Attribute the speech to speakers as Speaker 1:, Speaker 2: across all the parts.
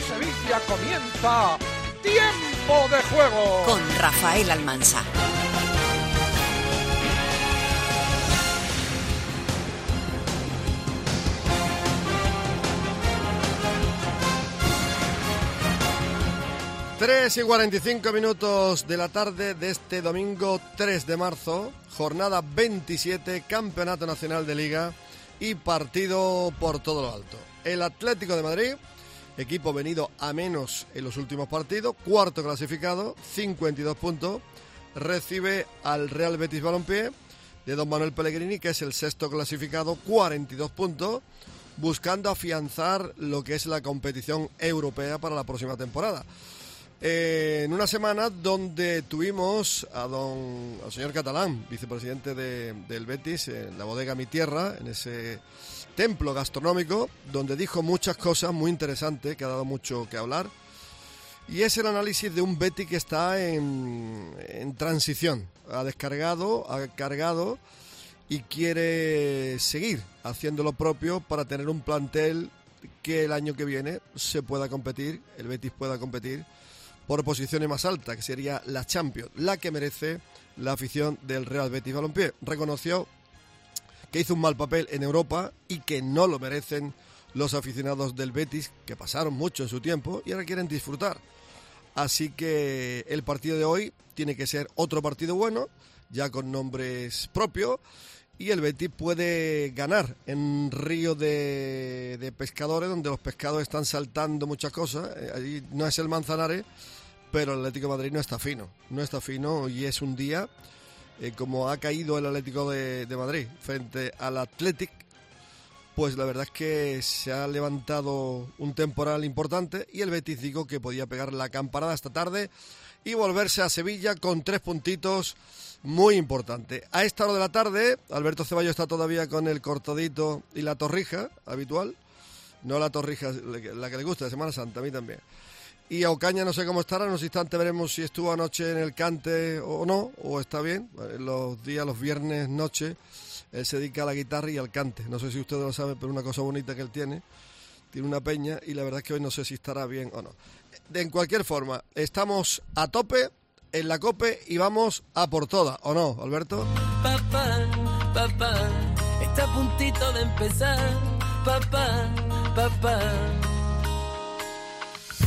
Speaker 1: Sevilla comienza Tiempo de Juego.
Speaker 2: Con Rafael Almansa.
Speaker 3: Tres y 45 minutos de la tarde de este domingo 3 de marzo, jornada 27, Campeonato Nacional de Liga y partido por todo lo alto. El Atlético de Madrid, equipo venido a menos en los últimos partidos, cuarto clasificado, 52 puntos, recibe al Real Betis Balompié de Don Manuel Pellegrini, que es el sexto clasificado, 42 puntos, buscando afianzar lo que es la competición europea para la próxima temporada. Eh, en una semana donde tuvimos a don, al señor Catalán, vicepresidente de, del Betis, en la bodega Mi Tierra, en ese templo gastronómico, donde dijo muchas cosas muy interesantes, que ha dado mucho que hablar. Y es el análisis de un Betis que está en, en transición. Ha descargado, ha cargado y quiere seguir haciendo lo propio para tener un plantel que el año que viene se pueda competir, el Betis pueda competir por posiciones más altas, que sería la Champions, la que merece la afición del Real Betis Balompié. Reconoció que hizo un mal papel en Europa y que no lo merecen los aficionados del Betis, que pasaron mucho en su tiempo y ahora quieren disfrutar. Así que el partido de hoy tiene que ser otro partido bueno, ya con nombres propios, y el Betis puede ganar en Río de, Pescadores, donde los pescados están saltando muchas cosas. Eh, Allí no es el Manzanares, pero el Atlético Madrid no está fino, no está fino y es un día eh, como ha caído el Atlético de, Madrid frente al Athletic, pues la verdad es que se ha levantado un temporal importante y el Betis digo que podía pegar la campanada esta tarde y volverse a Sevilla con tres puntitos muy importante. A esta hora de la tarde, Alberto Ceballos está todavía con el cortadito y la torrija habitual, no la torrija, la que le gusta de Semana Santa, a mí también. Y Ocaña no sé cómo estará, en unos instantes veremos si estuvo anoche en el cante o no, o está bien. Los días, los viernes, noche, él se dedica a la guitarra y al cante. No sé si ustedes lo saben, pero una cosa bonita que él tiene. Tiene una peña y la verdad es que hoy no sé si estará bien o no. De, cualquier forma, estamos a tope en la COPE y vamos a por todas, ¿o no, Alberto?
Speaker 4: Papá, papá, está a puntito de empezar. Papá, papá.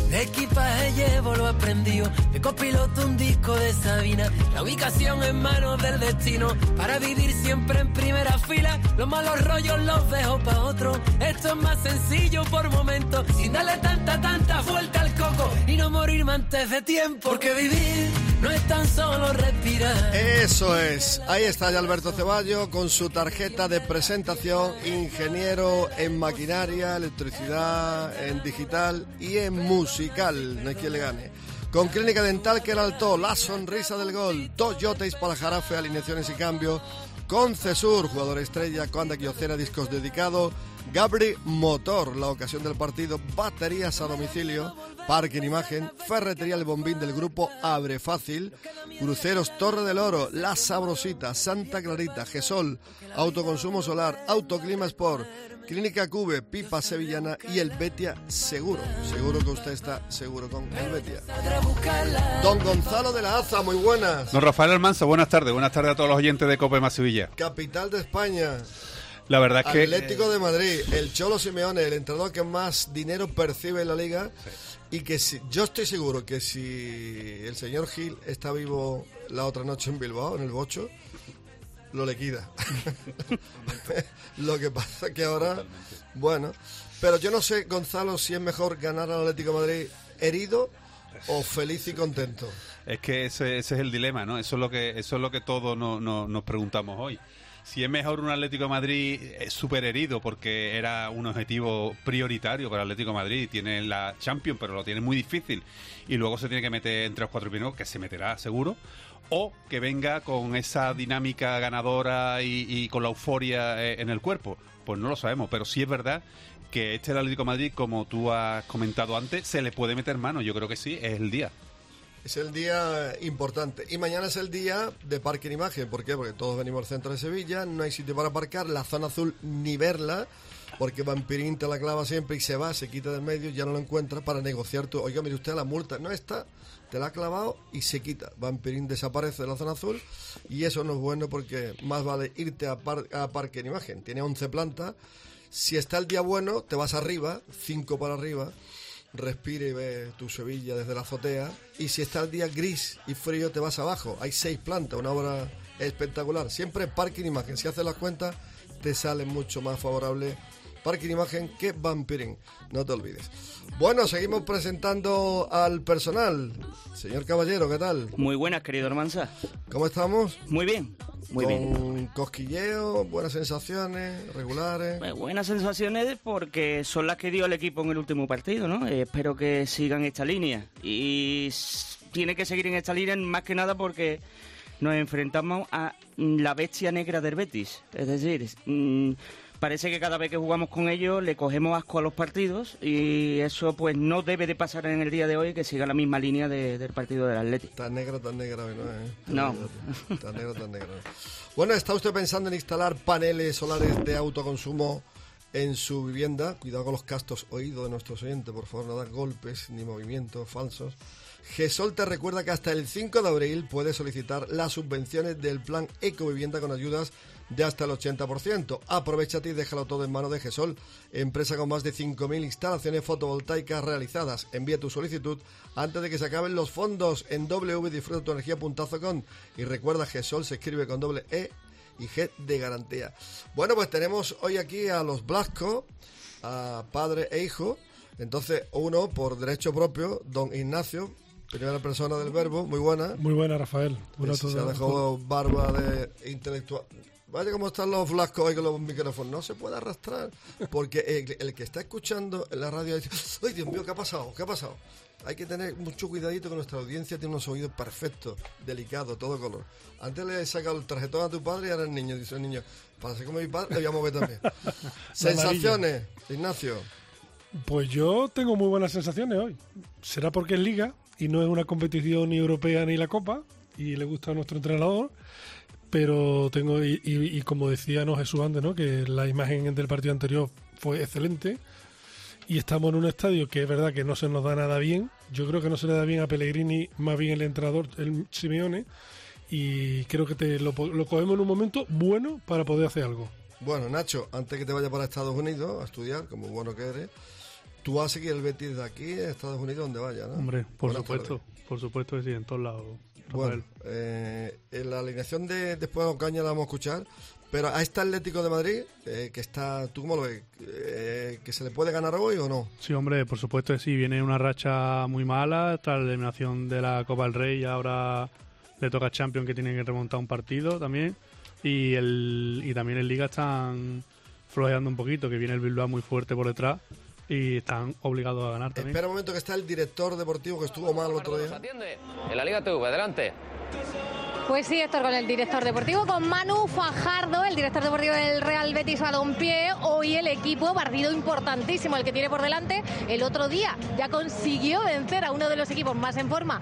Speaker 4: De equipaje llevo lo aprendido, de copiloto un disco de Sabina, la ubicación en manos del destino, para vivir siempre en primera fila, los malos rollos los dejo pa' otro, esto es más sencillo por momentos, sin darle tanta, tanta vuelta al coco, y no morirme antes de tiempo, porque vivir no es tan solo respirar.
Speaker 3: Eso es, ahí está ya Alberto Ceballo con su tarjeta de presentación, ingeniero en maquinaria, electricidad, en digital y en musical, no hay quien le gane. Con clínica dental que alto, la sonrisa del gol, Toyota para Jarafe, alineaciones y cambios, con Cesur, jugador estrella, Conda Quiocera, discos dedicados, Gabri Motor, la ocasión del partido, baterías a domicilio, parking imagen, ferretería El Bombín del grupo Abre Fácil, cruceros Torre del Oro, La Sabrosita, Santa Clarita, Gesol, autoconsumo solar, Autoclima Sport, Clínica Cube, Pipa Sevillana y el Betia Seguro. Seguro que usted está seguro con el Betia. Don Gonzalo de la Aza, muy buenas.
Speaker 5: Don Rafael Almanza, buenas tardes. Buenas tardes a todos los oyentes de Cope más Sevilla.
Speaker 3: Capital de España.
Speaker 5: La verdad que.
Speaker 3: Atlético de Madrid, el Cholo Simeone, el entrenador que más dinero percibe en la liga. Sí. Y que si, yo estoy seguro que si el señor Gil está vivo la otra noche en Bilbao, en el Bocho, lo liquida. lo que pasa que ahora, Totalmente. bueno, pero yo no sé, Gonzalo, si es mejor ganar al Atlético de Madrid herido o feliz y contento.
Speaker 5: Es que ese, ese es el dilema, ¿no? Eso es lo que, eso es lo que todos no, no, nos preguntamos hoy si es mejor un Atlético Madrid súper herido porque era un objetivo prioritario para Atlético de Madrid, tiene la Champions pero lo tiene muy difícil y luego se tiene que meter entre los cuatro primeros, que se meterá seguro, o que venga con esa dinámica ganadora y, con la euforia en el cuerpo. Pues no lo sabemos, pero sí es verdad que este Atlético Madrid, como tú has comentado antes, se le puede meter mano, yo creo que sí, es el día.
Speaker 3: Es el día importante. Y mañana es el día de parque en imagen. ¿Por qué? Porque todos venimos al centro de Sevilla, no hay sitio para aparcar, la zona azul ni verla, porque Vampirín te la clava siempre y se va, se quita del medio, ya no lo encuentra para negociar tu. Oiga, mire usted, la multa no está, te la ha clavado y se quita. Vampirín desaparece de la zona azul y eso no es bueno porque más vale irte a, a parque en imagen. Tiene 11 plantas. Si está el día bueno, te vas arriba, 5 para arriba respire y ve tu Sevilla desde la azotea. Y si está el día gris y frío, te vas abajo. Hay seis plantas, una obra espectacular. Siempre parking imagen. Si haces las cuentas, te sale mucho más favorable parking imagen que vampiring. No te olvides. Bueno, seguimos presentando al personal. Señor Caballero, ¿qué tal?
Speaker 2: Muy buenas, querido Hermanza.
Speaker 3: ¿Cómo estamos?
Speaker 2: Muy bien. Muy
Speaker 3: con
Speaker 2: bien.
Speaker 3: cosquilleo, buenas sensaciones, regulares.
Speaker 2: buenas sensaciones porque son las que dio el equipo en el último partido, ¿no? Eh, espero que sigan esta línea. Y tiene que seguir en esta línea más que nada porque nos enfrentamos a la bestia negra del Betis. Es decir, mm, parece que cada vez que jugamos con ellos le cogemos asco a los partidos y eso pues no debe de pasar en el día de hoy que siga la misma línea del partido del Atlético.
Speaker 3: Tan negro, tan negro, ¿no? ¿eh?
Speaker 2: no.
Speaker 3: Tan negro, tan negro. Bueno, ¿está usted pensando en instalar paneles solares de autoconsumo en su vivienda? Cuidado con los castos oídos de nuestros oyentes, por favor, no da golpes ni movimientos falsos. GESOL te recuerda que hasta el 5 de abril puedes solicitar las subvenciones del plan Ecovivienda con ayudas de hasta el 80%. Aprovechate y déjalo todo en manos de GESOL, empresa con más de 5.000 instalaciones fotovoltaicas realizadas. Envía tu solicitud antes de que se acaben los fondos en www.disfrutatuenergia.com y recuerda GESOL se escribe con doble E y G de garantía. Bueno, pues tenemos hoy aquí a los Blasco, a padre e hijo. Entonces, uno por derecho propio, don Ignacio, primera persona del verbo, muy buena.
Speaker 6: Muy buena, Rafael.
Speaker 3: se ha dejado barba de intelectual. Vaya como están los flascos ahí con los micrófonos. No se puede arrastrar. Porque el, que está escuchando en la radio dice, ¡ay, Dios mío, qué ha pasado! ¿Qué ha pasado? Hay que tener mucho cuidadito que nuestra audiencia tiene unos oídos perfectos, delicados, todo color. Antes le he sacado el tarjetón a tu padre y ahora el niño. Dice el niño, para ser como mi padre, le voy a mover también. Sensaciones, Ignacio.
Speaker 6: Pues yo tengo muy buenas sensaciones hoy. Será porque es liga y no es una competición ni europea ni la copa y le gusta a nuestro entrenador pero tengo, y, como decía no Jesús antes, ¿no? que la imagen del partido anterior fue excelente y estamos en un estadio que es verdad que no se nos da nada bien. Yo creo que no se le da bien a Pellegrini, más bien el entrenador, el Simeone, y creo que te lo, lo cogemos en un momento bueno para poder hacer algo.
Speaker 3: Bueno, Nacho, antes que te vaya para Estados Unidos a estudiar, como bueno que eres, tú vas a seguir el Betis de aquí, a Estados Unidos, donde vaya, ¿no?
Speaker 6: Hombre, por supuesto, por supuesto que sí, en todos lados.
Speaker 3: Bueno, eh, en la alineación de después de Ocaña la vamos a escuchar, pero a este Atlético de Madrid, eh, que está, ¿tú cómo lo ves? Eh, ¿Que se le puede ganar hoy o no?
Speaker 6: Sí, hombre, por supuesto que sí. Viene una racha muy mala tras la eliminación de la Copa del Rey y ahora le toca a Champions que tiene que remontar un partido también. Y, el, y también en Liga están flojeando un poquito, que viene el Bilbao muy fuerte por detrás y están obligados a ganar también.
Speaker 3: Espera un momento que está el director deportivo que estuvo mal el otro día.
Speaker 7: En la Liga TV, adelante.
Speaker 8: Pues sí, Héctor, con el director deportivo, con Manu Fajardo, el director deportivo del Real Betis Balompié. Hoy el equipo, partido importantísimo el que tiene por delante. El otro día ya consiguió vencer a uno de los equipos más en forma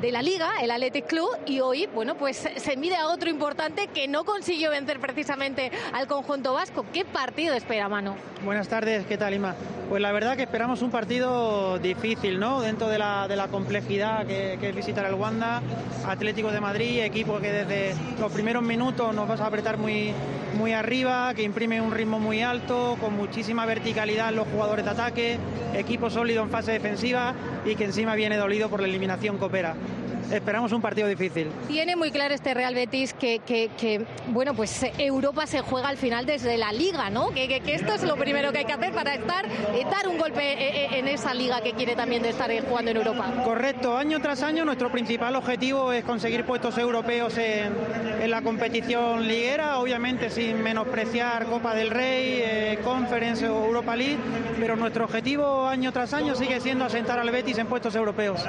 Speaker 8: de la Liga, el Athletic Club, y hoy, bueno, pues se mide a otro importante que no consiguió vencer precisamente al conjunto vasco. ¿Qué partido espera, Manu?
Speaker 9: Buenas tardes, ¿qué tal, Ima? Pues la verdad que esperamos un partido difícil, ¿no? Dentro de la, complejidad que, que es visitar el Wanda, Atlético de Madrid, equipo que desde los primeros minutos nos vas a apretar muy, muy arriba, que imprime un ritmo muy alto, con muchísima verticalidad en los jugadores de ataque, equipo sólido en fase defensiva y que encima viene dolido por la eliminación coopera esperamos un partido difícil.
Speaker 8: Tiene muy claro este Real Betis que, que, bueno, pues Europa se juega al final desde la liga, ¿no? Que, que, esto es lo primero que hay que hacer para estar, eh, dar un golpe eh, eh, en esa liga que quiere también de estar jugando en Europa.
Speaker 9: Correcto, año tras año nuestro principal objetivo es conseguir puestos europeos en, en la competición liguera, obviamente sin menospreciar Copa del Rey, Conference o Europa League, pero nuestro objetivo año tras año sigue siendo asentar al Betis en puestos europeos.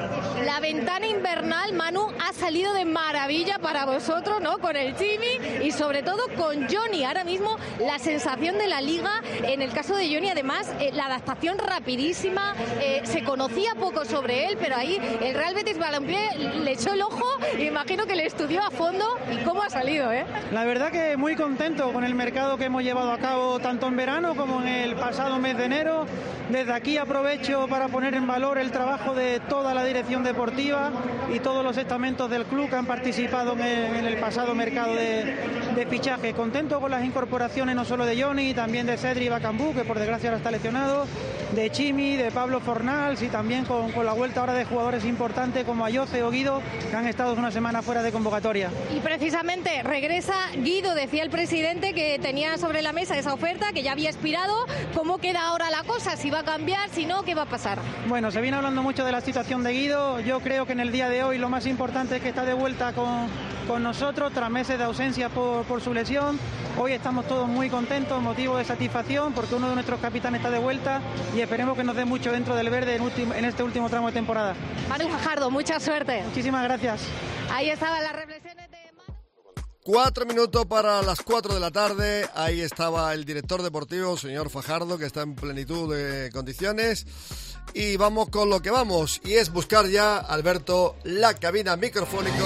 Speaker 8: La ventana invernal Manu, ha salido de maravilla para vosotros, ¿no? Con el Jimmy y sobre todo con Johnny. Ahora mismo la sensación de la liga, en el caso de Johnny, además, eh, la adaptación rapidísima, eh, se conocía poco sobre él, pero ahí el Real Betis Balompié le echó el ojo y imagino que le estudió a fondo y cómo ha salido, ¿eh?
Speaker 9: La verdad que muy contento con el mercado que hemos llevado a cabo tanto en verano como en el pasado mes de enero. Desde aquí aprovecho para poner en valor el trabajo de toda la dirección deportiva y todos los estamentos del club que han participado en el, en el pasado mercado de, de, fichaje. Contento con las incorporaciones no solo de Johnny, también de Cedri Bacambú, que por desgracia ahora está lesionado, de Chimi, de Pablo Fornals y también con, con la vuelta ahora de jugadores importantes como Ayoce o Guido, que han estado una semana fuera de convocatoria.
Speaker 8: Y precisamente regresa Guido, decía el presidente que tenía sobre la mesa esa oferta, que ya había expirado. ¿Cómo queda ahora la cosa? ¿Si va a cambiar? ¿Si no? ¿Qué va a pasar?
Speaker 9: Bueno, se viene hablando mucho de la situación de Guido. Yo creo que en el día de hoy lo más importante es que está de vuelta con, con nosotros tras meses de ausencia por, por su lesión. Hoy estamos todos muy contentos, motivo de satisfacción, porque uno de nuestros capitanes está de vuelta y esperemos que nos dé mucho dentro del verde en, último, en este último tramo de temporada.
Speaker 8: Manu Fajardo, mucha suerte.
Speaker 9: Muchísimas gracias.
Speaker 8: Ahí reflexiones de
Speaker 3: Cuatro minutos para las cuatro de la tarde. Ahí estaba el director deportivo, señor Fajardo, que está en plenitud de condiciones. Y vamos con lo que vamos. Y es buscar ya, Alberto, la cabina microfónica.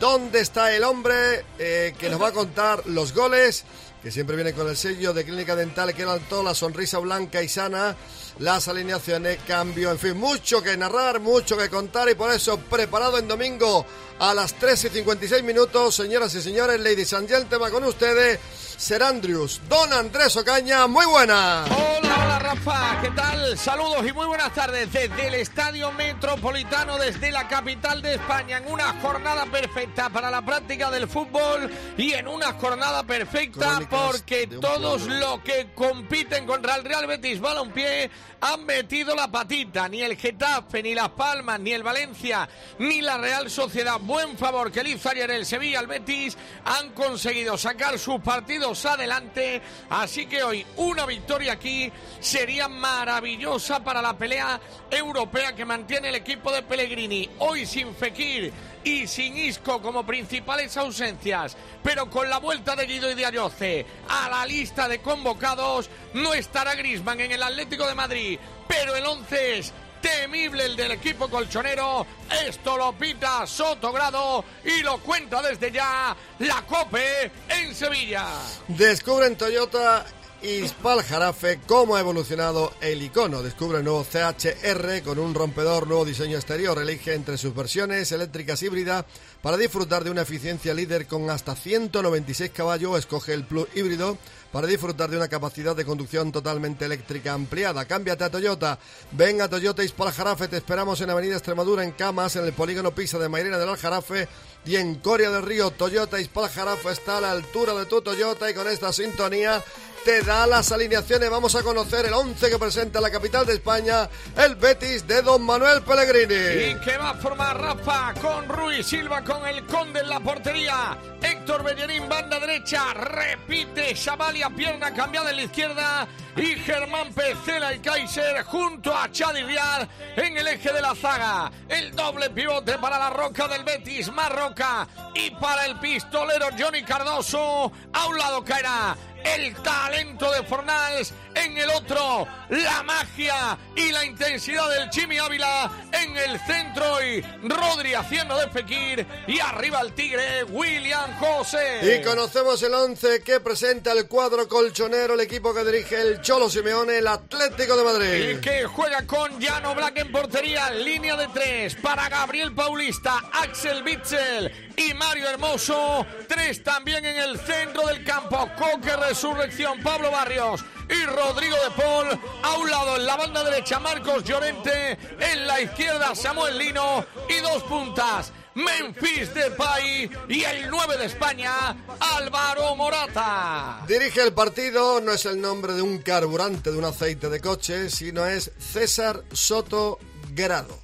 Speaker 3: ¿Dónde está el hombre eh, que nos va a contar los goles? Que siempre viene con el sello de Clínica Dental, que era toda la sonrisa blanca y sana las alineaciones, cambio, en fin, mucho que narrar, mucho que contar y por eso preparado en domingo a las 13 y 56 minutos, señoras y señores, ladies and gentlemen, con ustedes, Ser Andrews, Don Andrés Ocaña, muy buena.
Speaker 1: Hola, hola Rafa, ¿qué tal? Saludos y muy buenas tardes desde el Estadio Metropolitano, desde la capital de España, en una jornada perfecta para la práctica del fútbol y en una jornada perfecta porque todos los que compiten contra el Real Betis Balompié han metido la patita, ni el Getafe, ni Las Palmas, ni el Valencia, ni la Real Sociedad. Buen favor que le hizo ayer el Sevilla al Betis, han conseguido sacar sus partidos adelante, así que hoy una victoria aquí sería maravillosa para la pelea europea que mantiene el equipo de Pellegrini. Hoy sin Fekir y sin Isco como principales ausencias, pero con la vuelta de Guido y de Ayoce a la lista de convocados, no estará Grisman en el Atlético de Madrid, pero el 11 es temible el del equipo colchonero. Esto lo pita Sotogrado y lo cuenta desde ya la COPE en Sevilla.
Speaker 3: Descubren Toyota Ispal Jarafe cómo ha evolucionado el icono. Descubre el nuevo CHR con un rompedor, nuevo diseño exterior. Elige entre sus versiones eléctricas híbrida para disfrutar de una eficiencia líder con hasta 196 caballos. Escoge el Plus híbrido para disfrutar de una capacidad de conducción totalmente eléctrica ampliada. Cámbiate a Toyota. Ven a Toyota Ispal Jarafe. Te esperamos en Avenida Extremadura, en Camas, en el polígono Pisa de Mairena del Aljarafe y en Coria del Río. Toyota Ispal Jarafe está a la altura de tu Toyota y con esta sintonía te da las alineaciones. Vamos a conocer el 11 que presenta la capital de España, el Betis de Don Manuel
Speaker 1: Y
Speaker 3: Pellegrini.
Speaker 1: que va a formar Rafa con Ruiz Silva con el Conde en la portería. Héctor Bellerín, banda derecha. Repite Chavalia, pierna cambiada en la izquierda. Y Germán Pecela y Kaiser junto a Chadi Riad en el eje de la zaga. El doble pivote para la roca del Betis, Marroca. Y para el pistolero Johnny Cardoso. A un lado caerá el talento de Fornals, en el otro la magia y la intensidad del Chimi Ávila, en el centro y Rodri haciendo de Fekir y arriba el Tigre William José.
Speaker 3: Y conocemos el 11 que presenta el cuadro colchonero, el equipo que dirige el Cholo Simeone, el Atlético de
Speaker 1: Y
Speaker 3: Madrid.
Speaker 1: que juega con Llano Black en portería, línea de tres para Gabriel Paulista, Axel Bitzel y Mario Hermoso. Tres también en el centro del campo, Coque Resurrección, Pablo Barrios y Rodrigo de Paul. A un lado en la banda derecha, Marcos Llorente. En la izquierda, Samuel Lino. Y dos puntas. Memphis Depay y el 9 de España, Álvaro Morata.
Speaker 3: Dirige el partido, no es el nombre de un carburante de un aceite de coche, sino es César Soto Grado.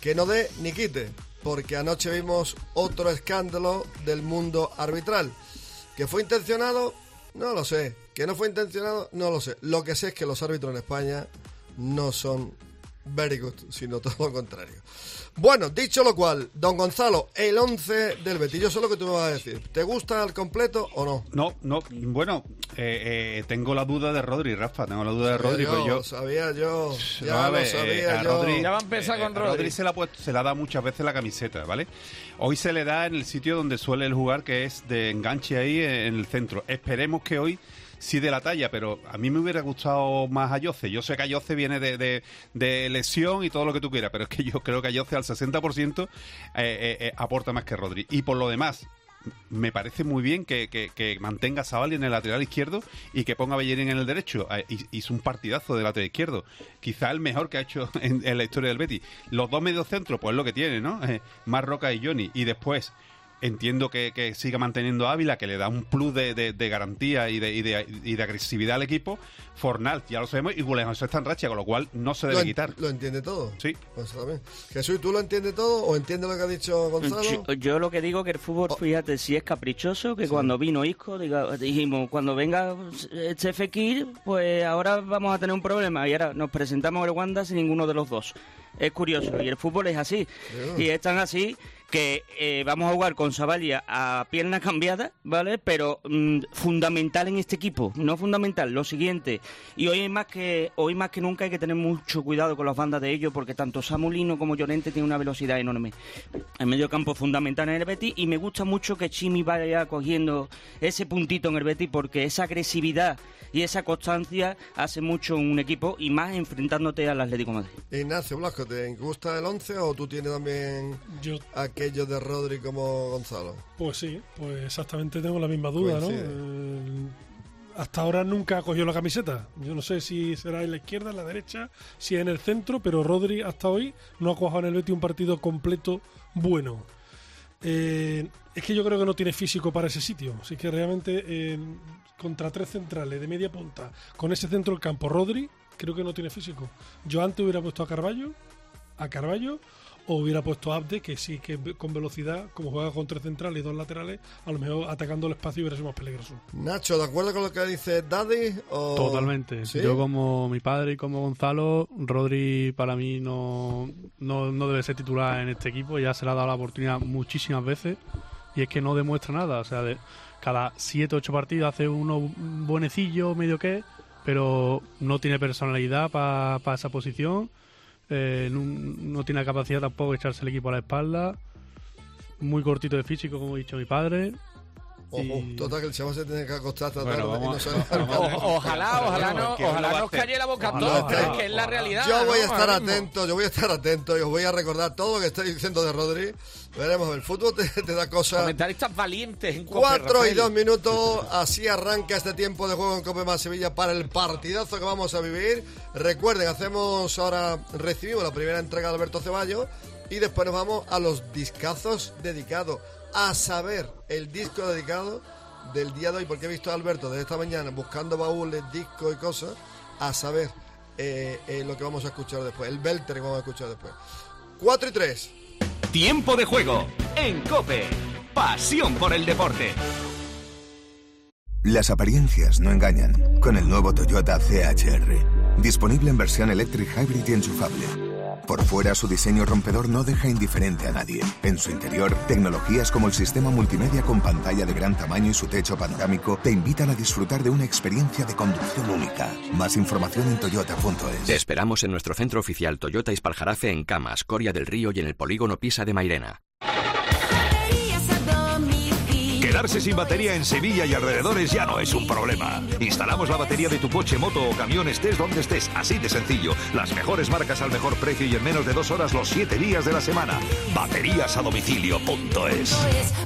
Speaker 3: Que no dé ni quite, porque anoche vimos otro escándalo del mundo arbitral. ¿Que fue intencionado? No lo sé. ¿Que no fue intencionado? No lo sé. Lo que sé es que los árbitros en España no son very good, sino todo lo contrario. Bueno, dicho lo cual, don Gonzalo, el 11 del Betis, yo sé lo que tú me vas a decir. ¿Te gusta el completo o no?
Speaker 5: No, no, bueno, eh, eh, tengo la duda de Rodri, Rafa, tengo la duda de Rodri,
Speaker 3: yo,
Speaker 5: pero yo...
Speaker 3: Sabía yo, ya
Speaker 5: No, a
Speaker 3: lo
Speaker 5: ver, eh,
Speaker 3: sabía
Speaker 5: a
Speaker 3: yo.
Speaker 5: Rodri-
Speaker 1: Ya va a empezar
Speaker 5: eh,
Speaker 1: con
Speaker 5: a
Speaker 1: Rodri.
Speaker 5: se la, ha puesto- se la da muchas veces la camiseta, ¿vale? Hoy se le da en el sitio donde suele el jugar, que es de enganche ahí en el centro. Esperemos que hoy sí de la talla, pero a mí me hubiera gustado más Ayoce. Yo sé que Ayoce viene de, de- de lesión y todo lo que tú quieras, pero es que yo creo que Ayoce al 60% eh, eh, eh, aporta más que Rodri. Y por lo demás, me parece muy bien que, que- mantenga a Savali en el lateral izquierdo y que ponga a Bellerín en el derecho. Hi- Hizo un partidazo de lateral izquierdo. Quizá el mejor que ha hecho en, la historia del Betis. Los dos mediocentros, pues es lo que tiene, ¿no? Eh, Más Roca y Johnny. Y después entiendo que, que siga manteniendo a Ávila, que le da un plus de, de- de garantía y de, y, de, y de agresividad al equipo. Fornal, ya lo sabemos, y Guillermo José está en racha, con lo cual no se debe quitar.
Speaker 3: lo entiende todo.
Speaker 5: Sí.
Speaker 3: Pues también. Jesús, ¿tú lo entiendes todo o entiendes lo que ha dicho Gonzalo?
Speaker 2: Yo, yo lo que digo que el fútbol,
Speaker 3: Oh.
Speaker 2: fíjate, si es caprichoso, que cuando vino Isco, diga- dijimos, cuando venga este Fekir, pues ahora vamos a tener un problema. Y ahora nos presentamos el Wanda sin ninguno de los dos. Es curioso, y el fútbol es así. Y es tan así que eh, vamos a jugar con Savalia a pierna cambiada, ¿vale? Pero mm, fundamental en este equipo, no fundamental, lo siguiente. Y hoy más que hoy más que nunca hay que tener mucho cuidado con las bandas de ellos porque tanto Samulino como Llorente tienen una velocidad enorme. El medio campo es fundamental en el Betis y me gusta mucho que Chimi vaya cogiendo ese puntito en el Betis porque esa agresividad y esa constancia hace mucho en un equipo y más enfrentándote al Atlético de Madrid.
Speaker 3: Ignacio Blasco, ¿te gusta el 11 o tú tienes también
Speaker 6: Yo,
Speaker 3: aquello de Rodri como Gonzalo?
Speaker 6: pues sí, pues exactamente tengo la misma duda, ¿no? Eh, hasta ahora nunca cogió la camiseta. Yo no sé si será en la izquierda, en la derecha, si en el centro, pero Rodri hasta hoy no ha jugado en el Betis un partido completo bueno. Eh, es que yo creo que no tiene físico para ese sitio. Así que realmente eh, contra tres centrales de media punta, con ese centro del campo, Rodri, creo que no tiene físico. Yo antes hubiera puesto a Carballo, a Carballo, o hubiera puesto a Abde, que sí que con velocidad, como juega con tres centrales y dos laterales, a lo mejor atacando el espacio hubiera sido más peligroso.
Speaker 3: Nacho, ¿de acuerdo con lo que dice Daddy? O...
Speaker 10: Totalmente.
Speaker 3: ¿Sí?
Speaker 10: Yo como mi padre y como Gonzalo, Rodri para mí no, no, no debe ser titular en este equipo. Ya se le ha dado la oportunidad muchísimas veces y es que no demuestra nada. O sea, de cada 7 ocho partidos hace uno buenecillo, medio que, pero no tiene personalidad para esa posición. Eh, no, no tiene capacidad tampoco de echarse el equipo a la espalda. Muy cortito de físico, como ha dicho mi padre.
Speaker 3: Ojo,
Speaker 10: Y-
Speaker 3: total que el chaval se tiene que acostar esta
Speaker 5: Bueno,
Speaker 3: tarde y no
Speaker 5: vamos-
Speaker 3: sale
Speaker 5: vamos-
Speaker 3: al
Speaker 1: O- ojalá, ojalá no,
Speaker 5: ¿Quién lo
Speaker 1: ojalá nos calle la boca a
Speaker 10: Ojalá,
Speaker 1: todos, es que es la realidad.
Speaker 3: Yo voy a
Speaker 1: ¿no?
Speaker 3: estar atento, yo voy a estar atento y os voy a recordar todo lo que estoy diciendo de Rodri. Veremos, el fútbol te, te da cosas.
Speaker 1: Comentaristas valientes en
Speaker 3: Cuatro y
Speaker 1: Rafael.
Speaker 3: dos minutos, así arranca este tiempo de juego en Cope más Sevilla para el partidazo que vamos a vivir. Recuerden, hacemos ahora, recibimos la primera entrega de Alberto Ceballos y después nos vamos a los discazos dedicados. A saber, el disco dedicado del día de hoy, porque he visto a Alberto desde esta mañana buscando baúles, discos y cosas. A saber eh, eh, lo que vamos a escuchar después, el belter que vamos a escuchar después. 4 y 3.
Speaker 11: Tiempo de juego en Cope. Pasión por el deporte.
Speaker 12: Las apariencias no engañan. Con el nuevo Toyota CHR. Disponible en versión electric hybrid y enchufable. Por fuera, su diseño rompedor no deja indiferente a nadie. En su interior, tecnologías como el sistema multimedia con pantalla de gran tamaño y su techo panorámico te invitan a disfrutar de una experiencia de conducción única. Más información en toyota.es.
Speaker 13: Te esperamos en nuestro centro oficial Toyota Ispaljarafe en Camas, Coria del Río y en el polígono Pisa de Mairena.
Speaker 11: Quedarse sin batería en Sevilla y alrededores ya no es un problema. Instalamos la batería de tu coche, moto o camión estés donde estés, así de sencillo. Las mejores marcas al mejor precio y en menos de dos horas los siete días de la semana. Baterías a domicilio.es.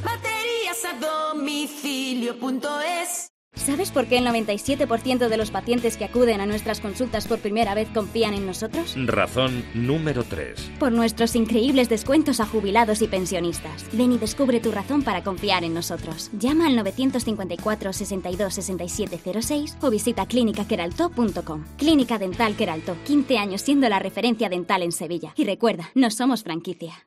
Speaker 14: Baterías a domicilio.es
Speaker 15: ¿Sabes por qué el 97% de los pacientes que acuden a nuestras consultas por primera vez confían en nosotros?
Speaker 16: Razón número 3.
Speaker 15: Por nuestros increíbles descuentos a jubilados y pensionistas. Ven y descubre tu razón para confiar en nosotros. Llama al 954 62 67 06 o visita clínicaqueralto.com. Clínica Dental Queralto, 15 años siendo la referencia dental en Sevilla. Y recuerda, no somos franquicia.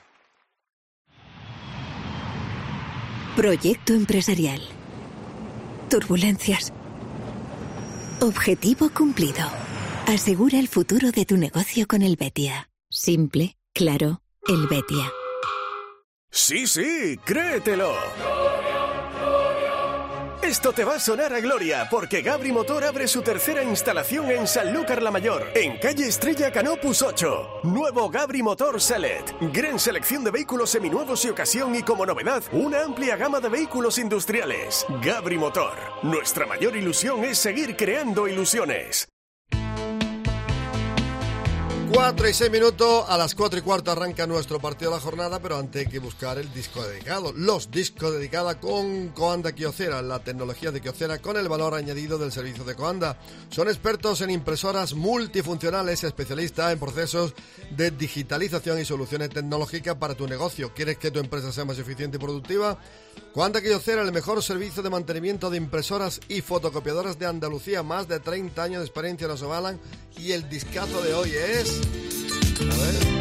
Speaker 17: Proyecto empresarial. Turbulencias. Objetivo cumplido. Asegura el futuro de tu negocio con el Betia. Simple, claro, el Betia.
Speaker 18: Sí, sí, créetelo. Esto te va a sonar a gloria, porque Gabri Motor abre su tercera instalación en Sanlúcar la Mayor, en calle Estrella Canopus 8. Nuevo Gabri Motor Select. Gran selección de vehículos seminuevos y ocasión y como novedad, una amplia gama de vehículos industriales. Gabri Motor. Nuestra mayor ilusión es seguir creando ilusiones.
Speaker 3: 4 y 6 minutos, a las 4 y cuarto arranca nuestro partido de la jornada, pero antes hay que buscar el disco dedicado. Los discos dedicados con Coanda Kyocera, la tecnología de Kyocera con el valor añadido del servicio de Coanda. Son expertos en impresoras multifuncionales, especialistas en procesos de digitalización y soluciones tecnológicas para tu negocio. ¿Quieres que tu empresa sea más eficiente y productiva? Coanda Kyocera, el mejor servicio de mantenimiento de impresoras y fotocopiadoras de Andalucía. Más de 30 años de experiencia nos avalan. Y el discazo de hoy es... A ver.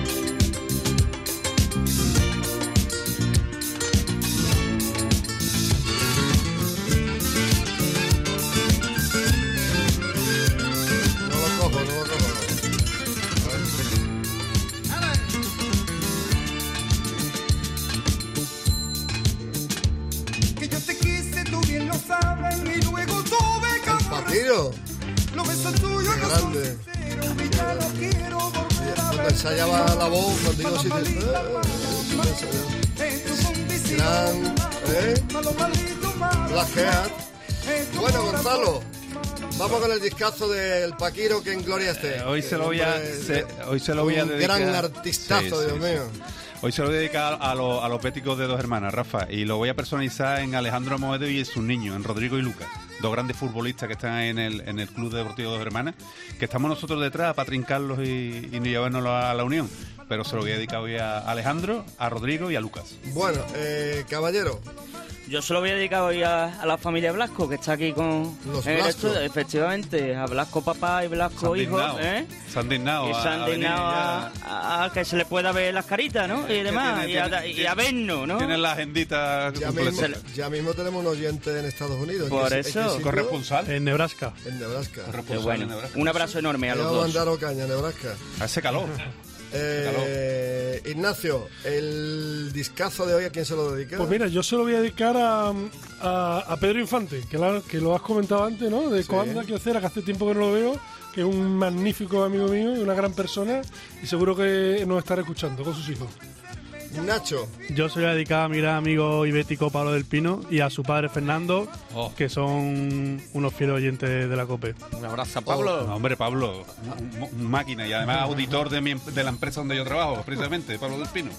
Speaker 19: Que
Speaker 3: Patiro.
Speaker 19: Los besos tuyos no son
Speaker 3: grande.
Speaker 19: sinceros, y ya no quiero volver a
Speaker 3: Cuando
Speaker 19: ver.
Speaker 3: ensayaba la voz, cuando digo así, de- gran, ¿eh?
Speaker 19: malo, malito, malo.
Speaker 3: Black Hat. Bueno, Gonzalo, vamos con el discazo del Paquiro que en gloria esté.
Speaker 5: Eh, Hoy se lo voy a, se- hoy se lo voy a
Speaker 3: un
Speaker 5: dedicar.
Speaker 3: gran artistazo,
Speaker 5: Sí,
Speaker 3: Dios
Speaker 5: sí,
Speaker 3: mío.
Speaker 5: sí. Hoy se lo voy a dedicar a, lo- a los béticos de dos hermanas, Rafa, y lo voy a personalizar en Alejandro Moedo y en sus niños, en Rodrigo y Lucas, dos grandes futbolistas que están en el, en el Club Deportivo Dos Hermanas, que estamos nosotros detrás para trincarlos y, y llevarnos a la Unión. Pero se lo voy a dedicar hoy a Alejandro, a Rodrigo y a Lucas.
Speaker 3: Bueno, eh, caballero,
Speaker 2: Yo se lo voy a dedicar hoy a, a la familia Blasco, que está aquí con
Speaker 3: Los
Speaker 2: en el
Speaker 3: Blasco.
Speaker 2: estudio, efectivamente, a Blasco papá y Blasco hijo, ¿eh?
Speaker 5: se han dignado
Speaker 2: Y
Speaker 5: a-
Speaker 2: se han
Speaker 5: a
Speaker 2: dignado a, a- a que se le pueda ver las caritas, ¿no? Y demás,
Speaker 5: tiene-
Speaker 2: y, a,
Speaker 5: tiene-
Speaker 2: y a vernos, ¿no?
Speaker 5: Tienen la agendita
Speaker 3: ya
Speaker 5: completa.
Speaker 3: mismo, ya mismo tenemos un oyente en Estados Unidos. ¿En
Speaker 2: Por
Speaker 3: qué
Speaker 2: eso.
Speaker 3: sitio?
Speaker 5: Corresponsal.
Speaker 10: En Nebraska.
Speaker 3: En Nebraska.
Speaker 2: Qué bueno. Un abrazo enorme a los
Speaker 3: vamos a
Speaker 2: dos.
Speaker 3: mandar Ocaña, Nebraska.
Speaker 5: Hace calor.
Speaker 3: Eh, Ignacio, el discazo de hoy, ¿a quién se lo dedica?
Speaker 6: Pues mira, yo se lo voy a dedicar a, a, a Pedro Infante, que, la- que lo has comentado antes, ¿no? De Coanda Kiocera, que hace tiempo que no lo veo, que es un magnífico amigo mío y una gran persona, y seguro que nos estará escuchando con sus hijos.
Speaker 3: Nacho.
Speaker 10: Yo se lo voy a mi gran amigo ibético Pablo del Pino y a su padre Fernando,
Speaker 5: Oh.
Speaker 10: que son unos fieles oyentes de la COPE.
Speaker 1: Un abrazo a
Speaker 5: Pablo. No, hombre, Pablo, máquina y además auditor de, mi, de la empresa donde yo trabajo, precisamente, Pablo del Pino.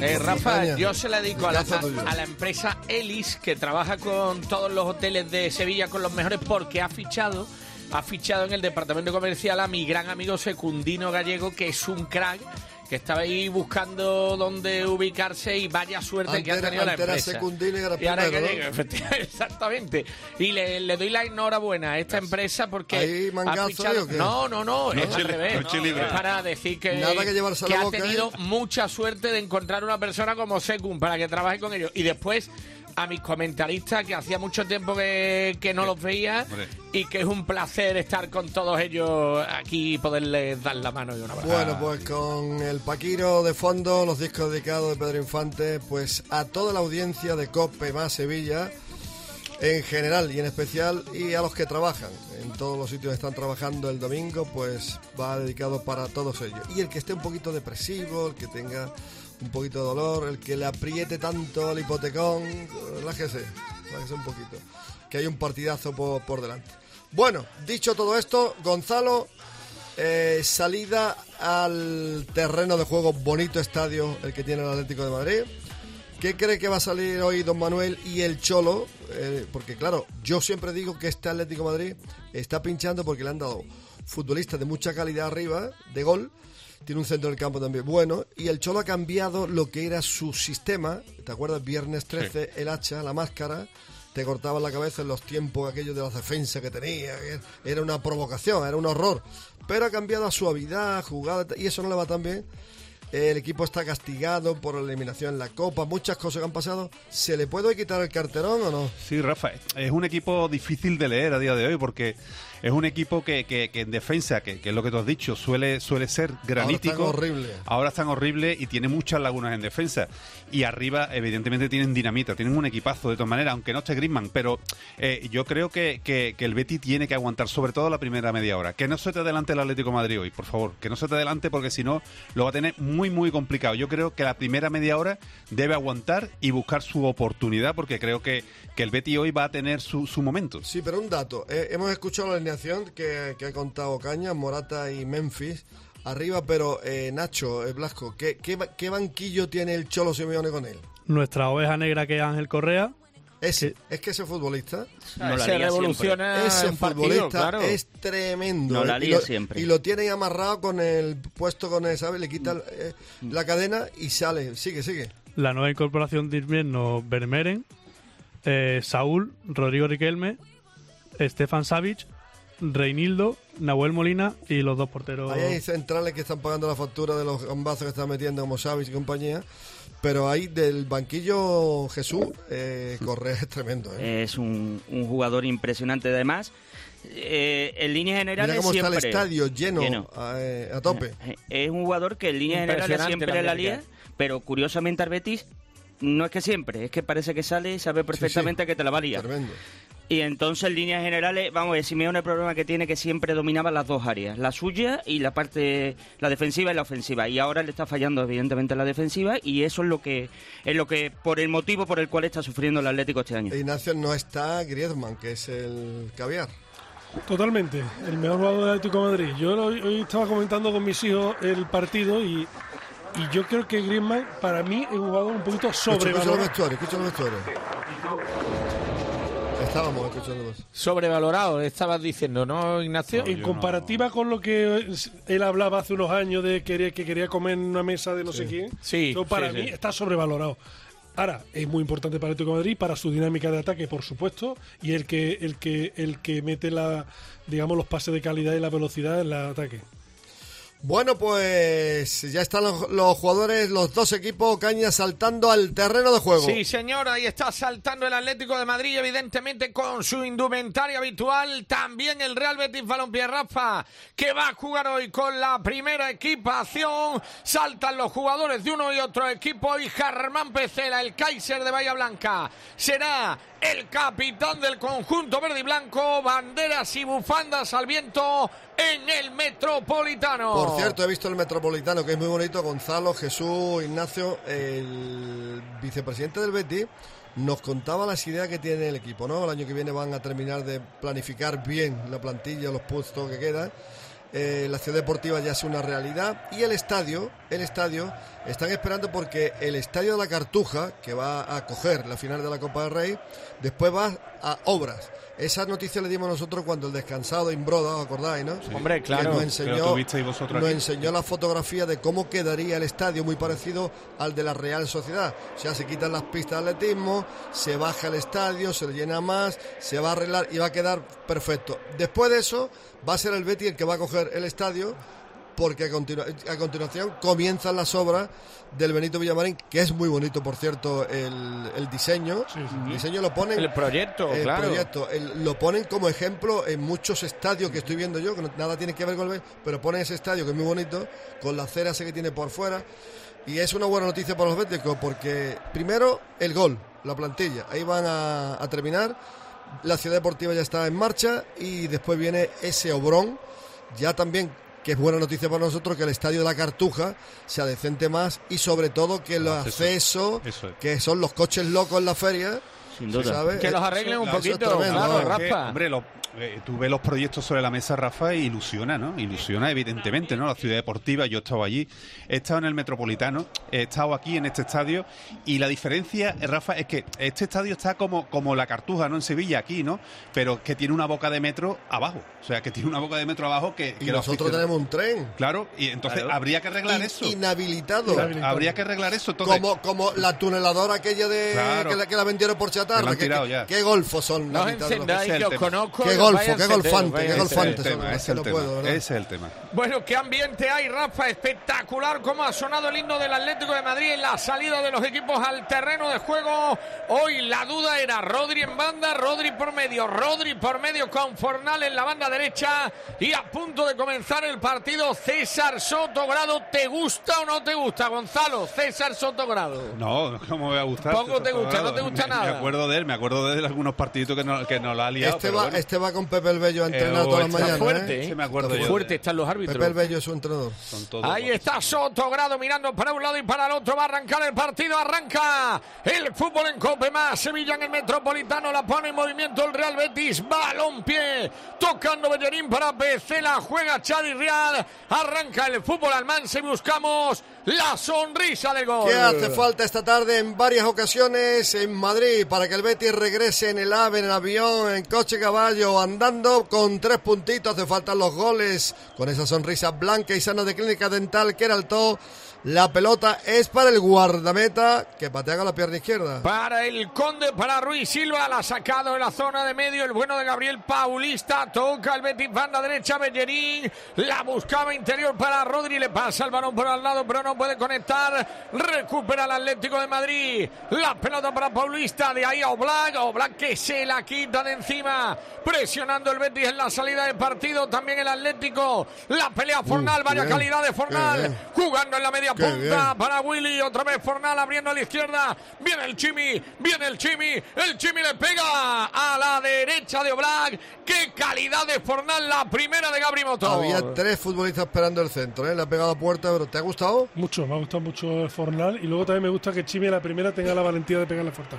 Speaker 1: Eh, Rafa,
Speaker 5: España.
Speaker 1: yo se la dedico a la, a la empresa Elis, que trabaja con todos los hoteles de Sevilla, con los mejores, porque ha fichado, ha fichado en el departamento comercial a mi gran amigo Secundino Gallego, que es un crack, que estaba ahí buscando dónde ubicarse y vaya suerte que ha tenido la empresa.
Speaker 3: Secundino y ahora
Speaker 1: ahora
Speaker 3: ¿no?
Speaker 1: efectivamente, exactamente. Y le, le doy la enhorabuena a esta empresa porque
Speaker 3: ¿Hay mangazo
Speaker 1: ha
Speaker 3: ahí
Speaker 1: fichado...
Speaker 3: o qué?
Speaker 1: No, no, no, es
Speaker 3: Noche
Speaker 1: al revés.
Speaker 3: noche libre.
Speaker 1: Es para decir que,
Speaker 3: Nada que llevarse a la
Speaker 1: ha
Speaker 3: boca, ¿eh?
Speaker 1: tenido mucha suerte de encontrar una persona como Secund para que trabaje con ellos. Y después a mis comentaristas, que hacía mucho tiempo que, que no los veía
Speaker 5: Hombre.
Speaker 1: y que es un placer estar con todos ellos aquí y poderles dar la mano y un abrazo.
Speaker 3: Bueno, pues con el Paquiro de fondo, los discos dedicados de Pedro Infante, pues a toda la audiencia de COPE más Sevilla, en general y en especial, y a los que trabajan en todos los sitios están trabajando el domingo, pues va dedicado para todos ellos. Y el que esté un poquito depresivo, el que tenga un poquito de dolor, el que le apriete tanto el hipotecón, relájese, relájese un poquito, que hay un partidazo por, por delante. Bueno, dicho todo esto, Gonzalo, eh, salida al terreno de juego, bonito estadio, el que tiene el Atlético de Madrid. ¿Qué cree que va a salir hoy Don Manuel y el Cholo? Eh, porque claro, yo siempre digo que este Atlético de Madrid está pinchando porque le han dado futbolistas de mucha calidad arriba, de gol. Tiene un centro del campo también bueno. Y el Cholo ha cambiado lo que era su sistema. ¿Te acuerdas? Viernes 13, el hacha, la máscara. Te cortaba la cabeza en los tiempos aquellos de la defensa que tenía. Era una provocación, era un horror. Pero ha cambiado a suavidad, jugada. Y eso no le va tan bien. El equipo está castigado por la eliminación en la Copa, muchas cosas que han pasado. ¿Se le puede quitar el carterón o no?
Speaker 5: Sí, Rafa, es un equipo difícil de leer a día de hoy porque es un equipo que, que- que en defensa, que, que es lo que tú has dicho, suele, suele ser granítico.
Speaker 3: Ahora están horrible.
Speaker 5: Ahora están horrible y tiene muchas lagunas en defensa. Y arriba, evidentemente, tienen dinamita, tienen un equipazo de todas maneras, aunque no esté Griezmann. Pero eh, yo creo que, que- que el Betty tiene que aguantar, sobre todo la primera media hora. Que no se te adelante el Atlético de Madrid hoy, por favor. Que no se te adelante porque si no, lo va a tener muy, muy complicado. Yo creo que la primera media hora debe aguantar y buscar su oportunidad porque creo que, que el Betty hoy va a tener su, su momento.
Speaker 3: Sí, pero un dato. Eh, hemos escuchado la alineación que, que ha contado Caña, Morata y Memphis. Arriba, pero eh, Nacho, eh, Blasco, ¿qué, qué, qué banquillo tiene el Cholo Simeone con él?
Speaker 10: Nuestra oveja negra que es Ángel Correa.
Speaker 3: Ese, es que ese futbolista
Speaker 2: No la Se revoluciona
Speaker 3: ese
Speaker 2: partido,
Speaker 3: futbolista
Speaker 2: claro.
Speaker 3: es tremendo.
Speaker 2: No
Speaker 3: eh,
Speaker 2: la
Speaker 3: y
Speaker 2: lía
Speaker 3: lo,
Speaker 2: siempre.
Speaker 3: Y lo tiene ahí amarrado con el puesto con el, ¿sabes? Le quita eh, la cadena y sale. Sigue, sigue.
Speaker 10: La nueva incorporación de invierno, Vermeeren, eh, Saúl, Rodrigo Riquelme, Stefan Savic, Reinildo, Nahuel Molina y los dos porteros.
Speaker 3: Ahí hay centrales que están pagando la factura de los gambazos que están metiendo como Savic y compañía. Pero ahí del banquillo Jesús, eh, Correa es tremendo. ¿eh?
Speaker 2: Es un, un jugador impresionante. Además, eh, en líneas generales
Speaker 3: Mira cómo está
Speaker 2: siempre...
Speaker 3: el estadio lleno, A, eh, a tope.
Speaker 2: Es un jugador que en líneas generales siempre
Speaker 1: la
Speaker 2: la lía, pero curiosamente al Betis no es que siempre, es que parece que sale y sabe perfectamente que te la va a liar.
Speaker 3: Tremendo.
Speaker 2: Y entonces en líneas generales, vamos a ver, Simeone el problema que tiene que siempre dominaba las dos áreas, la suya y la parte, la defensiva y la ofensiva. Y ahora le está fallando evidentemente la defensiva y eso es lo que, es lo que, por el motivo por el cual está sufriendo el Atlético este año.
Speaker 3: Ignacio no está Griezmann, que es el caviar.
Speaker 6: Totalmente, el mejor jugador del Atlético de Madrid. Yo lo- hoy estaba comentando con mis hijos el partido y, y yo creo que Griezmann para mí es un jugador un poquito
Speaker 3: Escucha, escucha los
Speaker 6: sobrevalorado.
Speaker 3: vestuarios, escucha los vestuarios. Estábamos escuchando más.
Speaker 1: Sobrevalorado, estabas diciendo, ¿no, Ignacio?
Speaker 6: En comparativa con lo que él hablaba hace unos años de que, que quería comer en una mesa de no sé quién,
Speaker 1: Sí,
Speaker 6: yo para
Speaker 1: sí,
Speaker 6: mí
Speaker 1: sí.
Speaker 6: está sobrevalorado. Ahora, es muy importante para el Atlético de Madrid, para su dinámica de ataque, por supuesto, y el que, el que, el que mete la, digamos, los pases de calidad y la velocidad en el ataque.
Speaker 3: Bueno, pues ya están los, jugadores, los dos equipos, Caña, saltando al terreno de juego.
Speaker 1: Sí, señor, ahí está saltando el Atlético de Madrid, evidentemente con su indumentaria habitual. También el Real Betis Balompié Rafa, que va a jugar hoy con la primera equipación. Saltan los jugadores de uno y otro equipo y Germán Pecela, el Kaiser de Bahía Blanca, será el capitán del conjunto verde y blanco. Banderas y bufandas al viento en el Metropolitano.
Speaker 3: Por cierto, he visto el Metropolitano, que es muy bonito. Gonzalo, Jesús, Ignacio, el vicepresidente del Betis, nos contaba las ideas que tiene el equipo, ¿no? El año que viene van a terminar de planificar bien la plantilla, los puestos que quedan. Eh, la ciudad deportiva ya es una realidad y el estadio, el estadio, están esperando porque el estadio de la Cartuja, que va a acoger la final de la Copa del Rey, después va a obras. Esa noticia le dimos nosotros cuando el descansado de Imbroda, ¿os acordáis, no?
Speaker 1: Hombre,
Speaker 3: Que
Speaker 1: claro.
Speaker 3: nos
Speaker 5: Pero
Speaker 3: enseñó, nos enseñó la fotografía de cómo quedaría el estadio, muy parecido al de la Real Sociedad. O sea, se quitan las pistas de atletismo, se baja el estadio, se le llena más, se va a arreglar y va a quedar perfecto. Después de eso, va a ser el Betty el que va a coger el estadio, porque a, continua- a continuación comienzan las obras del Benito Villamarín, que es muy bonito, por cierto, el, el diseño. El diseño lo ponen.
Speaker 1: El proyecto,
Speaker 3: el
Speaker 1: claro.
Speaker 3: proyecto, el- lo ponen como ejemplo en muchos estadios que estoy viendo yo, que no- nada tiene que ver con el pero ponen ese estadio que es muy bonito, con la acera ese que tiene por fuera. Y es una buena noticia para los béticos, porque primero el gol, la plantilla, ahí van a, a terminar. la ciudad deportiva ya está en marcha y después viene ese Obrón, ya también que es buena noticia para nosotros que el estadio de la Cartuja sea decente más y sobre todo que los accesos,
Speaker 5: eso es.
Speaker 3: que son los coches locos en la feria,
Speaker 2: Sin
Speaker 3: se sabe,
Speaker 1: Que los arreglen un
Speaker 3: eso
Speaker 1: poquito,
Speaker 3: tremendo,
Speaker 1: claro,
Speaker 3: ¿no?
Speaker 5: Que,
Speaker 1: Rafa.
Speaker 5: hombre, lo- eh, tú ves los proyectos sobre la mesa, Rafa, y ilusiona, ¿no? Ilusiona, evidentemente, ¿no? La ciudad deportiva, yo he estado allí, he estado en el Metropolitano, he estado aquí en este estadio, y la diferencia, Rafa, es que este estadio está como, como la Cartuja, ¿no? En Sevilla, aquí, ¿no? Pero que tiene una boca de metro abajo, o sea, que tiene una boca de metro abajo que...
Speaker 3: Nosotros tenemos un tren.
Speaker 5: Claro, y entonces
Speaker 3: Claro.
Speaker 5: habría que arreglar
Speaker 3: In-
Speaker 5: eso.
Speaker 3: Inhabilitado.
Speaker 5: Habría que arreglar eso. Entonces,
Speaker 3: Como, como la tuneladora aquella de
Speaker 5: Claro.
Speaker 3: que, la, que la vendieron por chatarra. Que,
Speaker 5: tirado
Speaker 3: que-
Speaker 5: ya.
Speaker 3: qué golfos son.
Speaker 1: No os encendáis, que os conozco.
Speaker 3: Qué golfo, qué golfante, qué golfante.
Speaker 5: ese es el tema,
Speaker 3: no.
Speaker 1: Bueno, qué ambiente hay, Rafa, espectacular como ha sonado el himno del Atlético de Madrid en la salida de los equipos al terreno de juego. Hoy la duda era Rodri en banda, Rodri por medio, Rodri por medio con Fornal en la banda derecha y a punto de comenzar el partido César Sotogrado. ¿Te gusta o no te gusta, Gonzalo? César Sotogrado.
Speaker 5: No, ¿cómo me va a gustar?
Speaker 1: Poco te gusta, no te gusta
Speaker 5: Me-
Speaker 1: nada.
Speaker 5: Me acuerdo de él, me acuerdo de él algunos partiditos que nos, que nos la ha liado.
Speaker 3: Este va,
Speaker 5: bueno.
Speaker 3: este va con Pepe el Bello a entrenar
Speaker 5: Eh,
Speaker 3: todas las mañanas.
Speaker 1: fuerte,
Speaker 3: ¿eh?
Speaker 1: ¿eh?
Speaker 5: Sí, me acuerdo yo.
Speaker 1: Fuerte están los árbitros.
Speaker 3: Pepe el Bello es su entrenador.
Speaker 5: Son todos
Speaker 1: Ahí
Speaker 5: buenos.
Speaker 1: está Sotogrado mirando para un lado y para el otro. Va a arrancar el partido. Arranca el fútbol en Cope más. Sevilla en el Metropolitano. La pone en movimiento el Real Betis. Balón pie. Tocando Bellerín para Becela. Juega Chadi Real. Arranca el fútbol al Manse. Buscamos la sonrisa del gol.
Speaker 3: ¿Qué hace falta esta tarde en varias ocasiones en Madrid para que el Betis regrese en el AVE, en el avión, en coche caballo, andando con tres puntitos? Hace falta los goles con esa sonrisa blanca y sana de Clínica Dental que era todo. La pelota es para el guardameta que patea con la pierna izquierda.
Speaker 1: Para el Conde, para Ruiz Silva, la ha sacado en la zona de medio el bueno de Gabriel Paulista, toca el Betis, banda derecha, Bellerín, la buscaba interior para Rodri, le pasa el balón por al lado, pero no puede conectar, recupera el Atlético de Madrid, la pelota para Paulista, de ahí a Oblak, Oblak que se la quita de encima, presionando el Betis en la salida del partido, también el Atlético, la pelea Fornal,
Speaker 3: Uh,
Speaker 1: vaya
Speaker 3: bien,
Speaker 1: calidad de
Speaker 3: qué
Speaker 1: Fornal, jugando en la media
Speaker 3: Qué
Speaker 1: punta
Speaker 3: bien.
Speaker 1: para Willy, otra vez Fornal abriendo a la izquierda, viene el Chimi, viene el Chimi, el Chimi le pega a la derecha de Oblak, qué calidad de Fornal, la primera de Gabri Motor.
Speaker 3: Había tres futbolistas esperando el centro, ¿eh? le ha pegado a puerta, pero ¿te ha gustado?
Speaker 6: Mucho, me ha gustado mucho el Fornal y luego también me gusta que Chimi a la primera tenga la valentía de pegarle fuerte.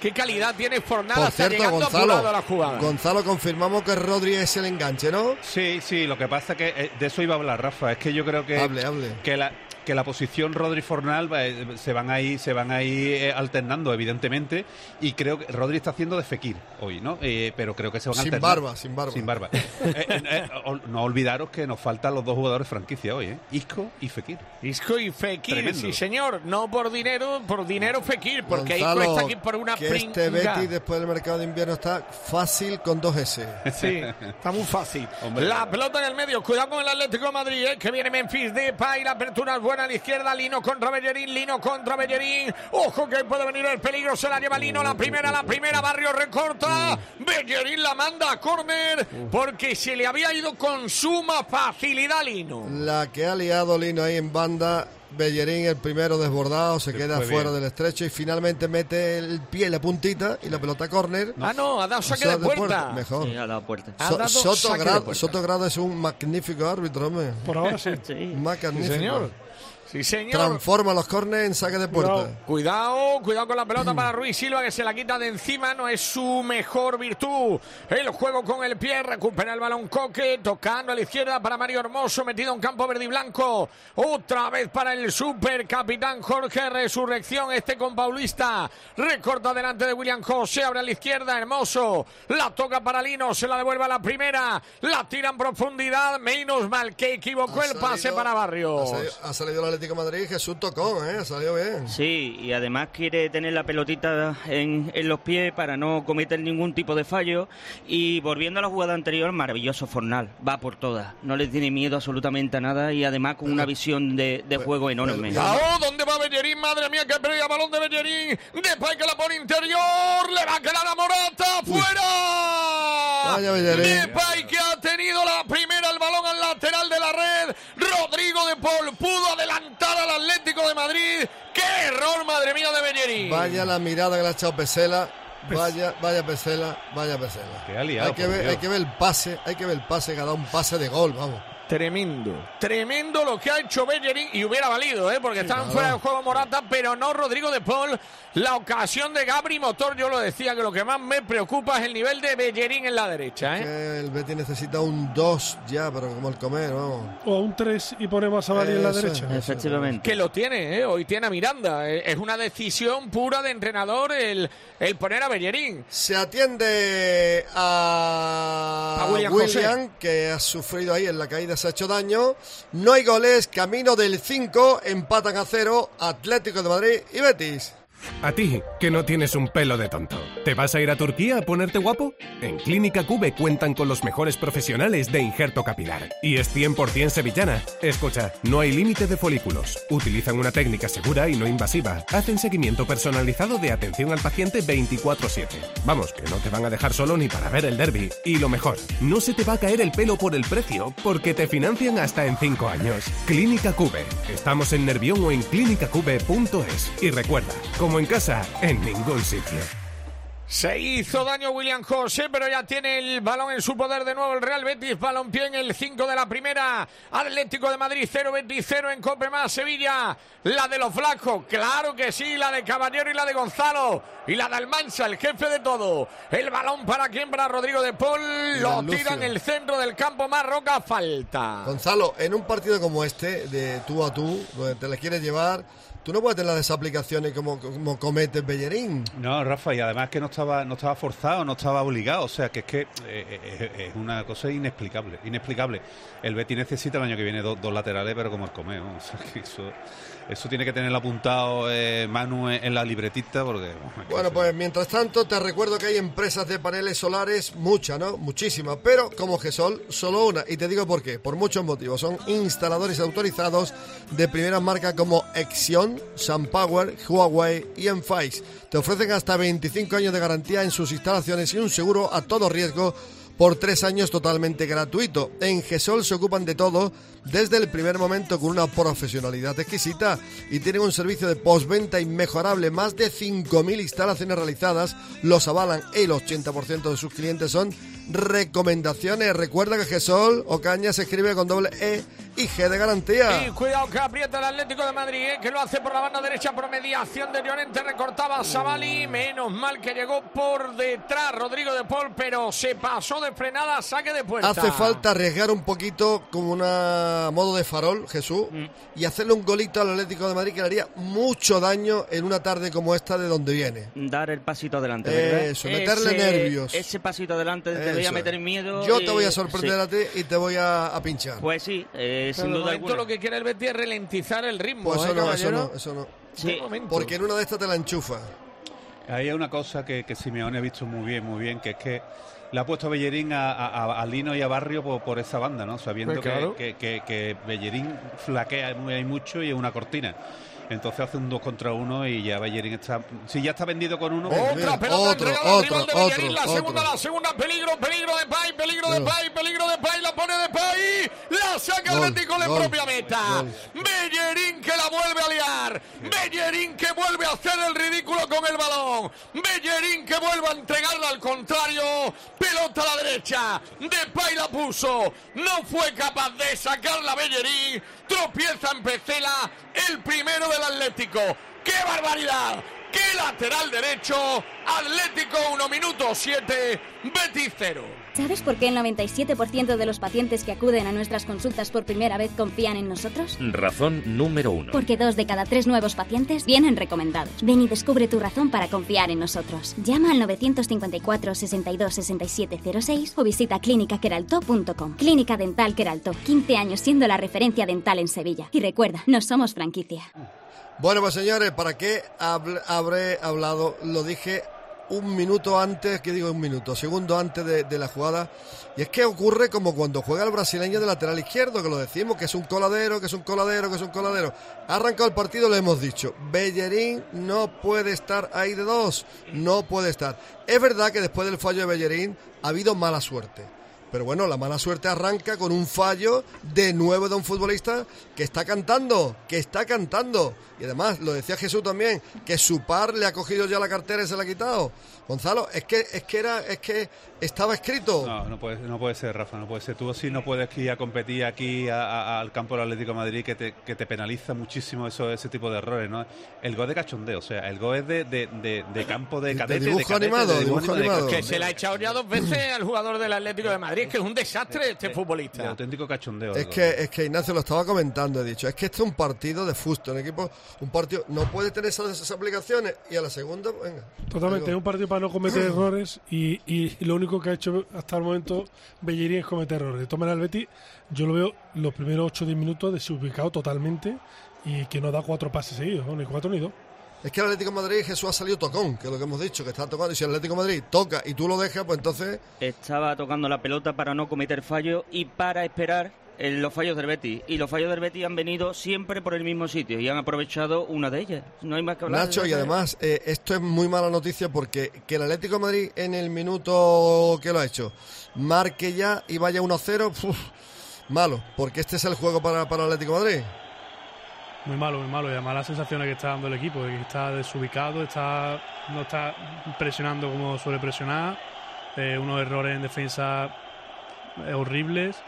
Speaker 1: Qué calidad tiene Fornal
Speaker 3: Por cierto, Gonzalo,
Speaker 1: a la jugada.
Speaker 3: Gonzalo, confirmamos que Rodri es el enganche, ¿no?
Speaker 5: Sí, sí, lo que pasa es que eh, de eso iba a hablar Rafa, es que yo creo que
Speaker 3: Hable, hable.
Speaker 5: que la que la posición Rodri Fornal eh, se van ahí se van ahí eh, alternando evidentemente y creo que Rodri está haciendo de Fekir hoy, ¿no? Eh, pero creo que se van
Speaker 3: Sin
Speaker 5: alternando.
Speaker 3: barba, sin barba.
Speaker 5: Sin barba. Eh, eh, eh, ol- no olvidaros que nos faltan los dos jugadores franquicia hoy, ¿eh? Isco y Fekir.
Speaker 1: Isco y Fekir,
Speaker 5: Tremendo.
Speaker 1: sí señor, no por dinero, por dinero Fekir, porque
Speaker 3: Gonzalo,
Speaker 1: Isco está aquí por una
Speaker 3: que este. Betis después del mercado de invierno está fácil con dos S.
Speaker 1: Sí, está muy fácil.
Speaker 5: Hombre.
Speaker 1: la pelota en el medio, cuidado con el Atlético de Madrid, eh, que viene Memphis Depay, la apertura es buena a la izquierda, Lino contra Bellerín, Lino contra Bellerín. Ojo que puede venir el peligro, se la lleva Lino, la primera, la primera, Barrio recorta. Bellerín la manda a córner porque se le había ido con suma facilidad a Lino.
Speaker 3: La que ha liado Lino ahí en banda. Bellerín, el primero desbordado, se queda
Speaker 5: fue
Speaker 3: fuera
Speaker 5: bien.
Speaker 3: del estrecho y finalmente mete el pie, la puntita y la pelota a córner.
Speaker 1: Ah, no, ha dado saque
Speaker 3: O sea,
Speaker 1: de puerta.
Speaker 3: Mejor.
Speaker 2: Sí, a la puerta.
Speaker 1: Ha dado
Speaker 3: Soto,
Speaker 1: saque de
Speaker 3: Grado,
Speaker 1: puerta.
Speaker 3: Soto Grado es un magnífico árbitro, hombre.
Speaker 6: Por ahora sí.
Speaker 2: Sí.
Speaker 3: Magnífico.
Speaker 1: Sí, señor. Sí, señor.
Speaker 3: Transforma los córneres en saque de puerta.
Speaker 6: Cuidado.
Speaker 1: Cuidado, cuidado con la pelota para Ruiz Silva que se la quita de encima, no es su mejor virtud. El juego con el pie, recupera el balón Coque, tocando a la izquierda para Mario Hermoso, metido en campo verde y blanco. Otra vez para el super capitán Jorge Resurrección, este con Paulista. Recorta delante de William José, abre a la izquierda, Hermoso. La toca para Lino, se la devuelve a la primera. La tira en profundidad, menos mal que equivocó
Speaker 3: Ha
Speaker 1: el pase para Barrios.
Speaker 3: Ha salido, ha salido Atlético de Madrid, Jesús tocó, ¿eh? Ha salido bien.
Speaker 2: Sí, y además quiere tener la pelotita en, en los pies para no cometer ningún tipo de fallo. Y volviendo a la jugada anterior, maravilloso Fornal, va por todas, no le tiene miedo absolutamente a nada y además con una visión de, de juego enorme.
Speaker 1: Cuidado, ¿dónde va Bellerín? Madre mía, que pérdida balón de Bellerín. Depay que la pone interior. Le va a quedar a Morata. ¡Fuera!
Speaker 3: Vaya Bellerín.
Speaker 1: Depay que ha tenido la primera, el balón al lateral de la red. Rodrigo de Paul pudo adelantar al Atlético de Madrid. ¡Qué error, madre mía, de Bellerín!
Speaker 3: Vaya la mirada que le ha echado Pesela. Vaya, vaya Pesela, vaya Pesela.
Speaker 5: Qué aliado,
Speaker 3: hay, que ver, hay que ver el pase, hay que ver el pase que ha dado un pase de gol, vamos.
Speaker 1: Tremendo, tremendo lo que ha hecho Bellerín y hubiera valido, ¿eh? porque estaban
Speaker 3: claro.
Speaker 1: fuera del juego Morata, pero no Rodrigo de Paul. La ocasión de Gabri Motor, yo lo decía, que lo que más me preocupa es el nivel de Bellerín en la derecha. ¿eh?
Speaker 3: El Betis necesita un 2 ya, pero como el comer, vamos.
Speaker 6: O un 3 y ponemos a Sabali en la derecha.
Speaker 3: eso.
Speaker 2: Efectivamente.
Speaker 1: Que lo tiene, ¿eh? hoy tiene a Miranda. Eh, Es una decisión pura de entrenador el, el poner a Bellerín.
Speaker 3: Se atiende a,
Speaker 1: A William José.
Speaker 3: que ha sufrido ahí en la caída, se ha hecho daño. No hay goles, camino del 5, empatan a cero Atlético de Madrid y Betis.
Speaker 20: A ti, que no tienes un pelo de tonto. ¿Te vas a ir a Turquía a ponerte guapo? En Clínica Cube cuentan con los mejores profesionales de injerto capilar. Y es 100% sevillana. Escucha, no hay límite de folículos. Utilizan una técnica segura y no invasiva. Hacen seguimiento personalizado de atención al paciente 24-7. Vamos, que no te van a dejar solo ni para ver el derby. Y lo mejor, no se te va a caer el pelo por el precio, porque te financian hasta en 5 años. Clínica Cube. Estamos en Nervión o en clínicacube.es. Y recuerda, como en casa, en ningún sitio.
Speaker 1: Se hizo daño William José, pero ya tiene el balón en su poder de nuevo el Real Betis. Balompié en el 5 de la primera. Atlético de Madrid 0 Betis 0 en Cope más Sevilla. La de los flacos, claro que sí. La de Caballero y la de Gonzalo. Y la de Almansa, el jefe de todo. El balón para quién, para Rodrigo de Paul. Lo tira en el centro del campo. Marroca, falta.
Speaker 3: Gonzalo, en un partido como este, de tú a tú, donde te le quieres llevar, tú no puedes tener las desaplicaciones como, como comete Bellerín.
Speaker 5: No, Rafa, y además que no estaba, no estaba forzado, no estaba obligado, o sea que es que eh, eh, es una cosa inexplicable, inexplicable. El Betis necesita el año que viene dos, dos laterales, pero como el Comeo, o sea que eso, eso tiene que tenerlo apuntado eh, Manu en, en la libretita, porque bueno,
Speaker 3: Bueno, pues mientras tanto te recuerdo que hay empresas de paneles solares, muchas, ¿no? Muchísimas, pero como Gesol, solo una. Y te digo por qué, por muchos motivos. Son instaladores autorizados de primeras marcas como Exion, SunPower, Huawei y Enfais. Te ofrecen hasta 25 años de garantía en sus instalaciones y un seguro a todo riesgo por tres años totalmente gratuito. En GESOL se ocupan de todo desde el primer momento con una profesionalidad exquisita y tienen un servicio de postventa inmejorable. Más de 5.000 instalaciones realizadas los avalan. El 80% de sus clientes son recomendaciones. Recuerda que GESOL o Caña se escribe con doble E y G de garantía.
Speaker 1: Y cuidado que aprieta el Atlético de Madrid, ¿eh? que lo hace por la banda derecha por mediación de Llorente. Recortaba a Savali. Menos mal que llegó por detrás Rodrigo de Paul, pero se pasó de frenada, saque de puerta.
Speaker 3: Hace falta arriesgar un poquito como una modo de farol, Jesús, y hacerle un golito al Atlético de Madrid que le haría mucho daño en una tarde como esta de donde viene.
Speaker 2: Dar el pasito adelante, ¿verdad?
Speaker 3: Eso, meterle nervios.
Speaker 2: Ese pasito adelante te voy a meter miedo.
Speaker 3: Yo
Speaker 2: y-
Speaker 3: te voy a sorprender
Speaker 2: sí.
Speaker 3: a ti y te voy a, a pinchar.
Speaker 2: Pues sí, eh, sin duda alguna.
Speaker 1: lo que quiere el Betis es ralentizar el ritmo.
Speaker 3: Pues
Speaker 1: ¿eh,
Speaker 3: eso no, eso no, eso no. Porque en una de estas te la enchufa.
Speaker 5: Ahí hay una cosa que, que Simeone ha visto muy bien, muy bien, que es que le ha puesto Bellerín a, a- a- a Lino y a Barrio por, por esa banda, ¿no? Sabiendo
Speaker 1: Pues claro.
Speaker 5: que, que, Bellerín flaquea muy, mucho y es una cortina. Entonces hace un 2 contra 1 y ya Bellerín está... Si ya está vendido con uno...
Speaker 1: Otra pelota
Speaker 3: Otro,
Speaker 1: entregada al
Speaker 3: otro,
Speaker 1: rival de
Speaker 3: otro,
Speaker 1: Bellerín, la
Speaker 3: otro.
Speaker 1: segunda, la segunda, peligro, peligro de Pay, peligro de. Pay, peligro de Pay, la pone de Pay, la saca
Speaker 3: Gol,
Speaker 1: Atlético en
Speaker 3: gol,
Speaker 1: propia meta.
Speaker 3: gol.
Speaker 1: Bellerín que la vuelve a liar, Bellerín que vuelve a hacer el ridículo con el balón, Bellerín que vuelve a entregarla al contrario, pelota a la derecha, de Pay la puso, no fue capaz de sacarla Bellerín, tropieza en Pecela, el primero del Atlético. ¡Qué barbaridad! ¡Qué lateral derecho! Atlético 1 minuto 7, Betis 0.
Speaker 15: ¿Sabes por qué el 97% de los pacientes que acuden a nuestras consultas por primera vez confían en nosotros?
Speaker 16: Razón número uno.
Speaker 15: Porque dos de cada tres nuevos pacientes vienen recomendados. Ven y descubre tu razón para confiar en nosotros. Llama al 954 62 67 06 o visita clínicaqueralto.com. Clínica Dental Queralto, 15 años siendo la referencia dental en Sevilla. Y recuerda, no somos franquicia.
Speaker 3: Bueno, pues señores, ¿para qué habré hablado? Lo dije un minuto antes, que digo un minuto, segundo antes de, de la jugada. Y es que ocurre como cuando juega el brasileño de lateral izquierdo, que lo decimos, que es un coladero, que es un coladero, que es un coladero. Ha arrancado el partido, lo hemos dicho. Bellerín no puede estar ahí de dos, no puede estar. Es verdad que después del fallo de Bellerín ha habido mala suerte. Pero bueno, la mala suerte arranca con un fallo de nuevo de un futbolista que está cantando, que está cantando. Y además, lo decía Jesús también, que su par le ha cogido ya la cartera y se la ha quitado. Gonzalo, es que, es que era, es que estaba escrito.
Speaker 5: No, no puede, no puede ser, Rafa, no puede ser. Tú sí no puedes ir a competir aquí a- a- al campo del Atlético de Madrid que te, que te penaliza muchísimo eso, ese tipo de errores, ¿no? El gol de cachondeo, o sea, el gol es de, de, de- de campo de cadete,
Speaker 3: dibujo
Speaker 5: de cadete,
Speaker 3: animado,
Speaker 5: de
Speaker 3: dibujo
Speaker 5: de-
Speaker 3: animado.
Speaker 1: Que se la ha echado ya dos veces al jugador del Atlético de Madrid, que es un desastre este
Speaker 5: de
Speaker 1: futbolista.
Speaker 5: auténtico cachondeo.
Speaker 3: Es que, es que Ignacio lo estaba comentando, he dicho, es que este es un partido de fusto, un equipo, un partido, no puede tener esas, esas aplicaciones y a la segunda, venga.
Speaker 6: Totalmente, es un partido para no cometer errores y, y lo único que ha hecho hasta el momento Bellerín es cometer errores. De todas maneras, el Betis, yo lo veo los primeros 8 o 10 minutos desubicado totalmente y que no da cuatro pases seguidos, ¿no? ni cuatro ni dos.
Speaker 3: Es que el Atlético de Madrid Jesús ha salido tocón, que es lo que hemos dicho, que está tocando. Y si el Atlético de Madrid toca y tú lo dejas, pues entonces
Speaker 2: Estaba tocando la pelota para no cometer fallos y para esperar eh, los fallos del Betis. Y los fallos del Betis han venido siempre por el mismo sitio y han aprovechado una de ellas. No hay más que hablar.
Speaker 3: Nacho, y además, eh, esto es muy mala noticia porque que el Atlético de Madrid en el minuto que lo ha hecho marque ya y vaya 1-0, uf, malo, porque este es el juego para, para el Atlético de Madrid.
Speaker 10: Muy malo, muy malo. Y además las sensaciones que está dando el equipo, está desubicado, está no está presionando como suele presionar, eh, unos errores en defensa horribles,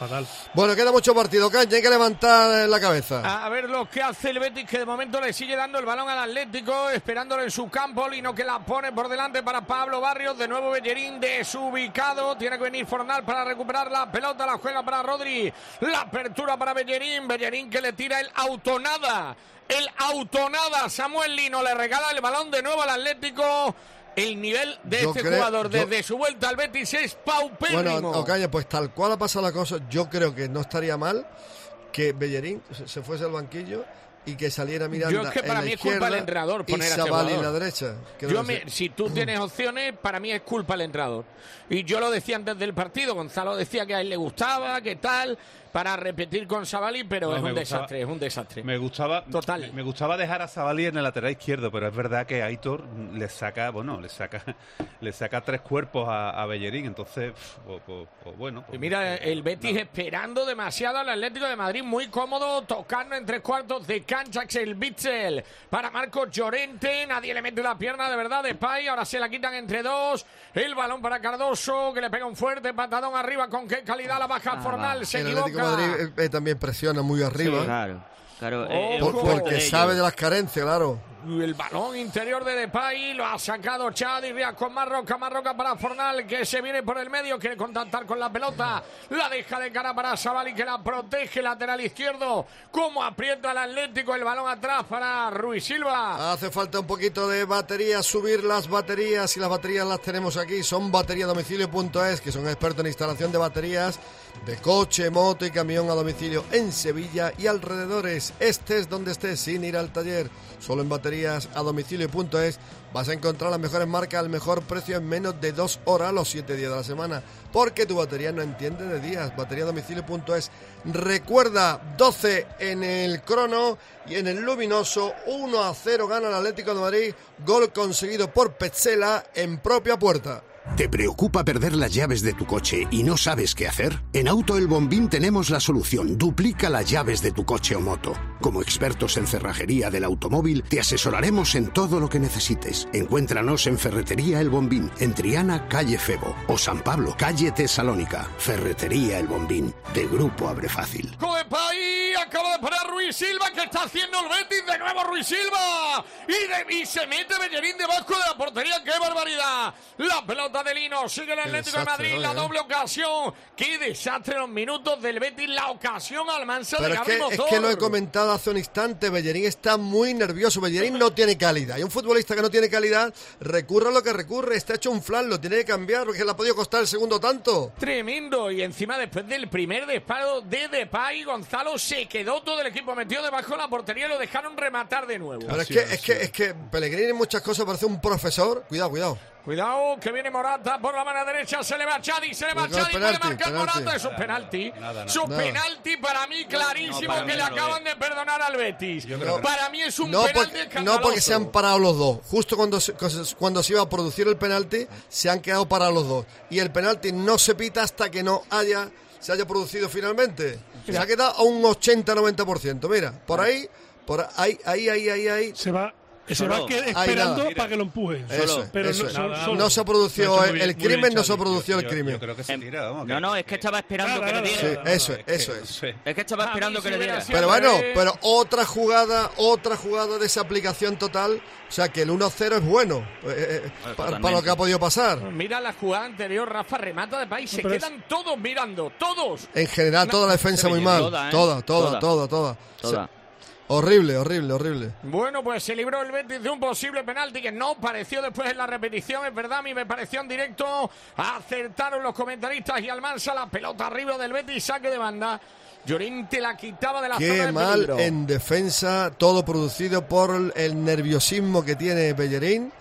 Speaker 10: fatal.
Speaker 3: Bueno, queda mucho partido, Caña, hay que levantar la cabeza.
Speaker 1: A ver lo que hace el Betis, que de momento le sigue dando el balón al Atlético, esperándolo en su campo. Lino que la pone por delante para Pablo Barrios. De nuevo Bellerín desubicado. Tiene que venir Fornal para recuperar la pelota. La juega para Rodri. La apertura para Bellerín. Bellerín que le tira el autonada. El autonada. Samuel Lino le regala el balón de nuevo al Atlético. El nivel de
Speaker 3: Yo
Speaker 1: este
Speaker 3: creo-
Speaker 1: jugador
Speaker 3: yo-
Speaker 1: desde su vuelta al Betis es paupérrimo.
Speaker 3: Bueno, Ocaña, pues tal cual ha pasado la cosa, yo creo que no estaría mal que Bellerín se- se fuese al banquillo y que saliera mirando
Speaker 1: Yo es que para
Speaker 3: en
Speaker 1: mí es culpa del entrenador
Speaker 3: y
Speaker 1: poner a este
Speaker 3: Sabali en la derecha.
Speaker 1: Yo me- si tú tienes opciones, para mí es culpa del entrenador. Y yo lo decía antes del partido, Gonzalo decía que a él le gustaba, que tal, para repetir con Sabali, pero
Speaker 5: No,
Speaker 1: es un
Speaker 5: gustaba-
Speaker 1: desastre, es un desastre.
Speaker 5: Me gustaba,
Speaker 1: Total.
Speaker 5: Me, me gustaba dejar a Zabali en el lateral izquierdo, pero es verdad que Aitor le saca, bueno, le saca, le saca tres cuerpos a, a Bellerín, entonces, pf, pues, pues- pues bueno. pues-
Speaker 1: Y mira, el Betis esperando demasiado al Atlético de Madrid, muy cómodo, tocando en tres cuartos de cancha el Bitzel para Marcos Llorente, nadie le mete la pierna de verdad de Pay, ahora se la quitan entre dos, el balón para Cardoso, que le pega un fuerte patadón arriba, con qué calidad la baja Fornal, se
Speaker 3: el Atlético de
Speaker 1: equivoca.
Speaker 3: Madrid eh, eh, también presiona muy arriba.
Speaker 2: claro, claro.
Speaker 1: eh,
Speaker 3: Por- porque
Speaker 1: de
Speaker 3: sabe de las carencias, claro.
Speaker 1: El balón interior de Depay lo ha sacado Chad y Rías con Marroca, Marroca para Fornal que se viene por el medio, quiere contactar con la pelota, la deja de cara para Sabali que la protege lateral izquierdo, como aprieta el Atlético, el balón atrás para Ruiz Silva.
Speaker 3: Hace falta un poquito de batería, subir las baterías y las baterías las tenemos aquí. Son bateriadomicilio.es, que son expertos en instalación de baterías de coche, moto y camión a domicilio en Sevilla y alrededores. Estés donde estés sin ir al taller. Solo en baterías a domicilio.es vas a encontrar las mejores marcas al mejor precio en menos de dos horas los siete días de la semana. Porque tu batería no entiende de días. Batería a. Recuerda 12 en el crono y en el luminoso 1 a 0 gana el Atlético de Madrid. Gol conseguido por Petzela en propia puerta.
Speaker 21: ¿Te preocupa perder las llaves de tu coche y no sabes qué hacer? En Auto El Bombín tenemos la solución. Duplica las llaves de tu coche o moto. Como expertos en cerrajería del automóvil, te asesoraremos en todo lo que necesites. Encuéntranos en Ferretería El Bombín, en Triana, calle Febo, o San Pablo, calle Tesalónica. Ferretería El Bombín, de Grupo Abre Fácil.
Speaker 1: Depay acaba de parar Ruiz Silva que está haciendo el Betis de nuevo Ruiz Silva y, de- y se mete Bellerín debajo de la portería qué barbaridad la pelota de Lino sigue el Atlético de Madrid la
Speaker 3: oye.
Speaker 1: doble ocasión qué desastre los minutos del Betis la ocasión al Mansa
Speaker 3: Pero
Speaker 1: de
Speaker 3: es que,
Speaker 1: Gabriel
Speaker 3: es que lo he comentado hace un instante, Bellerín está muy nervioso, Bellerín no tiene calidad. Y un futbolista que no tiene calidad recurre a lo que recurre, está hecho un flan, lo tiene que cambiar porque le ha podido costar el segundo tanto.
Speaker 1: Tremendo y encima después del primer disparo de Depay Gonzalo se quedó todo el equipo metido debajo de la portería y lo dejaron rematar de nuevo.
Speaker 3: Pero es que, es que, es que Pellegrini en muchas cosas parece un profesor. Cuidado, cuidado.
Speaker 1: Cuidado, que viene Morata por la mano derecha, se le va Chadi, se le va
Speaker 3: Cuidado,
Speaker 1: Chadi, puede marcar
Speaker 3: penalti.
Speaker 1: Morata, es un penalti.
Speaker 5: Nada,
Speaker 1: Su
Speaker 3: nada.
Speaker 1: penalti para mí clarísimo
Speaker 5: No, para
Speaker 1: que
Speaker 5: mí
Speaker 1: le
Speaker 5: no
Speaker 1: acaban de perdonar al Betis. Para mí es un
Speaker 3: No
Speaker 1: penalti
Speaker 3: no porque se han parado los dos. Justo cuando se, cuando se iba a producir el penalti, se han quedado parados los dos. Y el penalti no se pita hasta que no haya se haya producido finalmente. Se ha quedado a un 80-90%. Mira, por ahí, por ahí, ahí, ahí, ahí, ahí.
Speaker 6: Se va, se
Speaker 2: Solo.
Speaker 6: va esperando para que lo empujen.
Speaker 3: Eso,
Speaker 6: pero
Speaker 3: eso
Speaker 6: no,
Speaker 3: es.
Speaker 6: sol-
Speaker 3: no,
Speaker 6: solo.
Speaker 3: se
Speaker 6: hecho
Speaker 3: el, el crimen, no se
Speaker 5: Yo-
Speaker 3: el crimen.
Speaker 5: Yo creo que se tira, vamos.
Speaker 2: No, no, es que estaba esperando
Speaker 6: Nada,
Speaker 2: que le
Speaker 3: Sí,
Speaker 2: diera.
Speaker 6: nada.
Speaker 3: eso es, eso es.
Speaker 5: Sí.
Speaker 2: Es que estaba esperando que le diera.
Speaker 3: Pero bueno,
Speaker 1: Eh.
Speaker 3: pero otra jugada, otra jugada de esa aplicación total. O sea que el 1-0 es bueno eh, eh, pa- para, lo que ha podido pasar.
Speaker 1: Mira la jugada anterior, Rafa remata de país, se
Speaker 6: pero es-
Speaker 1: quedan todos mirando, todos.
Speaker 3: En general, toda la defensa muy mal.
Speaker 2: Toda, ¿eh?
Speaker 3: Toda, toda,
Speaker 2: Toda.
Speaker 3: toda, toda. Horrible, horrible, horrible.
Speaker 1: Bueno, pues se libró el Betis de un posible penalti que no pareció después en la repetición, es verdad, a mí me pareció en directo. Acertaron los comentaristas y Almansa la pelota arriba del Betis, saque de banda. Llorente la quitaba de la zona
Speaker 3: Qué
Speaker 1: de
Speaker 3: mal
Speaker 1: peligro.
Speaker 3: en defensa, todo producido por el nerviosismo que tiene Bellerín.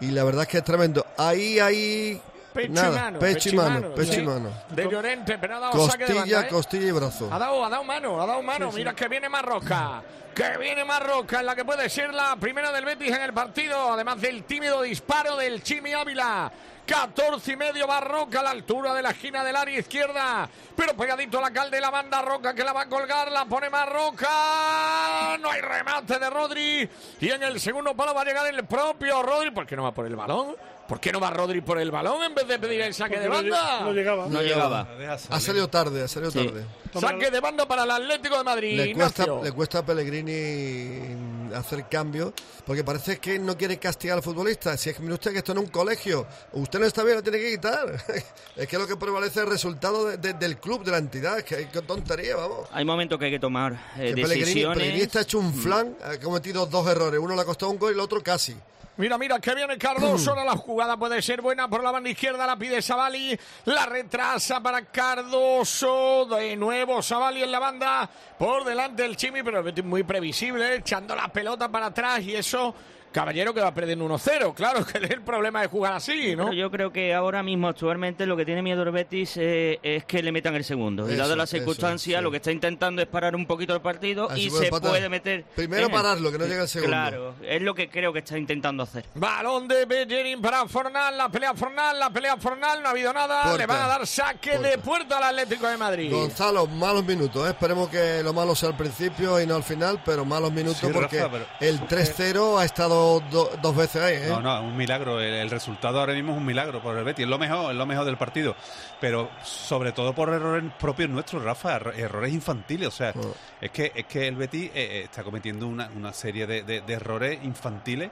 Speaker 3: Y la verdad es que es tremendo. Ahí, ahí.
Speaker 1: Pecho y mano,
Speaker 3: pecho y mano, pecho y mano.
Speaker 1: De Llorente, pero ha dado saque de
Speaker 3: Costilla,
Speaker 1: banda, ¿eh?
Speaker 3: costilla y brazo.
Speaker 1: Ha dado, ha dado mano, ha dado mano. Mira que viene Marroca. Que viene Marroca en la que puede ser la primera del Betis en el partido. Además del tímido disparo del Chimi Ávila. 14 y medio Barroca a la altura de la esquina del área izquierda. Pero pegadito a la calde la banda Roca que la va a colgar. La pone Marroca. No hay remate de Rodri. Y en el segundo palo va a llegar el propio Rodri. ¿Por qué no va por el balón? ¿Por qué no va Rodri por el balón en vez de pedir el saque de
Speaker 6: Porque
Speaker 1: banda?
Speaker 6: no llegaba.
Speaker 2: No llegaba.
Speaker 3: Ha salido tarde, ha salido
Speaker 2: Sí.
Speaker 3: tarde.
Speaker 1: Saque de banda para el Atlético de Madrid.
Speaker 3: Le cuesta, le cuesta a Pellegrini hacer cambios porque parece que no quiere castigar al futbolista. Si es que mire usted que esto no es un colegio, usted no está bien, lo tiene que quitar. es que lo que prevalece es el resultado de- de- del club, de la entidad. Es que qué tontería, vamos.
Speaker 2: Hay momentos que hay que tomar eh,
Speaker 3: Que Pellegrini, está hecho un flan, ha cometido dos errores. Uno le ha costado un gol y el otro casi.
Speaker 1: Mira, mira, que viene Cardoso. Ahora la jugada puede ser buena por la banda izquierda. La pide Savali. La retrasa para Cardoso. De nuevo Savali en la banda. Por delante el Chimi, pero muy previsible. Echando la pelota para atrás y eso. Caballero que va perdiendo 1-0. Claro que es el problema de jugar así, ¿no?
Speaker 2: Pero yo creo que ahora mismo, actualmente, lo que tiene miedo el Betis eh, es que le metan el segundo. y
Speaker 3: Eso,
Speaker 2: dado las
Speaker 3: eso,
Speaker 2: circunstancias,
Speaker 3: sí.
Speaker 2: lo que está intentando es parar un poquito el partido
Speaker 3: Así
Speaker 2: y se
Speaker 3: empatar.
Speaker 2: puede meter.
Speaker 3: Primero pararlo, que no llegue el segundo.
Speaker 2: Claro, es lo que creo que está intentando hacer.
Speaker 1: Balón de Bellerín para Fornal. La pelea Fornal. La pelea Fornal. No ha habido nada.
Speaker 3: Puerta.
Speaker 1: Le van a dar saque de puerta al Atlético de Madrid.
Speaker 3: Gonzalo, malos minutos. ¿eh? Esperemos que lo malo sea al principio y no al final, pero malos minutos
Speaker 5: Sí, Rafa,
Speaker 3: porque
Speaker 5: pero-
Speaker 3: el 3-0 ha estado do- dos veces ahí. ¿eh?
Speaker 5: No, no, un milagro. El, el resultado ahora mismo es un milagro por el Betis. Es lo mejor, es lo mejor del partido. Pero sobre todo por errores propios nuestros, Rafa, erro- errores infantiles. O sea,
Speaker 3: Oh.
Speaker 5: es que es que el Betis eh, eh, está cometiendo una, una serie de, de- de errores infantiles.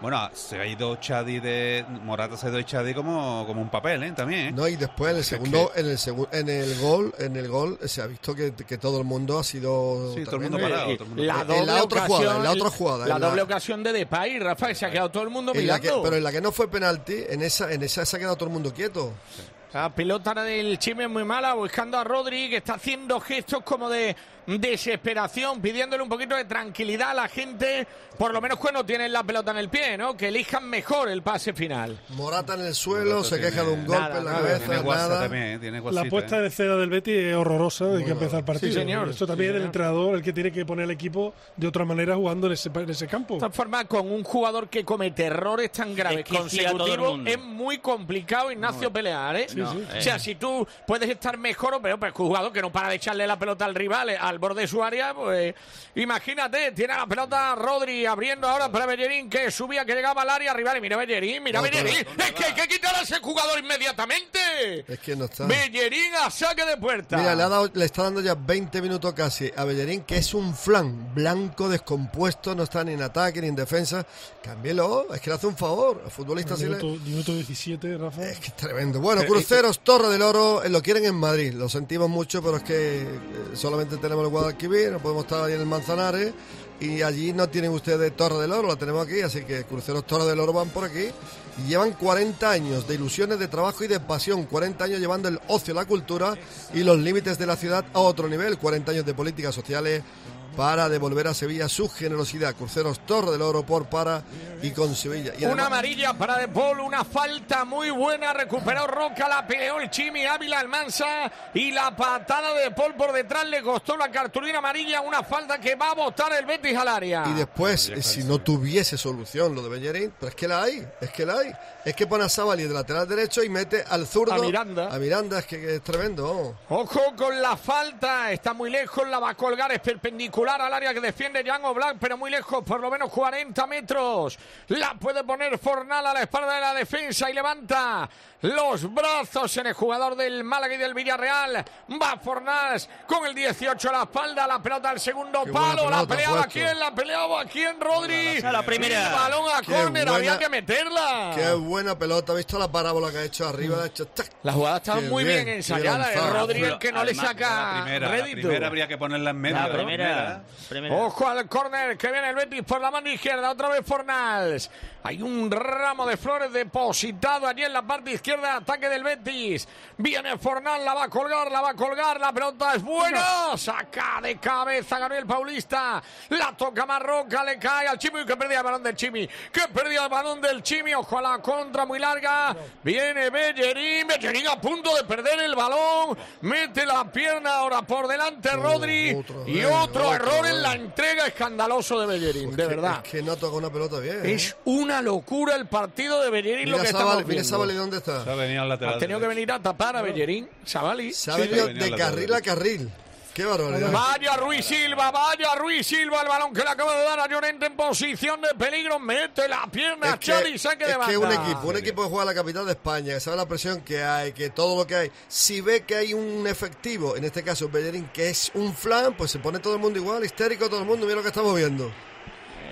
Speaker 5: Bueno, se ha ido Chadi de. Morata se ha ido Chadi como, como un papel, ¿eh? También, ¿eh?
Speaker 3: No, y después en el
Speaker 5: Es
Speaker 3: segundo, en el segu- en el gol, en el gol se ha visto que, que todo el mundo ha sido
Speaker 5: Sí, todo el
Speaker 3: también-
Speaker 5: mundo parado. Todo el mundo
Speaker 1: la doble
Speaker 3: En la otra
Speaker 1: ocasión,
Speaker 3: jugada, en la otra jugada,
Speaker 1: La
Speaker 3: en la-
Speaker 1: doble ocasión de Depay, Rafael, se ha quedado todo el mundo
Speaker 3: en que- pero en la que no fue penalti, en esa, en esa se ha quedado todo el mundo quieto.
Speaker 1: La pelota del Chime es muy mala, buscando a Rodri, que está haciendo gestos como de desesperación, pidiéndole un poquito de tranquilidad a la gente, por lo menos cuando tienen la pelota en el pie, ¿no? Que elijan mejor el pase final.
Speaker 3: Morata en el suelo,
Speaker 5: Morata
Speaker 3: se
Speaker 5: tiene-
Speaker 3: queja de un golpe
Speaker 1: nada,
Speaker 3: en la
Speaker 1: nada.
Speaker 3: cabeza,
Speaker 5: Tiene guasa
Speaker 3: nada.
Speaker 5: también, ¿eh? Tiene
Speaker 6: La
Speaker 5: guasita,
Speaker 6: puesta
Speaker 5: ¿eh?
Speaker 6: de cera del Betis es horrorosa desde que empieza el partido.
Speaker 1: Sí, señor.
Speaker 6: Esto también
Speaker 1: Sí,
Speaker 6: es el
Speaker 1: señor.
Speaker 6: entrenador el que tiene que poner al equipo de otra manera jugando en ese, en ese campo.
Speaker 1: De todas formas, con un jugador que comete errores tan graves
Speaker 2: Es que el
Speaker 1: consecutivos, es muy complicado, Ignacio, pelear, ¿eh?
Speaker 2: No, sí.
Speaker 1: O sea, si tú puedes estar mejor o peor, pero es un jugador que no para de echarle la pelota al rival, eh, al borde de su área, pues imagínate, tiene la pelota Rodri abriendo ahora para Bellerín, que subía, que llegaba al área rival, y mira Bellerín, mira
Speaker 3: Otra
Speaker 1: Bellerín, es que hay que quitar a ese jugador inmediatamente.
Speaker 3: Es que no está.
Speaker 1: Bellerín a saque de puerta.
Speaker 3: Mira, le, ha dado- le está dando ya 20 minutos casi a Bellerín, que es un flan blanco, descompuesto, no está ni en ataque ni en defensa. Cámbielo, es que le hace un favor. Al futbolista sí le...
Speaker 6: Minuto, minuto 17, Rafa.
Speaker 3: Es que es tremendo. Bueno, Cruceros, Torre del Oro, eh, lo quieren en Madrid. Lo sentimos mucho, pero es que eh, solamente tenemos el Guadalquivir, no podemos estar ahí en el Manzanares. Y allí no tienen ustedes Torre del Oro, la tenemos aquí, así que cruceros Torre del Oro van por aquí. Y llevan 40 años de ilusiones, de trabajo y de pasión. 40 años llevando el ocio, la cultura y los límites de la ciudad a otro nivel. 40 años de políticas sociales para devolver a Sevilla su generosidad. Cruceros Torre del Oro por para y con Sevilla. Y
Speaker 1: Una amarilla para De Paul, una falta muy buena, recuperó Roca, la peleó el Chimi Ávila Almansa y la patada de De Paul por detrás le costó la cartulina amarilla, una falta que va a botar el Betis al área.
Speaker 3: Y después, si no tuviese solución lo de Bellerín, pero es que la hay, es que la hay. Es que pone a Sabali de lateral derecho y mete al zurdo.
Speaker 1: A Miranda.
Speaker 3: A Miranda, es que, que es tremendo.
Speaker 1: Ojo con la falta, está muy lejos, la va a colgar, es perpendicular al área que defiende Django Black, pero muy lejos, por lo menos 40 metros. La puede poner Fornal a la espalda de la defensa y levanta los brazos en el jugador del Málaga y del Villarreal. Va Fornals con el 18 a la espalda, la pelota al segundo
Speaker 3: Qué
Speaker 1: palo, la
Speaker 3: pelota,
Speaker 1: peleaba
Speaker 3: puesto.
Speaker 1: quién, la peleaba quién, Rodri.
Speaker 2: A la primera.
Speaker 1: El balón a
Speaker 3: Qué
Speaker 1: córner,
Speaker 3: buena-
Speaker 1: había que meterla.
Speaker 3: Qué buena pelota. ¿Has visto la parábola que ha hecho arriba? La ha hecho.
Speaker 1: La jugada estaba
Speaker 3: Qué
Speaker 1: muy bien,
Speaker 3: bien,
Speaker 1: ensayada.
Speaker 3: lanzada.
Speaker 1: Rodri el que no le saca
Speaker 5: La primera, la primera habría que ponerla en medio.
Speaker 2: La
Speaker 5: ¿no?
Speaker 2: primera.
Speaker 1: Ojo al córner que viene el Betis por la mano izquierda, otra vez Fornals. Hay un ramo de flores depositado allí en la parte izquierda, ataque del Betis. Viene Fornal, la va a colgar, la va a colgar, la pelota es buena. Saca de cabeza Gabriel Paulista. La toca Marroca, le cae al Chimi, que perdía el balón del Chimi. Que perdía el balón del Chimi, ojo a la contra muy larga. Viene Bellerín, Bellerín a punto de perder el balón. Mete la pierna ahora por delante Rodri.
Speaker 3: otro
Speaker 1: y otro
Speaker 3: otro
Speaker 1: error en la entrega escandaloso de Bellerín, de
Speaker 3: que-
Speaker 1: verdad.
Speaker 3: Es que no toca una pelota bien. ¿eh?
Speaker 1: Es una locura el partido de Bellerín lo
Speaker 3: Mira
Speaker 1: que
Speaker 3: Sabali,
Speaker 1: estamos
Speaker 3: mira. Sabali, ¿dónde está?
Speaker 5: Se ha venido al lateral.
Speaker 1: Ha tenido que venir a tapar a Bellerín, Sabali.
Speaker 3: Se ha venido
Speaker 1: sí.
Speaker 3: de carril a carril. Qué barbaridad.
Speaker 1: Vaya Ruiz Silva, vaya Ruiz Silva, el balón que le acaba de dar a Llorente en posición de peligro, mete la pierna,
Speaker 3: Es que,
Speaker 1: saque de
Speaker 3: es
Speaker 1: banda.
Speaker 3: que un equipo, un equipo que juega la capital de España, que sabe la presión que hay, que todo lo que hay, si ve que hay un efectivo, en este caso Bellerín, que es un flan, pues se pone todo el mundo igual, histérico todo el mundo, mira lo que estamos viendo.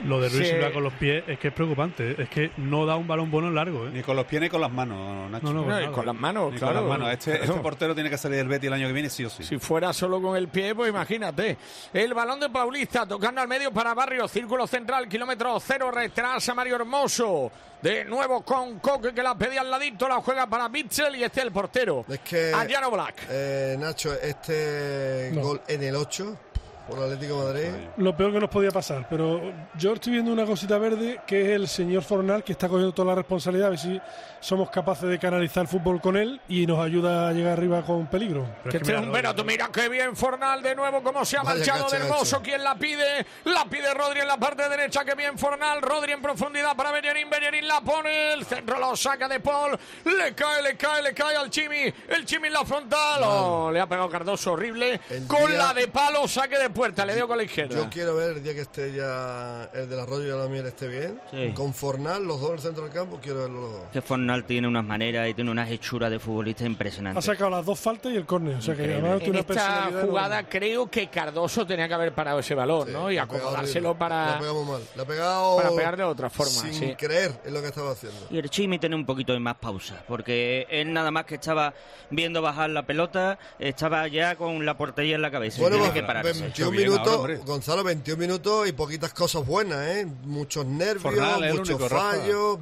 Speaker 10: Lo de Ruiz
Speaker 1: Sí.
Speaker 10: Silva con los pies es que es preocupante. Es que no da un balón bueno en largo. ¿eh?
Speaker 5: Ni con los pies ni con las manos, Nacho.
Speaker 10: No, no,
Speaker 1: No, y
Speaker 10: nada.
Speaker 1: con las manos,
Speaker 5: Ni
Speaker 1: claro.
Speaker 5: con las manos. Este, este portero tiene que salir del Betis el año que viene, sí o sí.
Speaker 1: Si fuera solo con el pie, pues imagínate. El balón de Paulista tocando al medio para Barrio, círculo central, kilómetro cero, retrasa Mario Hermoso. De nuevo con Coque que la pedía al ladito, la juega para Bitzel y este es el portero.
Speaker 3: Es que,
Speaker 1: Adriano Black.
Speaker 3: eh, Nacho, este
Speaker 6: No.
Speaker 3: gol en el 8 por el Atlético de Madrid,
Speaker 6: Lo peor que nos podía pasar, pero yo estoy viendo una cosita verde que es el señor Fornal que está cogiendo toda la responsabilidad, a ver si somos capaces de canalizar el fútbol con él y nos ayuda a llegar arriba con peligro.
Speaker 10: Pero
Speaker 1: Que
Speaker 10: es
Speaker 1: este
Speaker 10: que
Speaker 1: es
Speaker 10: mira,
Speaker 1: un Benato, mira qué bien Fornal de nuevo, cómo se ha
Speaker 3: Vaya
Speaker 1: marchado de hermoso. ¿Quién la pide? La pide Rodri en la parte derecha, que bien Fornal. Rodri en profundidad para Bellerín. Bellerín la pone, el centro lo saca de Paul. Le cae, le cae, le cae al Chimi. El Chimi en la frontal. Oh, le ha pegado Cardoso horrible.
Speaker 3: El
Speaker 1: Con
Speaker 3: día-
Speaker 1: la de palo, saque de puerta. Le dio con la izquierda.
Speaker 3: Yo quiero ver el día que esté ya el del Arroyo y la miel esté bien.
Speaker 2: Sí.
Speaker 3: Con Fornal, los dos en el centro del campo, quiero verlos los dos.
Speaker 2: Que Fornal tiene unas maneras y tiene unas hechuras de futbolista
Speaker 6: Ha
Speaker 2: impresionantes.
Speaker 6: sacado las dos faltas y el córner, o sea que además tiene
Speaker 1: En
Speaker 6: una
Speaker 1: esta jugada creo que Cardoso tenía que haber parado ese balón,
Speaker 3: Sí,
Speaker 1: ¿no? Y
Speaker 3: la ha
Speaker 1: acomodárselo.
Speaker 3: La ha
Speaker 1: para...
Speaker 3: pegado muy mal. La ha pegado.
Speaker 1: para pegar de otra forma,
Speaker 3: Sin
Speaker 1: sí.
Speaker 3: creer en lo que estaba haciendo.
Speaker 2: Y el Chimi tiene un poquito de más pausa, porque él nada más que estaba viendo bajar la pelota, estaba ya con la portería en la cabeza. y
Speaker 3: Bueno,
Speaker 2: tiene
Speaker 3: pues,
Speaker 2: que pararse.
Speaker 3: 21
Speaker 5: bien
Speaker 3: minutos,
Speaker 5: ahora.
Speaker 3: Gonzalo, 21 minutos y poquitas cosas buenas, ¿eh? Muchos nervios,
Speaker 5: Fornal
Speaker 3: muchos
Speaker 5: único,
Speaker 3: fallos.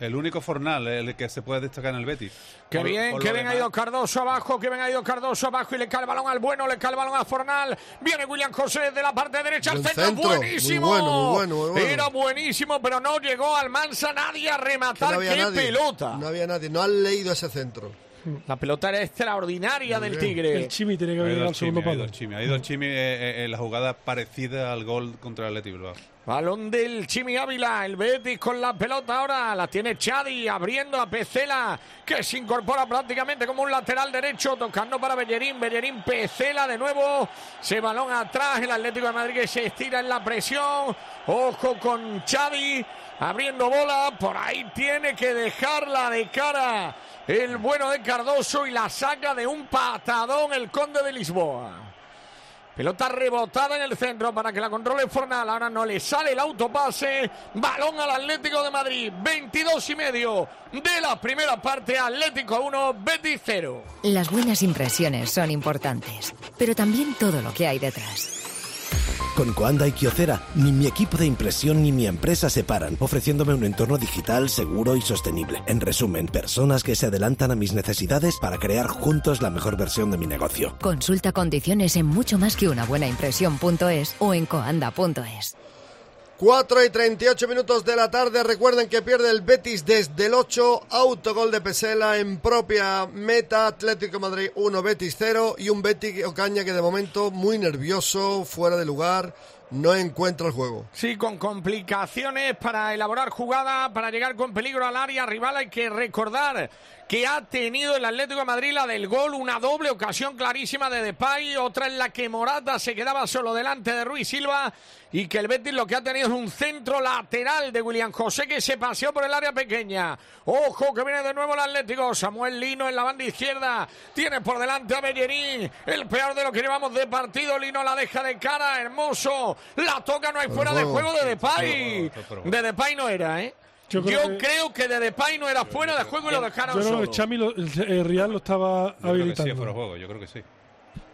Speaker 5: El único Fornal, el que se puede destacar en el Betis.
Speaker 1: Qué
Speaker 5: Por-
Speaker 1: bien,
Speaker 5: por
Speaker 1: qué
Speaker 5: lo
Speaker 1: bien ha ido Cardoso abajo, qué bien ha ido Cardoso abajo y le cae el balón al bueno, le cae el balón a Fornal. Viene William José de la parte derecha al centro,
Speaker 3: muy
Speaker 1: buenísimo.
Speaker 3: bueno, muy bueno, muy bueno.
Speaker 1: Era buenísimo, pero no llegó al Mansa nadie a
Speaker 3: Que
Speaker 1: rematar.
Speaker 3: no
Speaker 1: ¡Qué
Speaker 3: nadie.
Speaker 1: pelota!
Speaker 3: No había nadie. No han leído ese centro.
Speaker 1: La pelota era extraordinaria del. Tigre.
Speaker 6: El Chimi tiene que
Speaker 5: Ha
Speaker 6: haber
Speaker 5: ido
Speaker 6: llegado
Speaker 5: el
Speaker 6: al segundo
Speaker 5: Chimi, ha ido
Speaker 6: palo.
Speaker 5: el Chimi, ha ido el Chimi eh, eh, en la jugada parecida al gol contra el Athletic Bilbao.
Speaker 1: Balón del Chimi Ávila, el Betis con la pelota ahora, la tiene Chadi abriendo a Pecela, que se incorpora prácticamente como un lateral derecho, tocando para Bellerín, Bellerín Pecela de nuevo, se balón atrás, el Atlético de Madrid que se estira en la presión, ojo con Chadi, abriendo bola, por ahí tiene que dejarla de cara el bueno de Cardoso y la saca de un patadón el Conde de Lisboa. Pelota rebotada en el centro para que la controle Fornal. Ahora no le sale el autopase. Balón al Atlético de Madrid. 22 y medio de la primera parte. Atlético 1, Betis 0.
Speaker 22: Las buenas impresiones son importantes, pero también todo lo que hay detrás. Con Coanda y Kyocera, ni mi equipo de impresión ni mi empresa se paran, ofreciéndome un entorno digital seguro y sostenible. En resumen, personas que se adelantan a mis necesidades para crear juntos la mejor versión de mi negocio.
Speaker 23: Consulta condiciones en mucho más que una buena impresión.es o en coanda.es.
Speaker 3: 4 y 38 minutos de la tarde. Recuerden que pierde el Betis desde el 8. Autogol de Pesela en propia meta. Atlético Madrid 1, Betis 0. Y un Betis Ocaña que de momento muy nervioso, fuera de lugar. No encuentra el juego.
Speaker 1: Sí, con complicaciones para elaborar jugada, para llegar con peligro al área rival. Hay que recordar que ha tenido el Atlético de Madrid la del gol, una doble ocasión clarísima de Depay, otra en la que Morata se quedaba solo delante de Ruiz Silva y que el Betis lo que ha tenido es un centro lateral de William José que se paseó por el área pequeña. Ojo que viene de nuevo el Atlético, Samuel Lino en la banda izquierda, tiene por delante a Bellerín, el peor de lo que llevamos de partido, Lino la deja de cara, hermoso, la toca, no hay fuera de juego de Depay. De Depay no era, ¿eh? Yo, creo, que... de Depay no era fuera de juego y lo dejaron
Speaker 6: Yo
Speaker 1: solo.
Speaker 6: creo que Chami, lo- el, el Real lo estaba
Speaker 5: Yo creo que sí,
Speaker 6: habilitando.
Speaker 5: fuera de juego, yo creo que sí.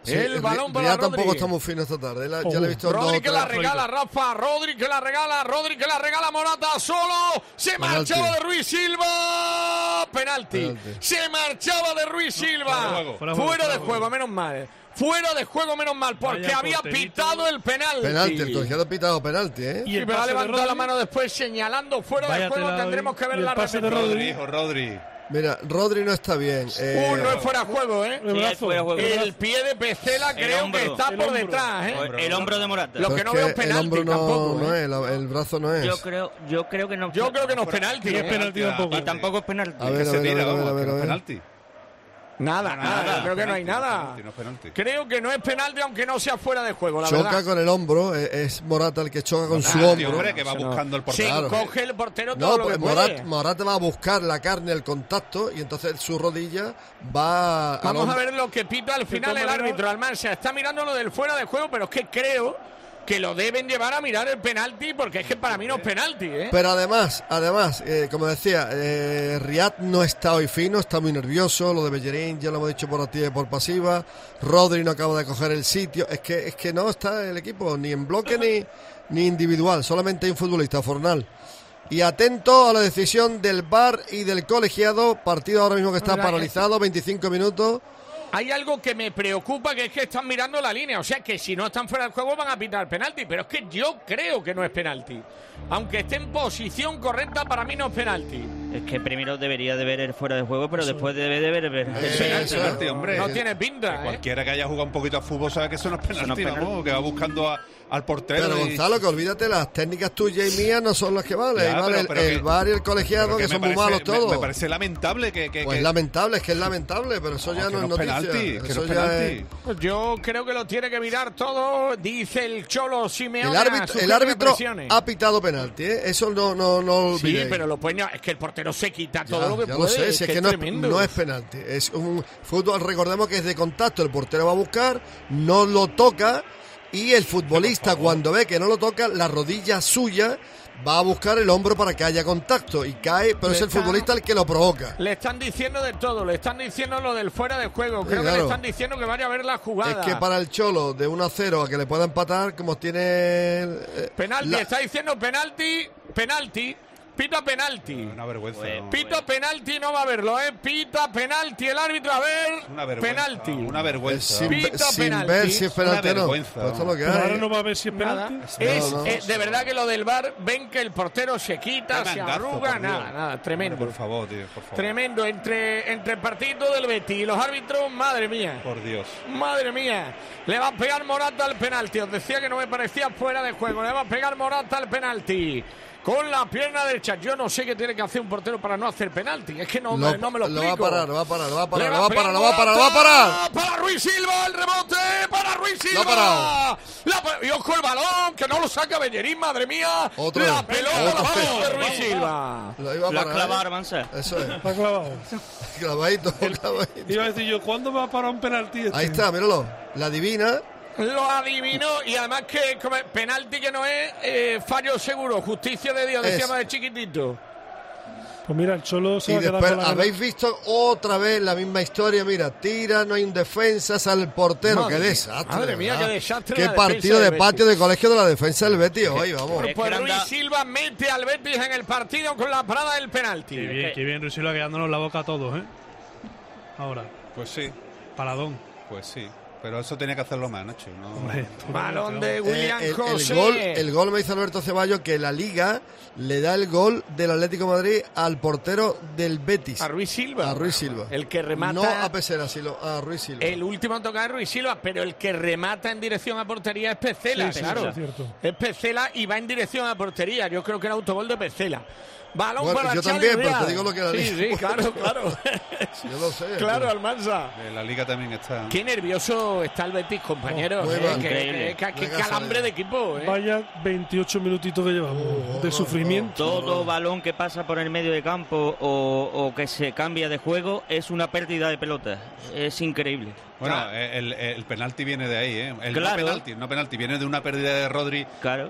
Speaker 3: Sí,
Speaker 1: El balón para
Speaker 3: ya
Speaker 1: Rodri.
Speaker 3: tampoco está muy fino esta tarde. La- ya le he visto
Speaker 1: Rodri que la regala, Rafa, Rodri que la regala, Rodri que la regala, Morata solo, se
Speaker 3: Penalti.
Speaker 1: marchaba de Ruiz Silva, penalti,
Speaker 3: Penalti.
Speaker 1: se marchaba de Ruiz Silva,
Speaker 5: Fuera de juego.
Speaker 1: fuera,
Speaker 5: Fuera de juego,
Speaker 1: de
Speaker 5: fuera de
Speaker 1: juego, menos mal, fuera de juego, menos mal, porque
Speaker 6: Vaya
Speaker 1: había
Speaker 6: porterito.
Speaker 1: pitado el penalti.
Speaker 3: Penalti, el colegiado ha pitado penalti, ¿eh?
Speaker 6: Y
Speaker 1: Sí,
Speaker 6: el pase de
Speaker 1: levantado la
Speaker 6: Rodri.
Speaker 1: mano después señalando fuera de
Speaker 6: Vaya
Speaker 1: juego,
Speaker 6: tela hoy.
Speaker 1: tendremos que ver
Speaker 6: el
Speaker 1: la
Speaker 6: pase de.
Speaker 5: Rodri, hijo, Rodri.
Speaker 3: Mira, Rodri no está bien. eh,
Speaker 1: Uh, no es fuera de juego, ¿eh?
Speaker 6: El brazo,
Speaker 2: fuera de juego.
Speaker 6: el
Speaker 1: El pie de Pecela
Speaker 2: El
Speaker 1: creo
Speaker 2: hombro,
Speaker 1: que está
Speaker 6: el
Speaker 1: por
Speaker 6: hombro.
Speaker 1: detrás, ¿eh?
Speaker 2: El hombro de Morata.
Speaker 1: Lo que
Speaker 3: es
Speaker 1: no veo es
Speaker 3: el
Speaker 1: penalti
Speaker 3: hombro no,
Speaker 1: tampoco,
Speaker 3: no
Speaker 1: ¿eh?
Speaker 3: es, la- el brazo no es.
Speaker 2: Yo creo, yo creo que no.
Speaker 1: Yo creo que no es penalti.
Speaker 6: No es penalti tampoco.
Speaker 2: Y tampoco es penalti.
Speaker 3: A ver,
Speaker 5: que
Speaker 3: a
Speaker 5: se
Speaker 3: ver, a
Speaker 5: tira,
Speaker 3: ver, a ver, a ver,
Speaker 1: Nada, nada, creo que no hay nada.
Speaker 5: No es penalti.
Speaker 1: Creo que no es penalti aunque no sea fuera de juego, la
Speaker 3: Choca
Speaker 1: verdad.
Speaker 3: con el hombro, es Morata el que choca con su hombro.
Speaker 5: hombre, que va buscando el portero.
Speaker 3: Claro.
Speaker 1: coge el portero todo
Speaker 3: No,
Speaker 1: lo
Speaker 3: pues
Speaker 1: que.
Speaker 3: Morata, Morata va a buscar la carne, el contacto, y entonces su rodilla va
Speaker 1: Vamos a ver lo que pita al final el árbitro Almansa. Está mirando lo del fuera de juego, pero es que creo que lo deben llevar a mirar el penalti porque es que para mí no es penalti, ¿eh?
Speaker 3: Pero además, además, eh, como decía, eh, Riyad no está hoy fino, está muy nervioso. Lo de Bellerín ya lo hemos dicho por activa y por pasiva. Rodri no acaba de coger el sitio. Es que, es que no está el equipo ni en bloque ni, ni individual. Solamente hay un futbolista, Fornal. Y atento a la decisión del VAR y del colegiado. Partido ahora mismo que está paralizado, 25 minutos.
Speaker 1: Hay algo que me preocupa que es que están mirando la línea. O sea que si no están fuera del juego van a pitar penalti. Pero es que yo creo que no es penalti. Aunque esté en posición correcta, para mí no es penalti.
Speaker 2: Es que primero debería de ver el fuera de juego, pero después debe de ver el
Speaker 3: Eh,
Speaker 5: penalti,
Speaker 3: eso,
Speaker 5: penalti, hombre.
Speaker 1: No tiene pinta, ¿eh?
Speaker 5: Cualquiera que haya jugado un poquito a fútbol sabe que eso no es penalti,
Speaker 2: no es penalti.
Speaker 5: vamos, que va buscando a- al portero.
Speaker 3: Pero
Speaker 5: y-
Speaker 3: Gonzalo, que olvídate, las técnicas tuyas y mías no son las que valen.
Speaker 5: Ya,
Speaker 3: Ahí vale
Speaker 5: pero-
Speaker 3: el,
Speaker 5: pero
Speaker 3: el
Speaker 5: que-
Speaker 3: VAR y el colegiado, que,
Speaker 5: me
Speaker 3: son muy malos todos.
Speaker 5: Me, parece lamentable que. que-
Speaker 3: Pues
Speaker 5: que-
Speaker 3: lamentable, es que es lamentable, pero eso
Speaker 5: No,
Speaker 3: ya
Speaker 5: que
Speaker 3: no, es noticia.
Speaker 5: penalti, que
Speaker 3: eso
Speaker 5: no es
Speaker 3: ya
Speaker 5: penalti.
Speaker 3: es-
Speaker 1: Pues yo creo que lo tiene que mirar todo, dice el Cholo Simeone.
Speaker 3: El
Speaker 1: a
Speaker 3: árbitro, el árbitro ha pitado penalti, ¿eh? Eso no, no, no
Speaker 1: Sí,
Speaker 3: olvidéis.
Speaker 1: pero lo puede, es que el portero se quita todo
Speaker 3: Ya,
Speaker 1: lo que
Speaker 3: ya
Speaker 1: puede.
Speaker 3: lo sé, si es que,
Speaker 1: es
Speaker 3: no, no es penalti. Es un fútbol, recordemos que es de contacto. El portero va a buscar, no lo toca. Y el futbolista, cuando ve que no lo toca, la rodilla suya va a buscar el hombro para que haya contacto. Y cae, pero
Speaker 1: Le
Speaker 3: es el futbolista el que lo provoca.
Speaker 1: Le están diciendo de todo, le están diciendo lo del fuera de juego.
Speaker 3: Sí,
Speaker 1: Creo que le están diciendo que vaya a ver la jugada.
Speaker 3: Es que para el Cholo, de 1 a 0 a que le pueda empatar, como tiene. eh,
Speaker 1: Penalti,
Speaker 3: la-
Speaker 1: está diciendo penalti, penalti, pita penalti.
Speaker 5: Una vergüenza. ¿no?
Speaker 1: Pita penalti, no va a verlo, ¿eh? Pita penalti, el árbitro, a ver.
Speaker 5: Una vergüenza.
Speaker 1: penalti.
Speaker 5: Una vergüenza.
Speaker 3: sin,
Speaker 1: Pita
Speaker 3: sin
Speaker 1: penalti.
Speaker 3: ver si es penalti no. Pues esto es lo que hay.
Speaker 6: ahora no va a ver si es penalti.
Speaker 1: Es,
Speaker 3: No, no.
Speaker 1: eh, de verdad que lo del bar ven que el portero se quita, se arruga, nada, nada, tremendo.
Speaker 5: Por favor, tío, por favor.
Speaker 1: Tremendo entre, entre el partido del Betis y los árbitros, madre mía.
Speaker 5: Por Dios.
Speaker 1: Madre mía, le va a pegar Morata al penalti. Os decía que no me parecía fuera de juego. Le va a pegar Morata al penalti. Con la pierna derecha. Yo no sé qué tiene que hacer un portero para no hacer penalti. Es que no,
Speaker 3: Lo-
Speaker 1: me, no me lo
Speaker 3: lo
Speaker 1: explico.
Speaker 3: va a parar, lo va a parar, lo va a parar, lo va a parar, lo va a parar, lo va a parar.
Speaker 1: Para Ruiz Silva, el rebote. Para Ruiz Silva.
Speaker 3: Lo ha parado.
Speaker 1: La y ojo el balón, que no lo saca Bellerín, madre mía.
Speaker 3: Otro.
Speaker 1: La pelota
Speaker 3: Otro.
Speaker 1: la mano de Ruiz Silva.
Speaker 3: Lo iba a
Speaker 2: Lo ha
Speaker 3: parar,
Speaker 2: clavado
Speaker 3: ¿eh? Eso es.
Speaker 6: Está clavado.
Speaker 3: Clavadito, clavadito.
Speaker 6: Iba a decir yo, ¿cuándo va a parar un penalti este?
Speaker 3: Ahí está, míralo. La divina.
Speaker 1: Lo adivinó y además que como penalti que no es eh, fallo seguro, justicia de Dios, decíamos de chiquitito.
Speaker 6: Pues mira, el Cholo se
Speaker 3: Y
Speaker 6: va a quedar
Speaker 3: después
Speaker 6: con la
Speaker 3: habéis visto otra vez la misma historia. Mira, tira, no hay un defensa, sale el portero.
Speaker 1: Madre
Speaker 3: qué desastre.
Speaker 1: madre mía,
Speaker 3: ¿verdad?
Speaker 1: qué desastre
Speaker 3: Qué partido de patio de colegio de la defensa del Betis hoy, vamos.
Speaker 1: Pues Ruiz Silva mete al Betis en el partido con la parada del penalti.
Speaker 10: Qué bien, qué bien, Ruiz Silva quedándonos la boca a todos, ¿eh? Ahora.
Speaker 5: Pues sí.
Speaker 10: Paradón.
Speaker 5: Pues sí. Pero eso tenía que hacerlo más, Nacho. No,
Speaker 1: Balón de William
Speaker 3: Eh, el, gol, el gol me dice Alberto Ceballos que la Liga le da el gol del Atlético de Madrid al portero del Betis.
Speaker 1: A Ruiz Silva.
Speaker 3: A Ruiz Silva.
Speaker 1: El que remata.
Speaker 3: No a Pesera, sino a Ruiz Silva.
Speaker 1: El último toque de Ruiz Silva, pero el que remata en dirección a portería es Pecela,
Speaker 6: Sí, sí,
Speaker 1: claro.
Speaker 6: sí, es cierto.
Speaker 1: Es Pecela y va en dirección a portería. Yo creo que era autogol de Pecela. Balón
Speaker 3: Bueno,
Speaker 1: para
Speaker 3: yo
Speaker 1: Charlie
Speaker 3: también, pero
Speaker 1: Real.
Speaker 3: te digo lo que la
Speaker 1: Sí,
Speaker 3: Liga
Speaker 1: sí, claro, claro.
Speaker 3: Yo lo sé.
Speaker 1: claro,
Speaker 3: pero-
Speaker 1: Almanza.
Speaker 5: Eh, La liga también está.
Speaker 1: Qué nervioso está el Betis, compañero.
Speaker 3: Oh,
Speaker 1: Eh,
Speaker 2: Increíble.
Speaker 1: Qué calambre de equipo. eh.
Speaker 6: Vaya 28 minutitos que llevamos
Speaker 3: Oh,
Speaker 6: de sufrimiento.
Speaker 2: Todo balón que pasa por el medio de campo o, o que se cambia de juego es una pérdida de pelota. Es increíble.
Speaker 5: Bueno, eh, el, el penalti viene de ahí, ¿eh? El
Speaker 2: Claro.
Speaker 5: no penalti, no penalti, viene de una pérdida de Rodri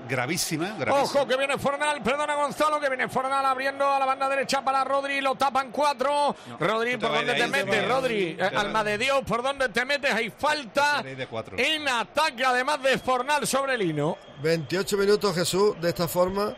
Speaker 5: gravísima, gravísima.
Speaker 1: Ojo que viene Fornal, perdona Gonzalo, que viene Fornal abriendo a la banda derecha para Rodri, lo tapan cuatro. Rodri,
Speaker 5: no
Speaker 1: ¿por dónde
Speaker 5: de
Speaker 1: te metes. Rodri? Eh. Alma de Dios, ¿por dónde te metes? Hay falta
Speaker 5: de cuatro.
Speaker 1: en ataque, además de Fornal sobre Lino.
Speaker 3: 28 minutos, Jesús, de esta forma.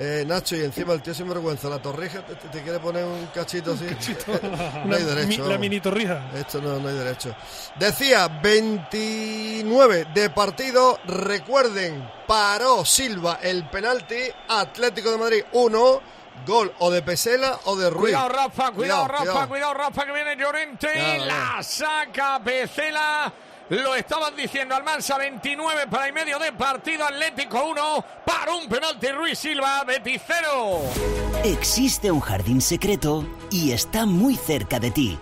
Speaker 3: Eh, Nacho, y encima el tío sinvergüenza, la torrija, te, te quiere poner un cachito así. no hay derecho.
Speaker 6: mi- la mini torrija.
Speaker 3: Esto no, no hay derecho. Decía, 29 de partido. Recuerden, paró Silva el penalti. Atlético de Madrid 1. Gol o de Pesela o de Ruiz.
Speaker 1: Cuidado, Rafa, cuidado, Rafa,
Speaker 3: cuidado.
Speaker 1: cuidado, Rafa, que viene Llorente.
Speaker 3: Nada,
Speaker 1: la saca Pecela. Lo estaban diciendo Almansa, 29 para y medio de partido, Atlético 1, para un penalti Ruiz Silva, Betis 0.
Speaker 24: Existe un jardín secreto y está muy cerca de ti.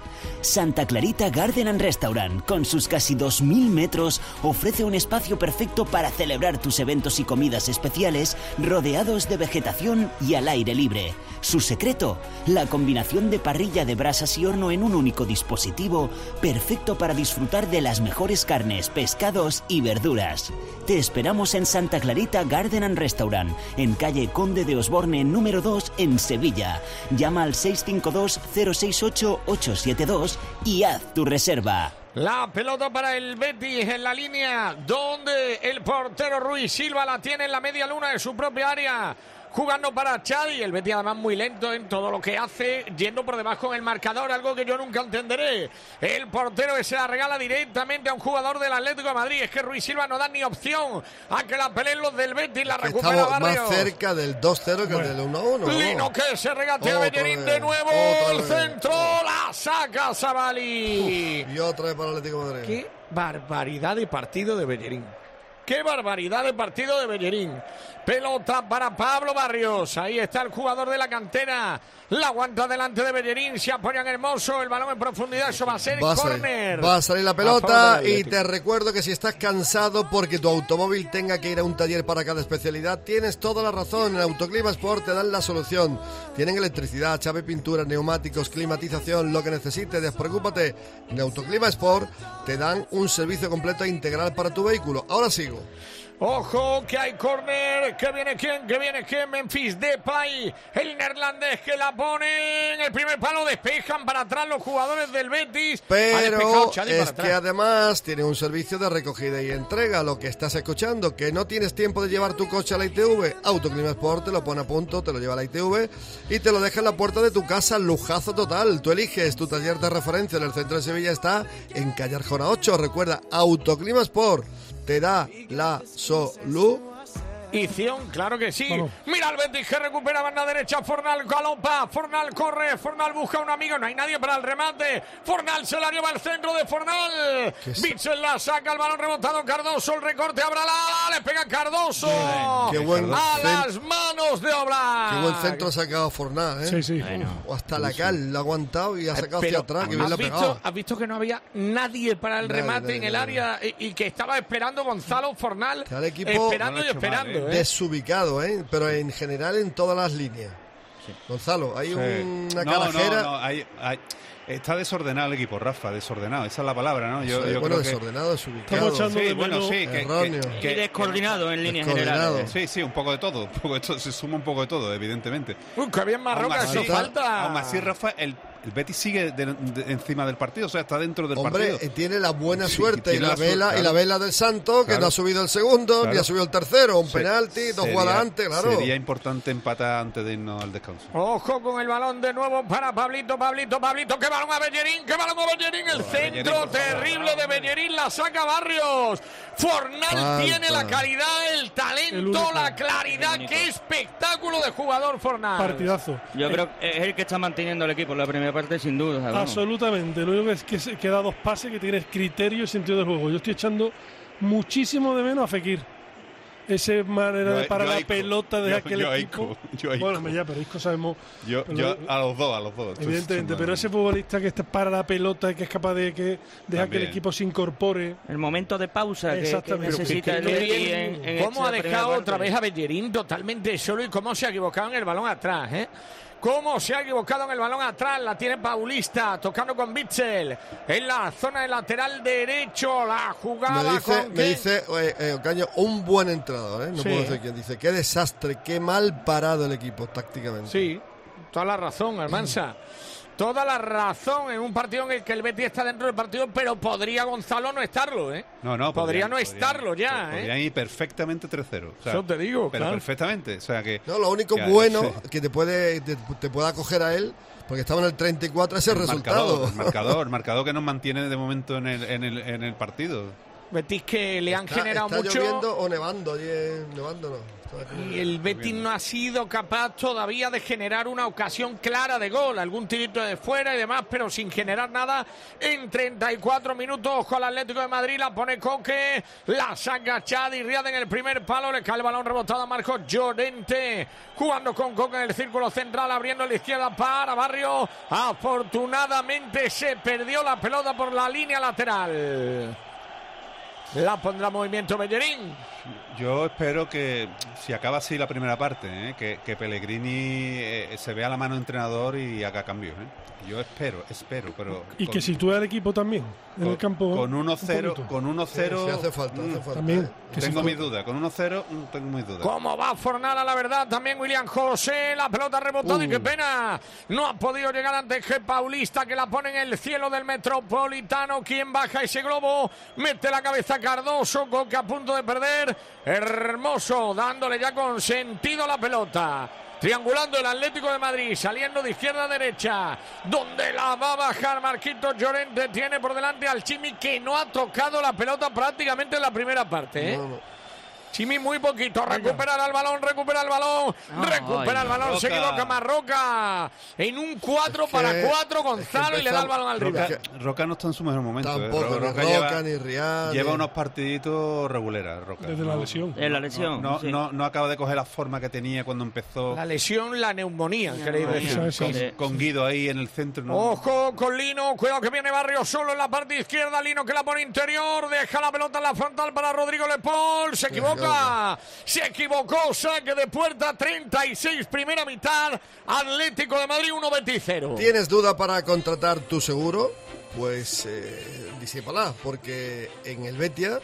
Speaker 24: Santa Clarita Garden and Restaurant, con sus casi 2.000 metros, ofrece un espacio perfecto para celebrar tus eventos y comidas especiales rodeados de vegetación y al aire libre. Su secreto, la combinación de parrilla de brasas y horno en un único dispositivo, perfecto para disfrutar de las mejores carnes, pescados y verduras. Te esperamos en Santa Clarita Garden and Restaurant, en calle Conde de Osborne número 2 en Sevilla. Llama al 652-068-872 y haz tu reserva.
Speaker 1: La pelota para el Betis en la línea donde el portero Ruiz Silva la tiene en la media luna de su propia área. Jugando para Chadi, el Betis además muy lento en todo lo que hace, yendo por debajo en el marcador, algo que yo nunca entenderé. El portero que se la regala directamente a un jugador del Atlético de Madrid. Es que Ruiz Silva no da ni opción a que la peleen los del Betis, la recupera
Speaker 3: estamos
Speaker 1: Barrios.
Speaker 3: más cerca del 2-0 que del 1-1.
Speaker 1: Lino que se regatea Bellerín de nuevo,
Speaker 3: otra
Speaker 1: el
Speaker 3: vez.
Speaker 1: centro, la saca Sabali.
Speaker 3: Y otra vez para el Atlético de Madrid.
Speaker 1: Qué barbaridad de partido de Bellerín. Qué barbaridad de partido de Bellerín. Pelota para Pablo Barrios. Ahí está el jugador de la cantera. La aguanta delante de Bellerín. Se apoya en Hermoso. El balón en profundidad. Eso va a ser
Speaker 3: Va a, salir,
Speaker 1: córner.
Speaker 3: va a salir la pelota y te recuerdo que si estás cansado porque tu automóvil tenga que ir a un taller para cada especialidad, tienes toda la razón. En Autoclima Sport te dan la solución. Tienen electricidad, chave, pintura, neumáticos, climatización, lo que necesites. Despreocúpate. En Autoclima Sport te dan un servicio completo e integral para tu vehículo. Ahora sigo.
Speaker 1: Ojo, que hay córner. Que viene quién, que viene quién. Memphis Depay, el neerlandés que la pone en el primer palo. Despejan para atrás los jugadores del Betis.
Speaker 3: Pero es que además tiene un servicio de recogida y entrega. Lo que estás escuchando, que no tienes tiempo de llevar tu coche a la ITV, Autoclima Sport te lo pone a punto, te lo lleva a la ITV y te lo deja en la puerta de tu casa. Lujazo total. Tú eliges tu taller de referencia en el centro de Sevilla. Está en calle Arjona 8. Recuerda, Autoclima Sport te da la
Speaker 1: Ición, claro que sí. Mira al Betis que recupera banda derecha. Fornal galopa. Fornal corre. Fornal busca un amigo. No hay nadie para el remate. Fornal se la lleva al centro de Fornal. Bitzel la saca. El balón rebotado. Cardoso. El recorte. Abrala. Le pega Cardoso.
Speaker 3: Qué buen
Speaker 1: a las manos de Obra.
Speaker 3: Qué buen centro ha sacado Fornal, ¿eh?
Speaker 6: Sí, sí.
Speaker 3: O hasta la cal lo ha aguantado y ha sacado hacia atrás. Que bien
Speaker 1: ¿has,
Speaker 3: le ha
Speaker 1: visto, has visto que no había nadie para el
Speaker 3: Nadie,
Speaker 1: remate
Speaker 3: nadie,
Speaker 1: en el
Speaker 3: nadie.
Speaker 1: área y, y que estaba esperando Gonzalo Fornal?
Speaker 3: Equipo
Speaker 1: esperando y esperando. ¿Eh?
Speaker 3: desubicado, ¿eh? Pero en general en todas las líneas. Gonzalo, hay
Speaker 5: Sí.
Speaker 3: una
Speaker 5: no,
Speaker 3: calajera.
Speaker 5: No, no, hay- hay- está desordenado el equipo, Rafa, desordenado. Esa es la palabra, ¿no? Yo,
Speaker 3: Sí,
Speaker 5: yo
Speaker 3: bueno,
Speaker 5: creo que-
Speaker 3: desordenado, desubicado.
Speaker 6: Estamos echando
Speaker 5: Sí,
Speaker 6: de
Speaker 5: bueno, sí, que,
Speaker 3: Erróneo.
Speaker 5: que- que-
Speaker 2: Y descoordinado en líneas generales.
Speaker 5: Sí, sí, un poco de todo. Un poco de todo, se suma un poco de todo, evidentemente.
Speaker 1: Uy, qué bien Marroca,
Speaker 5: Aún
Speaker 1: eso
Speaker 5: así-
Speaker 1: falta.
Speaker 5: Aún así, Rafa, el, el Betis sigue de- de- encima del partido, o sea, está dentro del
Speaker 3: Hombre,
Speaker 5: partido.
Speaker 3: tiene la buena
Speaker 5: Sí,
Speaker 3: suerte y la,
Speaker 5: suerte,
Speaker 3: vela y la vela del Santo que
Speaker 5: Claro.
Speaker 3: no ha subido el segundo ni
Speaker 5: Claro.
Speaker 3: ha subido el tercero, un
Speaker 5: Se-
Speaker 3: penalti, dos
Speaker 5: sería-
Speaker 3: jugadas antes, claro.
Speaker 5: Sería importante empatar antes de irnos al descanso.
Speaker 1: Ojo con el balón de nuevo para Pablito, Pablito, Pablito. ¡Qué balón a Bellerín! ¡Qué balón a Bellerín! El centro terrible de Bellerín la saca Barrios. Fornal
Speaker 3: Falta.
Speaker 1: tiene la calidad, el talento, la claridad. ¡Qué espectáculo de jugador Fornal!
Speaker 6: Partidazo.
Speaker 2: Yo creo que es el que está manteniendo el equipo en la primera parte, sin duda. vamos.
Speaker 6: Absolutamente. Lo único es que se queda dos pases que tienes criterio y sentido del juego. Yo estoy echando muchísimo de menos a Fekir. Esa manera
Speaker 5: Yo-
Speaker 6: de parar la
Speaker 5: Isco.
Speaker 6: pelota de
Speaker 5: Yo-
Speaker 6: aquel
Speaker 5: yo
Speaker 6: equipo. Bueno, ya, pero Isco sabemos.
Speaker 5: Yo,
Speaker 6: pero-
Speaker 5: yo a los dos, a los dos.
Speaker 6: Evidentemente, pero ese futbolista que está para la pelota y que es capaz de que dejar que el equipo se incorpore.
Speaker 2: El momento de pausa que- que,
Speaker 6: Exactamente.
Speaker 2: necesita el
Speaker 6: que-
Speaker 2: en, en
Speaker 1: ¿Cómo ha dejado otra vez a Bellerín totalmente solo y cómo se ha equivocado en el balón atrás? ¿eh? ¿Cómo se ha equivocado en el balón atrás? La tiene Paulista tocando con Bitzel en la zona de lateral derecho. La jugada
Speaker 3: Me dice,
Speaker 1: con
Speaker 3: me
Speaker 1: Ken.
Speaker 3: dice eh, eh, Ocaño, un buen entrenador, ¿eh? no
Speaker 1: Sí.
Speaker 3: puedo decir quién. Dice, qué desastre, qué mal parado el equipo tácticamente.
Speaker 1: Sí, toda la razón, Almansa. Toda la razón en un partido en el que el Betis está dentro del partido, pero podría Gonzalo no estarlo, ¿eh?
Speaker 5: No, no,
Speaker 1: Podría
Speaker 5: podrían-
Speaker 1: no estarlo ya,
Speaker 5: podrían-
Speaker 1: ¿eh?
Speaker 5: Podrían ir perfectamente 3-0. o sea,
Speaker 1: Eso te digo,
Speaker 5: Pero
Speaker 1: claro.
Speaker 5: perfectamente. O sea que.
Speaker 3: No, lo único
Speaker 5: que-
Speaker 3: bueno
Speaker 5: sí.
Speaker 3: que te puede te, te pueda coger a él, porque estaba en el 34, es el, resultado.
Speaker 5: Marcador, el marcador, el marcador que nos mantiene de momento en el, en el, en el partido.
Speaker 1: Betis que le han
Speaker 3: Está,
Speaker 1: generado
Speaker 3: está
Speaker 1: mucho.
Speaker 3: lloviendo o nevando, allí en- nevando no.
Speaker 1: Y el Betis no ha sido capaz todavía de generar una ocasión clara de gol, algún tirito de fuera y demás, pero sin generar nada en 34 minutos con el Atlético de Madrid, la pone Coque, la saca Chad y Riad en el primer palo, le cae el balón rebotado a Marcos Llorente, jugando con Coque en el círculo central, abriendo la izquierda para Barrio, afortunadamente se perdió la pelota por la línea lateral. La pondrá en movimiento Bellerín.
Speaker 5: Yo espero que, si acaba así la primera parte, ¿eh? que, que Pellegrini eh, se vea la mano entrenador y haga cambios. ¿eh? Yo espero, espero, pero.
Speaker 6: Y
Speaker 5: con-
Speaker 6: que sitúe al equipo también en
Speaker 5: con-
Speaker 6: el campo.
Speaker 5: Con
Speaker 6: un
Speaker 5: 1-0,
Speaker 6: poquito.
Speaker 5: con 1-0.
Speaker 3: Sí, sí, hace falta, hace
Speaker 5: mm,
Speaker 3: falta.
Speaker 6: También. Que
Speaker 5: Tengo
Speaker 6: si-
Speaker 5: mis dudas, con 1-0 mm, tengo mis dudas.
Speaker 1: ¿Cómo va Fornal a la verdad? También William José, la pelota rebotada y qué pena. No ha podido llegar antes que Paulista que la pone en el cielo del Metropolitano. ¿Quién baja ese globo? Mete la cabeza Cardoso, Coque a punto de perder. Hermoso, dándole ya con sentido la pelota. Triangulando el Atlético de Madrid, saliendo de izquierda a derecha, donde la va a bajar Marquito Llorente. Tiene por delante al Chimi que no ha tocado la pelota prácticamente en la primera parte. ¿eh? Chimi muy poquito, recupera el balón, recupera el balón, recupera el balón, se equivoca Marroca. En un 4
Speaker 3: Es que-
Speaker 1: para 4
Speaker 3: es que
Speaker 1: Gonzalo y le da el balón al
Speaker 5: Roca,
Speaker 1: rival.
Speaker 5: Roca no está en su mejor momento. ¿eh?
Speaker 3: Tampoco,
Speaker 5: Roca
Speaker 3: Roca,
Speaker 5: lleva,
Speaker 3: ni Riad.
Speaker 5: lleva unos partiditos regulares. Roca.
Speaker 6: Desde la
Speaker 5: No-
Speaker 6: lesión.
Speaker 2: En la lesión.
Speaker 5: No,
Speaker 2: sí.
Speaker 5: no, no acaba de coger la forma que tenía cuando empezó
Speaker 1: La lesión, la neumonía,
Speaker 5: con,
Speaker 2: Sí.
Speaker 5: con Guido ahí en el centro. ¿no?
Speaker 1: Ojo con Lino, cuidado que viene Barrio solo en la parte izquierda, Lino que la pone interior, deja la pelota en la frontal para Rodrigo Lepol, se equivoca, se equivocó, saque de puerta, 36 primera mitad, Atlético de Madrid 1-20-0.
Speaker 3: ¿Tienes duda para contratar tu seguro? Pues eh, porque en el Betia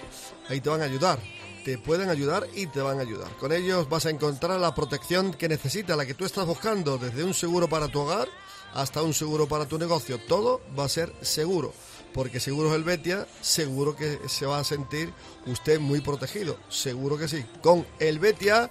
Speaker 3: ahí te van a ayudar. Te pueden ayudar y te van a ayudar. Con ellos vas a encontrar la protección que necesitas, la que tú estás buscando, desde un seguro para tu hogar hasta un seguro para tu negocio. Todo va a ser seguro, porque Seguros El Betia, seguro que se va a sentir usted muy protegido. Seguro que sí. Con El Betia,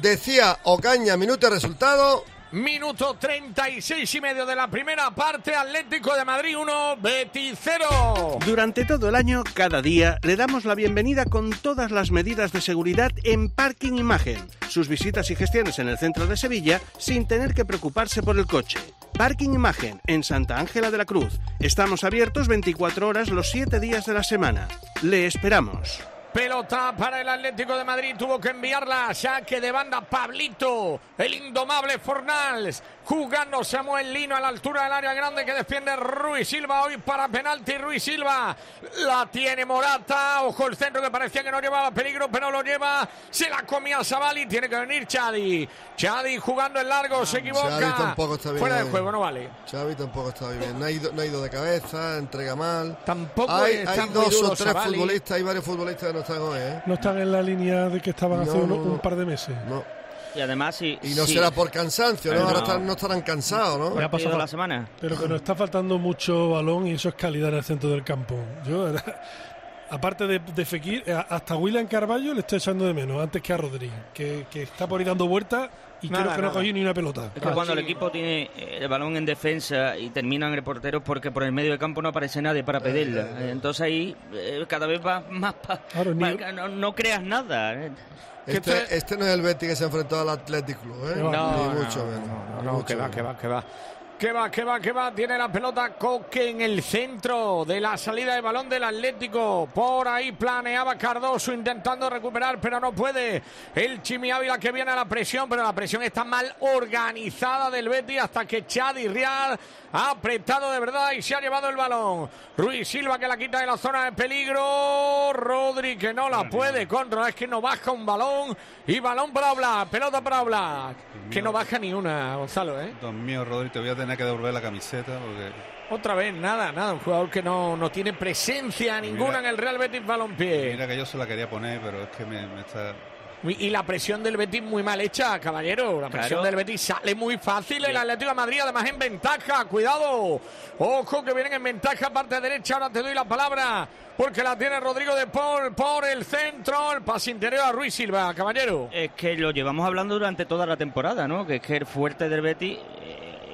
Speaker 3: decía Ocaña, minuto de resultado.
Speaker 1: Minuto 36 y medio de la primera parte, Atlético de Madrid 1, Betis 0.
Speaker 25: Durante todo el año, cada día, le damos la bienvenida con todas las medidas de seguridad en Parking Imagen. Sus visitas y gestiones en el centro de Sevilla sin tener que preocuparse por el coche. Parking Imagen, en Santa Ángela de la Cruz. Estamos abiertos 24 horas los 7 días de la semana. Le esperamos.
Speaker 1: Pelota para el Atlético de Madrid, tuvo que enviarla, saque de banda Pablito, el indomable Fornals, jugando Samuel Lino a la altura del área grande que defiende Ruiz Silva hoy para penalti. Ruiz Silva la tiene Morata. Ojo el centro que parecía que no llevaba peligro, pero lo lleva. Se la comía Sabali. Tiene que venir Chadi. Chadi jugando en largo, se equivoca.
Speaker 3: Xavi tampoco está bien.
Speaker 1: Fuera de juego, no vale.
Speaker 3: Xavi tampoco está bien. No ha ido, no ha ido de cabeza, entrega mal.
Speaker 1: Tampoco
Speaker 3: hay,
Speaker 1: está
Speaker 3: hay
Speaker 1: muy
Speaker 3: dos
Speaker 1: duro
Speaker 3: o tres futbolistas, hay varios futbolistas que no están hoy, ¿eh?
Speaker 6: No están en la línea de que estaban hace
Speaker 3: No, no.
Speaker 6: un par de meses.
Speaker 3: No.
Speaker 2: Y además.
Speaker 3: Y no
Speaker 2: sí.
Speaker 3: será por cansancio, ¿no? Estarán cansados, ¿no?
Speaker 2: Ya ha pasado la semana.
Speaker 6: Pero que nos está faltando mucho balón y eso es calidad en el centro del campo. Yo, aparte de, de Fekir, a- hasta William Carballo le estoy echando de menos antes que a Rodri, que, que está por ahí dando vueltas y
Speaker 2: Nada,
Speaker 6: creo que no cogido ni una pelota.
Speaker 2: Es que cuando el equipo tiene eh, el balón en defensa y terminan el portero porque por el medio de campo no aparece nadie para pedirla. Eh, Entonces ahí eh, cada vez va más... pa- va- no, no creas nada.
Speaker 3: Este, este no es el Betis que se ha enfrentado al Athletic Club, ¿eh?
Speaker 1: No,
Speaker 3: Ni
Speaker 1: no,
Speaker 3: mucho
Speaker 1: no,
Speaker 3: menos.
Speaker 1: no,
Speaker 3: ni
Speaker 1: no,
Speaker 3: mucho
Speaker 1: que va, que va, que va. Que va, que va, que va. Tiene la pelota Coque en el centro de la salida de balón del Atlético. Por ahí planeaba Cardoso intentando recuperar, pero no puede. El Chimi Ávila que viene a la presión, pero la presión está mal organizada del Betis hasta que Chadi Real ha apretado de verdad y se ha llevado el balón. Ruiz Silva que la quita de la zona de peligro. Rodri que no la puede controlar. Es que no baja un balón. Y balón para Oblak. Pelota para Oblak. Que no baja ni una, Gonzalo, ¿eh?
Speaker 5: Dios mío, Rodri, te voy a tener que devolver la camiseta porque
Speaker 1: Otra vez, nada, nada. Un jugador que no, no tiene presencia ninguna
Speaker 5: Mira.
Speaker 1: en el Real Betis Balompié.
Speaker 5: mira que yo se la quería poner, pero es que me, me está...
Speaker 1: Y la presión del Betis muy mal hecha, caballero. La presión
Speaker 5: Claro.
Speaker 1: del Betis sale muy fácil. El Atlético de Madrid, además, en ventaja. Cuidado. Ojo que vienen en ventaja, parte derecha. Ahora te doy la palabra. Porque la tiene Rodrigo de Paul por el centro. El pase interior a Ruiz Silva, caballero.
Speaker 2: Es que lo llevamos hablando durante toda la temporada, ¿no? Que es que el fuerte del Betis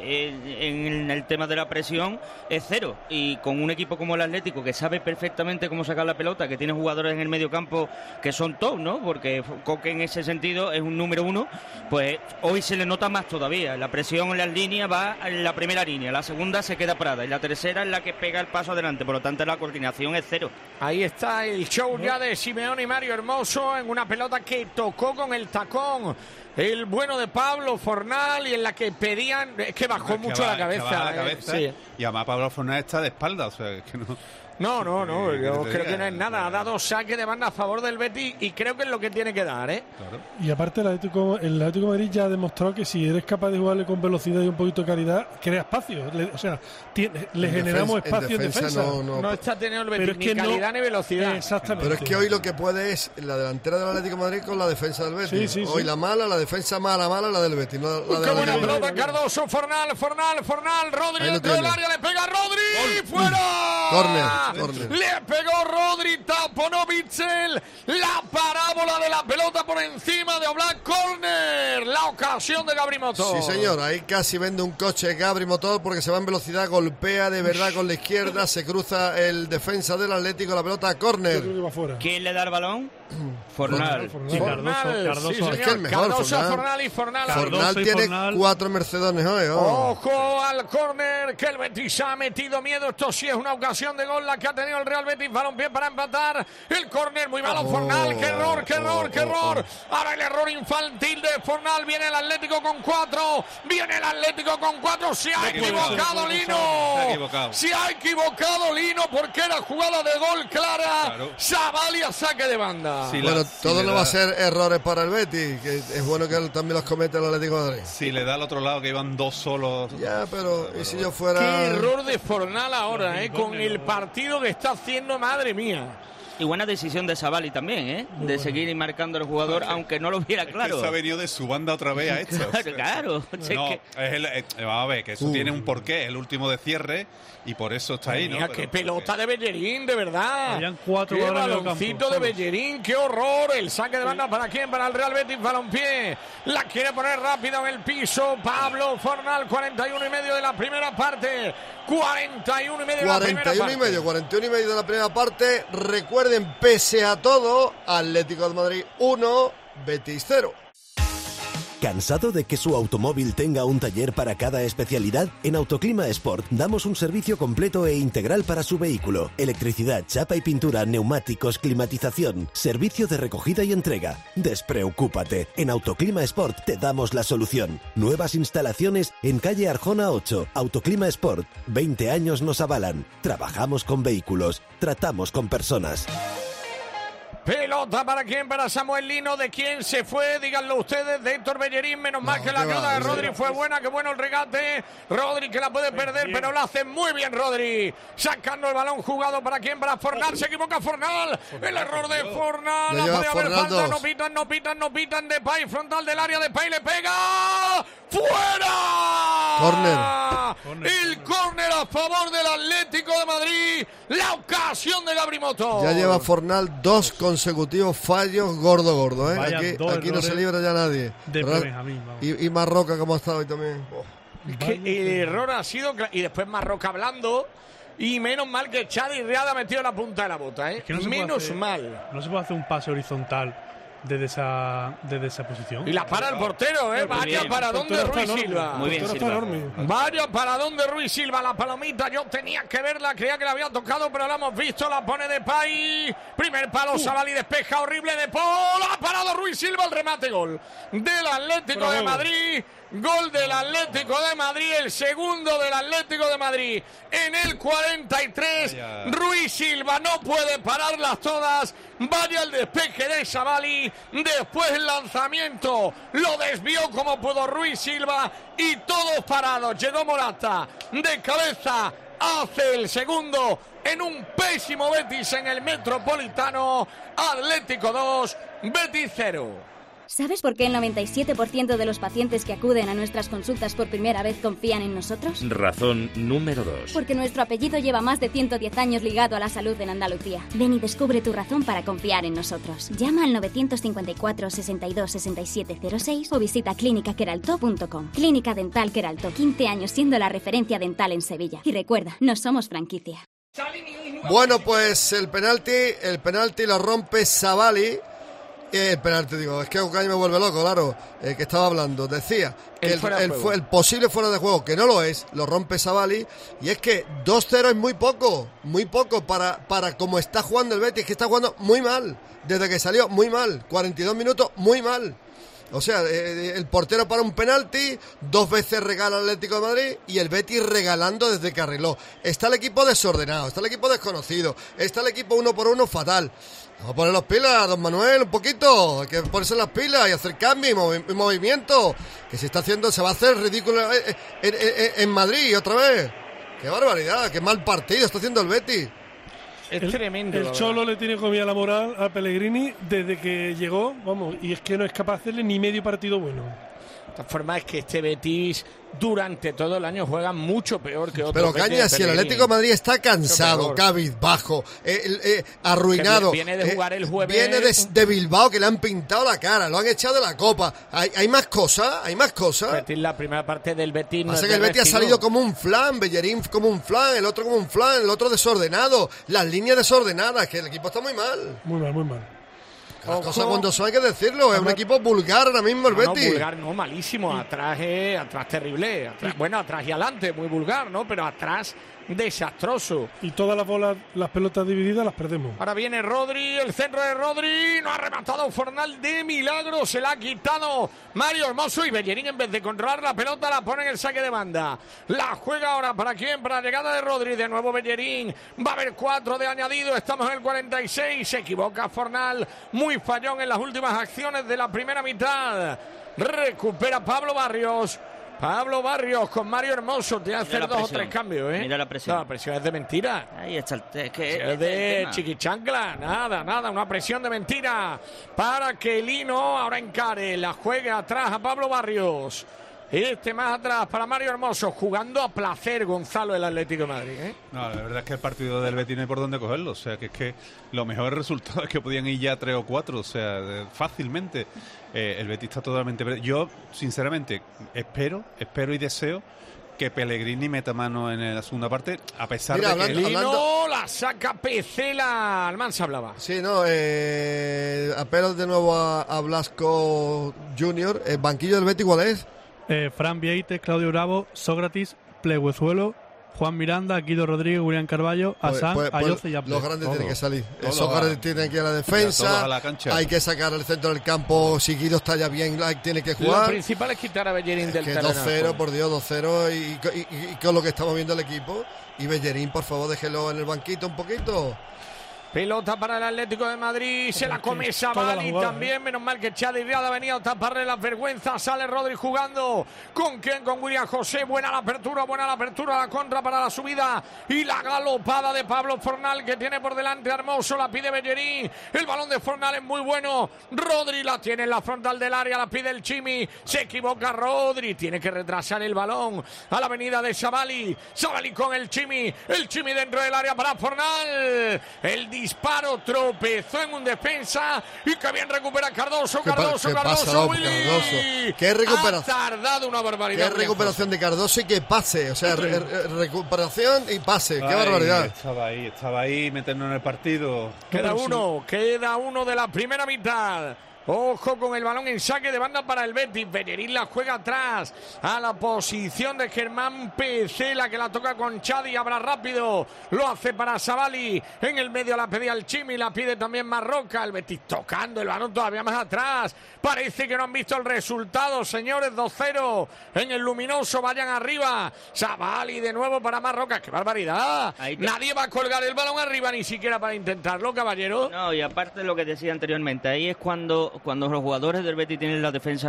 Speaker 2: en el tema de la presión es cero. Y con un equipo como el Atlético, que sabe perfectamente cómo sacar la pelota, que tiene jugadores en el medio campo que son top, ¿no? Porque Coque en ese sentido es un número uno, pues hoy se le nota más todavía. La presión en las líneas va en la primera línea, la segunda se queda parada y la tercera es la que pega el paso adelante. Por lo tanto, la coordinación es cero.
Speaker 1: Ahí está el show ya de Simeone y Mario Hermoso en una pelota que tocó con el tacón. El bueno de Pablo Fornal y en la que pedían, es que bajó
Speaker 5: Es que
Speaker 1: mucho
Speaker 5: va-
Speaker 1: la cabeza. eh, sí.
Speaker 5: Y además Pablo Fernández está de espalda, o sea, es que no...
Speaker 1: No, no, no,
Speaker 5: ¿Qué
Speaker 1: yo creo
Speaker 5: diga?
Speaker 1: que no es nada. Ha dado saque de banda a favor del Betis y creo que es lo que tiene que dar, ¿eh?
Speaker 6: Y aparte el Atlético, el Atlético de Madrid ya ha demostrado que si eres capaz de jugarle con velocidad y un poquito de calidad, crea espacio. Le- o sea, tiene- le
Speaker 3: En
Speaker 6: generamos
Speaker 3: defensa-
Speaker 6: espacio en
Speaker 3: defensa
Speaker 6: defensa.
Speaker 3: no- no-
Speaker 1: No está teniendo el
Speaker 6: Pero
Speaker 1: Betis
Speaker 6: es
Speaker 1: ni
Speaker 6: no-
Speaker 1: calidad ni velocidad.
Speaker 6: Exactamente.
Speaker 3: Pero es que hoy lo que puede es la delantera del Atlético de Madrid con la defensa del Betis.
Speaker 6: Sí, sí, sí.
Speaker 3: hoy la mala, la defensa mala, mala, la del Betis, no la
Speaker 1: Qué buena pelota. Cardoso, Fornal, Fornal, Fornal, Rodri dentro del área, le pega a Rodri, fuera.
Speaker 3: Córner, córner.
Speaker 1: Le pegó Rodri, Novitzel, la parábola de la pelota por encima de Oblak, corner, la ocasión de Gabri Moto.
Speaker 3: Sí, señor, ahí casi vende un coche Gabri Motor porque se va en velocidad, golpea de verdad con la izquierda, se cruza el defensa del Atlético, la pelota a córner.
Speaker 2: ¿Quién le da el balón? Fornal.
Speaker 6: Sí, Cardoso, Cardoso.
Speaker 3: Es que el mejor,
Speaker 1: Cardoso,
Speaker 3: Fornal.
Speaker 1: Fornal y Fornal.
Speaker 3: Fornal tiene cuatro Mercedones hoy. oh.
Speaker 1: Ojo al córner que el Betis ha metido miedo. Esto sí es una ocasión de gol la que ha tenido el Real Betis. Balompié para empatar. El córner muy malo.
Speaker 3: Oh,
Speaker 1: Fornal. Qué error, qué error, qué
Speaker 3: oh,
Speaker 1: error. Ahora el error infantil de Fornal. Viene el Atlético con cuatro. Viene el Atlético con cuatro. Se ha
Speaker 5: equivocado.
Speaker 1: equivocado
Speaker 5: Se ha
Speaker 1: Lino.
Speaker 5: equivocado.
Speaker 1: Se ha equivocado Lino porque era jugada de gol clara.
Speaker 5: Claro.
Speaker 1: Sabali a saque de banda.
Speaker 5: La-
Speaker 3: Bueno,
Speaker 5: si
Speaker 3: todo no va a ser errores para el Betis, que es bueno que él también los comete el Atlético de Madrid.
Speaker 5: Si le da al otro lado que iban dos solos...
Speaker 3: Ya, pero ¿y si yo fuera...?
Speaker 1: Qué error de Fornal ahora, eh, con el partido que está haciendo, madre mía.
Speaker 2: Y buena decisión de Savali también, ¿eh? De seguir marcando al jugador, aunque no lo viera
Speaker 5: Es que
Speaker 2: claro.
Speaker 5: se ha venido de su banda otra vez a esto.
Speaker 2: Claro, claro. Es
Speaker 5: No,
Speaker 2: que-
Speaker 5: es el, eh, vamos a ver, que eso
Speaker 3: Uh.
Speaker 5: tiene un porqué, es el último de cierre y por eso está ahí, ¿no?
Speaker 1: Mira,
Speaker 5: Pero-
Speaker 1: qué pelota de Bellerín, de verdad.
Speaker 10: Habían cuatro
Speaker 1: qué baloncito
Speaker 10: campo,
Speaker 1: de. Bellerín, qué horror. El saque de banda para quién, para el Real Betis Balompié. La quiere poner rápido en el piso. Pablo Fornal, 41 y medio de la primera parte. 41 y medio de la primera
Speaker 3: 41 y
Speaker 1: parte.
Speaker 3: medio, 41 y medio de la primera parte. Recuerden, pese a todo, Atlético de Madrid 1, Betis 0.
Speaker 22: ¿Cansado de que su automóvil tenga un taller para cada especialidad? En Autoclima Sport damos un servicio completo e integral para su vehículo. Electricidad, chapa y pintura, neumáticos, climatización, servicio de recogida y entrega. Despreocúpate. En Autoclima Sport te damos la solución. Nuevas instalaciones en calle Arjona 8. Autoclima Sport. 20 años nos avalan. Trabajamos con vehículos. Tratamos con personas.
Speaker 1: Pelota para quién, para Samuel Lino, de quién se fue, díganlo ustedes, de Héctor Bellerín, menos mal que la ayuda de. Rodri fue buena, que bueno el regate, Rodri que la puede perder, pero lo hace muy bien Rodri, sacando el balón jugado para quién, para Fornal, se equivoca Fornal, el error de Fornal, no puede haber falta, no pitan, no pitan, no pitan, de Pay, frontal del área. De Pay, le pega, ¡fuera!
Speaker 3: Córner.
Speaker 1: El córner a favor del Atlético de Madrid, la ocasión de Gabri Moto.
Speaker 3: Ya lleva Fornal dos consecutivos fallos gordo gordo, ¿eh?
Speaker 6: Vaya
Speaker 3: Aquí, no se libra ya nadie.
Speaker 6: de. Benjamín, vamos.
Speaker 3: Y, y Marroca como ha estado hoy también. Oh.
Speaker 1: Es que el error ha sido. Y después Marroca hablando. Y menos mal que Chadi Riada ha metido la punta de la bota, ¿eh?
Speaker 6: que no
Speaker 1: menos
Speaker 6: hacer-
Speaker 1: mal.
Speaker 6: No se puede hacer un pase horizontal desde esa, desde esa posición.
Speaker 1: Y la para el portero, ¿eh? Vaya paradón de Ruiz. Silva.
Speaker 6: Muy bien, Silva.
Speaker 1: Vaya paradón de Ruiz Silva. La palomita, yo tenía que verla. Creía que la había tocado, pero la hemos visto. La pone de Pay. Primer palo, Sabali despeja. Horrible de Paul. Ha parado Ruiz Silva. El remate gol del Atlético de. Madrid. Gol del Atlético de Madrid. El segundo del Atlético de Madrid. En el 43.
Speaker 5: Vaya.
Speaker 1: Ruiz Silva no puede pararlas todas. Vaya el despeje de Savali. Después el lanzamiento. Lo desvió como pudo Ruiz Silva. Y todos parados. Llegó Morata. De cabeza. Hace el segundo en un pésimo Betis en el Metropolitano. Atlético 2, Betis 0.
Speaker 15: ¿Sabes por qué el 97% de los pacientes que acuden a nuestras consultas por primera vez confían en nosotros?
Speaker 16: Razón número 2.
Speaker 15: Porque nuestro apellido lleva más de 110 años ligado a la salud en Andalucía. Ven y descubre tu razón para confiar en nosotros. Llama al 954 62 67 06 o visita clínicaqueraltó.com. Clínica Dental Queraltó, 15 años siendo la referencia dental en Sevilla. Y recuerda, no somos franquicia.
Speaker 3: Bueno, pues el penalti, el penalti lo rompe Savali. Eh, el penalti, digo, es que Ocaña me vuelve loco, claro, eh, que estaba hablando. Decía que
Speaker 1: El
Speaker 3: el,
Speaker 1: fuera
Speaker 3: posible fuera de juego, que no lo es, lo rompe Savali. Y es que 2-0 es muy poco, muy poco para, para como está jugando el Betis, que está jugando muy mal. Desde que salió, muy mal. 42 minutos, muy mal. O sea, eh, el portero para un penalti, dos veces regala al Atlético de Madrid y el Betis regalando desde que arregló. Está el equipo desordenado, está el equipo desconocido, está el equipo uno por uno fatal. Vamos a poner las pilas, don Manuel, un poquito. Hay que ponerse las pilas y hacer cambio y, movi- y movimiento. Que se está haciendo, se va a hacer ridículo eh, eh, en, en- en Madrid otra vez. Qué barbaridad, qué mal partido está haciendo el Betis.
Speaker 1: Es
Speaker 6: el,
Speaker 1: tremendo.
Speaker 6: El Cholo le tiene comida la moral a Pellegrini desde que llegó, vamos, y es que no es capaz de hacerle ni medio partido bueno.
Speaker 1: De todas formas, es que este Betis durante todo el año juega mucho peor que otros.
Speaker 3: Pero
Speaker 1: Betis
Speaker 3: Caña,
Speaker 1: de
Speaker 3: si el. Atlético de Madrid está cansado, cabizbajo, eh, eh, arruinado.
Speaker 1: Que viene de
Speaker 3: eh,
Speaker 1: jugar el jueves-
Speaker 3: Viene de, de Bilbao que le han pintado la cara, lo han echado de la copa. ¿Hay, hay más cosas? ¿Hay más cosas?
Speaker 1: Betis, la primera parte del Betis. no es
Speaker 3: que el Betis ha salido como un flan, Bellerín como un flan, el otro como un flan, el otro desordenado, las líneas desordenadas, que el equipo está muy mal.
Speaker 6: Muy mal, muy mal.
Speaker 3: Las cosas cuando son hay que decirlo, es un equipo vulgar ahora mismo el
Speaker 1: No, no,
Speaker 3: Betis.
Speaker 1: vulgar no, malísimo. Atrás, eh, atrás terrible. Atrás- bueno, atrás y adelante, muy vulgar, ¿no? Pero atrás, desastroso.
Speaker 6: Y todas las bolas, las pelotas divididas las perdemos.
Speaker 1: Ahora viene Rodri, el centro de Rodri. No ha rematado Fornal de milagro. Se la ha quitado Mario Hermoso y Bellerín en vez de controlar la pelota la pone en el saque de banda. La juega ahora para quién? Para la llegada de Rodri. De nuevo Bellerín. Va a haber cuatro de añadido. Estamos en el 46. Se equivoca Fornal. Muy fallón en las últimas acciones de la primera mitad. Recupera Pablo Barrios. Pablo Barrios con Mario Hermoso. Tiene que hacer dos o tres cambios, ¿eh?
Speaker 2: Mira la presión.
Speaker 1: No, la presión es de mentira.
Speaker 2: Ahí está el, es que
Speaker 1: Es
Speaker 2: es
Speaker 1: de chiquichancla, nada, nada, una presión de mentira para que Lino ahora encare, la juegue atrás a Pablo Barrios. Este más atrás para Mario Hermoso, jugando a placer Gonzalo el Atlético de Madrid. ¿eh?
Speaker 5: No, la verdad es que el partido del Betis no hay por dónde cogerlo. O sea, que es que los mejores resultados es que podían ir ya tres o cuatro. O sea, fácilmente. Eh, el Betis está totalmente... perdido. Yo, sinceramente, espero, espero y deseo que Pellegrini meta mano en la segunda parte, a pesar
Speaker 3: Mira,
Speaker 5: de que...
Speaker 3: hablando-
Speaker 1: Lino, la saca Pecela. Almanza hablaba.
Speaker 3: Sí, no, eh, apelo de nuevo a, a Blasco Junior. ¿El banquillo del Betis cuál es?
Speaker 10: Eh, Fran Vieites, Claudio Bravo, Sócrates, Pleguezuelo, Juan Miranda, Guido Rodríguez, William Carballo,
Speaker 3: Pues-
Speaker 10: Asán,
Speaker 3: pues- pues
Speaker 10: Ayoce y Apple.
Speaker 3: Los grandes tienen que salir.
Speaker 5: Todos
Speaker 3: Esos grandes tienen que ir a la defensa.
Speaker 5: a la cancha.
Speaker 3: Hay que sacar al centro del campo. Si Guido está ya bien, tiene que
Speaker 1: Lo
Speaker 3: jugar.
Speaker 1: principal es quitar a Bellerín del
Speaker 3: Que
Speaker 1: terreno.
Speaker 3: 2-0, por Dios, 2-0. Y, y- y- y con lo que estamos viendo el equipo. Y Bellerín, por favor, déjelo en el banquito un poquito.
Speaker 1: Pelota para el Atlético de Madrid, se la come
Speaker 6: jugada,
Speaker 1: también, menos mal que Chadi Riada ha venido a taparle las vergüenzas, sale Rodri jugando, ¿con quién? Con William José, buena la apertura, buena la apertura, la contra para la subida y la galopada de Pablo Fornal que tiene por delante Hermoso, la pide Bellerín, el balón de Fornal es muy bueno, Rodri la tiene en la frontal del área, la pide el Chimi, se equivoca Rodri, tiene que retrasar el balón a la avenida de Sabali, Sabali con el Chimi, el Chimi dentro del área para Fornal, el disparo tropezó en un defensa y que bien recupera Cardoso,
Speaker 3: ¿Qué pa-
Speaker 1: Cardoso,
Speaker 3: qué
Speaker 1: Cardoso,
Speaker 3: pasa,
Speaker 1: Willy.
Speaker 3: Cardoso? ¿Qué recuperación?
Speaker 1: Ha tardado una barbaridad.
Speaker 3: Qué recuperación de Cardoso y que pase. O sea, re- re- recuperación y pase. Qué barbaridad.
Speaker 5: Estaba ahí, estaba ahí, meternos en el partido.
Speaker 1: Queda uno, queda uno de la primera mitad. Ojo con el balón en saque de banda para el Betis. Bellerín la juega atrás a la posición de Germán Pecela que la toca con Chadi. Abra rápido. Lo hace para Savali. En el medio la pedía el Chimi. La pide también Marroca. El Betis tocando el balón todavía más atrás. Parece que no han visto el resultado, señores. 2-0 en el luminoso. Vayan arriba. Savali de nuevo para Marroca. ¡Qué barbaridad!
Speaker 2: Te-
Speaker 1: Nadie va a colgar el balón arriba ni siquiera para intentarlo, caballero.
Speaker 2: No, y aparte de lo que decía anteriormente, ahí es cuando, cuando los jugadores del Betis tienen la defensa,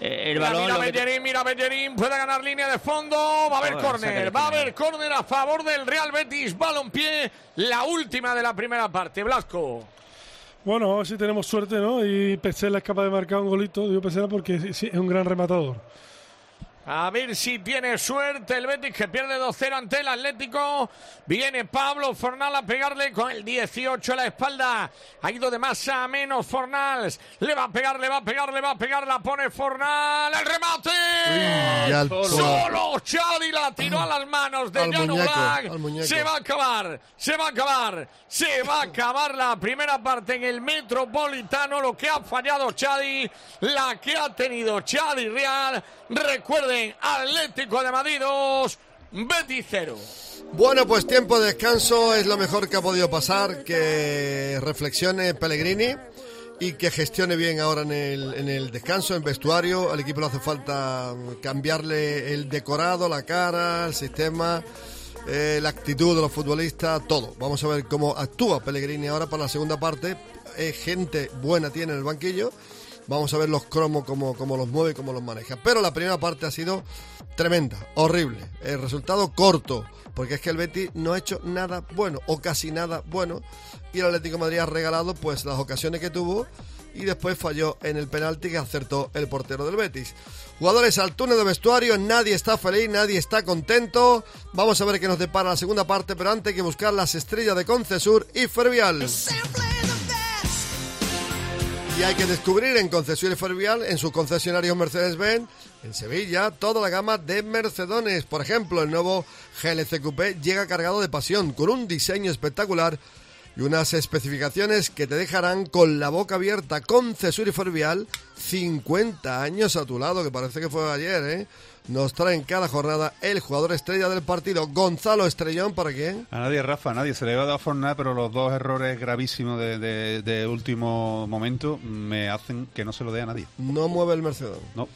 Speaker 2: eh, el
Speaker 1: Mira,
Speaker 2: balón...
Speaker 1: mira Bellerín, mira Bellerín, puede ganar línea de fondo, va a haber
Speaker 2: saca
Speaker 1: córner, va a haber córner a favor del Real Betis, balompié, la última de la primera parte, Blasco.
Speaker 6: Bueno, a ver si tenemos suerte, ¿no? Y Pesela es capaz de marcar un golito. Digo Pesela porque es un gran rematador.
Speaker 1: A ver si tiene suerte el Betis que pierde 2-0 ante el Atlético. Viene Pablo Fornal a pegarle con el 18 a la espalda. Ha ido de más a menos Fornals. Le va a pegar, le va a pegar, le va a pegar. La pone Fornal. ¡El remate!
Speaker 3: Uy, al-
Speaker 1: Solo Xavi la tiró a las manos de Jan
Speaker 3: muñeco.
Speaker 1: Se va a acabar, se va a acabar, se va a acabar la primera parte en el Metropolitano. Lo que ha fallado Chadi, la que ha tenido Chadi Real. Atlético de Madrid 2, Betis 0.
Speaker 3: Bueno, pues tiempo de descanso es lo mejor que ha podido pasar. Que reflexione Pellegrini y que gestione bien ahora en el, descanso, en vestuario. Al equipo le hace falta cambiarle el decorado, la cara, el sistema, eh, la actitud de los futbolistas, todo. Vamos a ver cómo actúa Pellegrini ahora para la segunda parte. Eh, gente buena tiene en el banquillo. Vamos a ver los cromos, cómo, los mueve, cómo los maneja. Pero la primera parte ha sido tremenda, horrible. El resultado corto, porque es que el Betis no ha hecho nada bueno, o casi nada bueno. Y el Atlético Madrid ha regalado pues las ocasiones que tuvo y después falló en el penalti que acertó el portero del Betis. Jugadores al túnel de vestuario, nadie está feliz, nadie está contento. Vamos a ver qué nos depara la segunda parte, pero antes hay que buscar las estrellas de Concesur y Fervial. Y hay que descubrir en Concesur y Fervial, en sus concesionarios Mercedes-Benz, en Sevilla, toda la gama de Mercedones. Por ejemplo, el nuevo GLC Coupé llega cargado de pasión, con un diseño espectacular y unas especificaciones que te dejarán con la boca abierta. Concesur y Fervial, 50 años a tu lado, que parece que fue ayer, ¿eh? Nos traen cada jornada el jugador estrella del partido, Gonzalo Estrellón, ¿para quién?
Speaker 5: A nadie, Rafa, a nadie. Se le va a dar fornada, pero los dos errores gravísimos de, de- de último momento me hacen que no se lo dé a nadie.
Speaker 3: No mueve el Mercedes.
Speaker 5: No.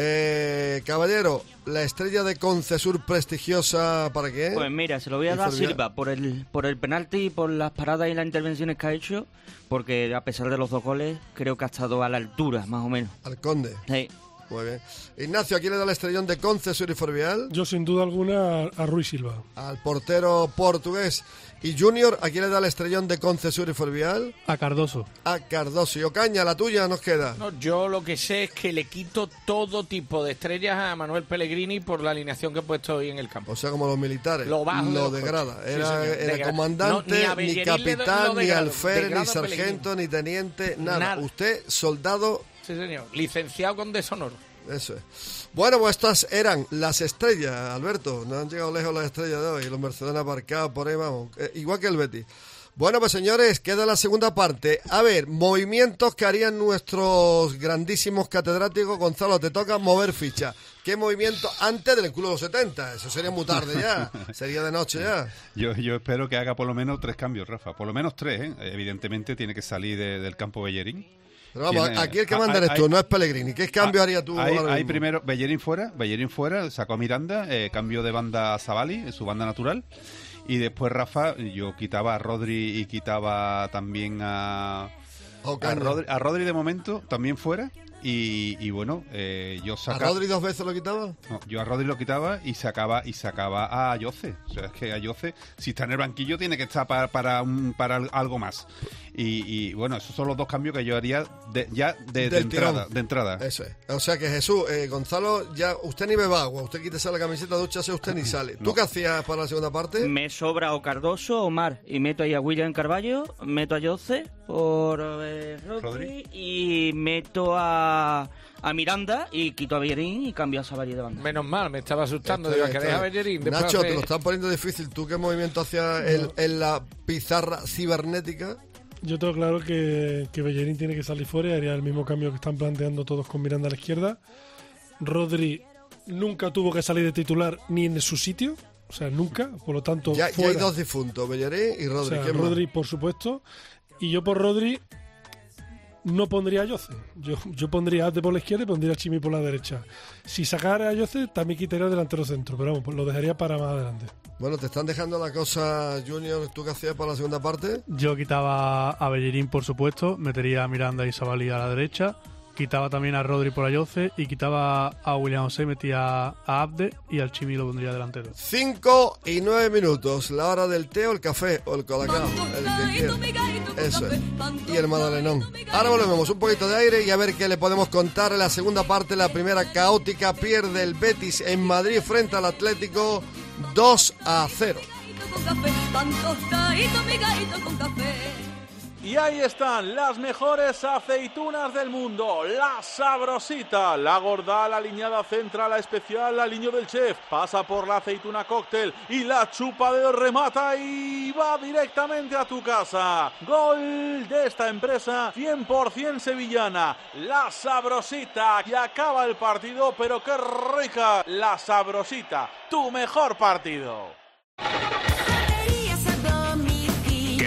Speaker 3: Eh, caballero, la estrella de Concesur prestigiosa, ¿para qué?
Speaker 2: Pues mira, se lo voy a dar a. Silva por el, por el penalti y por las paradas y las intervenciones que ha hecho, porque a pesar de los dos goles, creo que ha estado a la altura, más o menos.
Speaker 3: Al Conde.
Speaker 2: Sí.
Speaker 3: Muy bien. Ignacio, ¿a quién le da el estrellón de Concesur y Fervial?
Speaker 6: Yo sin duda alguna a, Ruiz Silva.
Speaker 3: Al portero portugués. Y Junior, ¿a quién le da el estrellón de Concesur y Fervial?
Speaker 6: A Cardoso.
Speaker 3: A Cardoso. Y Ocaña, la tuya nos queda.
Speaker 1: No, yo lo que sé es que le quito todo tipo de estrellas a Manuel Pellegrini por la alineación que he puesto hoy en el campo.
Speaker 3: O sea, como los militares.
Speaker 1: Lo bajo los
Speaker 3: degrada.
Speaker 1: Sí,
Speaker 3: Era, comandante,
Speaker 1: No, ni
Speaker 3: capitán,
Speaker 1: lo
Speaker 3: ni alférez, ni sargento, ni teniente, nada.
Speaker 1: Nada.
Speaker 3: Usted, soldado.
Speaker 1: Sí, señor. Licenciado con deshonor.
Speaker 3: Eso es. Bueno, pues estas eran las estrellas, Alberto. No han llegado lejos las estrellas de hoy. Los Mercedes aparcados por ahí, vamos. eh, igual que el Betis. Bueno, pues señores, queda la segunda parte. A ver, movimientos que harían nuestros grandísimos catedráticos. Gonzalo, te toca mover ficha. ¿Qué movimiento antes del culo de los 70? Eso sería muy tarde ya. sería de noche ya.
Speaker 5: Yo, yo espero que haga por lo menos tres cambios, Rafa. Por lo menos tres, ¿eh? Evidentemente tiene que salir de- del campo Bellerín.
Speaker 3: Pero vamos,
Speaker 5: Tiene-
Speaker 3: aquí el que
Speaker 5: Ah,
Speaker 3: manda eres tú, no es Pellegrini. ¿Qué cambio haría tú
Speaker 5: Hay,
Speaker 3: ahora
Speaker 5: hay
Speaker 3: mismo?
Speaker 5: primero Bellerín fuera, Bellerín fuera, sacó a Miranda, eh, cambio de banda a Zavali, en su banda natural. Y después Rafa, yo quitaba a Rodri y quitaba también a, a. Rodri, a Rodri de momento, también fuera. Y, y bueno, eh, yo
Speaker 3: ¿A
Speaker 5: sacaba...
Speaker 3: Rodri dos veces lo quitaba?
Speaker 5: No, yo a Rodri lo quitaba y sacaba y sacaba a Ayoce. O sea, es que Ayoce, si está en el banquillo, tiene que estar para, para, un- para algo más. Y, y, bueno, esos son los dos cambios que yo haría de- ya de, entrada.
Speaker 3: tirón.
Speaker 5: De entrada.
Speaker 3: Eso es. O sea que Jesús, eh, Gonzalo, ya usted ni bebe agua, usted quítese la camiseta, dúchase usted ni sale. ¿Tú
Speaker 2: No.
Speaker 3: qué hacías para la segunda parte?
Speaker 2: Me sobra o Cardoso o Mar. Y meto ahí a William Carballo, meto a Jose por eh, Rodri, y meto a, a Miranda y quito a Bellerín y cambio a Savary de banda.
Speaker 1: Menos mal, me estaba asustando. Digo,
Speaker 3: es,
Speaker 1: que
Speaker 3: esto
Speaker 1: deja
Speaker 3: es.
Speaker 1: Bellerín. después
Speaker 3: Nacho,
Speaker 1: hace-
Speaker 3: te lo están poniendo difícil. ¿Tú qué movimiento hacías en, en la pizarra cibernética?
Speaker 6: Yo tengo claro que, que Bellerín tiene que salir fuera y haría el mismo cambio que están planteando todos con Miranda a la izquierda. Rodri nunca tuvo que salir de titular ni en su sitio, o sea, nunca, por lo tanto,
Speaker 3: Ya, ya hay
Speaker 6: fuera.
Speaker 3: dos difuntos, Bellerín y
Speaker 6: O
Speaker 3: Rodri.
Speaker 6: sea,
Speaker 3: ¿Quién más?
Speaker 6: Rodri, por supuesto. Y yo por Rodri no pondría a Yoce. Yo, yo pondría a Ate por la izquierda y pondría a Chimi por la derecha. Si sacara a Yoce, también quitaría el delantero centro, pero vamos, pues lo dejaría para más adelante.
Speaker 3: Bueno, te están dejando la cosa, Junior. ¿Tú qué hacías para la segunda parte?
Speaker 10: Yo quitaba a Bellerín, por supuesto, metería a Miranda y Savali a la derecha, quitaba también a Rodri por Ayoce y quitaba a William José, metía a Abde y al Chimi lo pondría delantero.
Speaker 3: 5 y 9 minutos, la hora del té o el café o el colacao, el que quiera. Eso es. Y el magdalenón. Ahora volvemos un poquito de aire y a ver qué le podemos contar en la segunda parte. La primera caótica pierde el Betis en Madrid frente al Atlético 2 a 0.
Speaker 26: Y ahí están las mejores aceitunas del mundo. La sabrosita, la gorda, la aliñada central, la especial, la aliño del chef. Pasa por la aceituna cóctel y la chupa de remata y va directamente a tu casa. Gol de esta empresa 100% sevillana. La sabrosita. Y acaba el partido, pero qué rica. La sabrosita, tu mejor partido.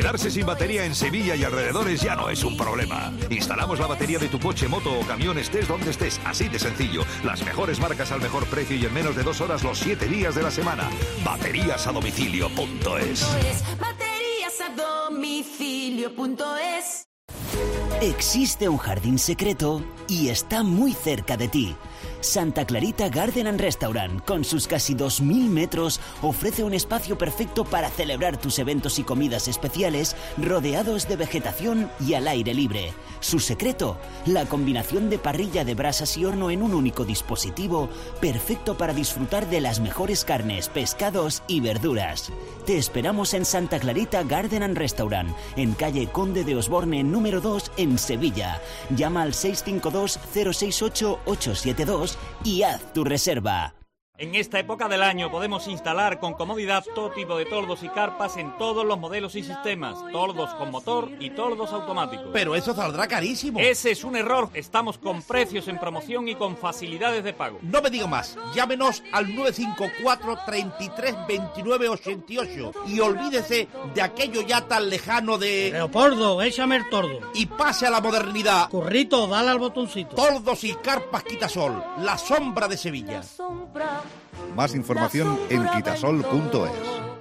Speaker 11: Quedarse sin batería en Sevilla y alrededores ya no es un problema. Instalamos la batería de tu coche, moto o camión estés donde estés, así de sencillo. Las mejores marcas al mejor precio y en menos de dos horas los siete días de la semana. Baterías a domicilio.es.
Speaker 14: Baterías a domicilio.es.
Speaker 24: Existe un jardín secreto y está muy cerca de ti. Santa Clarita Garden and Restaurant, con sus casi 2.000 metros, ofrece un espacio perfecto para celebrar tus eventos y comidas especiales rodeados de vegetación y al aire libre. Su secreto, la combinación de parrilla de brasas y horno en un único dispositivo, perfecto para disfrutar de las mejores carnes, pescados y verduras. Te esperamos en Santa Clarita Garden and Restaurant, en calle Conde de Osborne número 2 en Sevilla. Llama al 652-068-872 y haz tu reserva.
Speaker 27: En esta época del año podemos instalar con comodidad todo tipo de toldos y carpas en todos los modelos y sistemas, toldos con motor y toldos automáticos.
Speaker 28: Pero eso saldrá carísimo.
Speaker 27: Ese es un error. Estamos con precios en promoción y con facilidades de pago.
Speaker 28: No me diga más. Llámenos al 954 33 29 88 y olvídese de aquello ya tan lejano de
Speaker 29: Leopoldo, échame el tordo.
Speaker 28: y pase a la modernidad.
Speaker 29: Currito, dale al botoncito.
Speaker 28: Tordos y carpas Quitasol, la sombra de Sevilla.
Speaker 30: Más información en quitasol.es.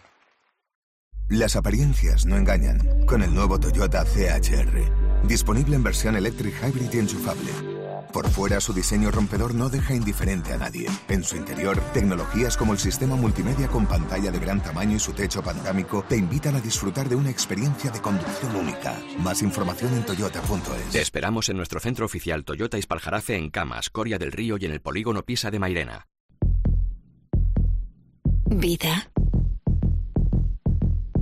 Speaker 31: Las apariencias no engañan. Con el nuevo Toyota CHR. Disponible en versión electric hybrid y enchufable. Por fuera, su diseño rompedor no deja indiferente a nadie. En su interior, tecnologías como el sistema multimedia con pantalla de gran tamaño y su techo pandámico te invitan a disfrutar de una experiencia de conducción única. Más información en toyota.es.
Speaker 16: Te esperamos en nuestro centro oficial Toyota Ispaljarafe en Camas, Coria del Río y en el polígono Pisa de Mairena.
Speaker 32: Vida.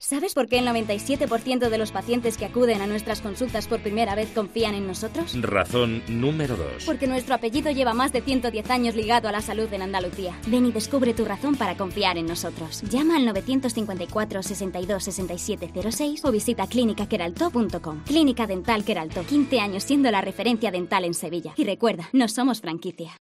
Speaker 15: ¿Sabes por qué el 97% de los pacientes que acuden a nuestras consultas por primera vez confían en nosotros?
Speaker 16: Razón número 2.
Speaker 15: Porque nuestro apellido lleva más de 110 años ligado a la salud en Andalucía. Ven y descubre tu razón para confiar en nosotros. Llama al 954 62 67 06 o visita clínicaqueralto.com. Clínica Dental Queralto, 15 años siendo la referencia dental en Sevilla. Y recuerda, no somos franquicia.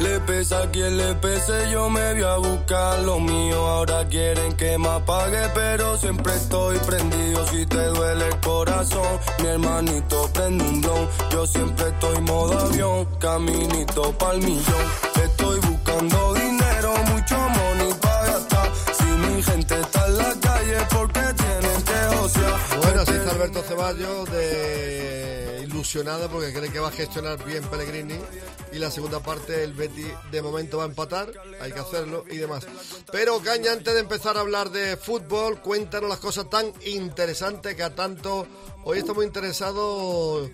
Speaker 33: Le pesa a quien le pese, yo me voy a buscar lo mío. Ahora quieren que me apague, pero siempre estoy prendido. Si te duele el corazón, mi hermanito prende un blon. Yo siempre estoy modo avión, caminito pa'l millón. Estoy buscando dinero, mucho money para gastar. Si mi gente está en la calle, porque tienen que josear.
Speaker 3: Bueno, así está Alberto Ceballos de porque cree que va a gestionar bien Pellegrini y la segunda parte el Betty de momento va a empatar, hay que hacerlo y demás. Pero Caña, antes de empezar a hablar de fútbol, cuéntanos las cosas tan interesantes que a tanto hoy estamos interesados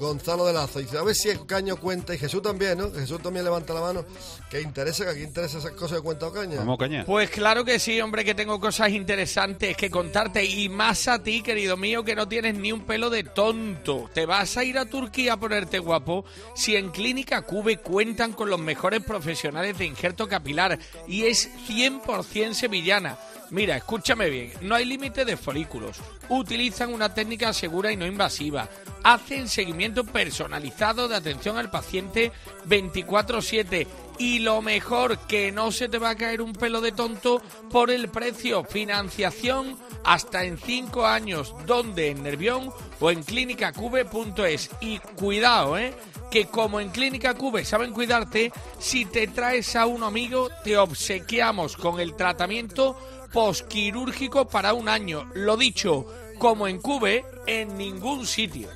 Speaker 3: Gonzalo de Lazo. Y a ver si el Caño cuenta, y Jesús también, ¿no? Jesús también levanta la mano, que interesa, que aquí interesa esas cosas que cuenta Ocaña.
Speaker 5: Vamos, Caña.
Speaker 1: Pues claro que sí, hombre, que tengo cosas interesantes que contarte y más a ti, querido mío, que no tienes ni un pelo de tonto. Te vas a ir a Turquía a ponerte guapo si en Clínica Cube cuentan con los mejores profesionales de injerto capilar y es 100% sevillana. Mira, escúchame bien, no hay límite de folículos. Utilizan una técnica segura y no invasiva. Hacen seguimiento personalizado de atención al paciente 24/7. Y lo mejor, que no se te va a caer un pelo de tonto por el precio. Financiación hasta en 5 años. donde En Nervión o en clínicacube.es. Y cuidado, ¿eh? que como en Clínica Cube saben cuidarte, si te traes a un amigo, te obsequiamos con el tratamiento posquirúrgico para un año. Lo dicho, como en Cube, en ningún sitio.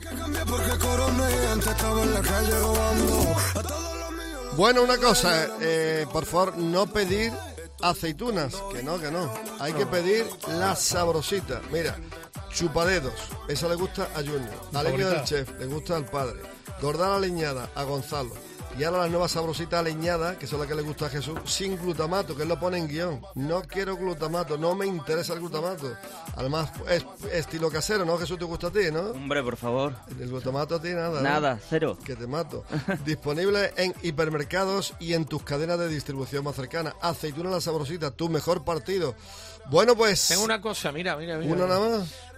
Speaker 3: Bueno, una cosa, eh, por favor, no pedir aceitunas, que no, que no. Hay que pedir la sabrosita. Mira, chupadedos, esa le gusta a Junior. Al niño del chef, le gusta al padre. Gordana leñada a Gonzalo. Y ahora las nuevas sabrositas leñadas, que son las que le gusta a Jesús, sin glutamato, que él lo pone en guion. No quiero glutamato, no me interesa el glutamato. Además, es estilo casero, ¿no? Jesús te gusta a ti, ¿no?
Speaker 2: Hombre, por favor.
Speaker 3: El glutamato a ti nada. ¿no?
Speaker 2: Nada, cero.
Speaker 3: Que te mato. Disponible en hipermercados y en tus cadenas de distribución más cercanas. Aceituna la sabrosita, tu mejor partido. Bueno, pues.
Speaker 1: Tengo una cosa, mira, mira, mira.
Speaker 3: ¿Una nada más?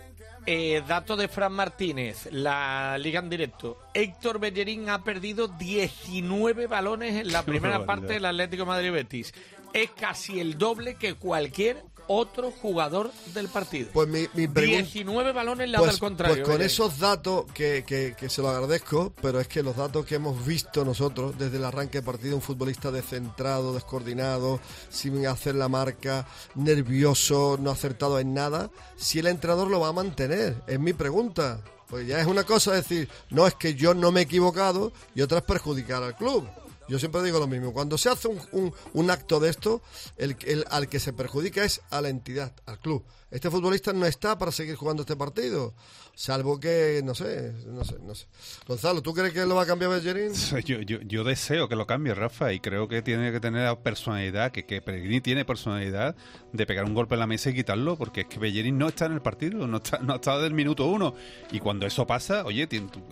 Speaker 1: Eh, dato de Fran Martínez, la liga en directo. Héctor Bellerín ha perdido 19 balones en la primera parte del Atlético de Madrid Betis. Es casi el doble que cualquier otro jugador del partido.
Speaker 3: Pues mi, mi pregunta.
Speaker 1: 19 balones le
Speaker 3: Pues,
Speaker 1: al contrario.
Speaker 3: pues con esos datos que, que- que se lo agradezco, pero es que los datos que hemos visto nosotros desde el arranque de partido, un futbolista descentrado, descoordinado, sin hacer la marca, nervioso, no acertado en nada, si el entrenador lo va a mantener, es mi pregunta. Pues ya es una cosa decir, no es que yo no me he equivocado y otra es perjudicar al club. Yo siempre digo lo mismo, cuando se hace un, un- un acto de esto, el, el- al que se perjudica es a la entidad, al club. Este futbolista no está para seguir jugando este partido, salvo que, no sé, no sé, no sé. Gonzalo, ¿tú crees que lo va a cambiar Bellerín?
Speaker 5: Yo, yo, yo deseo que lo cambie Rafa y creo que tiene que tener la personalidad, que, que Pellegrini tiene personalidad de pegar un golpe en la mesa y quitarlo, porque es que Bellerín no está en el partido, no está, no ha estado del minuto uno. Y cuando eso pasa, oye,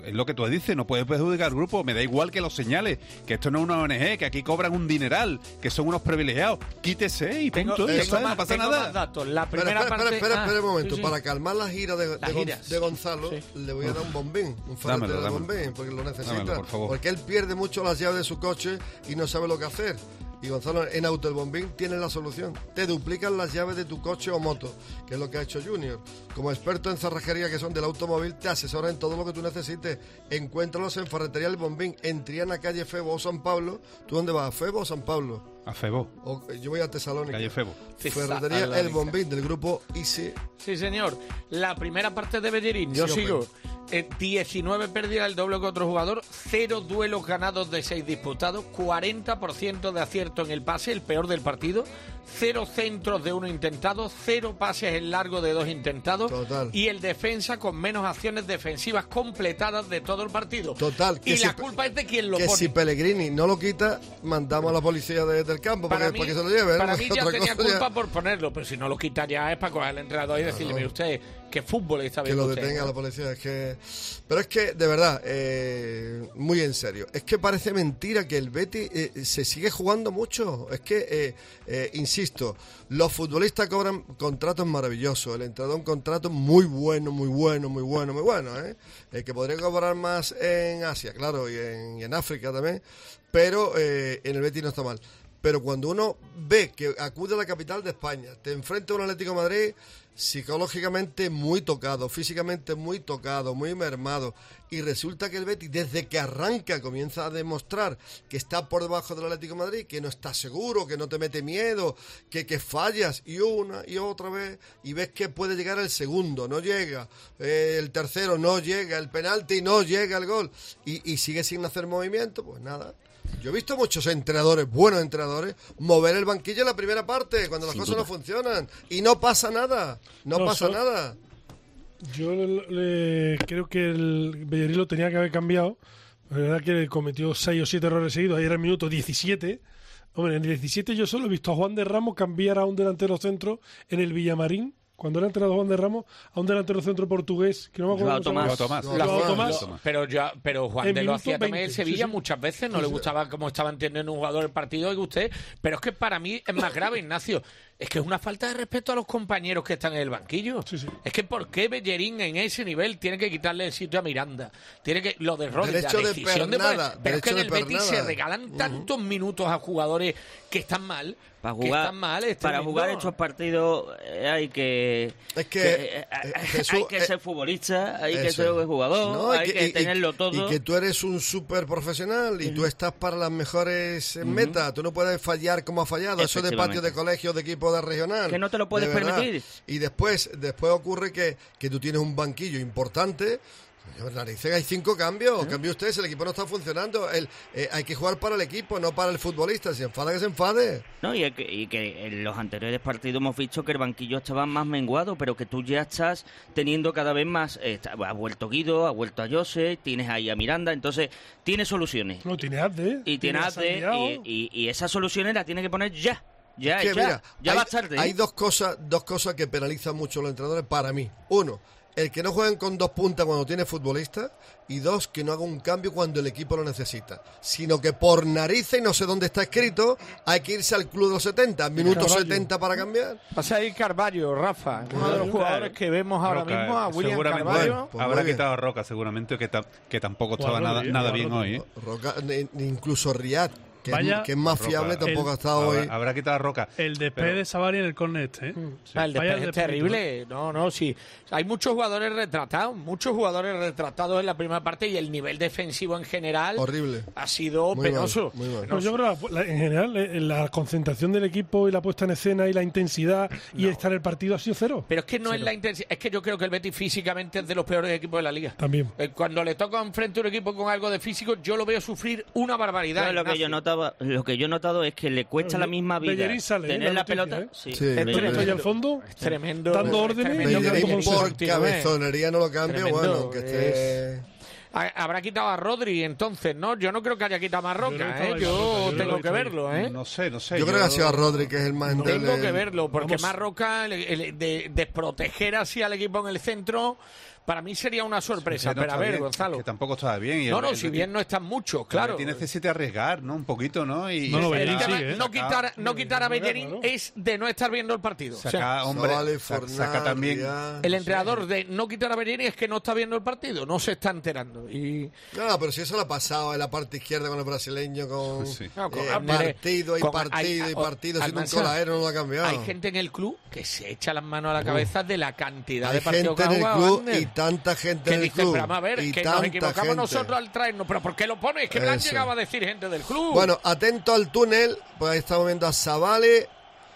Speaker 5: es lo que tú dices, no puedes perjudicar al grupo, me da igual que lo señales, que esto no es una ONG, que aquí cobran un dineral, que son unos privilegiados. Quítese y
Speaker 1: Tengo-
Speaker 5: punto, y ya
Speaker 1: tengo
Speaker 5: está,
Speaker 1: más-
Speaker 5: no pasa
Speaker 1: tengo
Speaker 5: nada.
Speaker 1: más datos. La
Speaker 3: Espera,
Speaker 1: primera
Speaker 3: espera,
Speaker 1: parte...
Speaker 3: espera, espera,
Speaker 1: Ah,
Speaker 3: espera un momento.
Speaker 1: sí, sí.
Speaker 3: Para calmar la gira de, de
Speaker 1: Las
Speaker 3: Gon-
Speaker 1: giras.
Speaker 3: de Gonzalo,
Speaker 1: Sí.
Speaker 3: le voy a dar un bombín, un farete de bombín, porque lo necesita.
Speaker 5: Dámelo, por favor.
Speaker 3: Porque él pierde mucho las llaves de su coche y no sabe lo que hacer. Y Gonzalo, en Auto El Bombín tienes la solución. Te duplican las llaves de tu coche o moto, que es lo que ha hecho Junior. Como experto en cerrajería que son del automóvil, te asesora en todo lo que tú necesites. Encuéntralos en Ferretería El Bombín, en Triana, calle Febo o San Pablo. ¿Tú dónde vas? ¿A Febo o San Pablo?
Speaker 5: A Febo.
Speaker 3: O- yo voy a Tesalónica.
Speaker 5: Calle Febo.
Speaker 3: Ferretería El. Bombín, del grupo Easy.
Speaker 1: Sí, señor. La primera parte de Bellerín, yo
Speaker 3: Sí,
Speaker 1: sigo. Eh, 19 pérdidas, el doble que otro jugador, cero duelos ganados de 6 disputados, 40% de acierto en el pase, el peor del partido, cero centros de uno intentado, cero pases en largo de dos intentados y el defensa con menos acciones defensivas completadas de todo el partido.
Speaker 3: Total.
Speaker 1: Y
Speaker 3: si
Speaker 1: la culpa es de quien lo
Speaker 3: que
Speaker 1: pone.
Speaker 3: si Pellegrini no lo quita, mandamos a la policía de- del campo para,
Speaker 1: mí,
Speaker 3: se lo lleve. ¿no?
Speaker 1: para mí ya tenía
Speaker 3: cosa ya-
Speaker 1: culpa por ponerlo, pero si no lo quita ya es para coger al entrenador y decirle, mire usted, que fútbol está
Speaker 3: que lo detenga
Speaker 1: ¿no?
Speaker 3: la policía. Es que, pero es que, de verdad, eh, muy en serio. Es que parece mentira que el Betty eh, se sigue jugando mucho. Es que, eh, eh, insisto, los futbolistas cobran contratos maravillosos. El entrenador un contrato muy bueno, muy bueno, muy bueno, muy bueno. ¿eh? Eh, que podría cobrar más en Asia, claro, y en, África también. Pero eh, en el Betty no está mal. Pero cuando uno ve que acude a la capital de España, te enfrenta a un Atlético Madrid psicológicamente muy tocado, físicamente muy tocado, muy mermado, y resulta que el Betis desde que arranca comienza a demostrar que está por debajo del Atlético Madrid, que no está seguro, que no te mete miedo, que, que fallas y una y otra vez, y ves que puede llegar el segundo, no llega, eh, el tercero no llega, el penalti no llega el gol, y, y sigue sin hacer movimiento, pues nada. Yo he visto muchos entrenadores, buenos entrenadores, mover el banquillo en la primera parte, cuando las
Speaker 6: Sin
Speaker 3: cosas
Speaker 6: duda.
Speaker 3: no funcionan. Y no pasa nada. No,
Speaker 6: No,
Speaker 3: pasa
Speaker 6: so-
Speaker 3: nada.
Speaker 6: Yo le- le- creo que el Bellerín lo tenía que haber cambiado. La verdad que cometió 6 o 7 errores seguidos. Ahí era el minuto 17. Hombre, en el 17 yo solo he visto a Juan de Ramos cambiar a un delantero centro en el Villamarín. Cuando era entrenador Juan de Ramos, a un delantero centro portugués, que no me acuerdo
Speaker 1: Tomás.
Speaker 6: Tomás.
Speaker 1: lo- Pero, ya, pero Juan
Speaker 6: En
Speaker 1: de lo hacía también
Speaker 6: 20,
Speaker 1: el
Speaker 6: sí,
Speaker 1: Sevilla
Speaker 6: sí.
Speaker 1: muchas veces, no
Speaker 6: Sí,
Speaker 1: le
Speaker 6: sí.
Speaker 1: gustaba cómo estaba entendiendo un jugador el partido que usted. Pero es que para mí es más grave, Ignacio. Es que es una falta de respeto a los compañeros que están en el banquillo. Es que ¿por qué Bellerín en ese nivel tiene que quitarle el sitio a Miranda? Tiene que lo de Rodri,
Speaker 3: Derecho
Speaker 1: la
Speaker 3: de
Speaker 1: decisión de
Speaker 3: pernada,
Speaker 1: Pero es que en el Betis se regalan tantos minutos a jugadores que están mal.
Speaker 2: Para
Speaker 1: que
Speaker 2: jugar,
Speaker 1: están mal,
Speaker 2: para jugar estos partidos eh, hay que,
Speaker 3: Es que,
Speaker 2: eh,
Speaker 3: eh,
Speaker 2: hay que
Speaker 3: eh,
Speaker 2: ser futbolista, hay que ser
Speaker 3: es.
Speaker 2: jugador,
Speaker 3: No,
Speaker 2: hay que,
Speaker 3: y-
Speaker 2: tenerlo
Speaker 3: y-
Speaker 2: todo.
Speaker 3: Y que tú eres un súper profesional y tú estás para las mejores
Speaker 2: Ujú.
Speaker 3: metas. Tú no puedes fallar como ha fallado. Eso de patio de colegio, de equipo regional.
Speaker 2: Que no te lo puedes permitir.
Speaker 3: Y después, después ocurre que, que tú tienes un banquillo importante. Hay cinco cambios. Cambie usted, si el equipo no está funcionando. El, eh, hay que jugar para el equipo, no para el futbolista. Si se enfada, que se enfade.
Speaker 2: No, y, que, y que en los anteriores partidos hemos visto que el banquillo estaba más menguado, pero que tú ya estás teniendo cada vez más. eh, está- ha vuelto Guido, ha vuelto a Jose, tienes ahí a Miranda, entonces tiene soluciones.
Speaker 6: No, tiene Azde.
Speaker 2: Y tiene y, y- y esas soluciones las tiene que poner ya. Ya,
Speaker 3: Es que,
Speaker 2: ya,
Speaker 3: mira,
Speaker 2: ya
Speaker 3: hay,
Speaker 2: va tarde. ¿eh?
Speaker 3: hay dos cosas, dos cosas que penalizan mucho a los entrenadores para mí. Uno, el que no jueguen con dos puntas cuando tiene futbolista. Y dos, que no haga un cambio cuando el equipo lo necesita. Sino que por narices, y no sé dónde está escrito, hay que irse al club de los 70. Minuto
Speaker 1: Carvalho.
Speaker 3: 70 para cambiar.
Speaker 1: Pasa ahí Carballo, Rafa, uno de los jugadores que vemos ahora
Speaker 5: Roca,
Speaker 1: mismo, a William
Speaker 5: seguramente
Speaker 1: Carballo.
Speaker 3: Pues
Speaker 5: habrá quitado a Roca seguramente que, ta- que tampoco estaba nada,
Speaker 3: bien,
Speaker 5: nada
Speaker 3: jugador
Speaker 5: bien hoy. ¿eh?
Speaker 3: Roca, incluso Riyad, que,
Speaker 10: Vaya-
Speaker 3: es, que es más
Speaker 5: Roca.
Speaker 3: fiable, tampoco
Speaker 10: El-
Speaker 3: ha estado
Speaker 5: habrá,
Speaker 3: hoy.
Speaker 5: habrá quitado a Roca.
Speaker 10: El despegue de Savary en el córner este, ¿eh?
Speaker 1: Ah, el despeje es terrible. No, no, sí. Hay muchos jugadores retratados, muchos jugadores retratados en la primera parte y el nivel defensivo en general
Speaker 3: Horrible.
Speaker 1: ha sido
Speaker 3: Muy mal,
Speaker 1: penoso.
Speaker 3: muy mal.
Speaker 6: No, yo creo que la- la- en general eh, la concentración del equipo y la puesta en escena y la intensidad y estar en el partido ha sido cero.
Speaker 1: Pero es que no es la intensidad, es que yo creo que el Betis físicamente es de los peores equipos de la liga.
Speaker 6: También.
Speaker 1: Eh, Cuando le toca enfrente a un equipo con algo de físico, yo lo veo sufrir una barbaridad.
Speaker 2: Lo que yo notaba, lo que yo he notado es que le cuesta la misma vida tener
Speaker 6: la
Speaker 2: la,
Speaker 6: noticia,
Speaker 2: pelota.
Speaker 6: ¿eh?
Speaker 2: Sí.
Speaker 6: Estoy al fondo,
Speaker 1: tremendo.
Speaker 6: dando
Speaker 1: es
Speaker 6: órdenes.
Speaker 3: Bellerín por cabezonería no lo cambio.
Speaker 1: Tremendo,
Speaker 3: Bueno, esté.
Speaker 1: Habrá quitado a Rodri entonces, ¿no? Yo no creo que haya quitado a Marroca, ¿eh? Yo tengo que verlo, ¿eh?
Speaker 5: No sé, no sé.
Speaker 3: Yo creo que ha sido a Rodri, que es el más
Speaker 1: Tengo
Speaker 3: endeble.
Speaker 1: que verlo, porque
Speaker 6: Vamos.
Speaker 1: Marroca, el- el- de desproteger así al equipo en el centro, para mí sería una sorpresa.
Speaker 5: No
Speaker 1: pero a
Speaker 5: está
Speaker 1: ver,
Speaker 5: bien,
Speaker 1: Gonzalo.
Speaker 5: Que tampoco estaba bien. y
Speaker 1: No, no,
Speaker 5: el
Speaker 1: si bien no están muchos, claro.
Speaker 5: Necesita arriesgar, ¿no? Un poquito, ¿no? Y
Speaker 10: No, no,
Speaker 1: El tema
Speaker 10: ¿eh?
Speaker 1: no quitar, no quitar a Bellerín es de no estar viendo el partido. O sea,
Speaker 5: Saca, hombre,
Speaker 3: Vale,
Speaker 5: saca también...
Speaker 1: El entrenador de no quitar a Bellerín es que no está viendo el partido, no se está enterando. Y
Speaker 3: No, pero si eso lo ha pasado en la parte izquierda con el brasileño, con,
Speaker 5: Sí.
Speaker 1: No, con
Speaker 3: eh,
Speaker 1: Abner,
Speaker 3: partido y
Speaker 1: con-
Speaker 3: partido
Speaker 1: hay-
Speaker 3: y partido, sin un coladero no lo ha cambiado.
Speaker 1: hay gente en el club que se echa las manos a la cabeza de la cantidad
Speaker 3: Hay
Speaker 1: de partidos que ha
Speaker 3: el
Speaker 1: jugado
Speaker 3: tanta gente
Speaker 1: que
Speaker 3: en el
Speaker 1: dice,
Speaker 3: club.
Speaker 1: pero vamos a ver,
Speaker 3: y
Speaker 1: que nos equivocamos
Speaker 3: gente.
Speaker 1: nosotros al traernos, pero ¿por qué lo pones? Que me han
Speaker 3: Eso.
Speaker 1: llegado a decir gente del club.
Speaker 3: Bueno, atento al túnel, pues ahí estamos viendo a Zavale,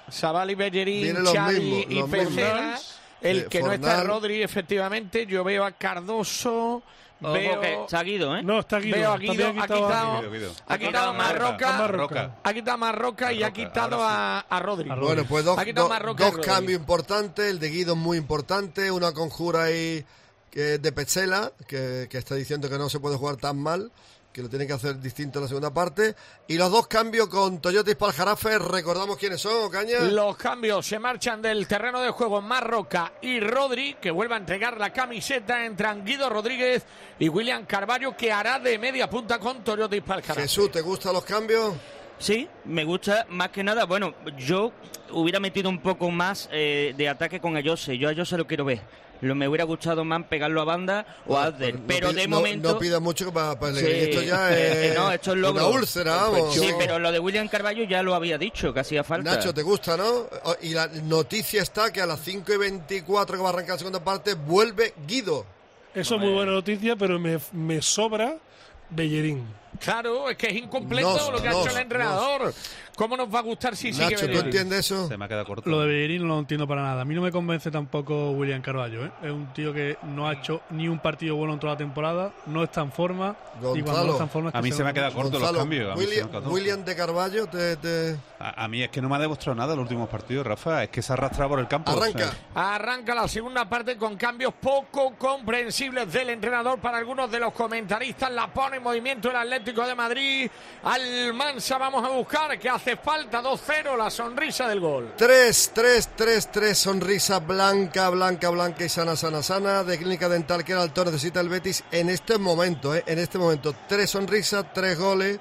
Speaker 1: Sabal y Bellerín, Xavi y
Speaker 3: mismos.
Speaker 1: El
Speaker 3: Eh,
Speaker 1: que no está. Rodri, efectivamente. Yo veo a Cardoso.
Speaker 2: Ojo
Speaker 1: veo,
Speaker 2: que está Guido, ¿eh?
Speaker 6: No, está Guido.
Speaker 1: veo a Guido.
Speaker 6: ha quitado
Speaker 5: Guido, Guido.
Speaker 1: ha quitado a Marroca.
Speaker 5: Marroca.
Speaker 1: Ha quitado a Marroca y ha quitado a, a Rodri.
Speaker 3: Bueno, pues dos,
Speaker 1: Ha quitado
Speaker 3: dos- cambios importantes. El de Guido es muy importante. Una conjura ahí que de Petzela, que, que está diciendo que no se puede jugar tan mal, que lo tiene que hacer distinto en la segunda parte. Y los dos cambios con Toyota y Spaljarafe, recordamos quiénes son, Ocaña.
Speaker 1: Los cambios se marchan del terreno de juego Marroca y Rodri, que vuelve a entregar la camiseta. Entran Guido Rodríguez y William Carvalho, que hará de media punta con Toyota y Palcara.
Speaker 3: Jesús, ¿te gustan los cambios?
Speaker 2: Sí, me gusta más que nada. Bueno, yo hubiera metido un poco más eh, de ataque con Ayose. Yo a Ayose lo quiero ver. Lo, me hubiera gustado más pegarlo a banda o a Adder.
Speaker 3: No
Speaker 2: pero de
Speaker 3: no-
Speaker 2: momento.
Speaker 3: No pidas mucho para, para
Speaker 2: Sí.
Speaker 3: Esto ya es,
Speaker 2: no, esto es logro.
Speaker 3: una úlcera, vamos.
Speaker 2: Sí, pero lo de William Carballo ya lo había dicho, que hacía falta.
Speaker 3: Nacho, ¿te gusta, no? O- Y la noticia está que a las 5 y 24 que va a arrancar la segunda parte, vuelve Guido.
Speaker 6: Eso es muy buena noticia, pero me, me sobra Bellerín.
Speaker 1: Claro, es que es incompleto
Speaker 3: Nos,
Speaker 1: lo que ha hecho el entrenador. ¿Cómo nos va a gustar si sigue
Speaker 3: Nacho, ¿tú
Speaker 1: Bellerín?
Speaker 3: entiendes eso?
Speaker 5: Se me ha quedado corto.
Speaker 10: Lo de Bellerín no lo entiendo para nada. A mí no me convence tampoco William Carballo. ¿eh? Es un tío que no ha hecho ni un partido bueno en toda la temporada, no está en forma. Y cuando
Speaker 3: Gonzalo.
Speaker 10: no está en forma es que
Speaker 5: A mí se me ha quedado corto los
Speaker 3: Gonzalo,
Speaker 5: cambios.
Speaker 3: William. William de Carballo, te, te-
Speaker 5: A, a mí es que no me ha demostrado nada en los últimos partidos, Rafa. Es que se ha arrastrado por el campo. o
Speaker 3: arranca.
Speaker 5: sea,
Speaker 1: Arranca la segunda parte con cambios poco comprensibles del entrenador para algunos de los comentaristas. La pone en movimiento el Atlético de Madrid. Almansa vamos a buscar que hace falta 2-0 la sonrisa del gol.
Speaker 3: 3, 3, 3, 3, sonrisa blanca, blanca, blanca y sana, sana, sana de Clínica Dental que el alto necesita el Betis en este momento, ¿eh? en este momento. Tres sonrisas, tres goles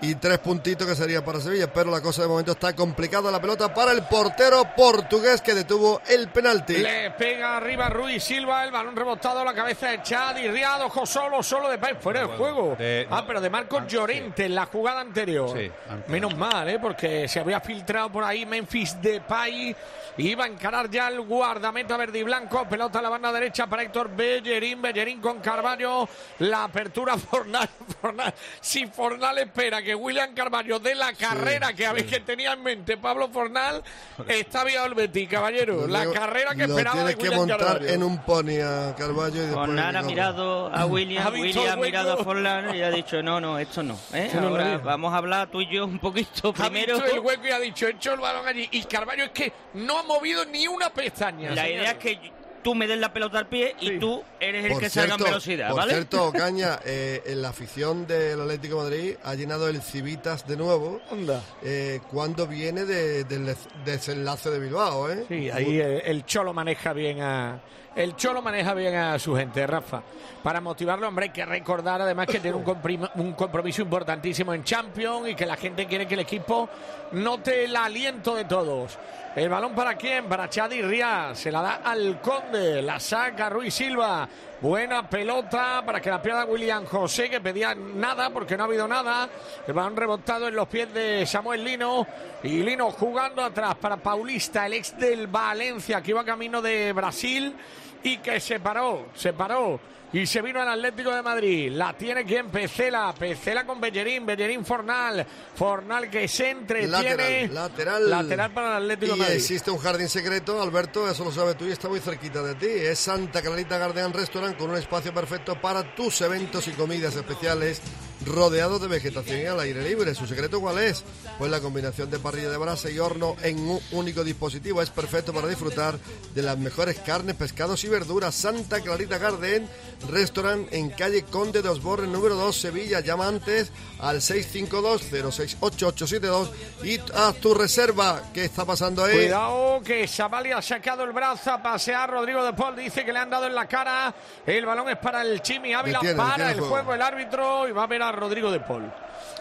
Speaker 3: y tres puntitos que sería para Sevilla, pero la cosa de momento está complicada la pelota para el portero portugués que detuvo el penalti.
Speaker 1: Le pega arriba Ruiz Silva, el balón rebotado a la cabeza de Chad y Riado, ojo solo, solo de País, fuera de juego.
Speaker 5: de-
Speaker 1: ah, pero de Marcos Llorente en la jugada anterior.
Speaker 5: Sí, antes.
Speaker 1: Menos mal, ¿eh? porque se había filtrado por ahí Memphis Depay. Iba a encarar ya el guardameta verde y blanco. Pelota a la banda derecha para Héctor Bellerín. Bellerín con Carvalho. La apertura Fornal. Fornal. Si Fornal espera que William Carvalho dé la carrera que, habéis que tenía en mente Pablo Fornal, está bien el Betis, caballero. La
Speaker 3: Lo-
Speaker 1: carrera que
Speaker 3: lo
Speaker 1: esperaba de
Speaker 3: tienes que
Speaker 1: William
Speaker 3: montar
Speaker 1: Carvalho.
Speaker 3: en un pony a Carballo y
Speaker 2: Fornal ha mirado a William,
Speaker 1: Ha
Speaker 2: William ha mirado a Forlán y ha dicho, no, no, esto no. ¿eh? Ahora vamos a hablar tú y yo un poquito
Speaker 1: Ha
Speaker 2: primero.
Speaker 1: visto el hueco y ha dicho, hecho el balón allí. Y Carvalho es que no ha movido ni una pestaña.
Speaker 2: La idea es que tú me des la pelota al pie y tú eres el
Speaker 3: Por
Speaker 2: que salga en velocidad,
Speaker 3: por
Speaker 2: ¿vale?
Speaker 3: cierto, Caña, eh, en la afición del Atlético de Madrid ha llenado el Civitas de nuevo.
Speaker 1: Onda.
Speaker 3: Eh, cuando viene de- del des- desenlace de Bilbao, ¿eh?
Speaker 1: Sí, ahí el, el Cholo maneja bien a el Cholo maneja bien a su gente, Rafa. Para motivarlo, hombre, hay que recordar además que tiene un, un compromiso importantísimo en Champions y que la gente quiere que el equipo note el aliento de todos. El balón para quién? Para Chadi Ría. Se la da al Conde. La saca Ruiz Silva. Buena pelota para que la pierda William José, que pedía nada porque no ha habido nada. El balón rebotado en los pies de Samuel Lino. Y Lino jugando atrás para Paulista, el ex del Valencia, que iba camino de Brasil y que se paró, se paró. Y se vino al Atlético de Madrid. La tiene quien Pecela. Pecela con Bellerín. Bellerín Fornal. Fornal que se entretiene.
Speaker 3: Lateral, lateral.
Speaker 1: Lateral para el Atlético de
Speaker 3: Y
Speaker 1: Madrid.
Speaker 3: existe un jardín secreto, Alberto, eso lo sabes tú y está muy cerquita de ti. Es Santa Clarita Gardean Restaurant con un espacio perfecto para tus eventos y comidas especiales, rodeado de vegetación y al aire libre. ¿Su secreto cuál es? Pues la combinación de parrilla de brasa y horno en un único dispositivo es perfecto para disfrutar de las mejores carnes, pescados y verduras. Santa Clarita Garden, restaurant en calle Conde de Osborne, número 2, Sevilla. Llama antes al 652-068872 y haz tu reserva. ¿Qué está pasando ahí?
Speaker 1: Cuidado que Savali ha sacado el brazo a pasear. Rodrigo de Paul dice que le han dado en la cara. El balón es para el Chimi Ávila.
Speaker 3: Detiene,
Speaker 1: para
Speaker 3: detiene
Speaker 1: el
Speaker 3: el
Speaker 1: juego.
Speaker 3: juego.
Speaker 1: el árbitro y va a ver a Rodrigo de Paul.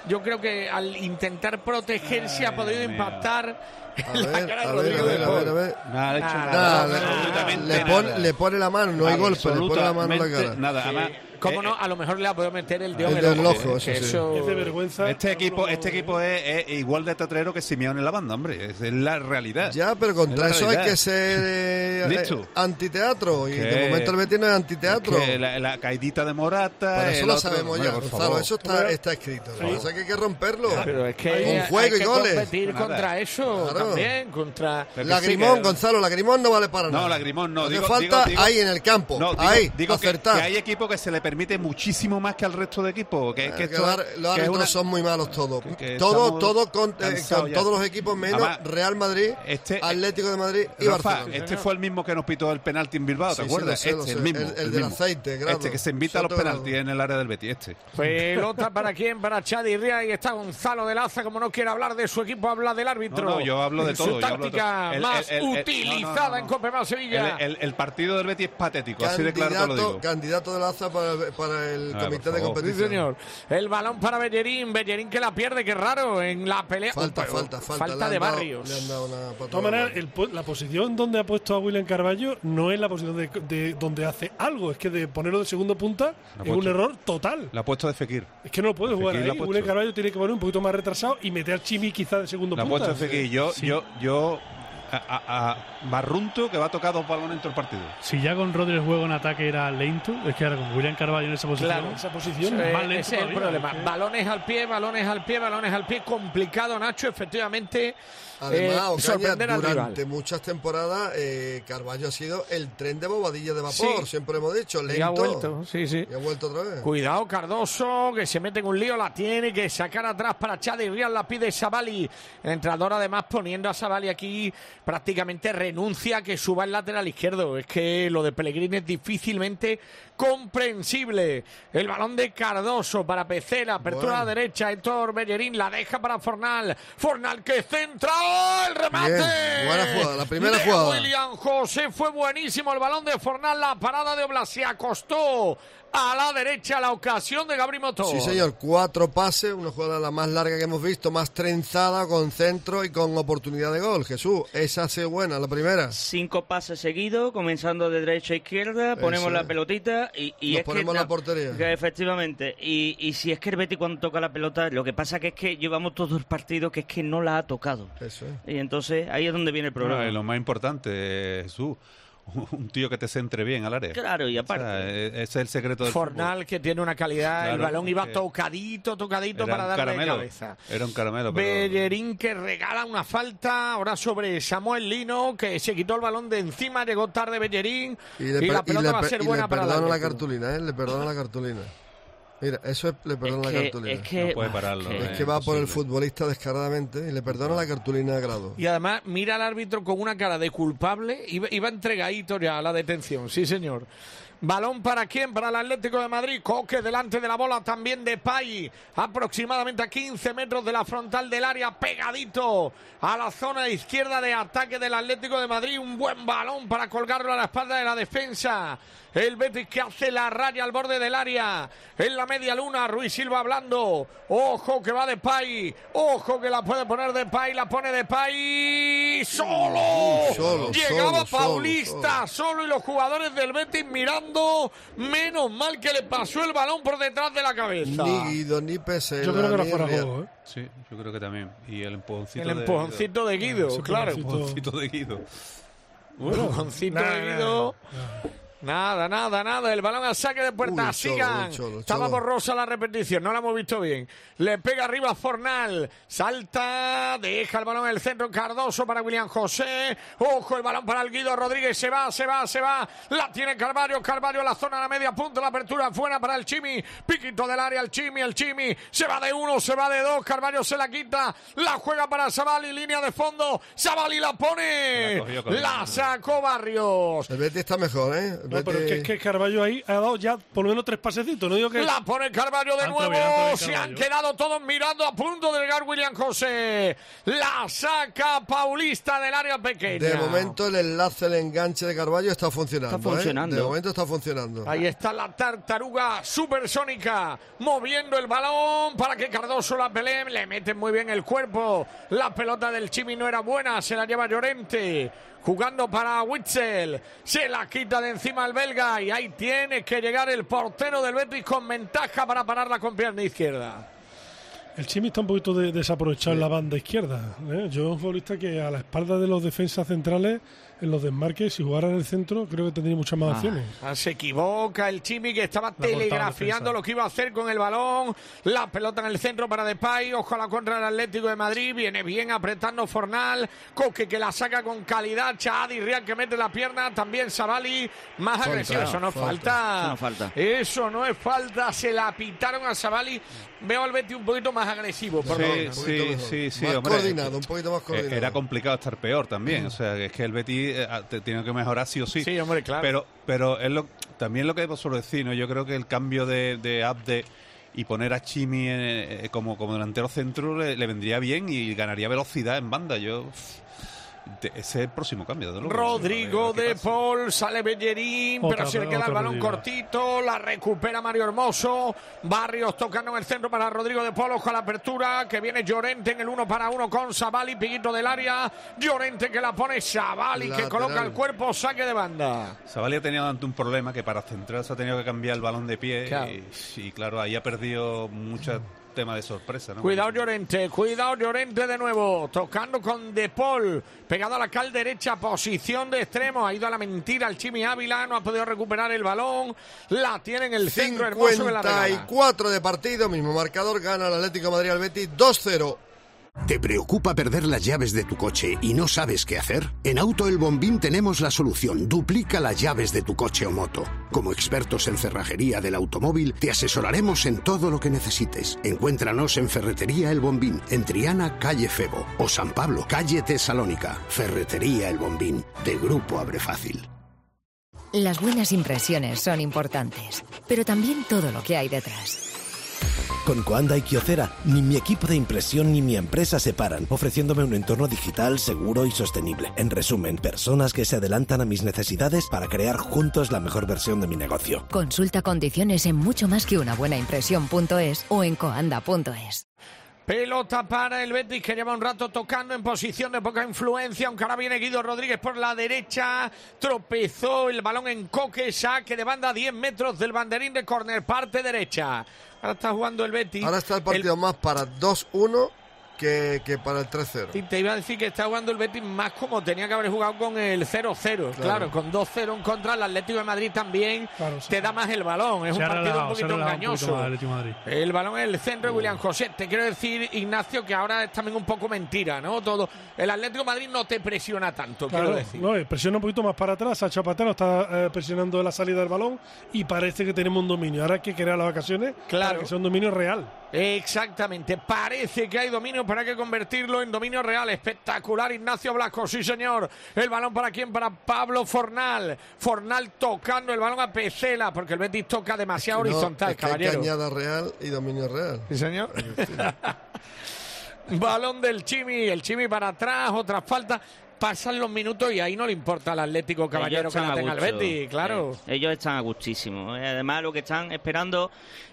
Speaker 1: Yo creo que al intentar protegerse ha podido impactar
Speaker 3: A ver, a ver, a ver, a ver, a ver.
Speaker 5: Nada, le
Speaker 1: Nada,
Speaker 5: nada.
Speaker 3: Nada, le- pone,
Speaker 5: nada.
Speaker 3: le pone la mano, no hay golpe, le pone la mano en la cara.
Speaker 5: Nada, además,
Speaker 1: ¿Cómo no? A lo mejor le ha podido meter el
Speaker 3: El
Speaker 1: en el
Speaker 3: del
Speaker 1: ojo.
Speaker 3: eso sí.
Speaker 1: eso-
Speaker 6: Es de vergüenza.
Speaker 5: Este equipo, este equipo es, es igual de tetrero que Simeone en la banda, hombre. Es la realidad.
Speaker 3: Ya, pero contra
Speaker 5: Es
Speaker 3: eso hay que ser eh, eh, antiteatro. Y de momento el Betis no es antiteatro.
Speaker 5: Que la, la caidita de Morata.
Speaker 3: Pero eso lo
Speaker 5: otro-
Speaker 3: sabemos
Speaker 5: Hombre,
Speaker 3: ya,
Speaker 5: por
Speaker 3: Gonzalo.
Speaker 5: favor.
Speaker 3: Eso está, está escrito. Lo pasa es que hay que romperlo.
Speaker 1: Pero es que
Speaker 3: Con
Speaker 1: hay
Speaker 3: juego y
Speaker 1: que
Speaker 3: goles.
Speaker 1: competir
Speaker 5: Nada.
Speaker 1: contra eso
Speaker 3: Claro.
Speaker 1: también, contra...
Speaker 3: Lagrimón,
Speaker 5: sí, que-
Speaker 3: Gonzalo, Lagrimón no vale para nada.
Speaker 5: No, Lagrimón no.
Speaker 3: Hace
Speaker 5: Digo,
Speaker 3: falta ahí en el campo. Ahí,
Speaker 5: digo que,
Speaker 3: acertar.
Speaker 5: que hay equipos que se le permite muchísimo más que al resto de equipos. Que, que
Speaker 3: Que
Speaker 5: esto-
Speaker 3: los, los
Speaker 5: que es
Speaker 3: árbitros
Speaker 5: una-
Speaker 3: son muy malos todos.
Speaker 5: que
Speaker 3: Todo, con, eh, con todos los equipos menos
Speaker 5: Además,
Speaker 3: Real Madrid,
Speaker 5: este-
Speaker 3: Atlético de Madrid y
Speaker 5: Rafa,
Speaker 3: Barcelona.
Speaker 5: este fue el mismo que nos pitó el penalti en Bilbao, ¿te
Speaker 3: Sí, sí,
Speaker 5: acuerdas?
Speaker 3: lo sé, lo
Speaker 5: este,
Speaker 3: sé.
Speaker 5: el mismo.
Speaker 3: El- el del
Speaker 5: mismo.
Speaker 3: aceite, grado.
Speaker 5: Este que se invita a los penaltis
Speaker 3: grado.
Speaker 5: en el área del Betis, este.
Speaker 1: Pelota para quién, para Chadi Ría y está Gonzalo de Laza, como no quiere hablar de su equipo, habla del árbitro.
Speaker 5: No, no, yo hablo de
Speaker 1: Su
Speaker 5: todo, de
Speaker 1: táctica más utilizada en más Sevilla.
Speaker 5: El, partido del Betis es patético, así de claro te lo
Speaker 3: Candidato,
Speaker 5: digo.
Speaker 3: candidato de Laza para, el- para el
Speaker 5: Ah,
Speaker 3: comité de.
Speaker 1: Sí,
Speaker 3: competición.
Speaker 1: señor. El balón para Bellerín. Bellerín que la pierde, qué raro, en la pelea.
Speaker 3: Falta, falta, falta. Le han
Speaker 1: de
Speaker 3: dado-
Speaker 1: barrios.
Speaker 3: le han dado una
Speaker 6: De
Speaker 3: patada.
Speaker 6: todas maneras, el po- la posición donde ha puesto a William Carballo no es la posición de, de donde hace algo, es que de ponerlo de segundo punta
Speaker 5: La
Speaker 6: es un error total.
Speaker 5: La ha puesto de Fekir.
Speaker 6: Es que no lo puede jugar ahí.
Speaker 5: la ha.
Speaker 6: William Carballo tiene que poner un poquito más retrasado y meter al Chimi quizá de segundo
Speaker 5: La ha
Speaker 6: punta.
Speaker 5: puesto de Fekir. Yo,
Speaker 6: Sí.
Speaker 5: yo, yo, a, Barrunto que va a tocar dos balones en todo el partido.
Speaker 10: Si ya con Rodri el juego en ataque era lento, es que ahora con William Carvalho en esa posición,
Speaker 1: Claro,
Speaker 6: esa posición
Speaker 1: Eh,
Speaker 6: es más lento
Speaker 1: ese es el problema. Balones al pie, balones al pie, balones al pie. Complicado, Nacho, efectivamente.
Speaker 3: Además,
Speaker 1: eh,
Speaker 3: Ocaña,
Speaker 1: sorprender al
Speaker 3: durante
Speaker 1: rival.
Speaker 3: muchas temporadas, eh, Carballo ha sido el tren de bobadilla de vapor,
Speaker 1: Sí.
Speaker 3: siempre hemos dicho, lento.
Speaker 1: Y ha vuelto, sí, sí.
Speaker 3: Y ha vuelto otra vez.
Speaker 1: Cuidado, Cardoso, que se mete en un lío, la tiene que sacar atrás para Chad y Real, la pide Savali. El entrenador, además, poniendo a Savali aquí, prácticamente renuncia a que suba el lateral izquierdo. Es que lo de Pellegrini es difícilmente comprensible. El balón de Cardoso para Pecera, apertura
Speaker 3: Bueno.
Speaker 1: a la derecha, Héctor Bellerín la deja para Fornal. Fornal que centra el remate.
Speaker 3: Bien, buena jugada, la primera
Speaker 1: de
Speaker 3: jugada.
Speaker 1: William José fue buenísimo el balón de Fornal, la parada de Oblas se acostó a la derecha la ocasión de Gabri Motor.
Speaker 3: Sí, señor, cuatro pases, una jugada la más larga que hemos visto, más trenzada, con centro y con oportunidad de gol. Jesús, esa sido buena, la primera.
Speaker 2: Cinco pases seguidos, comenzando de derecha a izquierda, ponemos la pelotita y, y
Speaker 3: Nos
Speaker 2: es
Speaker 3: ponemos
Speaker 2: que
Speaker 3: la portería.
Speaker 2: que efectivamente. Y, y si es que el Betis cuando toca la pelota, lo que pasa que es que llevamos todos el partido que es que no la ha tocado.
Speaker 3: Eso es.
Speaker 2: Y entonces ahí es donde viene el problema.
Speaker 5: Bueno, lo más importante, eh, Jesús, un tío que te centre bien al área.
Speaker 2: Claro, y
Speaker 5: O sea,
Speaker 2: aparte.
Speaker 5: eh, ese es el secreto del
Speaker 1: Fornal que tiene una calidad, el
Speaker 5: Claro,
Speaker 1: balón iba tocadito, tocadito para darle
Speaker 5: caramelo.
Speaker 1: cabeza.
Speaker 5: Era un caramelo, pero...
Speaker 1: Bellerín que regala una falta ahora sobre Samuel Lino que se quitó el balón de encima, llegó tarde Bellerín y,
Speaker 3: le per-
Speaker 1: la pelota
Speaker 3: le
Speaker 1: va a ser
Speaker 3: y le
Speaker 1: buena para el
Speaker 3: perdona la cartulina, ¿eh? Le perdona la cartulina. Mira, eso es, le perdona
Speaker 2: Es
Speaker 3: la
Speaker 2: que-
Speaker 3: cartulina.
Speaker 2: es que-
Speaker 5: No puede pararlo.
Speaker 3: Es
Speaker 5: eh,
Speaker 3: que va por el futbolista descaradamente y le perdona la cartulina de grado.
Speaker 1: Y además mira al árbitro con una cara de culpable y va- iba entregadito ya a la detención, sí señor. Balón para quién? Para el Atlético de Madrid. Coque delante de la bola también de Pay. Aproximadamente a 15 metros de la frontal del área, pegadito a la zona izquierda de ataque del Atlético de Madrid. Un buen balón para colgarlo a la espalda de la defensa. El Betis que hace la raya al borde del área. En la media luna, Ruiz Silva hablando. Ojo que va de Pay. Ojo que la puede poner de Pay. La pone de Pay. ¡Solo!
Speaker 3: Solo,
Speaker 1: Llegaba
Speaker 3: solo,
Speaker 1: Paulista solo y los jugadores del Betis mirando. Menos mal que le pasó el balón por detrás de la cabeza.
Speaker 3: Ni Guido, ni Pesela,
Speaker 6: Yo creo que era
Speaker 3: ni
Speaker 6: fuera juego, ¿eh?
Speaker 5: Sí, yo creo que también. Y el empujoncito
Speaker 1: El
Speaker 5: de
Speaker 1: empujoncito de Guido, claro.
Speaker 6: empujoncito.
Speaker 5: Guido. Empujoncito de Guido.
Speaker 1: Empujoncito de Guido. Nada, nada, nada. El balón a saque de puerta.
Speaker 3: Uy,
Speaker 1: Sigan.
Speaker 3: Cholo,
Speaker 1: Estaba
Speaker 3: Cholo.
Speaker 1: borrosa la repetición. No la hemos visto bien. Le pega arriba Fornal. Salta. Deja el balón en el centro. Cardoso para William José. Ojo, el balón para el Guido Rodríguez. Se va, se va, se va. La tiene Carvalho. Carvalho en la zona de la media punta. La apertura fuera para el Chimi. Piquito del área. El Chimi, el Chimi. Se va de uno, se va de dos. Carvalho se la quita. La juega para Sabali. Línea de fondo. Sabali la pone.
Speaker 3: La cogió
Speaker 1: La sacó Barrios.
Speaker 3: El Betis está mejor, ¿eh?
Speaker 6: No, pero es que, es que Carballo ahí ha dado ya por lo menos tres pasecitos. No digo que.
Speaker 1: La pone Carvalho de nuevo.
Speaker 6: bien,
Speaker 1: Se han quedado todos mirando a punto de llegar William José. La saca Paulista del área pequeña.
Speaker 3: De momento el enlace, el enganche de Carballo está funcionando.
Speaker 1: Está funcionando.
Speaker 3: ¿eh? De momento está funcionando.
Speaker 1: Ahí está la tartaruga supersónica moviendo el balón para que Cardoso la pelee. Le mete muy bien el cuerpo. La pelota del Chimi no era buena. Se la lleva Llorente. Jugando para Witzel. Se la quita de encima el belga. Y ahí tiene que llegar el portero del Betis con ventaja para pararla con pierna izquierda.
Speaker 6: El Chimi está un poquito de- desaprovechado en la banda izquierda. ¿eh? Yo, un futbolista que a la espalda de los defensas centrales, en los desmarques, si jugara en el centro, creo que tendría muchas más opciones.
Speaker 1: Ah, se equivoca el Chimi que estaba telegrafiando lo que iba a hacer con el balón. La pelota en el centro para Depay. Ojo a la contra del Atlético de Madrid. Viene bien apretando Fornal. Coque que la saca con calidad. Chadi Real que mete la pierna. También Sabali. Más agresivo. Eso no es
Speaker 2: falta.
Speaker 1: falta.
Speaker 2: Eso no falta.
Speaker 1: Eso no es falta. Se la pitaron a Sabali. Veo al Betty un poquito más agresivo. Por lo
Speaker 5: Sí,
Speaker 1: menos.
Speaker 5: sí, sí, sí,
Speaker 3: Más
Speaker 5: hombre.
Speaker 3: coordinado, un poquito más
Speaker 5: Eh,
Speaker 3: coordinado.
Speaker 5: Era complicado estar peor también. O sea, es que el Betis eh, te- tiene que mejorar sí o sí.
Speaker 1: Sí, hombre, claro.
Speaker 5: Pero, pero es lo, también lo que suelo decir, ¿no? Yo creo que el cambio de, de Abde y poner a Chimi eh, eh, como, como delantero centro le, le vendría bien y ganaría velocidad en banda. Yo. De- ese es el próximo cambio, luego.
Speaker 1: Rodrigo de Paul, sale Bellerín,
Speaker 5: Otra-
Speaker 1: pero se le queda el balón cortito, la recupera Mario Hermoso, Barrios tocando en el centro para Rodrigo de Paul, ojo a la apertura, que viene Llorente en el uno para uno con Sabali, piquito del área, Llorente que la pone, Sabali que coloca el cuerpo, saque de banda.
Speaker 5: Savali ha tenido ante un problema que para centrarse ha tenido que cambiar el balón de pie
Speaker 1: Claro.
Speaker 5: y, y, claro, ahí ha perdido mucho tema de sorpresa, ¿no?
Speaker 1: Cuidado Llorente, cuidado Llorente de nuevo, tocando con De Paul, pegado a la cal derecha, posición de extremo, ha ido a la mentira el Chimi Ávila, no ha podido recuperar el balón, la tiene en el centro hermoso que la regala.
Speaker 3: 54 de partido, mismo marcador, gana el Atlético de Madrid al Betis 2-0.
Speaker 34: ¿Te preocupa perder las llaves de tu coche y no sabes qué hacer? En Auto El Bombín tenemos la solución. Duplica las llaves de tu coche o moto. Como expertos en cerrajería del automóvil, te asesoraremos en todo lo que necesites. Encuéntranos en Ferretería El Bombín, en Triana, calle Febo, o San Pablo, calle Tesalónica. Ferretería El Bombín, de Grupo Abre Fácil.
Speaker 35: Las buenas impresiones son importantes, pero también todo lo que hay detrás.
Speaker 36: Con Coanda y Kyocera, ni mi equipo de impresión ni mi empresa se paran, ofreciéndome un entorno digital seguro y sostenible. En resumen, personas que se adelantan a mis necesidades para crear juntos la mejor versión de mi negocio.
Speaker 35: Consulta condiciones en mucho más que una buena impresión.es o en coanda.es.
Speaker 1: Pelota para el Betis que lleva un rato tocando en posición de poca influencia, aunque ahora viene Guido Rodríguez por la derecha, tropezó el balón en coque, saque de banda a 10 metros del banderín de córner, parte derecha. Ahora está jugando el Betis.
Speaker 3: Ahora está el partido más para 2-1 que, que para el 3-0.
Speaker 1: Y te iba a decir que está jugando el Betis más como tenía que haber jugado con el 0-0. Claro. con 2-0 en contra, el Atlético de Madrid también te da más el balón. Es
Speaker 10: Se
Speaker 1: un partido un
Speaker 10: relajado,
Speaker 1: poquito
Speaker 10: relajado un poquito
Speaker 1: engañoso.
Speaker 10: más el Madrid.
Speaker 1: Balón en el centro de William José. Te quiero decir, Ignacio, que ahora es también un poco mentira, ¿no? Todo. El Atlético de Madrid no te presiona tanto,
Speaker 6: Claro,
Speaker 1: quiero decir.
Speaker 6: no, presiona un poquito más para atrás. Sacha Patero está eh, presionando la salida del balón y parece que tenemos un dominio. Ahora hay que crear las vacaciones
Speaker 1: Claro.
Speaker 6: para que sea un dominio real.
Speaker 1: Exactamente, parece que hay dominio para que convertirlo en dominio real. Espectacular, Ignacio Blasco, sí señor. El balón para quién? Para Pablo Fornal. Fornal tocando el balón a Pecela, porque el Betis toca demasiado
Speaker 3: No,
Speaker 1: horizontal,
Speaker 3: es que hay
Speaker 1: caballero.
Speaker 3: cañada real y dominio real.
Speaker 1: Sí, señor. Balón del Chimi, el Chimi para atrás, otra falta. Pasan los minutos y ahí no le importa al Atlético Caballero que la tenga el. Betis, claro.
Speaker 2: Ellos están a gustísimo. Eh, Además, lo que están esperando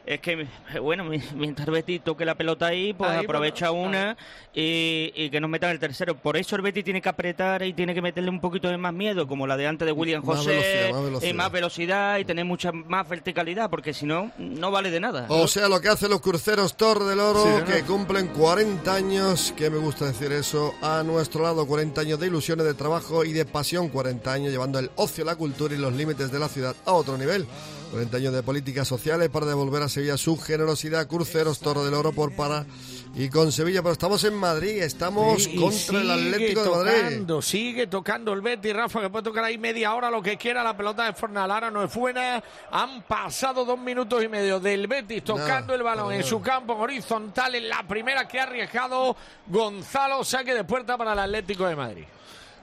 Speaker 2: es que, eh, bueno, mi- mientras Betis toque la pelota ahí, pues
Speaker 1: Ahí,
Speaker 2: aprovecha
Speaker 1: bueno,
Speaker 2: una y, y que nos metan el tercero. Por eso el Betis tiene que apretar y tiene que meterle un poquito de más miedo, como la de antes de William
Speaker 3: Más
Speaker 2: José,
Speaker 3: velocidad, más
Speaker 2: y
Speaker 3: velocidad.
Speaker 2: más velocidad y tener mucha más verticalidad, porque si no, no vale de nada.
Speaker 3: O sea, lo que hacen los cruceros Torre del Oro,
Speaker 2: Sí,
Speaker 3: que cumplen 40 años, que me gusta decir eso, a nuestro lado, 40 años de ilusiones de trabajo y de pasión. 40 años llevando el ocio, la cultura y los límites de la ciudad a otro nivel. 40 años de políticas sociales para devolver a Sevilla su generosidad. Cruceros, Toro del Oro por para y con Sevilla. Pero estamos en Madrid, estamos
Speaker 1: Y
Speaker 3: contra el Atlético de Madrid.
Speaker 1: Sigue tocando el Betis, Rafa, que puede tocar ahí media hora lo que quiera. La pelota de Fornalara no es buena. Han pasado dos minutos y medio del Betis tocando el balón en su campo en horizontal. En la primera que ha arriesgado Gonzalo, saque de puerta para el Atlético de Madrid.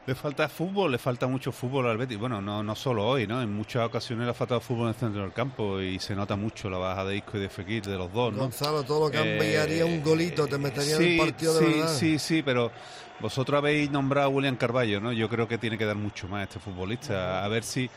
Speaker 5: Le falta fútbol, le falta mucho fútbol al Betis. Bueno, no, no solo hoy, ¿no? En muchas ocasiones le ha faltado fútbol en el centro del campo y se nota mucho la baja de Isco y de Fekir, de los dos, ¿no?
Speaker 3: Gonzalo, todo lo que cambiaría un golito, te metería en el partido de
Speaker 5: sí,
Speaker 3: verdad.
Speaker 5: Sí, sí, pero vosotros habéis nombrado a William Carballo, ¿no? Yo creo que tiene que dar mucho más este futbolista. A ver si.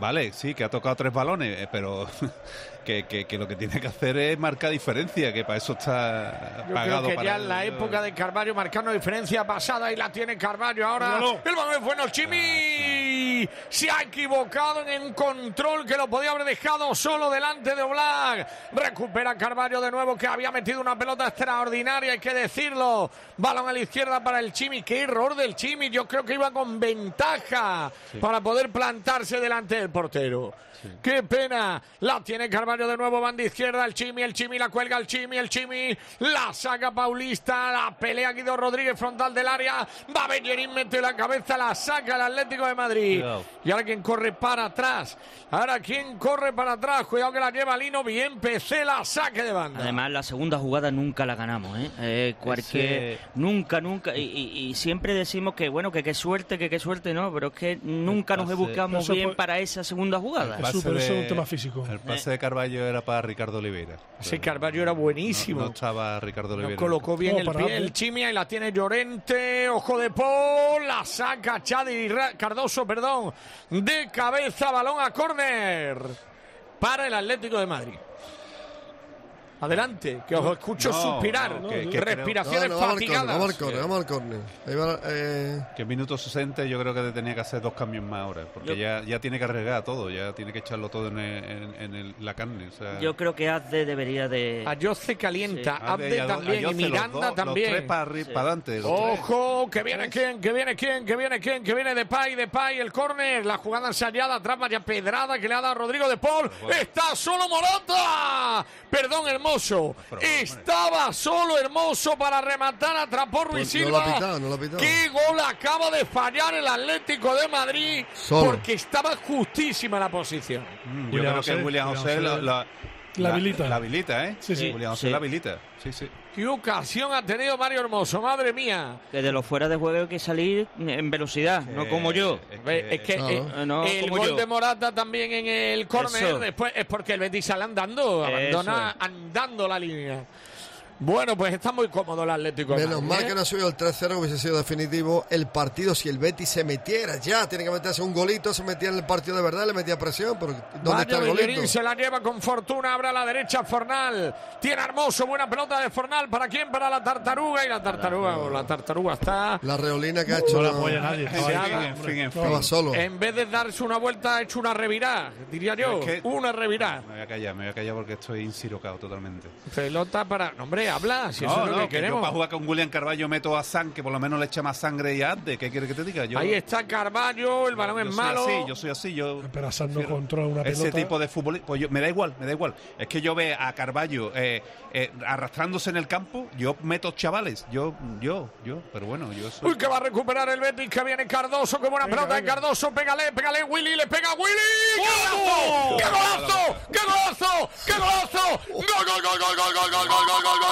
Speaker 5: Vale, sí, que ha tocado tres balones, eh, pero que, que- que lo que tiene que hacer es marcar diferencia, que para eso está
Speaker 1: Yo
Speaker 5: pagado
Speaker 1: creo que
Speaker 5: para
Speaker 1: ya en la época de Carvalho marcando diferencia pasada y la tiene Carvalho ahora. El balón es bueno, Chimi. Se ha equivocado en un control que lo podía haber dejado solo delante de Oblak. Recupera Carvalho de nuevo que había metido una pelota extraordinaria, hay que decirlo. Balón a la izquierda para el Chimi. Qué error del Chimi. Yo creo que iba con ventaja
Speaker 5: Sí.
Speaker 1: para poder plantarse delante del portero. Qué pena. La tiene Carvalho de nuevo, banda izquierda. El Chimi, el Chimi la cuelga, el Chimi, el Chimi. La saca Paulista. La pelea Guido Rodríguez frontal del área. Va Bellerín, mete la cabeza, la saca el Atlético de Madrid.
Speaker 2: Cuidado.
Speaker 1: Y ahora quien corre para atrás. Ahora quien corre para atrás. Cuidado que la lleva Lino. Bien, PC la saque de banda.
Speaker 2: Además, la segunda jugada nunca la ganamos, ¿eh? Eh, cualquier,
Speaker 1: Ese-
Speaker 2: Nunca, nunca. Y, y- y siempre decimos que, bueno, que qué suerte, que qué suerte, no, pero es que nunca nos buscamos bien para esa segunda jugada.
Speaker 5: El pase
Speaker 6: pero eso es un
Speaker 5: de-
Speaker 6: tema físico.
Speaker 5: El pase de Carballo era para Ricardo Oliveira.
Speaker 1: Ese Carvalho era buenísimo.
Speaker 5: No, no estaba Ricardo
Speaker 1: Lo
Speaker 5: Oliveira.
Speaker 1: colocó bien
Speaker 6: No,
Speaker 1: el pie, el Chimia y la tiene Llorente. Ojo de Paul, la saca Chadi Cardoso, perdón. De cabeza, balón a córner para el Atlético de Madrid. Adelante, que os escucho
Speaker 5: No,
Speaker 1: suspirar.
Speaker 5: no, que- que creo-
Speaker 1: Respiraciones
Speaker 3: No, no, vamos al córner,
Speaker 1: fatigadas.
Speaker 3: vamos al córner, vamos al córner. Ahí va, eh,
Speaker 5: Que en minuto 60 yo creo que tenía que hacer dos cambios más ahora, porque
Speaker 2: Yo-
Speaker 5: ya, ya tiene que arriesgar todo, ya tiene que echarlo todo en, el- en- en el- la carne. o sea,
Speaker 2: Yo creo que Azde debería de...
Speaker 1: Ayoce calienta,
Speaker 5: Abde y Ado-
Speaker 1: también y
Speaker 5: Ayoce,
Speaker 1: Miranda
Speaker 5: dos- los
Speaker 1: también.
Speaker 5: tres para arri- para adelante, los tres.
Speaker 1: Ojo, que viene quién, que viene quién, que viene quién, que viene de Pay, de Pay, el córner, la jugada ensayada, atrás vaya pedrada que le ha dado Rodrigo de Paul. Está solo Morata. Perdón, hermoso. Estaba solo hermoso para rematar, atrapó Ruiz
Speaker 3: Pues no lo ha
Speaker 1: Silva.
Speaker 3: pitado, no lo ha pitado.
Speaker 1: Qué gol acaba de fallar el Atlético de Madrid
Speaker 3: Solo.
Speaker 1: porque estaba justísima la posición.
Speaker 5: Mm, Yo
Speaker 6: William
Speaker 5: creo que
Speaker 6: José,
Speaker 5: William
Speaker 6: William
Speaker 5: José la,
Speaker 6: José.
Speaker 5: la-
Speaker 6: La habilita.
Speaker 5: La habilita, ¿eh?
Speaker 6: Sí, sí.
Speaker 5: William José
Speaker 2: Sí.
Speaker 5: la habilita. Sí, sí.
Speaker 1: Qué ocasión ha tenido Mario Hermoso, madre mía.
Speaker 2: Que de los fuera de juego hay que salir en velocidad, no como yo.
Speaker 1: Es que
Speaker 3: No,
Speaker 1: eh,
Speaker 2: no.
Speaker 1: El
Speaker 2: como
Speaker 1: gol
Speaker 2: yo.
Speaker 1: de Morata también en el córner después es porque el Betis sale andando, abandona
Speaker 2: Eso
Speaker 1: andando la línea. Bueno, pues está muy cómodo el Atlético.
Speaker 3: Menos
Speaker 1: Madrid,
Speaker 3: mal
Speaker 1: ¿eh?
Speaker 3: que no ha subido el 3-0, hubiese sido definitivo el partido si el Betis se metiera ya. Tiene que meterse un golito, se metía en el partido de verdad, le metía presión, pero ¿dónde
Speaker 1: Vaya
Speaker 3: está el
Speaker 1: Bellerín
Speaker 3: golito?
Speaker 1: se la lleva con fortuna, abre a la derecha Fornal. Tiene Hermoso, buena pelota de Fornal. ¿Para quién? Para la tartaruga. Y la tartaruga, o la tartaruga está.
Speaker 3: La reolina que ha hecho.
Speaker 6: No la apoya nadie. Estaba
Speaker 1: haga-
Speaker 6: ahí.
Speaker 5: En fin, en fin.
Speaker 3: Estaba solo.
Speaker 1: En vez de darse una vuelta, ha hecho una revirá, diría yo.
Speaker 5: Es que-
Speaker 1: Una revirá.
Speaker 5: Me voy a callar, me voy a callar porque estoy insirocado totalmente.
Speaker 1: Pelota para. No, hombre, habla, si eso
Speaker 5: no,
Speaker 1: es lo
Speaker 5: no,
Speaker 1: que
Speaker 5: que yo
Speaker 1: queremos.
Speaker 5: para jugar con William Carballo meto a San, que por lo menos le echa más sangre y Adde. ¿Qué quiere que te diga? Yo,
Speaker 1: Ahí está Carballo, el balón
Speaker 5: yo
Speaker 1: es
Speaker 5: soy
Speaker 1: malo.
Speaker 5: así, yo soy así, yo
Speaker 6: Pero Assad no
Speaker 5: prefiero
Speaker 6: controla una
Speaker 5: ese
Speaker 6: pelota.
Speaker 5: tipo de fútbol. Pues yo, me da igual, me da igual. Es que yo veo a Carballo eh, eh, arrastrándose en el campo, yo meto chavales, yo, yo, yo, pero bueno, yo soy.
Speaker 1: Uy, que va a recuperar el Betis, que viene Cardoso, qué buena pelota de Cardoso, pégale, pégale, Willy, le pega a Willy. ¡Qué golazo! ¡Qué golazo! ¡Qué golazo! ¡Gol, gol, gol, gol, gol, gol, gol, gol, gol, gol, gol, gol,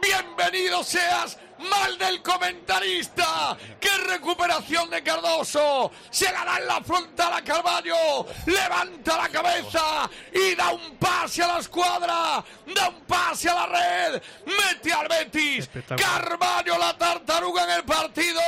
Speaker 1: ¡Bienvenido seas! Mal del comentarista. ¡Qué recuperación de Cardoso! Se la da en la frontal a Carballo. Levanta la cabeza y da un pase a la escuadra. Da un pase a la red. Mete al Betis. Carballo la tartaruga en el partido.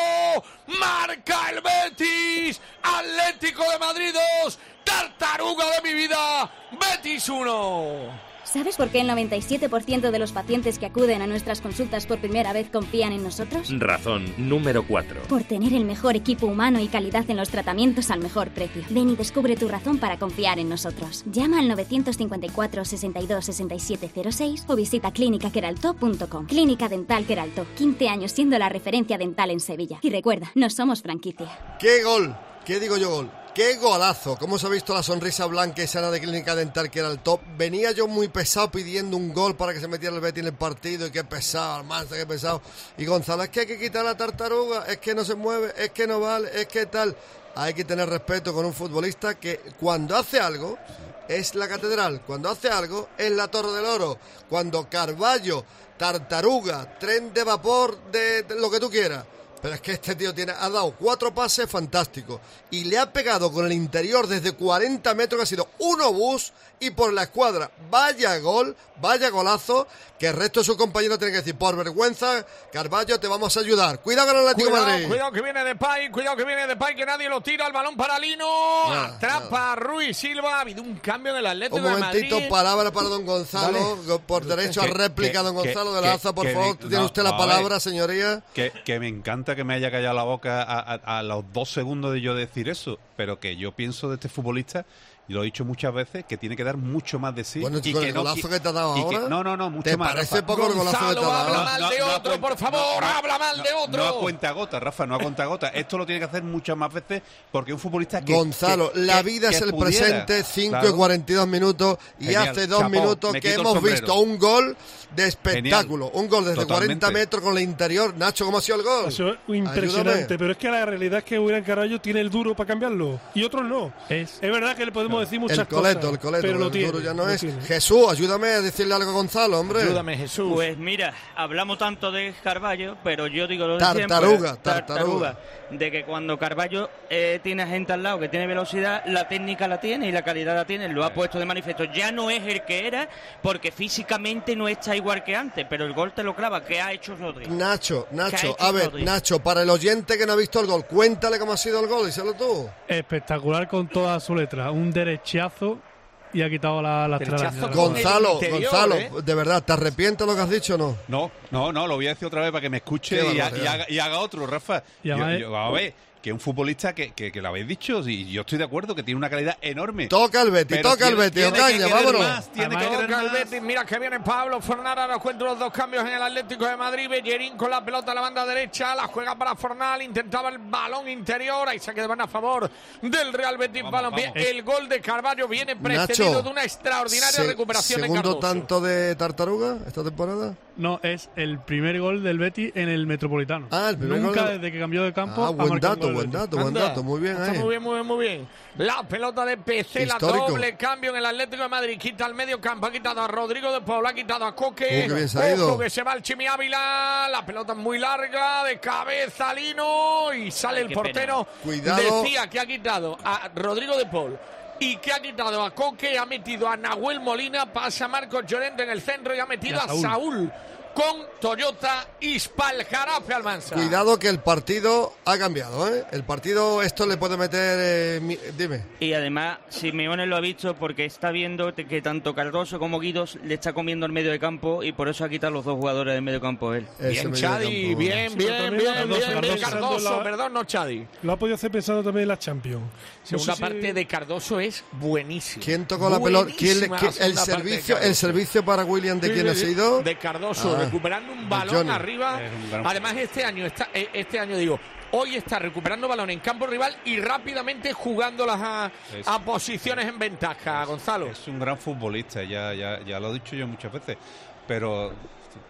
Speaker 1: Marca el Betis. Atlético de Madrid 2. Tartaruga de mi vida. Betis 1.
Speaker 15: ¿Sabes por qué el 97% de los pacientes que acuden a nuestras consultas por primera vez confían en nosotros?
Speaker 37: Razón número 4.
Speaker 15: Por tener el mejor equipo humano y calidad en los tratamientos al mejor precio. Ven y descubre tu razón para confiar en nosotros. Llama al 954 62 67 06 o visita clínicaqueralto.com. Clínica Dental Queralto, 15 años siendo la referencia dental en Sevilla. Y recuerda, no somos franquicia.
Speaker 3: ¡Qué gol! ¿Qué digo yo gol? ¡Qué golazo! ¿Cómo se ha visto la sonrisa blanca y sana de Clínica Dental que era el top? Venía yo muy pesado pidiendo un gol para que se metiera el Betis en el partido y qué pesado, Almanza, qué pesado. Y Gonzalo, es que hay que quitar la tartaruga, es que no se mueve, es que no vale, es que tal. Hay que tener respeto con un futbolista que cuando hace algo es la catedral, cuando hace algo es la Torre del Oro, cuando Carballo, tartaruga, tren de vapor, de, de lo que tú quieras. Pero es que este tío tiene, ha dado cuatro pases fantásticos y le ha pegado con el interior desde 40 metros que ha sido un obús y por la escuadra. Vaya gol, vaya golazo, que el resto de sus compañeros tienen que decir, por vergüenza, Carballo, te vamos a ayudar. Cuidado con el Atlético
Speaker 1: Cuidado,
Speaker 3: Madrid.
Speaker 1: cuidado que viene de Pay, cuidado que viene de Pay, que nadie lo tira, el balón para Lino, atrapa a Ruiz Silva, ha habido un cambio en el Atlético
Speaker 3: Un
Speaker 1: de
Speaker 3: momentito,
Speaker 1: Madrid.
Speaker 3: palabra para don Gonzalo, por derecho a réplica,
Speaker 5: que-
Speaker 3: don Gonzalo
Speaker 5: que-
Speaker 3: de la Alza, por
Speaker 5: que-
Speaker 3: favor,
Speaker 5: que-
Speaker 3: tiene
Speaker 5: no,
Speaker 3: usted la
Speaker 5: ver.
Speaker 3: palabra, señoría.
Speaker 5: Que, que me encanta que me haya callado la boca a, a- a los dos segundos de yo decir eso, pero que yo pienso de este futbolista, y lo he dicho muchas veces, que tiene que dar mucho más de sí.
Speaker 3: Bueno,
Speaker 5: y que
Speaker 3: el
Speaker 5: no
Speaker 3: golazo que te ha dado
Speaker 5: y que-
Speaker 3: ahora,
Speaker 5: no, no, no, mucho
Speaker 3: ¿te
Speaker 5: más.
Speaker 3: parece
Speaker 5: Rafa.
Speaker 3: poco el golazo que te ha
Speaker 1: Gonzalo,
Speaker 3: dado?
Speaker 1: habla mal de otro, por favor, habla mal de
Speaker 5: no-
Speaker 1: otro.
Speaker 5: No a cuenta gota, Rafa, no a cuenta gota. Esto lo tiene que hacer muchas más veces porque un futbolista que.
Speaker 3: Gonzalo,
Speaker 5: que-
Speaker 3: la vida
Speaker 5: que
Speaker 3: es el
Speaker 5: pudiera.
Speaker 3: presente, 5 y
Speaker 5: Claro.
Speaker 3: 42 minutos, y
Speaker 5: Genial,
Speaker 3: hace dos minutos que hemos visto un gol de espectáculo,
Speaker 5: Genial,
Speaker 3: un gol desde
Speaker 5: totalmente.
Speaker 3: 40 metros con el interior. Nacho, ¿cómo ha sido el gol?
Speaker 6: Eso es impresionante,
Speaker 3: Ayúdame.
Speaker 6: pero es que la realidad es que William Carballo tiene el duro para cambiarlo y otros no.
Speaker 10: Es,
Speaker 6: verdad que le podemos decir muchas
Speaker 3: El coleto,
Speaker 6: cosas,
Speaker 3: el coleto,
Speaker 6: pero lo
Speaker 3: el
Speaker 6: tiene,
Speaker 3: duro ya no es.
Speaker 6: tiene.
Speaker 3: Jesús, ayúdame a decirle algo a Gonzalo, hombre.
Speaker 1: Jesús.
Speaker 2: Pues mira, hablamos tanto de Carballo, pero yo digo lo de
Speaker 3: Tartaruga,
Speaker 2: siempre,
Speaker 3: tartaruga.
Speaker 2: de que cuando Carballo eh, tiene gente al lado que tiene velocidad, la técnica la tiene y la calidad la tiene, lo ha puesto de manifiesto. Ya no es el que era, porque físicamente no está igual que antes, pero el gol te lo clava, que ha hecho Rodri.
Speaker 3: Nacho,
Speaker 2: ¿Qué
Speaker 3: Nacho, a ver,
Speaker 2: Rodri?
Speaker 3: Nacho, para el oyente que no ha visto el gol, cuéntale cómo ha sido el gol, díselo tú.
Speaker 10: espectacular con toda su letra. Un derechazo y ha quitado la, las telarañas.
Speaker 3: Gonzalo,
Speaker 1: interior,
Speaker 3: Gonzalo,
Speaker 1: ¿eh?
Speaker 3: de verdad, ¿te arrepientes lo que has dicho o no?
Speaker 5: No, no, no, lo voy a decir otra vez para que me escuche y, haga, y haga otro, Rafa.
Speaker 10: Y
Speaker 5: yo- a ver, que un futbolista que, que, que lo habéis dicho, y yo estoy de acuerdo, que tiene una calidad enorme.
Speaker 3: Toca el Betis, toca el Betis, Ocaña, vámonos.
Speaker 5: más, tiene que
Speaker 10: Además,
Speaker 1: Toca el
Speaker 5: más.
Speaker 1: Betis, mira que viene Pablo Fornal, ahora encuentra los dos cambios en el Atlético de Madrid, Bellerín con la pelota a la banda derecha, la juega para Fornal, intentaba el balón interior, ahí se quedan a favor del Real Betis
Speaker 5: Vamos,
Speaker 1: Balompié.
Speaker 5: vamos.
Speaker 1: El gol de Carballo viene precedido
Speaker 3: Nacho,
Speaker 1: de una extraordinaria
Speaker 3: Se-
Speaker 1: recuperación de
Speaker 3: segundo
Speaker 1: Cardoso.
Speaker 3: tanto de Tartaruga esta temporada.
Speaker 10: No, es el primer gol del Betis en el Metropolitano.
Speaker 3: Ah, el primer
Speaker 10: Nunca
Speaker 3: gol.
Speaker 10: desde que cambió de campo
Speaker 3: Ah,
Speaker 10: ha
Speaker 3: buen dato, buen dato, buen dato, muy bien ahí.
Speaker 1: muy bien, muy bien, muy bien. La pelota de PC, la doble cambio en el Atlético de Madrid. Quita el medio campo, ha quitado a Rodrigo de Paula, ha quitado a Coque.
Speaker 3: Qué bien se ha
Speaker 1: Ojo
Speaker 3: ido.
Speaker 1: que se va el Chimi Ávila. La pelota es muy larga, de cabeza Lino. Y sale
Speaker 2: Ay,
Speaker 1: el portero.
Speaker 3: Cuidado.
Speaker 1: Decía que ha quitado a Rodrigo de Paul. Y que ha quitado a Coque, ha metido a Nahuel Molina, pasa Marcos Llorente en el centro y ha metido
Speaker 10: Y a
Speaker 1: a Saúl. Con Toyota Ispaljarafe Almansa.
Speaker 3: Cuidado que el partido ha cambiado, ¿eh? El partido, esto le puede meter. eh, mi- dime.
Speaker 2: Y además, Simeone lo ha visto porque está viendo que tanto Cardoso como Guidos le está comiendo el medio de campo y por eso ha quitado los dos jugadores del medio campo él.
Speaker 3: Ese
Speaker 1: Bien, Chadi,
Speaker 3: campo.
Speaker 1: bien,
Speaker 6: Sí,
Speaker 1: bien, bien,
Speaker 6: Cardoso,
Speaker 1: bien,
Speaker 6: Cardoso.
Speaker 1: Cardoso,
Speaker 6: La-
Speaker 1: perdón, no Chadi.
Speaker 6: Lo ha podido hacer pensando también en la Champions. No
Speaker 1: Segunda
Speaker 6: sé si-
Speaker 1: parte de Cardoso es buenísima.
Speaker 3: ¿Quién tocó la pelota? ¿Quién quién- el,
Speaker 1: de
Speaker 3: servicio, el servicio para William de
Speaker 1: Sí,
Speaker 3: quién
Speaker 1: sí,
Speaker 3: ha sido?
Speaker 1: De Cardoso,
Speaker 3: Ah,
Speaker 1: recuperando un balón
Speaker 3: Johnny.
Speaker 1: arriba. Además, este año, está, eh, este año digo, hoy está recuperando balón en campo rival y rápidamente jugándolas a,
Speaker 5: Es-
Speaker 1: a posiciones en ventaja, Gonzalo.
Speaker 5: Es un gran futbolista, ya, ya, ya lo he dicho yo muchas veces. Pero.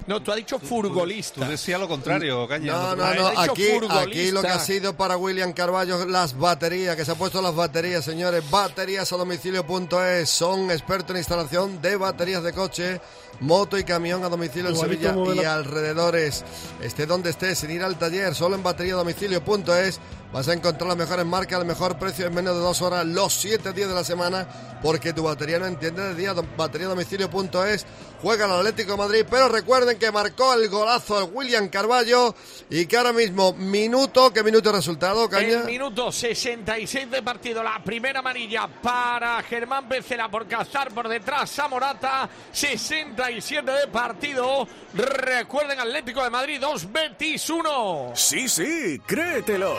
Speaker 1: No, tú has dicho furgolista.
Speaker 5: Tú decías lo contrario, Caña.
Speaker 3: No, no, no. Aquí, aquí lo que ha sido para William Carballo, las baterías, que se ha puesto las baterías, señores. Baterías a domicilio.es. Son expertos en instalación de baterías de coche, moto y camión a domicilio en Sevilla y
Speaker 6: la-
Speaker 3: alrededores. Esté donde esté, sin ir al taller, solo en batería a domicilio.es. Vas a encontrar las mejores marcas al mejor precio en menos de dos horas los siete días de la semana porque tu batería no entiende de día. Bateriadomicilio.es juega el Atlético de Madrid, pero recuerden que marcó el golazo el William Carballo y que ahora mismo minuto, ¿qué minuto de resultado, Caña?
Speaker 1: El minuto 66 de partido, la primera amarilla para Germán Becera por cazar por detrás a Morata, 67 de partido. Recuerden Atlético de Madrid 2, Betis 1.
Speaker 38: Sí, sí, créetelo.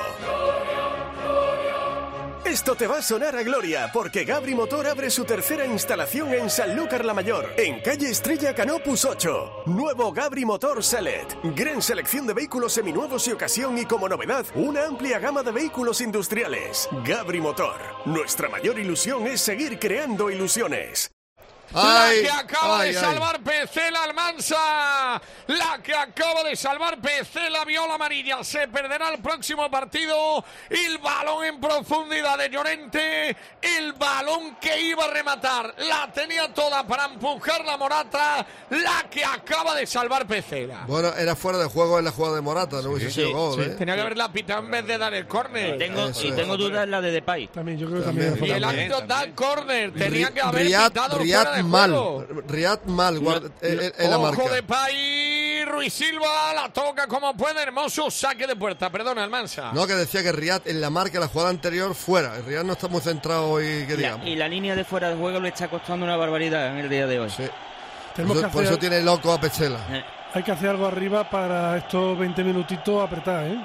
Speaker 38: Esto te va a sonar a gloria, porque Gabri Motor abre su tercera instalación en Sanlúcar la Mayor, en calle Estrella Canopus 8. Nuevo Gabri Motor Select. Gran selección de vehículos seminuevos y ocasión y como novedad, una amplia gama de vehículos industriales. Gabri Motor. Nuestra mayor ilusión es seguir creando ilusiones.
Speaker 3: Ay,
Speaker 1: la que acaba
Speaker 3: ay,
Speaker 1: de salvar Pecela Almansa. La que acaba de salvar Pecela viola amarilla. Se perderá el próximo partido. El balón en profundidad de Llorente. El balón que iba a rematar. La tenía toda para empujar la Morata. La que acaba de salvar Pecela.
Speaker 3: Bueno, era fuera de juego en la jugada de Morata, no hubiese sido gol, ¿eh?
Speaker 1: Tenía que haberla pitado en vez de dar el córner.
Speaker 2: Tengo, y tengo dudas en la de Depay.
Speaker 6: También, yo creo que
Speaker 3: También.
Speaker 6: también.
Speaker 1: Y el árbitro da el córner. Tenía que haber
Speaker 3: Riyad,
Speaker 1: pitado fuera de
Speaker 3: mal. Riyad mal guarda- en, en- en la
Speaker 1: Ojo
Speaker 3: marca.
Speaker 1: de Pay, Ruiz Silva la toca como puede, hermoso saque de puerta, perdona Almansa.
Speaker 3: No, que decía que Riyad en la marca, la jugada anterior, fuera. Riyad no está muy centrado hoy, que digamos.
Speaker 2: y la línea de fuera de juego le está costando una barbaridad en el día de hoy.
Speaker 3: Sí.
Speaker 6: Tenemos
Speaker 3: Por
Speaker 6: que
Speaker 3: eso, por
Speaker 6: hacer-
Speaker 3: eso tiene loco a Pechela.
Speaker 2: Eh,
Speaker 6: Hay que hacer algo arriba para estos 20 minutitos apretar, ¿eh?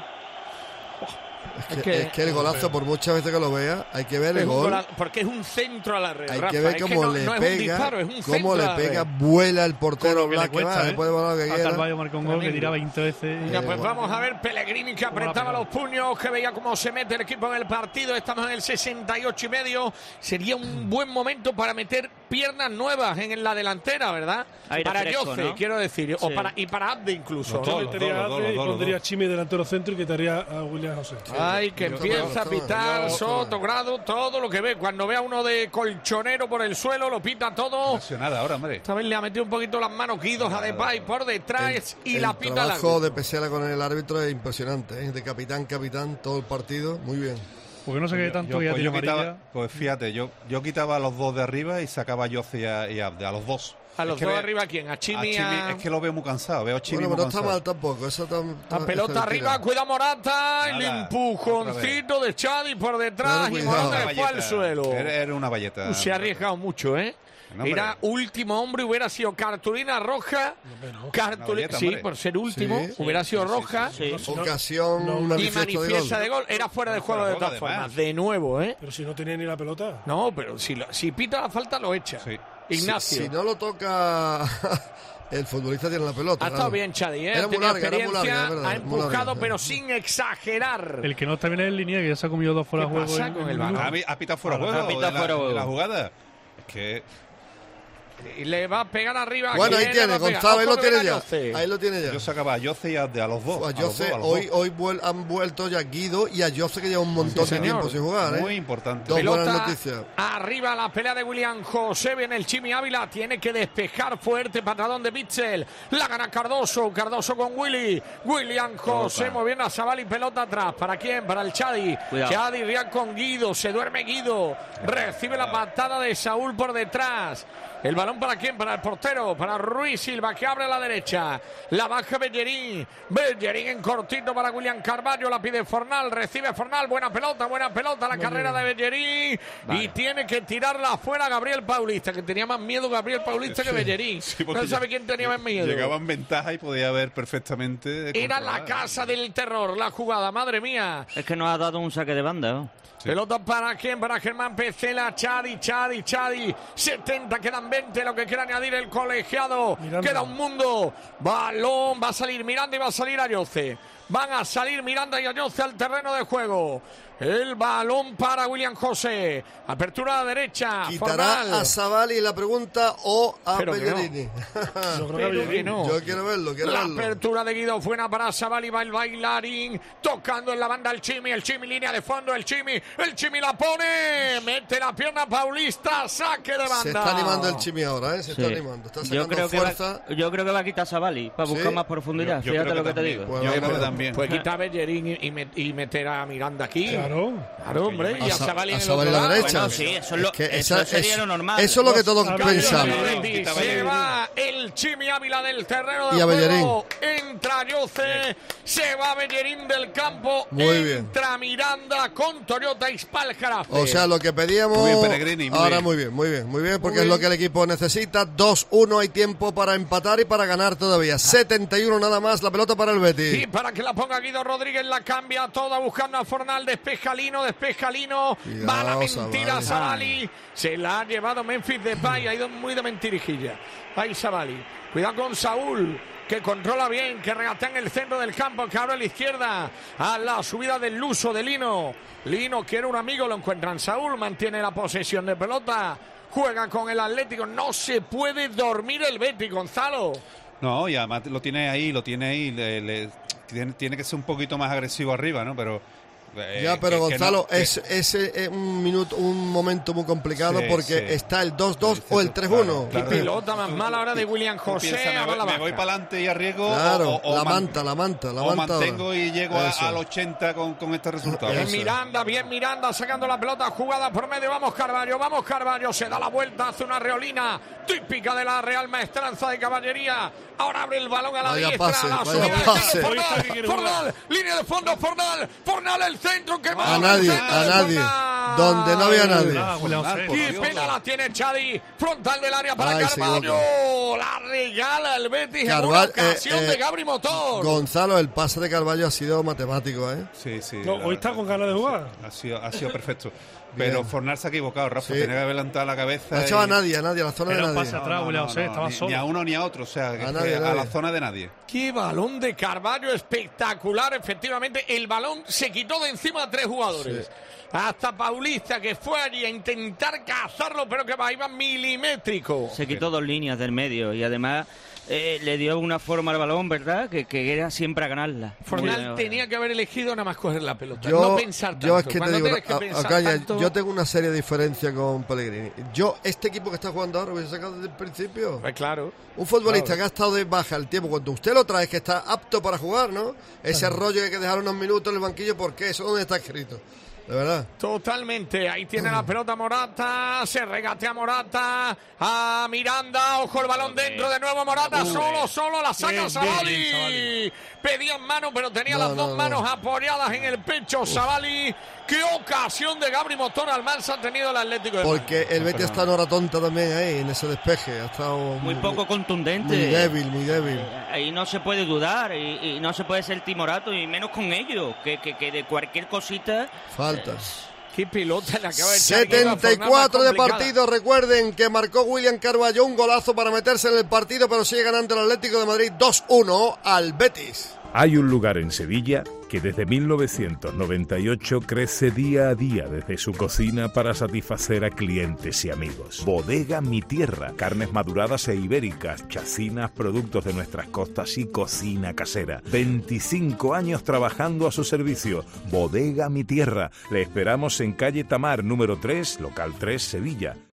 Speaker 3: Es que,
Speaker 1: Es que-
Speaker 3: es que el golazo, por muchas veces que lo vea, hay que ver
Speaker 1: Es
Speaker 3: el gol.
Speaker 1: gola- porque es un centro a la red.
Speaker 3: Hay
Speaker 1: Rafa,
Speaker 3: que ver cómo
Speaker 1: no,
Speaker 3: le
Speaker 1: no es un
Speaker 3: pega,
Speaker 1: disparo, es un centro
Speaker 3: cómo le
Speaker 1: la
Speaker 3: pega, vuela el portero
Speaker 10: lo que
Speaker 3: va,
Speaker 10: cuesta,
Speaker 3: le
Speaker 10: ¿eh?
Speaker 3: puede volar lo que quiera.
Speaker 10: Carvalho marcó un gol que tira 20 veces.
Speaker 1: Pues
Speaker 3: bueno.
Speaker 1: vamos a ver Pellegrini que apretaba los puños, que veía cómo se mete el equipo en el partido. Estamos en el 68 y medio. Sería un buen momento para meter piernas nuevas en la delantera, ¿verdad?
Speaker 2: Aire
Speaker 1: para
Speaker 2: fresco,
Speaker 1: Yoce,
Speaker 2: ¿no?
Speaker 1: quiero decir, o
Speaker 2: Sí.
Speaker 1: para, y para Abde incluso.
Speaker 5: Dos,
Speaker 6: Metería
Speaker 5: los
Speaker 6: a
Speaker 5: dos,
Speaker 6: Adri
Speaker 5: los
Speaker 6: y pondría. Chimi delantero centro y quitaría a William José.
Speaker 1: Ay, que empieza a pitar. Soto, Grado, todo lo que ve. Cuando ve a uno de colchonero por el suelo, lo pita todo.
Speaker 5: Presionada ahora, hombre.
Speaker 1: Esta vez le ha metido un poquito las manos Guidos a Depay por detrás y
Speaker 3: el
Speaker 1: la pita al
Speaker 3: trabajo de Pesela con el árbitro es impresionante, ¿eh? de capitán, capitán, todo el partido, muy bien.
Speaker 10: Porque no sé qué tanto
Speaker 5: Yo-
Speaker 10: ya
Speaker 5: pues, yo quitaba- pues fíjate, yo, yo quitaba a los dos de arriba y sacaba a Yossi y a, y a Abde, a los dos.
Speaker 1: A los
Speaker 5: Es que
Speaker 1: dos
Speaker 5: ve-
Speaker 1: arriba, ¿quién? A
Speaker 5: a
Speaker 1: Chimi, a-
Speaker 5: es que lo veo muy cansado, veo a Chimi
Speaker 3: Bueno,
Speaker 5: muy
Speaker 3: pero no está mal tampoco, eso tam-
Speaker 1: La pelota arriba, cuida Morata, el
Speaker 5: Nada,
Speaker 1: empujoncito de Chadi por detrás
Speaker 3: Pero
Speaker 1: y. Morata fue al suelo.
Speaker 5: Era, era una valleta.
Speaker 1: Se ha arriesgado mucho, ¿eh?
Speaker 5: No.
Speaker 1: Era último hombre, hubiera sido cartulina roja. Cartulina, sí, por ser último,
Speaker 3: Sí,
Speaker 1: hubiera sido roja.
Speaker 3: Ocasión
Speaker 6: no,
Speaker 1: Y manifiesta
Speaker 3: gol.
Speaker 1: de gol. Era fuera de juego de todas formas. De nuevo, ¿eh?
Speaker 6: Pero si no tenía ni la pelota.
Speaker 1: No, pero si, lo- si pita la falta, lo echa. Ignacio.
Speaker 3: Si, si no lo toca, el futbolista tiene la pelota.
Speaker 1: Ha estado
Speaker 3: claro.
Speaker 1: bien, Chadi, ¿eh?
Speaker 3: Era muy larga, era muy
Speaker 1: experiencia,
Speaker 3: larga, es verdad,
Speaker 1: ha
Speaker 3: muy larga,
Speaker 1: empujado,
Speaker 3: sí.
Speaker 1: pero sin exagerar.
Speaker 10: El que no está bien es el línea, que ya se ha comido dos fuera de
Speaker 1: ¿Qué
Speaker 10: juego.
Speaker 1: pasa
Speaker 10: en-
Speaker 1: con
Speaker 10: en
Speaker 1: el
Speaker 10: un
Speaker 1: balón?
Speaker 10: minuto.
Speaker 5: ¿Ha, pi- ha pitado fuera de
Speaker 10: Ha
Speaker 5: juego?
Speaker 2: pitado
Speaker 5: de la-
Speaker 2: fuera juego.
Speaker 5: la jugada? Es que
Speaker 1: Y le va a pegar arriba.
Speaker 3: Bueno, ahí
Speaker 1: ¿Quién le va
Speaker 3: tiene? Gonzalo, ahí lo tiene ya. Ahí lo tiene ya.
Speaker 5: yo sacaba a Yossi y a, a los dos.
Speaker 3: A
Speaker 5: a los
Speaker 3: Jose,
Speaker 5: dos, a los
Speaker 3: hoy,
Speaker 5: dos.
Speaker 3: hoy vuel- han vuelto ya Guido y a Jose que lleva un montón
Speaker 1: Sí,
Speaker 3: de
Speaker 1: señor.
Speaker 3: tiempo sin jugar. ¿eh?
Speaker 5: Muy importante.
Speaker 3: Dos buenas
Speaker 1: Pelota
Speaker 3: noticias.
Speaker 1: arriba la pelea de William José. Viene el Chimi Ávila. Tiene que despejar fuerte. Patadón de Bitzel. La gana Cardoso. Cardoso con Willy. William José moviendo a Zabal y pelota atrás. ¿Para quién? Para el Chadi.
Speaker 2: Cuidado.
Speaker 1: Chadi Rial con Guido. Se duerme Guido. Recibe la patada de Saúl por detrás. El balón para quién? Para el portero. Para Ruiz Silva que abre a la derecha. La baja Bellerín. Bellerín en cortito para William Carvalho. La pide Fornal. Recibe Fornal. Buena pelota, buena pelota. La carrera de Bellerín. Y tiene que tirarla afuera Gabriel Paulista. Que tenía más miedo Gabriel Paulista que Bellerín.
Speaker 5: Sí,
Speaker 1: no sabe quién tenía más miedo.
Speaker 5: Llegaba en ventaja y podía ver perfectamente.
Speaker 1: Era la casa del terror. La jugada, madre mía.
Speaker 2: Es que nos ha dado un saque de banda. ¿no?
Speaker 1: Pelota para quién? Para Germán Pecela, Chadi, Chadi, Chadi. 70, quedan 20, lo que quiere añadir el colegiado.
Speaker 6: Miranda.
Speaker 1: Queda un mundo. Balón, va a salir Miranda y va a salir Ayoce. Van a salir Miranda y Ayoce al terreno de juego. El balón para William José. Apertura a la derecha.
Speaker 3: ¿Quitará a Savali la pregunta o a
Speaker 1: Pero que no.
Speaker 3: Pellegrini?
Speaker 6: Yo creo que
Speaker 1: Pero
Speaker 6: Bellerín.
Speaker 1: que no.
Speaker 3: Yo quiero verlo, quiero
Speaker 1: La
Speaker 3: verlo.
Speaker 1: apertura de Guido Fuena para Sabali, va el bailarín, tocando en la banda el Chimi, el Chimi línea de fondo, el Chimi, el Chimi la pone, mete la pierna Paulista, saque de banda.
Speaker 3: Se está animando el Chimi ahora, ¿eh? Se está
Speaker 2: Sí.
Speaker 3: animando. Está
Speaker 2: Yo creo, que va, yo creo que va a quitar Savali para buscar
Speaker 3: Sí.
Speaker 2: más profundidad.
Speaker 5: Yo- yo
Speaker 2: Fíjate
Speaker 5: creo
Speaker 2: lo que te
Speaker 5: también.
Speaker 2: digo.
Speaker 3: Bueno,
Speaker 5: Yo creo que también. también.
Speaker 1: Pues quita a Bellerín y, y met- y meter a Miranda aquí.
Speaker 6: Claro.
Speaker 1: Claro, hombre. Y
Speaker 3: A
Speaker 1: a
Speaker 3: Sa-
Speaker 1: Sabali
Speaker 3: a
Speaker 1: en el otro
Speaker 3: a la
Speaker 1: lado.
Speaker 3: derecha.
Speaker 2: Bueno, sí, eso es lo,
Speaker 3: Es que
Speaker 2: eso
Speaker 3: esa-
Speaker 2: sería
Speaker 3: es-
Speaker 2: lo normal.
Speaker 3: Eso es lo que todos pensamos.
Speaker 1: Se va el Chimi Ávila del terreno
Speaker 3: Y a
Speaker 1: de
Speaker 3: Bellerín.
Speaker 1: juego. Entra Yoce, se va Bellerín del campo.
Speaker 3: Muy bien.
Speaker 1: Entra Miranda con Toyota Ispalcarafe.
Speaker 3: O sea, lo que pedíamos.
Speaker 5: Muy bien, Pellegrini, muy
Speaker 3: ahora
Speaker 5: bien.
Speaker 3: muy bien, muy bien, muy bien, porque
Speaker 1: Muy
Speaker 3: es lo que el equipo necesita. 2-1, hay tiempo para empatar y para ganar todavía. 71 nada más, la pelota para el Betis.
Speaker 1: Y para que la ponga Guido Rodríguez, la cambia toda buscando a Fornal, despeja Lino, despeja Lino,
Speaker 3: Cuidado,
Speaker 1: va la mentira
Speaker 3: Savali.
Speaker 1: Savali, se la ha llevado Memphis Depay, ha ido muy de mentirijilla. Ahí Savali, cuidado con Saúl, que controla bien, que regatea en el centro del campo, que abre a la izquierda, a la subida del Luso de Lino. Lino quiere un amigo, lo encuentran Saúl, mantiene la posesión de pelota. Juega con el Atlético, no se puede dormir el Betis, Gonzalo.
Speaker 5: No, y además lo tiene ahí, lo tiene ahí. le- le- tiene, tiene que ser un poquito más agresivo arriba, ¿no? Pero. Eh,
Speaker 3: Ya, pero
Speaker 5: que- que
Speaker 3: Gonzalo,
Speaker 5: no, que-
Speaker 3: es, es un minuto, un momento muy complicado
Speaker 5: Sí,
Speaker 3: porque
Speaker 5: sí.
Speaker 3: está el 2-2 o el 3-1.
Speaker 5: Claro,
Speaker 1: pelota más mala ahora de William José.
Speaker 5: piensas, me, voy, me voy para adelante y arriesgo.
Speaker 3: Claro,
Speaker 5: o, o
Speaker 3: la
Speaker 5: man-
Speaker 3: manta, la manta, la
Speaker 5: o
Speaker 3: manta. ahora.
Speaker 5: mantengo y llego a- al 80 con, con este resultado.
Speaker 1: Bien. Miranda, bien Miranda, sacando la pelota, jugada por medio. Vamos Carvalho, vamos Carvalho. Se da la vuelta, hace una reolina típica de la Real Maestranza de Caballería. Ahora abre el balón a la
Speaker 3: Vaya
Speaker 1: diestra.
Speaker 3: pase,
Speaker 1: la
Speaker 3: vaya pase.
Speaker 1: Fornal, Fornal, línea de fondo, Fornal, Fornal el centro que
Speaker 3: A nadie, a nadie. Donde no había nadie.
Speaker 10: Ah,
Speaker 1: Y pena la tiene Chadi, frontal del área para Carvalho. La regala el Betis en una
Speaker 3: eh,
Speaker 1: ocasión
Speaker 3: eh,
Speaker 1: de Gabri Motor.
Speaker 3: Gonzalo, el pase de Carballo ha sido matemático, ¿eh?
Speaker 5: Sí, sí.
Speaker 6: No,
Speaker 5: la
Speaker 6: hoy está con ganas de jugar.
Speaker 5: Ha sido, ha sido perfecto. Pero
Speaker 3: Bien.
Speaker 5: Fornal se ha equivocado, Rafa.
Speaker 3: Sí.
Speaker 5: Tenía que haber levantado la cabeza.
Speaker 3: No ha echado a
Speaker 5: y-
Speaker 3: nadie, a nadie, a la zona de
Speaker 10: Era un
Speaker 3: nadie.
Speaker 10: pase atrás, William José, estaba
Speaker 5: ni,
Speaker 10: solo.
Speaker 5: ni a uno ni a otro. O sea,
Speaker 3: A
Speaker 5: fue
Speaker 3: nadie, a
Speaker 5: a
Speaker 3: nadie.
Speaker 5: la zona de nadie.
Speaker 1: Qué balón de Carvalho espectacular, efectivamente. El balón se quitó de encima a tres jugadores. Hasta Paulista, que fue allí a intentar cazarlo, pero que va, iba milimétrico.
Speaker 2: Se quitó dos líneas del medio y además eh, le dio una forma al balón, ¿verdad? Que, que era siempre a ganarla.
Speaker 1: Fornal tenía que haber elegido nada más coger la pelota,
Speaker 3: Yo,
Speaker 1: no pensar tanto.
Speaker 3: yo es que te
Speaker 1: Cuando
Speaker 3: digo,
Speaker 1: tienes que
Speaker 3: a-
Speaker 1: pensar
Speaker 3: Ocaya,
Speaker 1: tanto-
Speaker 3: yo tengo una seria diferencia con Pellegrini. Yo, este equipo que está jugando ahora, lo hubiese sacado desde el principio.
Speaker 1: Pues claro.
Speaker 3: Un futbolista
Speaker 1: Claro.
Speaker 3: que ha estado de baja el tiempo, cuando usted lo trae, es que está apto para jugar, ¿no? Ese rollo que hay que dejar unos minutos en el banquillo, ¿por qué? Eso dónde está escrito. De verdad.
Speaker 1: Totalmente, ahí tiene la pelota Morata, se regatea Morata a Miranda, ojo el balón dentro de nuevo Morata, solo, solo la saca Savali. Pedían mano, pero tenía
Speaker 3: No,
Speaker 1: las
Speaker 3: no,
Speaker 1: dos
Speaker 3: no.
Speaker 1: manos apoyadas en el pecho Savali. Qué ocasión de Gabri Motor Almanza ha tenido el Atlético de Madrid.
Speaker 3: Porque el Betis está en hora tonta también ahí, en ese despeje. Ha estado
Speaker 2: Muy poco contundente.
Speaker 3: Muy débil, muy débil.
Speaker 2: Ahí no se puede dudar y, y no se puede ser timorato y menos con ellos, que, que, que de cualquier cosita...
Speaker 3: Faltas.
Speaker 1: Qué pelota le acaba de echar Guido a Fornal,
Speaker 3: 74 de partido. Recuerden que marcó William Carballo un golazo para meterse en el partido, pero sigue ganando el Atlético de Madrid 2-1 al Betis.
Speaker 39: Hay un lugar en Sevilla que desde 1998 crece día a día desde su cocina para satisfacer a clientes y amigos. Bodega Mi Tierra, carnes maduradas e ibéricas, chacinas, productos de nuestras costas y cocina casera. 25 años trabajando a su servicio. Bodega Mi Tierra. Le esperamos en calle Tamar, número 3, local 3, Sevilla.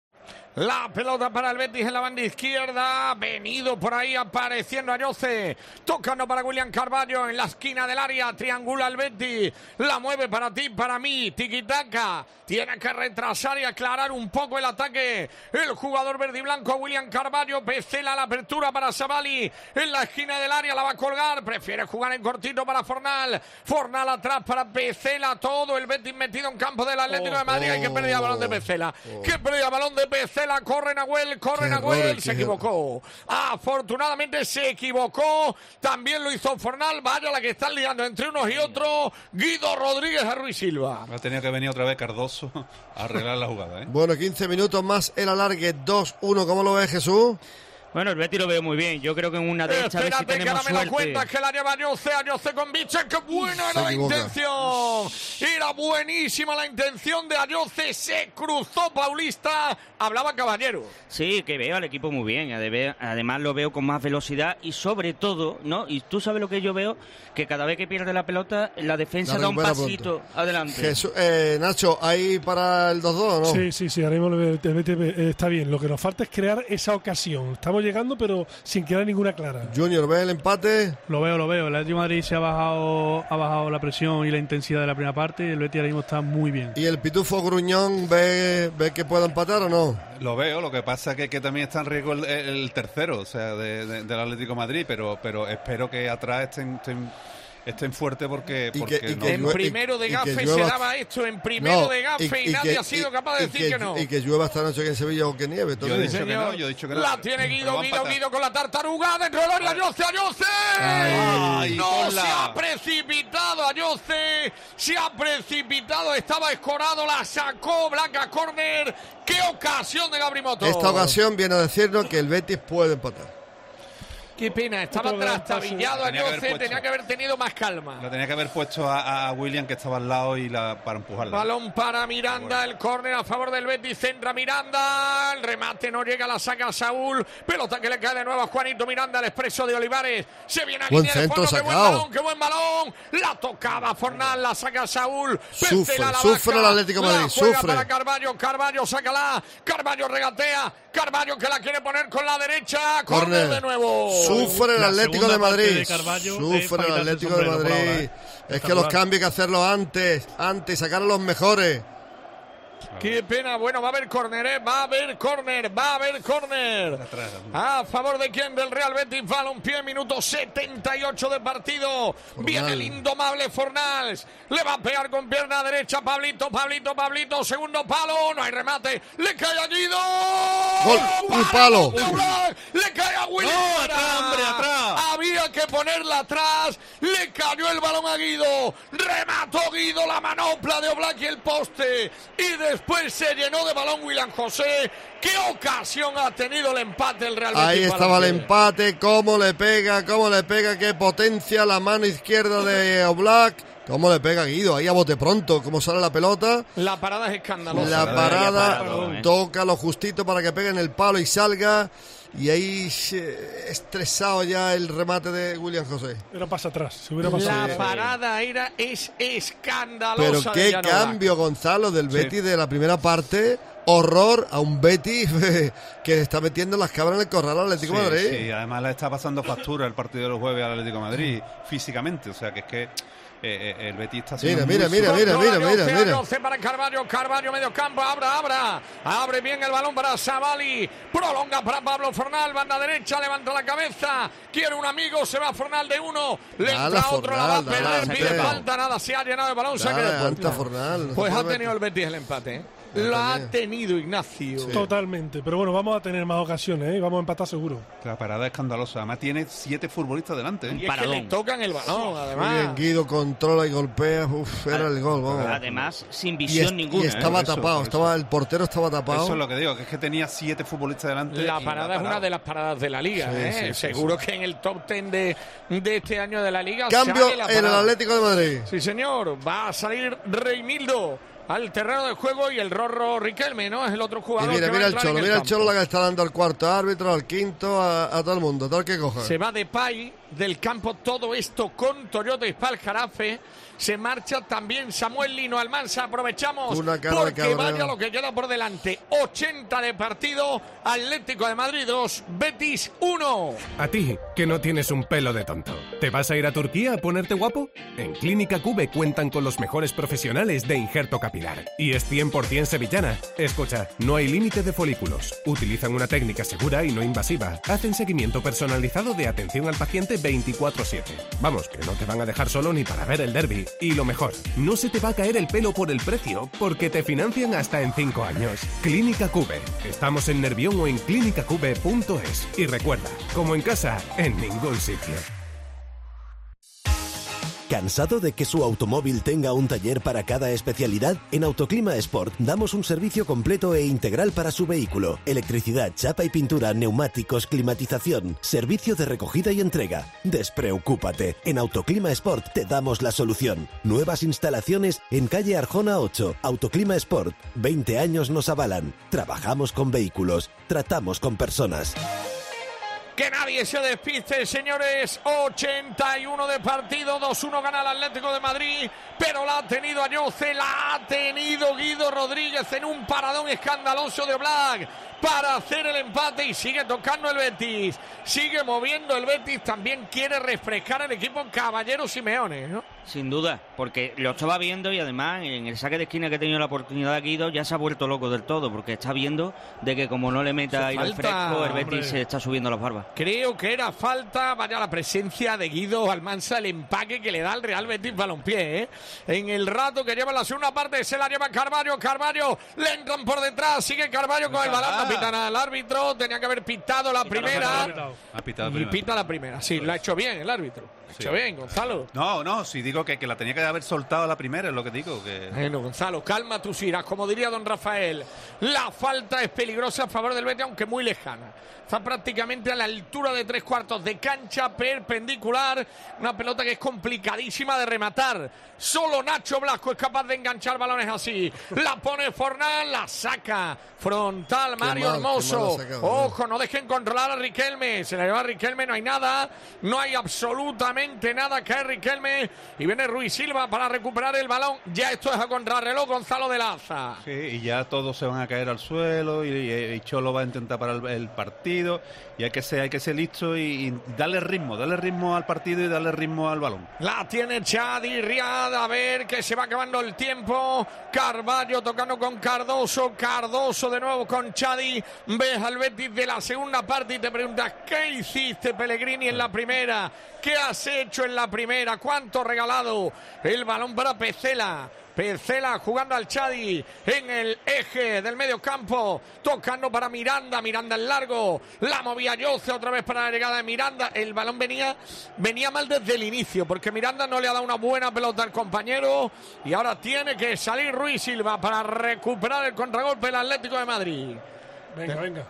Speaker 1: La pelota para el Betis en la banda izquierda. Venido por ahí apareciendo Añoce. Tocando para William Carvalho en la esquina del área. Triangula el Betis. La mueve para ti, para mí. Tiquitaca. Tiene que retrasar y aclarar un poco el ataque. El jugador verde y blanco William Carvalho. Pecela la apertura para Savali. En la esquina del área la va a colgar. Prefiere jugar en cortito para Fornal. Fornal atrás para Pecela. Todo el Betis metido en campo del Atlético de Madrid. Hay que perder el balón de Pecela. Que pérdida de balón de Pecela. Corre Nahuel, corre
Speaker 3: Qué
Speaker 1: Nahuel.
Speaker 3: error,
Speaker 1: Se equivocó. Afortunadamente se equivocó. También lo hizo Fornal. Vaya la que están liando entre unos y otros. Guido Rodríguez a Ruiz Silva.
Speaker 5: Ha tenido que venir otra vez Cardoso a arreglar la jugada, ¿eh?
Speaker 3: Bueno, 15 minutos más el alargue 2-1. ¿Cómo lo ves, Jesús?
Speaker 2: Bueno, el Betis lo veo muy bien. Yo creo que en una de estas, a ver si
Speaker 1: Espérate que me lo
Speaker 2: suerte.
Speaker 1: cuenta que la lleva Añoce, Añoce con Biche, qué buena
Speaker 3: Se
Speaker 1: era la intención. Era buenísima la intención de Añoce, se cruzó Paulista, hablaba Caballero.
Speaker 2: Sí, que veo al equipo muy bien. Además lo veo con más velocidad y sobre todo, ¿no? Y tú sabes lo que yo veo, que cada vez que pierde la pelota, la defensa
Speaker 3: La
Speaker 2: da un pasito adelante.
Speaker 3: Jesús, eh, Nacho, ¿ahí para el 2-2 o no?
Speaker 6: Sí, sí, sí, ahora mismo el Betis, eh, está bien. Lo que nos falta es crear esa ocasión. Estamos llegando, pero sin crear ninguna clara.
Speaker 3: Junior, ¿ve el empate?
Speaker 10: Lo veo, lo veo. El Atlético de Madrid se ha bajado, ha bajado la presión y la intensidad de la primera parte y el Betis ahora mismo está muy bien.
Speaker 3: ¿Y el Pitufo Gruñón ve, ve que puede empatar o no?
Speaker 5: Lo veo, lo que pasa es que, que también está en riesgo el, el tercero, o sea, de- de- del Atlético de Madrid, pero, pero espero que atrás estén, estén, estén fuertes porque,
Speaker 3: Y
Speaker 5: porque
Speaker 3: que- y
Speaker 5: no-
Speaker 3: que
Speaker 1: En primero de gafe se daba esto, en primero
Speaker 3: No,
Speaker 1: de gafe y,
Speaker 3: y
Speaker 1: nadie
Speaker 3: que-
Speaker 1: ha sido capaz de decir que, no.
Speaker 3: Y que llueva esta noche aquí en Sevilla o que nieve.
Speaker 5: Yo he dicho que no, yo he dicho que no.
Speaker 1: La tiene Guido, Guido. Guido con la tartaruga dentro del área. Ayoce, Ayoce.
Speaker 5: Ay,
Speaker 1: no se ha precipitado Ayoce. Se ha precipitado. Estaba escorado. La sacó Blanca Corner. Qué ocasión de Gabri Moto.
Speaker 3: Esta ocasión viene a decirnos que el Betis puede empatar.
Speaker 1: Qué pena. Estaba trastabillado
Speaker 5: pase. Tenía que haber
Speaker 1: Ayoce.
Speaker 5: puesto.
Speaker 1: Tenía que haber tenido más calma.
Speaker 5: Lo tenía que haber puesto a, a William que estaba al lado y la, para empujarla.
Speaker 1: Balón para Miranda, el córner a favor del Betis, centra Miranda, el remate no llega, la saca Saúl, pelota que le cae de nuevo a Juanito Miranda, el expreso de Olivares, se viene a
Speaker 3: Buen centro
Speaker 1: fondo, qué buen
Speaker 3: sacado.
Speaker 1: balón, qué buen balón, la tocaba Fornal, la saca Saúl,
Speaker 3: Sufre,
Speaker 1: la
Speaker 3: sufre
Speaker 1: vaca,
Speaker 3: el Atlético de
Speaker 1: la
Speaker 3: Madrid,
Speaker 1: juega
Speaker 3: sufre.
Speaker 1: para Carballo, Carballo, sácala, Carballo regatea, Carballo que la quiere poner con la derecha, Córner. de nuevo.
Speaker 3: Sufre el Atlético de Madrid.
Speaker 10: de es
Speaker 3: Sufre el Atlético de Madrid.
Speaker 10: ahora, ¿eh?
Speaker 3: Es que los cambios hay que hacerlos antes, antes, sacar a los mejores.
Speaker 1: Qué pena, bueno, va a haber córner, ¿eh? va a haber córner, va a haber córner. A favor de quién? Del Real Betis, balompié, minuto 78 de partido. Viene el indomable Fornals. Le va a pegar con pierna derecha Pablito, Pablito, Pablito. Segundo palo, no hay remate. Le cae a Guido.
Speaker 3: Gol, un palo.
Speaker 1: Le cae a William.
Speaker 5: No, atrás, hombre, atrás.
Speaker 1: Había que ponerla atrás. Le cayó el balón a Guido. Remató Guido la manopla de Oblak y el poste. Y después se llenó de balón William José. ¿Qué ocasión ha tenido el empate el Real Betis?
Speaker 3: Ahí estaba el empate, cómo le pega, cómo le pega, qué potencia la mano izquierda de Oblak, cómo le pega Guido, ahí a bote pronto, cómo sale la pelota,
Speaker 1: La parada es escandalosa.
Speaker 3: la parada
Speaker 2: parado, ¿eh?
Speaker 3: toca lo justito para que pegue en el palo y salga, y ahí estresado ya el remate de William José.
Speaker 6: Era pasa atrás, se hubiera pasado.
Speaker 1: La parada era es escandalosa.
Speaker 3: Pero qué cambio, Gonzalo, del Betis de la primera parte. Horror a un Betis que está metiendo las cabras en el corral al Atlético de
Speaker 5: Sí,
Speaker 3: Madrid.
Speaker 5: sí, además le está pasando factura el partido de los jueves al Atlético de Madrid físicamente, o sea que es que eh, eh, el Betis está siendo
Speaker 3: Mira, mira, mira, mira,
Speaker 1: Controla
Speaker 3: mira,
Speaker 1: Ayoce,
Speaker 3: mira.
Speaker 1: Ayoce para Carvalho, Carvalho medio campo, abra, abra, abre bien el balón para Savali, prolonga para Pablo Fornal, banda derecha, levanta la cabeza, quiere un amigo, se va Fornal de uno, le
Speaker 3: Dale,
Speaker 1: entra otro, la va a perder,
Speaker 3: dale,
Speaker 1: pide
Speaker 3: dale.
Speaker 1: falta, nada, se ha llenado el balón, saque de
Speaker 3: Dale, no
Speaker 1: Pues ha tenido el. Betis el empate, ¿eh? Lo ha tenido Ignacio.
Speaker 6: Totalmente, pero bueno, vamos a tener más ocasiones ¿eh? y vamos a empatar seguro.
Speaker 5: La parada es escandalosa, además tiene siete futbolistas delante. ¿eh?
Speaker 1: Y es que le tocan el balón,
Speaker 3: Muy bien,
Speaker 1: además.
Speaker 3: Guido controla y golpea. Uf, era el gol, vamos.
Speaker 2: Además, sin
Speaker 3: Y,
Speaker 2: visión
Speaker 3: es-
Speaker 2: ninguna.
Speaker 3: y
Speaker 2: ¿eh?
Speaker 3: estaba tapado,
Speaker 5: eso.
Speaker 3: estaba el portero estaba tapado.
Speaker 5: Eso es lo que digo, que es que tenía siete futbolistas delante.
Speaker 1: La parada
Speaker 5: la
Speaker 1: es una de las paradas de la liga.
Speaker 3: Sí,
Speaker 1: ¿eh?
Speaker 3: sí, sí,
Speaker 1: Seguro que en el top ten de, de este año de la liga.
Speaker 3: Cambio
Speaker 1: la
Speaker 3: en el. Atlético de Madrid.
Speaker 1: Sí, señor. Va a salir Reinildo al terreno de juego y el Rorro Riquelme, ¿no? Es el otro
Speaker 3: Y
Speaker 1: jugador.
Speaker 3: mira,
Speaker 1: que va
Speaker 3: mira
Speaker 1: a
Speaker 3: el cholo, mira el cholo la que está dando al cuarto árbitro, al quinto, a, a todo el mundo, todo el que coja.
Speaker 1: Se va de Pay del campo todo esto con Toyota y Jarafe. Se marcha también Samuel Lino Almansa. Aprovechamos
Speaker 3: Una cara de
Speaker 1: porque vaya lo que queda por delante. 80 de partido. Atlético de Madrid 2, Betis 1.
Speaker 40: A ti, que no tienes un pelo de tonto. ¿Te vas a ir a Turquía a ponerte guapo? En Clínica Cube cuentan con los mejores profesionales de injerto capilar. Y es 100% sevillana. Escucha, no hay límite de folículos. Utilizan una técnica segura y no invasiva. Hacen seguimiento personalizado de atención al paciente 24-7. Vamos, que no te van a dejar solo ni para ver el derby. Y lo mejor, no se te va a caer el pelo por el precio, porque te financian hasta en 5 años. Clínica Cube. Estamos en Nervión o en clínicacube.es. Y recuerda, como en casa, en ningún sitio.
Speaker 36: ¿Cansado de que su automóvil tenga un taller para cada especialidad? En Autoclima Sport damos un servicio completo e integral para su vehículo. Electricidad, chapa y pintura, neumáticos, climatización, servicio de recogida y entrega. Despreocúpate. En Autoclima Sport te damos la solución. Nuevas instalaciones en calle Arjona 8. Autoclima Sport. 20 años nos avalan. Trabajamos con vehículos. Tratamos con personas.
Speaker 1: Que nadie se despiste, señores. 81 de partido, 2-1 gana el Atlético de Madrid, pero la ha tenido Ayoce, la ha tenido Guido Rodríguez en un paradón escandaloso de Black. Para hacer el empate y sigue tocando el Betis. Sigue moviendo el Betis. También quiere refrescar el equipo Caballero Simeone. ¿no?
Speaker 2: Sin duda, porque lo estaba viendo y además en el saque de esquina que ha tenido la oportunidad Guido ya se ha vuelto loco del todo, porque está viendo de que como no le meta aire fresco, el Betis
Speaker 1: hombre.
Speaker 2: se está subiendo las barbas.
Speaker 1: Creo que era falta, vaya la presencia de Guido Almanza, el empaque que le da al Real Betis Balompié, ¿eh? En el rato que lleva la segunda parte se la lleva Carvalho, Carvalho, le entran por detrás, sigue Carvalho con el balón, pita nada el árbitro, tenía que haber pitado la primera.
Speaker 5: Ha pitado
Speaker 1: Y
Speaker 5: primero.
Speaker 1: pita la primera, sí, lo ha hecho bien el árbitro. Hecho bien, Gonzalo.
Speaker 5: No, no, si digo que, que la tenía que haber soltado la primera, es lo que digo. Que...
Speaker 1: Bueno, Gonzalo, calma tus iras, como diría don Rafael. La falta es peligrosa a favor del Betis, aunque muy lejana. Está prácticamente a la altura de tres cuartos de cancha, perpendicular. Una pelota que es complicadísima de rematar. Solo Nacho Blasco es capaz de enganchar balones así. La pone Fornal, la saca. Frontal, Mario
Speaker 3: mal,
Speaker 1: Hermoso.
Speaker 3: sacado,
Speaker 1: Ojo, no dejen controlar a Riquelme. Se la lleva a Riquelme, no hay nada. No hay absolutamente nada. Cae Riquelme. Y viene Ruiz Silva para recuperar el balón. Ya esto es a contrarreloj, Gonzalo de Laza.
Speaker 5: Sí, y ya todos se van a caer al suelo y, Cholo va a intentar parar el partido y hay que ser, hay que ser listo y, y darle ritmo, darle ritmo al partido y darle ritmo al balón.
Speaker 1: La tiene Chadi Riad. A ver que se va acabando el tiempo. Carballo tocando con Cardoso. Cardoso de nuevo con Chadi. Ves al Betis de la segunda parte y te preguntas: ¿Qué hiciste, Pellegrini, en la primera? ¿Qué has hecho en la primera? ¿Cuánto regalado? El balón para Pecela. Pecela jugando al Chadi en el eje del medio campo, tocando para Miranda, Miranda en largo, la movía Yoce otra vez para la llegada de Miranda, el balón venía, venía mal desde el inicio, porque Miranda no le ha dado una buena pelota al compañero y ahora tiene que salir Ruiz Silva para recuperar el contragolpe del Atlético de Madrid.
Speaker 6: Venga, venga.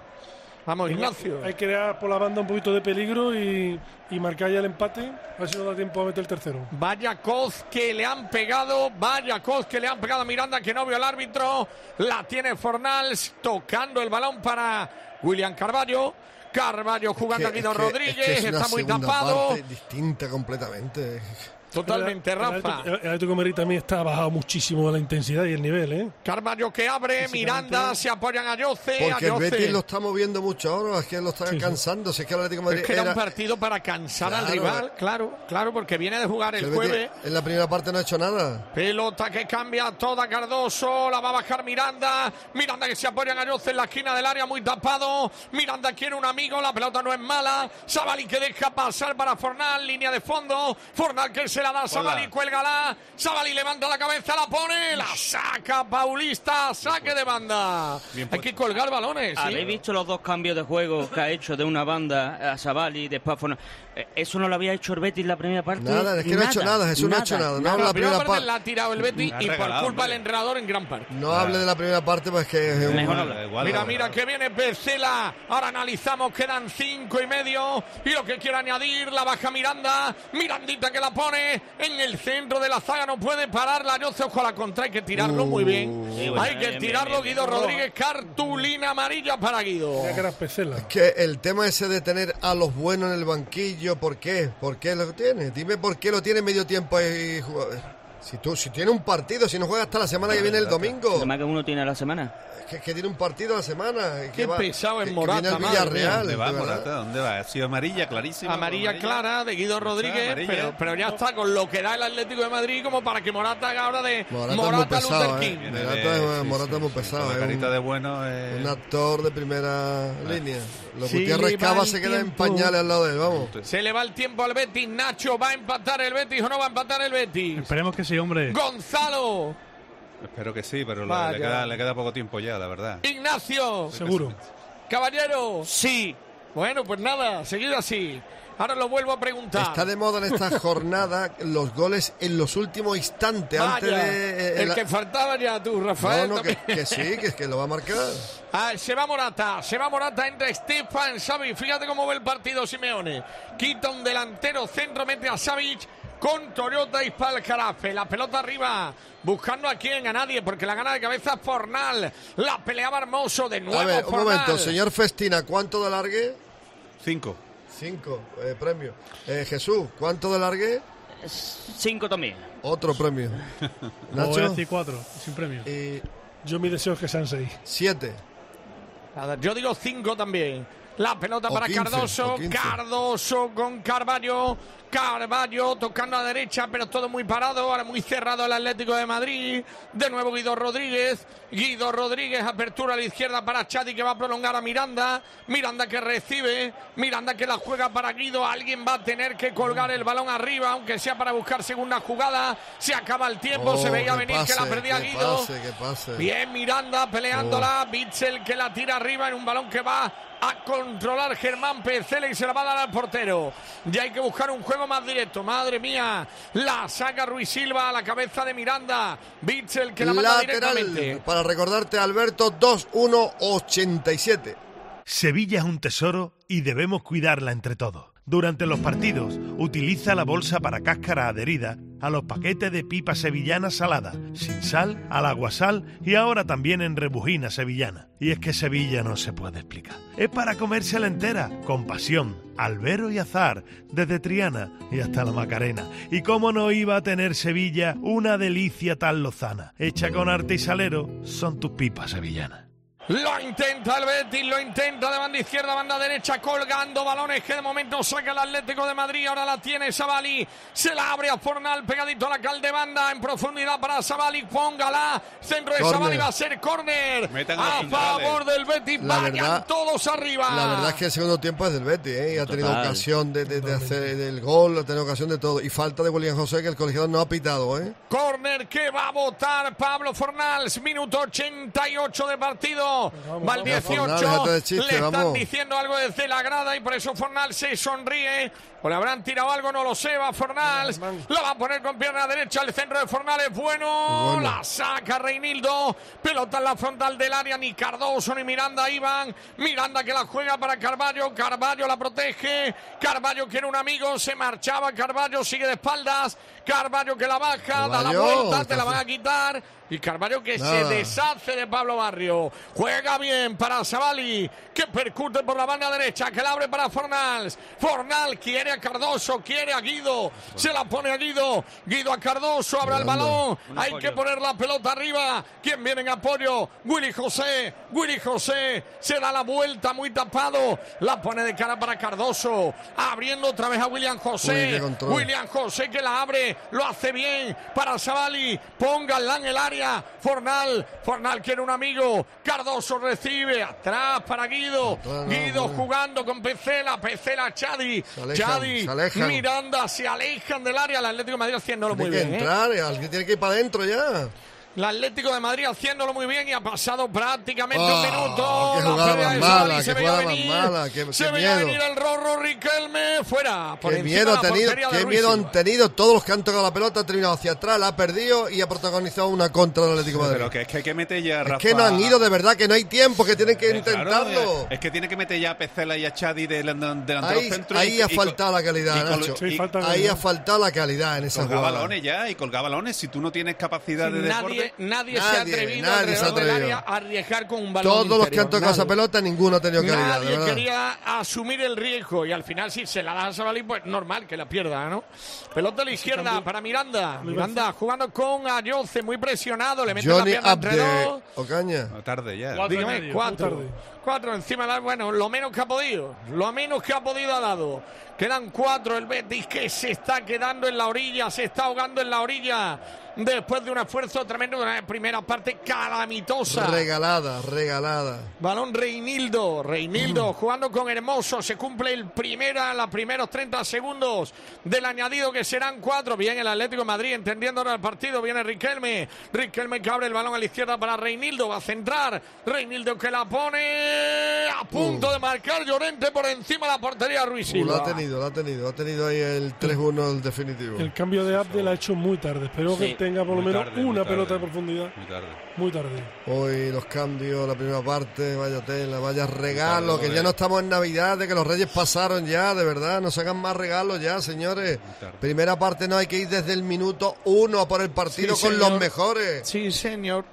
Speaker 1: Vamos, Ignacio.
Speaker 6: Hay que crear por la banda un poquito de peligro y, y marcar ya el empate. A ver si nos da tiempo a meter el tercero.
Speaker 1: Vaya coz que le han pegado, vaya coz que le han pegado a Miranda que no vio el árbitro. La tiene Fornals tocando el balón para William Carballo. Carballo jugando a
Speaker 3: Que-
Speaker 1: Guido
Speaker 3: es que-
Speaker 1: Rodríguez,
Speaker 3: es que es una
Speaker 1: está muy tapado.
Speaker 3: parte distinta completamente.
Speaker 1: Totalmente,
Speaker 6: El-
Speaker 1: Rafa.
Speaker 6: Atlético- El Atlético Madrid también está bajado muchísimo la intensidad y el nivel, ¿eh?
Speaker 1: Carballo que abre, Miranda, se apoyan a Yoce, a
Speaker 3: Porque el
Speaker 1: Yoce.
Speaker 3: Betis lo está moviendo mucho ahora, es que lo está cansando. Si es que el Atlético Madrid
Speaker 1: Es que era un partido para cansar al
Speaker 3: Claro.
Speaker 1: rival, claro, claro, porque viene de jugar el
Speaker 3: Betis
Speaker 1: jueves.
Speaker 3: en la primera parte no ha hecho nada.
Speaker 1: Pelota que cambia toda Cardoso, la va a bajar Miranda. Miranda que se apoya en Ayoce en la esquina del área, muy tapado. Miranda quiere un amigo, la pelota no es mala. Sabali que deja pasar para Fornal, línea de fondo. Fornal que se la da Sabali, cuélgala. Sabali levanta la cabeza, la pone, la saca Paulista, saque de banda. Hay que colgar balones. ¿sí?
Speaker 2: ¿Habéis visto los dos cambios de juego que ha hecho de una banda a Sabali y después Eso no lo había hecho el Betis en la primera parte.
Speaker 3: Nada, es que no ha hecho nada, Jesús no ha hecho nada. No habla
Speaker 1: La
Speaker 3: la
Speaker 1: primera
Speaker 3: primera
Speaker 1: parte
Speaker 3: parte.
Speaker 1: la ha tirado el Betis y por culpa del entrenador en gran parte.
Speaker 3: No hable de la primera parte, pues que es un-
Speaker 1: Mejor. Mira, mira que viene Becela. Ahora analizamos, quedan cinco y medio. Y lo que quiere añadir, la baja Miranda. Mirandita que la pone en el centro de la zaga. No puede pararla. Yo ojo a la contra. Hay que tirarlo muy bien.
Speaker 3: Sí, bueno,
Speaker 1: Hay que
Speaker 3: bien,
Speaker 1: tirarlo.
Speaker 3: bien, bien,
Speaker 1: Guido
Speaker 3: bien.
Speaker 1: Rodríguez, cartulina amarilla para Guido.
Speaker 3: Que el tema ese de tener a los buenos en el banquillo, ¿por qué? ¿Por qué lo tiene? Dime por qué lo tiene medio tiempo ahí. jugado. Si tú, si tiene un partido, si no juega hasta la semana que viene el domingo.
Speaker 2: Además que uno tiene a la semana.
Speaker 3: Es que, que tiene un partido a la semana.
Speaker 1: Qué pesado es
Speaker 3: que- que
Speaker 1: Morata,
Speaker 3: viene el
Speaker 1: madre mía.
Speaker 3: Villarreal.
Speaker 5: ¿Dónde va. Morata? ¿Dónde va? Ha sido amarilla, clarísima.
Speaker 1: Amarilla clara de Guido Rodríguez,
Speaker 5: amarilla.
Speaker 1: pero, pero ya está con lo que da el Atlético de Madrid como para que Morata haga ahora de
Speaker 3: Morata,
Speaker 1: Morata,
Speaker 3: es muy pesado,
Speaker 1: Luther
Speaker 3: ¿eh?
Speaker 1: King.
Speaker 3: Morata, es- Morata es muy pesado.
Speaker 5: La carita
Speaker 3: un-
Speaker 5: de bueno es...
Speaker 3: Un actor de primera línea. Los
Speaker 1: Sí,
Speaker 3: Gutiérrez
Speaker 1: va
Speaker 3: Cava se queda en pañales al lado de él, vamos.
Speaker 1: Se le va el tiempo al Betis. Nacho, ¿va a empatar el Betis o no va a empatar el Betis?
Speaker 10: Esperemos que sí, hombre.
Speaker 1: Gonzalo,
Speaker 5: Espero que sí, pero le- queda, le queda poco tiempo ya, la verdad.
Speaker 1: Ignacio.
Speaker 6: Seguro.
Speaker 1: Caballero. Sí. Bueno, pues nada, seguido así. Ahora lo vuelvo a preguntar.
Speaker 3: Está de moda en esta jornada los goles en los últimos instantes. antes de. eh,
Speaker 1: el
Speaker 3: la-
Speaker 1: que faltaba ya tú, Rafael.
Speaker 3: No, no, que, sí, que, que lo va a marcar.
Speaker 1: Ah, se va Morata, se va Morata, entra Stefan Savic. Fíjate cómo ve el partido Simeone. Quita un delantero centro, mete a Savic con Toyota y Spalcarafe. La pelota arriba, buscando a quién, a nadie, porque la gana de cabeza Fornal. La peleaba Hermoso de nuevo.
Speaker 3: A ver, un momento, señor Festina, ¿cuánto de largue?
Speaker 5: Cinco.
Speaker 3: Cinco, eh, premio. Eh, Jesús, ¿cuánto de largue?
Speaker 2: Cinco también.
Speaker 3: Otro premio.
Speaker 10: Voy a
Speaker 3: Nacho,
Speaker 10: decir cuatro, sin premio.
Speaker 6: Yo mi deseo es que sean seis.
Speaker 3: siete.
Speaker 1: Yo digo cinco también. La pelota para
Speaker 3: 15,
Speaker 1: Cardoso.
Speaker 3: o 15.
Speaker 1: Cardoso con Carballo. Carballo tocando a derecha, pero todo muy parado. Ahora muy cerrado el Atlético de Madrid. De nuevo Guido Rodríguez. Guido Rodríguez, apertura a la izquierda para Chadi que va a prolongar a Miranda. Miranda que recibe. Miranda que la juega para Guido. Alguien va a tener que colgar el balón arriba, aunque sea para buscar segunda jugada. Se acaba el tiempo.
Speaker 3: Oh,
Speaker 1: se veía
Speaker 3: que
Speaker 1: venir que la perdía
Speaker 3: que
Speaker 1: Guido.
Speaker 3: pase, que pase.
Speaker 1: Bien, Miranda peleándola. Bitzel que la tira arriba en un balón que va a controlar Germán Percela y se la va a dar al portero. Ya hay que buscar un juego más directo. Madre mía, la saca Ruiz Silva a la cabeza de Miranda. Bitzel que la manda
Speaker 3: Lateral
Speaker 1: directamente.
Speaker 3: para recordarte, Alberto, 2-1-87.
Speaker 18: Sevilla es un tesoro y debemos cuidarla entre todos. Durante los partidos, utiliza la bolsa para cáscara adherida a los paquetes de pipa sevillana salada, sin sal, al aguasal y ahora también en rebujina sevillana. Y es que Sevilla no se puede explicar. Es para comérsela entera, con pasión, albero y azar, desde Triana y hasta la Macarena. Y cómo no iba a tener Sevilla una delicia tan lozana, hecha con arte y salero, son tus pipas sevillanas.
Speaker 1: Lo intenta el Betis, lo intenta de banda izquierda, banda derecha, colgando balones que de momento saca el Atlético de Madrid. Ahora la tiene Sabali, se la abre a Fornal, pegadito a la caldebanda, en profundidad para Sabali, póngala. Centro de. Sabali va a ser córner a favor del Betis.
Speaker 3: La
Speaker 1: Vayan
Speaker 3: verdad-
Speaker 1: todos arriba.
Speaker 3: La verdad es que el segundo tiempo es del Betis, ¿eh? Y ha tenido
Speaker 2: Total.
Speaker 3: ocasión de, de- de hacer el gol, ha tenido ocasión de todo. Y falta de William José, que el colegiado no ha pitado, ¿eh?
Speaker 1: Córner que va a votar Pablo Fornals, minuto 88 de partido. Va al
Speaker 3: Ya, Fornals,
Speaker 1: 18.
Speaker 3: déjate de chiste,
Speaker 1: Le están diciendo algo desde la grada y por eso Fornals se sonríe. O le habrán tirado algo, no lo sé. Va Fornals. Lo va a poner con pierna derecha. El centro de Fornals es bueno.
Speaker 3: Bueno.
Speaker 1: La saca Reinildo. Pelota en la frontal del área. Ni Cardoso ni Miranda iban. Miranda que la juega para Carballo. Carballo la protege. Carballo que era un amigo. Se marchaba. Carballo sigue de espaldas. Carballo que la baja. Da la vuelta. Te la van a quitar. Y Carballo que
Speaker 3: Nada.
Speaker 1: se deshace de Pablo Barrio. Juega bien para Savali, que percute por la banda derecha, que la abre para Fornals. Fornal quiere a Cardoso, quiere a Guido. Se la pone a Guido. Guido a Cardoso, abre el balón.
Speaker 5: Un
Speaker 1: Hay
Speaker 5: apoyo.
Speaker 1: que poner la pelota arriba. ¿Quién viene en apoyo? Willy José. Willy José se da la vuelta muy tapado. La pone de cara para Cardoso. Abriendo otra vez a William José. William José que la abre. Lo hace bien para Savali. Pónganla en el área. Fornal. Fornal quiere un amigo. Cardoso recibe. Atrás para Guido. Guido jugando con Pecela. Pecela Chadi. Chadi. Miranda se alejan del área. El Atlético de Madrid haciéndolo muy
Speaker 3: Tiene que
Speaker 1: bien. ¿eh?
Speaker 3: entrar, alguien tiene que ir para adentro ya.
Speaker 1: El Atlético de Madrid haciéndolo muy bien y ha pasado prácticamente
Speaker 3: Oh,
Speaker 1: un minuto.
Speaker 3: qué jugada más mala, qué
Speaker 1: se veía
Speaker 3: jugada más
Speaker 1: venir,
Speaker 3: mala, qué-
Speaker 1: se
Speaker 3: qué
Speaker 1: veía
Speaker 3: miedo.
Speaker 1: venir el Rorro Riquelme fuera. Por
Speaker 3: Qué miedo,
Speaker 1: de
Speaker 3: ha tenido, qué
Speaker 1: Ruiz
Speaker 3: miedo han tenido todos los que han tocado la pelota, ha terminado hacia atrás, la ha perdido y ha protagonizado una contra del Atlético de Madrid.
Speaker 5: Pero que es que hay que meter ya a
Speaker 3: Es
Speaker 5: Rafa.
Speaker 3: que no han ido de verdad, que no hay tiempo, que tienen que
Speaker 5: Eh, claro,
Speaker 3: intentarlo.
Speaker 5: eh, es que tiene que meter ya a Pecela y a Chadi de delante
Speaker 3: Ahí,
Speaker 5: del centro.
Speaker 3: ahí
Speaker 5: y-
Speaker 3: ha
Speaker 5: y-
Speaker 3: faltado la calidad, Nacho.
Speaker 5: y-
Speaker 3: ahí ha faltado la calidad en esa jugada.
Speaker 5: balones ya y colgar balones. Si tú no tienes capacidad de
Speaker 1: Nadie, se ha atrevido
Speaker 3: nadie se ha
Speaker 1: del área a arriesgar con un balón
Speaker 3: Todos los que
Speaker 1: interior,
Speaker 3: han tocado esa
Speaker 1: nadie.
Speaker 3: pelota, ninguno ha tenido calidad,
Speaker 1: Nadie
Speaker 3: verdad.
Speaker 1: quería asumir el riesgo y al final si se la da a Sabalí, pues normal que la pierda, ¿no? Pelota a la izquierda para Miranda. Miranda jugando con Ayoce, muy presionado, le mete la
Speaker 3: Johnny
Speaker 1: pierna entre dos.
Speaker 3: Ocaña.
Speaker 5: tarde ya.
Speaker 10: Cuatro
Speaker 1: Dígame,
Speaker 10: medio,
Speaker 1: cuatro.
Speaker 10: tarde.
Speaker 1: Cuatro encima, de la- bueno, lo menos que ha podido. Lo menos que ha podido ha dado. Quedan cuatro. El Betis que se está quedando en la orilla, se está ahogando en la orilla. Después de un esfuerzo tremendo, una primera parte calamitosa.
Speaker 3: Regalada, regalada.
Speaker 1: Balón Reinildo, Reinildo jugando con Hermoso, se cumple el primera, los primeros 30 segundos del añadido que serán cuatro. Bien el Atlético de Madrid entendiendo ahora el partido, viene Riquelme, Riquelme que abre el balón a la izquierda para Reinildo, va a centrar, Reinildo que la pone a punto de marcar Llorente por encima de la portería Ruiz
Speaker 3: Uh,
Speaker 1: Silva.
Speaker 3: Tenido, lo ha tenido. Ha tenido ahí el 3-1 el definitivo.
Speaker 6: El cambio de Abde la ha hecho muy tarde. Espero
Speaker 1: Sí.
Speaker 6: que tenga por lo menos
Speaker 3: tarde,
Speaker 6: una
Speaker 3: tarde.
Speaker 6: pelota de profundidad.
Speaker 5: Muy tarde.
Speaker 6: Muy tarde.
Speaker 3: Hoy los cambios, la primera parte, vaya tela, vaya regalo,
Speaker 5: tarde,
Speaker 3: que ya no estamos en Navidad, de que los Reyes pasaron ya, de verdad, no se hagan más regalos ya, señores. Primera parte no hay que ir desde el minuto uno a por el partido
Speaker 1: Sí,
Speaker 3: con
Speaker 1: señor.
Speaker 3: los mejores.
Speaker 1: Sí, señor.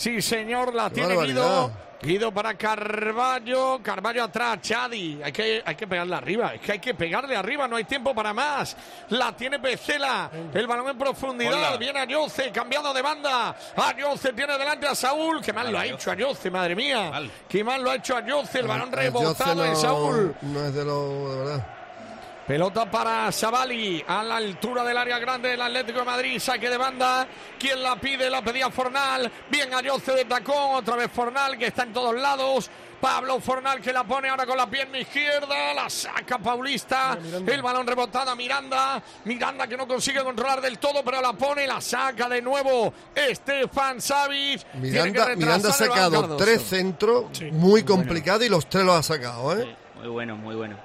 Speaker 1: Sí, señor, la
Speaker 3: Qué
Speaker 1: tiene Guido. Guido para Carballo, Carballo atrás, Chadi. Hay que, hay que pegarle arriba, es que hay que pegarle arriba, no hay tiempo para más. La tiene Pecela, el balón en profundidad,
Speaker 5: Hola.
Speaker 1: viene Ayoce, cambiado de banda. Ayoce tiene delante a Saúl, que mal lo ha hecho Ayoce, madre mía. Qué mal lo ha hecho Ayoce, el balón rebotado en Saúl.
Speaker 3: No es de lo de verdad.
Speaker 1: Pelota para Savali a la altura del área grande del Atlético de Madrid. Saque de banda. ¿Quién la pide? La pedía Fornal. Bien Ayoce de tacón. Otra vez Fornal que está en todos lados. Pablo Fornal que la pone ahora con la pierna izquierda. La saca Paulista. El balón rebotado a Miranda. Miranda que no consigue controlar del todo, pero la pone. La saca de nuevo Estefan Savic.
Speaker 3: Miranda, Miranda ha sacado tres centros muy complicados y los tres los ha sacado, ¿eh?
Speaker 2: Muy bueno, muy bueno.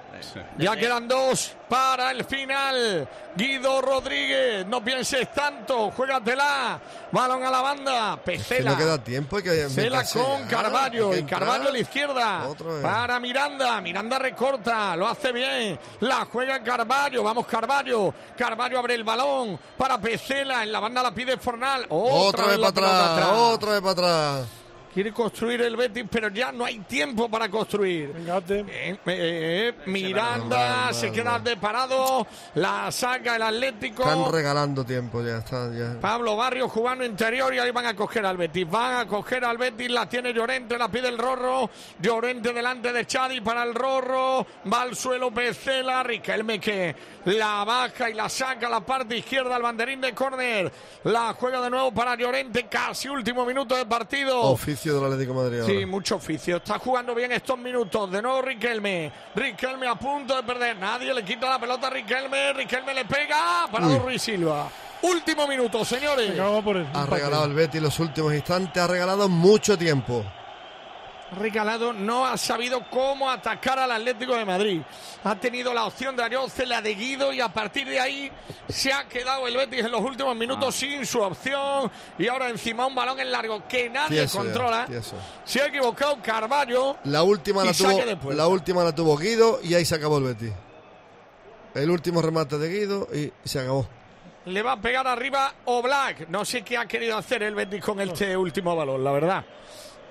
Speaker 1: Ya quedan dos para el final. Guido Rodríguez, no pienses tanto, juégatela. Balón a la banda. Pecela.
Speaker 3: no queda tiempo. Que
Speaker 1: Cela
Speaker 3: meterse
Speaker 1: con
Speaker 3: hay
Speaker 1: y
Speaker 3: entrar.
Speaker 1: a la izquierda. Para Miranda. Miranda recorta, lo hace bien. La juega Carballo. Vamos, Carballo. Carballo abre el balón para Pecela. En la banda la pide Fornal.
Speaker 3: Otra vez para atrás, otra vez para atrás.
Speaker 1: Quiere construir el Betis, pero ya no hay tiempo para construir. Eh, eh, Miranda
Speaker 3: Mal,
Speaker 1: se
Speaker 3: mal,
Speaker 1: queda de parado, la saca el Atlético.
Speaker 3: Están regalando tiempo, ya está. Ya.
Speaker 1: Pablo Barrio jugando interior y ahí van a coger al Betis. Van a coger al Betis, la tiene Llorente, la pide el Rorro. Llorente delante de Chadi para el Rorro. Va al suelo Pecela, Riquelme que la baja y la saca a la parte izquierda al banderín de córner. La juega de nuevo para Llorente, casi último minuto de partido.
Speaker 3: Oficio del Atlético de Madrid.
Speaker 1: Sí, mucho oficio. Está jugando bien estos minutos. De nuevo Riquelme. Riquelme a punto de perder. Nadie le quita la pelota a Riquelme. Riquelme le pega. Parado
Speaker 3: Uy.
Speaker 1: Ruiz Silva. Último minuto, señores.
Speaker 3: Ha regalado el Betis los últimos instantes, ha regalado mucho tiempo.
Speaker 1: Regalado no ha sabido cómo atacar al Atlético de Madrid. Ha tenido la opción de Ayoce, la de Guido y a partir de ahí se ha quedado el Betis en los últimos minutos
Speaker 3: Ah.
Speaker 1: sin su opción. Y ahora encima un balón en largo que nadie
Speaker 3: Tieso
Speaker 1: controla. Se ha equivocado Carballo.
Speaker 3: La última la tuvo, la última la tuvo Guido y ahí se acabó el Betis. El último remate de Guido y se acabó.
Speaker 1: Le va a pegar arriba Oblak. No sé qué ha querido hacer el Betis con este último balón, la verdad.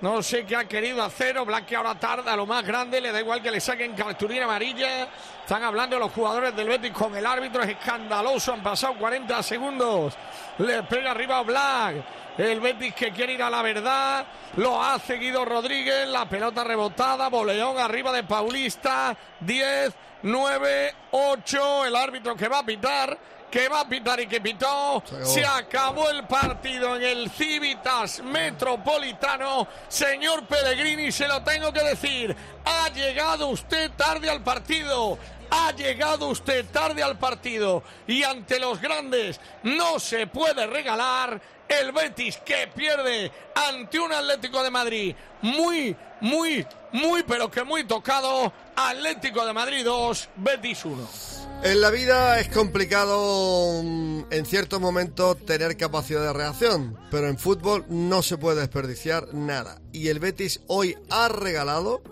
Speaker 1: No sé qué ha querido hacer. Que ahora tarda a lo más grande. Le da igual que le saquen cartulina amarilla. Están hablando los jugadores del Betis con el árbitro. Es escandaloso. Han pasado 40 segundos. Le pega arriba Oblak. El Betis que quiere ir a la verdad. Lo ha seguido Rodríguez. La pelota rebotada. Boleón arriba de Paulista. 10, 9, 8. El árbitro que va a pitar. Que va a pitar y que pitó.
Speaker 3: acabó.
Speaker 1: Se acabó el partido en el Civitas Metropolitano. Señor Pellegrini, se lo tengo que decir. Ha llegado usted tarde al partido. Ha llegado usted tarde al partido. Y ante los grandes no se puede regalar. El Betis que pierde ante un Atlético de Madrid muy, muy, muy, pero que muy tocado. Atlético de Madrid 2, Betis 1.
Speaker 3: En la vida es complicado mm, en ciertos momentos tener capacidad de reacción, pero en fútbol no se puede desperdiciar nada. Y el Betis hoy ha regalado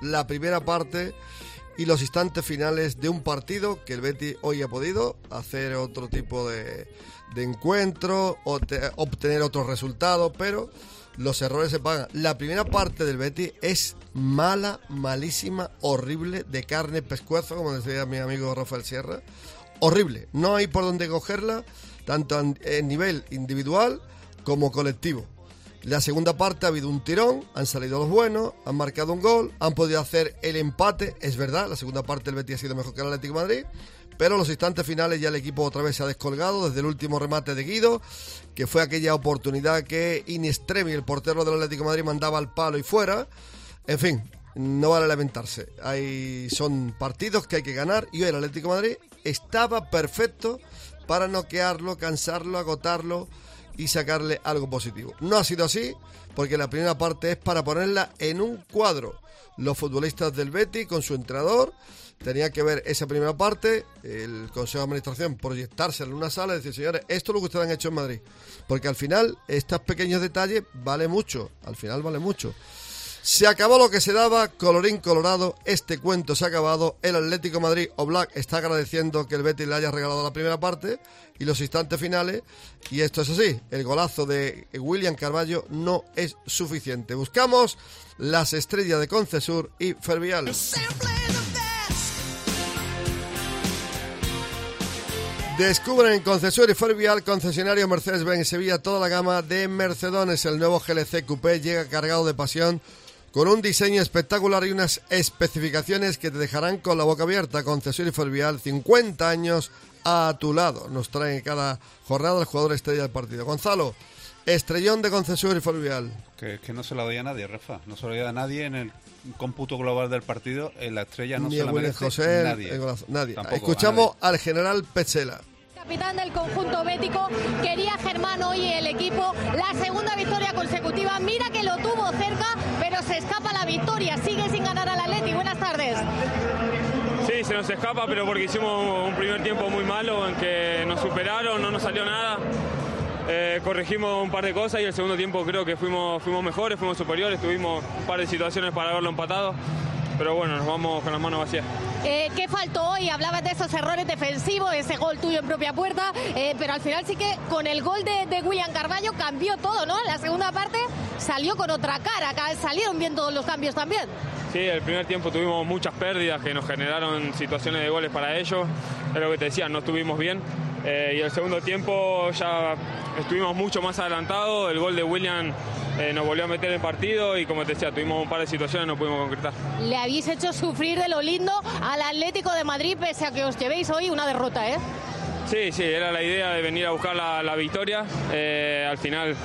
Speaker 3: la primera parte y los instantes finales de un partido que el Betis hoy ha podido hacer otro tipo de, de encuentro, o te- obtener otros resultados, pero los errores se pagan. La primera parte del Betis es mala, malísima, horrible, de carne pescuezo, como decía mi amigo Rafael Sierra. Horrible. No hay por dónde cogerla, tanto en, nivel individual como colectivo. La segunda parte ha habido un tirón, han salido los buenos, han marcado un gol, han podido hacer el empate, es verdad, la segunda parte el Betis ha sido mejor que el Atlético Madrid, pero en los instantes finales ya el equipo otra vez se ha descolgado desde el último remate de Guido, que fue aquella oportunidad que in extremis el portero del Atlético Madrid mandaba al palo y fuera. En fin, no vale lamentarse. Hay, son partidos que hay que ganar y hoy el Atlético Madrid estaba perfecto para noquearlo, cansarlo, agotarlo y sacarle algo positivo. No ha sido así, porque la primera parte es para ponerla en un cuadro. Los futbolistas del Betty con su entrenador tenían que ver esa primera parte, el Consejo de Administración proyectársela en una sala y decir, señores, esto es lo que ustedes han hecho en Madrid. Porque al final, estos pequeños detalles vale mucho, al final vale mucho. Se acabó lo que se daba, colorín colorado, este cuento se ha acabado. El Atlético Madrid o Black está agradeciendo que el Betis le haya regalado la primera parte y los instantes finales. Y esto es así, el golazo de William Carballo no es suficiente. Buscamos las estrellas de Concesur y Fervial. Descubren en Concesur y Fervial, concesionario Mercedes-Benz Sevilla, toda la gama de Mercedones. El nuevo GLC Coupé llega cargado de pasión con un diseño espectacular y unas especificaciones que te dejarán con la boca abierta. Concesur y Fervial, 50 años a tu lado. Nos traen cada jornada el jugador estrella del partido. Gonzalo, estrellón de Concesur y Fervial.
Speaker 5: Que, que no se lo doy a nadie, Rafa. No se lo doy a nadie en el cómputo global del partido. En la estrella no
Speaker 3: Ni
Speaker 5: se la merece
Speaker 3: José,
Speaker 5: nadie.
Speaker 3: nadie.
Speaker 5: Tampoco,
Speaker 3: Escuchamos al general Petzela.
Speaker 41: capitán del conjunto bético. Quería Germán hoy el equipo la segunda victoria consecutiva. Mira que lo tuvo cerca, pero se escapa la victoria. Sigue sin ganar al Atleti. Buenas tardes.
Speaker 42: Sí, se nos escapa, pero porque hicimos un primer tiempo muy malo en que nos superaron, no nos salió nada. Eh, corregimos un par de cosas y el segundo tiempo creo que fuimos, fuimos mejores, fuimos superiores, tuvimos un par de situaciones para haberlo empatado, pero bueno, nos vamos con las manos vacías.
Speaker 41: Eh, ¿Qué faltó hoy? Hablabas de esos errores defensivos, ese gol tuyo en propia puerta, eh, pero al final sí que con el gol de, de William Carballo cambió todo, ¿no? En la segunda parte salió con otra cara, ca- salieron bien todos los cambios también.
Speaker 42: Sí, el primer tiempo tuvimos muchas pérdidas que nos generaron situaciones de goles para ellos. Es lo que te decía, no estuvimos bien. Eh, y el segundo tiempo ya estuvimos mucho más adelantados. El gol de William eh, nos volvió a meter en el partido y como te decía, tuvimos un par de situaciones no pudimos concretar.
Speaker 41: Le habéis hecho sufrir de lo lindo al Atlético de Madrid, pese a que os llevéis hoy una derrota, ¿eh?
Speaker 42: Sí, sí, era la idea de venir a buscar la, la victoria. Eh, al final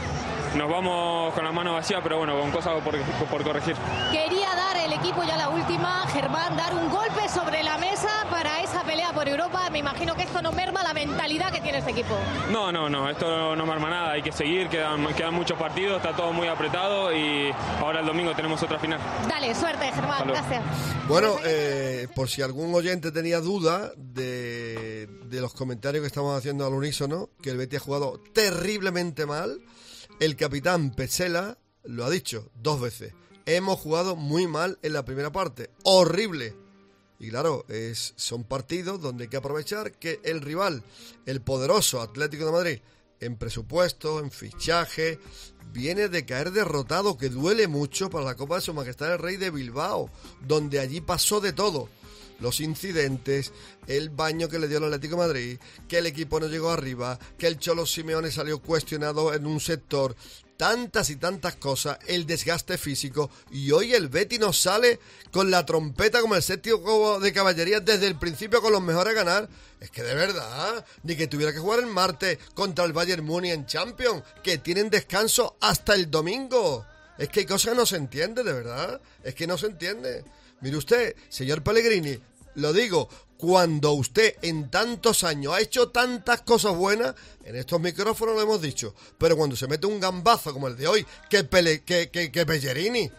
Speaker 42: nos vamos con las manos vacías, pero bueno, con cosas por, por corregir.
Speaker 41: Quería dar el equipo ya la última, Germán, dar un golpe sobre la mesa para esa pelea por Europa. Me imagino que esto no merma la mentalidad que tiene este equipo.
Speaker 42: No, no, no, esto no me arma nada, hay que seguir, quedan, quedan muchos partidos, está todo muy apretado y ahora el domingo tenemos otra final.
Speaker 41: Dale, suerte, Germán,
Speaker 42: luego.
Speaker 41: gracias.
Speaker 3: Bueno, eh, por si algún oyente tenía duda de, de los comentarios que estamos haciendo al unísono, que el Betis ha jugado terriblemente mal, el capitán Petzela lo ha dicho dos veces. Hemos jugado muy mal en la primera parte, horrible. Y claro, es, son partidos donde hay que aprovechar que el rival, el poderoso Atlético de Madrid, en presupuesto, en fichaje, viene de caer derrotado, que duele mucho para la Copa de Su Majestad el Rey de Bilbao, donde allí pasó de todo. Los incidentes, el baño que le dio el Atlético Madrid, que el equipo no llegó arriba, que el Cholo Simeone salió cuestionado en un sector, tantas y tantas cosas, el desgaste físico, y hoy el Betty nos sale con la trompeta como el séptimo de caballería desde el principio con los mejores a ganar. Es que de verdad, ni que tuviera que jugar el martes contra el Bayern Múnich en Champions, que tienen descanso hasta el domingo. Es que hay cosas que no se entiende, de verdad. Es que no se entiende. Mire usted, señor Pellegrini, lo digo, cuando usted en tantos años ha hecho tantas cosas buenas, en estos micrófonos lo hemos dicho, pero cuando se mete un gambazo como el de hoy, que, Pele- que, que, que Pellegrini,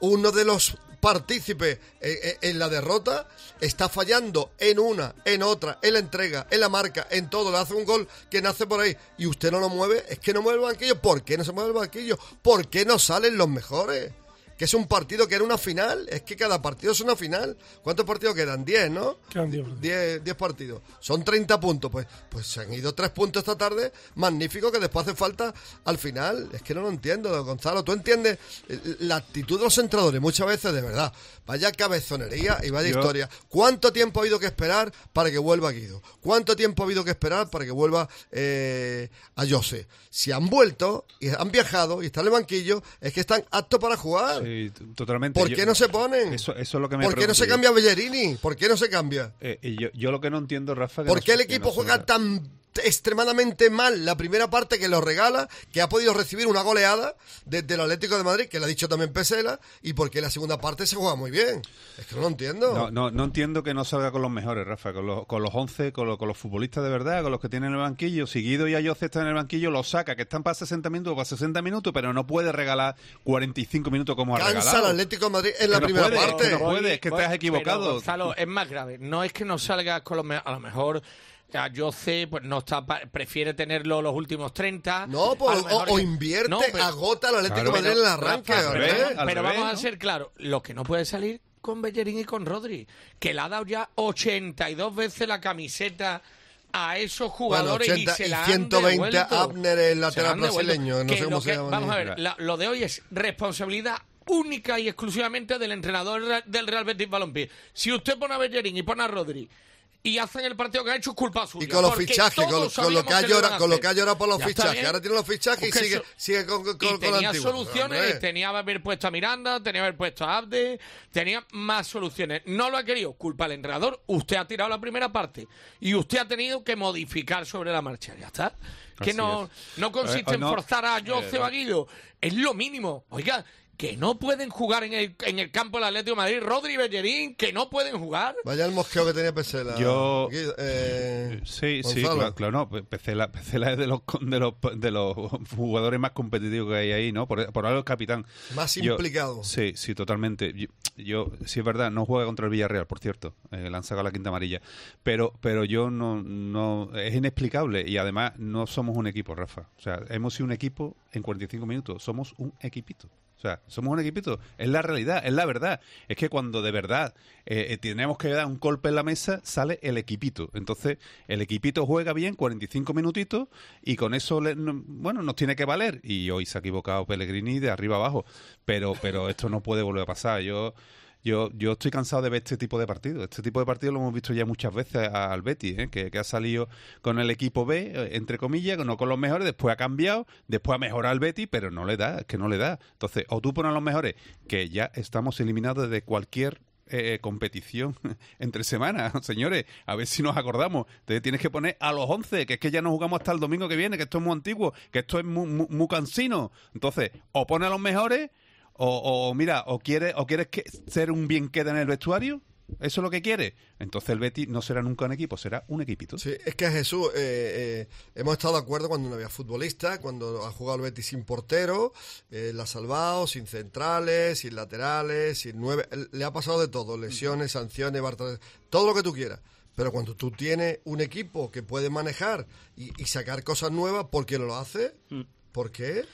Speaker 3: uno de los partícipes eh, eh, en la derrota, está fallando en una, en otra, en la entrega, en la marca, en todo, le hace un gol que nace por ahí y usted no lo mueve, es que no mueve el banquillo, ¿por qué no se mueve el banquillo? ¿Por qué no salen los mejores? Que es un partido que era una final, es que cada partido es una final. ¿Cuántos partidos quedan? 10, ¿no?
Speaker 6: Quedan diez partidos.
Speaker 3: 10, 10 partidos. Son 30 puntos. Pues, pues se han ido 3 puntos esta tarde. Magnífico que después hace falta al final. Es que no lo entiendo, Gonzalo. ¿Tú entiendes eh, la actitud de los entrenadores? Muchas veces, de verdad. Vaya cabezonería y vaya
Speaker 5: Yo-
Speaker 3: historia. ¿Cuánto tiempo ha habido que esperar para que vuelva Guido? ¿Cuánto tiempo ha habido que esperar para que vuelva eh, a Jose? Si han vuelto y han viajado y están en el banquillo, es que están aptos para jugar.
Speaker 5: Sí, t- totalmente.
Speaker 3: ¿Por
Speaker 5: Yo-
Speaker 3: qué no se ponen?
Speaker 5: Eso, eso es lo que me
Speaker 3: ¿Por qué no se
Speaker 5: yo.
Speaker 3: cambia Bellerini? ¿Por qué no se cambia?
Speaker 5: Eh, yo, yo lo que no entiendo, Rafa... que
Speaker 3: ¿Por
Speaker 5: no
Speaker 3: qué el equipo
Speaker 5: no
Speaker 3: juega tan extremadamente mal la primera parte que lo regala, que ha podido recibir una goleada desde el Atlético de Madrid, que le ha dicho también Pesela, y por qué la segunda parte se juega muy bien? Es que no lo entiendo.
Speaker 5: No, no, no entiendo que no salga con los mejores, Rafa, con los, con los 11, con, los- con los futbolistas de verdad, con los que tienen el banquillo. Si Guido y Ayoce están en el banquillo, los saca, que están para 60 minutos, para 60 minutos, pero no puede regalar 45 minutos como ha
Speaker 3: Cansa
Speaker 5: regalado.
Speaker 3: el Atlético de Madrid en la
Speaker 5: no
Speaker 3: primera
Speaker 5: puede,
Speaker 3: parte.
Speaker 5: no puede, es que
Speaker 1: Voy-
Speaker 5: estás
Speaker 1: pero,
Speaker 5: equivocado.
Speaker 1: Gonzalo, es más grave. No es que no salgas con los a lo mejor A Jose, pues no está, pa- prefiere tenerlo los últimos 30.
Speaker 3: No, pues,
Speaker 1: A lo mejor
Speaker 3: o- invierte, agota al Atlético de Madrid en el arranque, al
Speaker 1: pero,
Speaker 3: revés.
Speaker 1: pero
Speaker 3: Al revés,
Speaker 1: vamos a
Speaker 3: ¿no?
Speaker 1: ser claros, lo que no puede salir con Bellerín y con Rodri, que le ha dado ya 82 veces la camiseta a esos jugadores
Speaker 3: Bueno, 80
Speaker 1: y se
Speaker 3: y
Speaker 1: la
Speaker 3: 120
Speaker 1: han devuelto.
Speaker 3: Abner, el
Speaker 1: Se la
Speaker 3: lateral
Speaker 1: han devuelto.
Speaker 3: brasileño, no
Speaker 1: Que
Speaker 3: sé cómo
Speaker 1: lo
Speaker 3: se
Speaker 1: que-
Speaker 3: llama
Speaker 1: Vamos
Speaker 3: ni-
Speaker 1: a ver, la- lo de hoy es responsabilidad única y exclusivamente del entrenador re- del Real Betis Balompié. Si usted pone a Bellerín y pone a Rodri y hacen el partido que ha hecho es culpa suya.
Speaker 3: Y con los fichajes, con, lo que ha llorado, con lo que ha llorado por los
Speaker 1: Ya
Speaker 3: fichajes. Ahora tiene los fichajes y sigue,
Speaker 1: eso-
Speaker 3: sigue con, con,
Speaker 1: y
Speaker 3: con
Speaker 1: tenía
Speaker 3: antiguo.
Speaker 1: soluciones, tenía que haber puesto a Miranda, tenía que haber puesto a Abde, tenía más soluciones. No lo ha querido, culpa al entrenador. Usted ha tirado la primera parte y usted ha tenido que modificar sobre la marcha. Ya está. Que
Speaker 5: Así
Speaker 1: no,
Speaker 5: es.
Speaker 1: no consiste
Speaker 5: Eh,
Speaker 1: en
Speaker 5: no,
Speaker 1: forzar a Jose
Speaker 5: eh,
Speaker 1: Baguido. Es lo mínimo. Oiga, que no pueden jugar en el, en el campo del Atlético de Madrid. Rodri Bellerín, que no pueden jugar.
Speaker 3: Vaya el mosqueo que tenía Pesela.
Speaker 5: Yo-
Speaker 3: eh,
Speaker 5: Sí, sí, claro, claro, no. Pe- Pecela, Pecela es de los, de los de los jugadores más competitivos que hay ahí, ¿no? Por, por algo es capitán.
Speaker 3: Más
Speaker 5: Yo-
Speaker 3: implicado.
Speaker 5: Sí, sí, totalmente. Yo, yo- sí es verdad, no juega contra el Villarreal, por cierto. Eh, le han sacado la quinta amarilla. Pero, pero yo no, no, es inexplicable y además no somos un equipo, Rafa. O sea, hemos sido un equipo en 45 minutos. Somos un equipito. O sea, somos un equipito. Es la realidad, es la verdad. Es que cuando de verdad eh, eh, tenemos que dar un golpe en la mesa, sale el equipito. Entonces, el equipito juega bien 45 minutitos y con eso, le- no- bueno, nos tiene que valer. Y hoy se ha equivocado Pellegrini de arriba abajo. Pero, pero esto no puede volver a pasar. Yo. Yo, yo estoy cansado de ver este tipo de partidos. Este tipo de partidos lo hemos visto ya muchas veces al Betis, ¿eh? que, que ha salido con el equipo B, eh, entre comillas, no con los mejores, después ha cambiado, después ha mejorado el Betis, pero no le da, es que no le da. Entonces, o tú pones a los mejores, que ya estamos eliminados de cualquier eh, competición entre semanas, señores, a ver si nos acordamos. Entonces tienes que poner a los 11, que es que ya no jugamos hasta el domingo que viene, que esto es muy antiguo, que esto es muy cansino. Entonces, o pone a los mejores, o, o mira, o quieres, o quieres que, ser un bien queda en el vestuario, eso es lo que quiere. Entonces el Betis no será nunca un equipo, será un equipito.
Speaker 3: Sí, es que Jesús, eh, eh, hemos estado de acuerdo cuando no había futbolista, cuando ha jugado el Betis sin portero, eh, la ha salvado, sin centrales, sin laterales, sin nueve. Le ha pasado de todo, lesiones, sanciones, Bartolomé, todo lo que tú quieras. Pero cuando tú tienes un equipo que puede manejar y, y sacar cosas nuevas, ¿por qué no lo hace? ¿Por qué?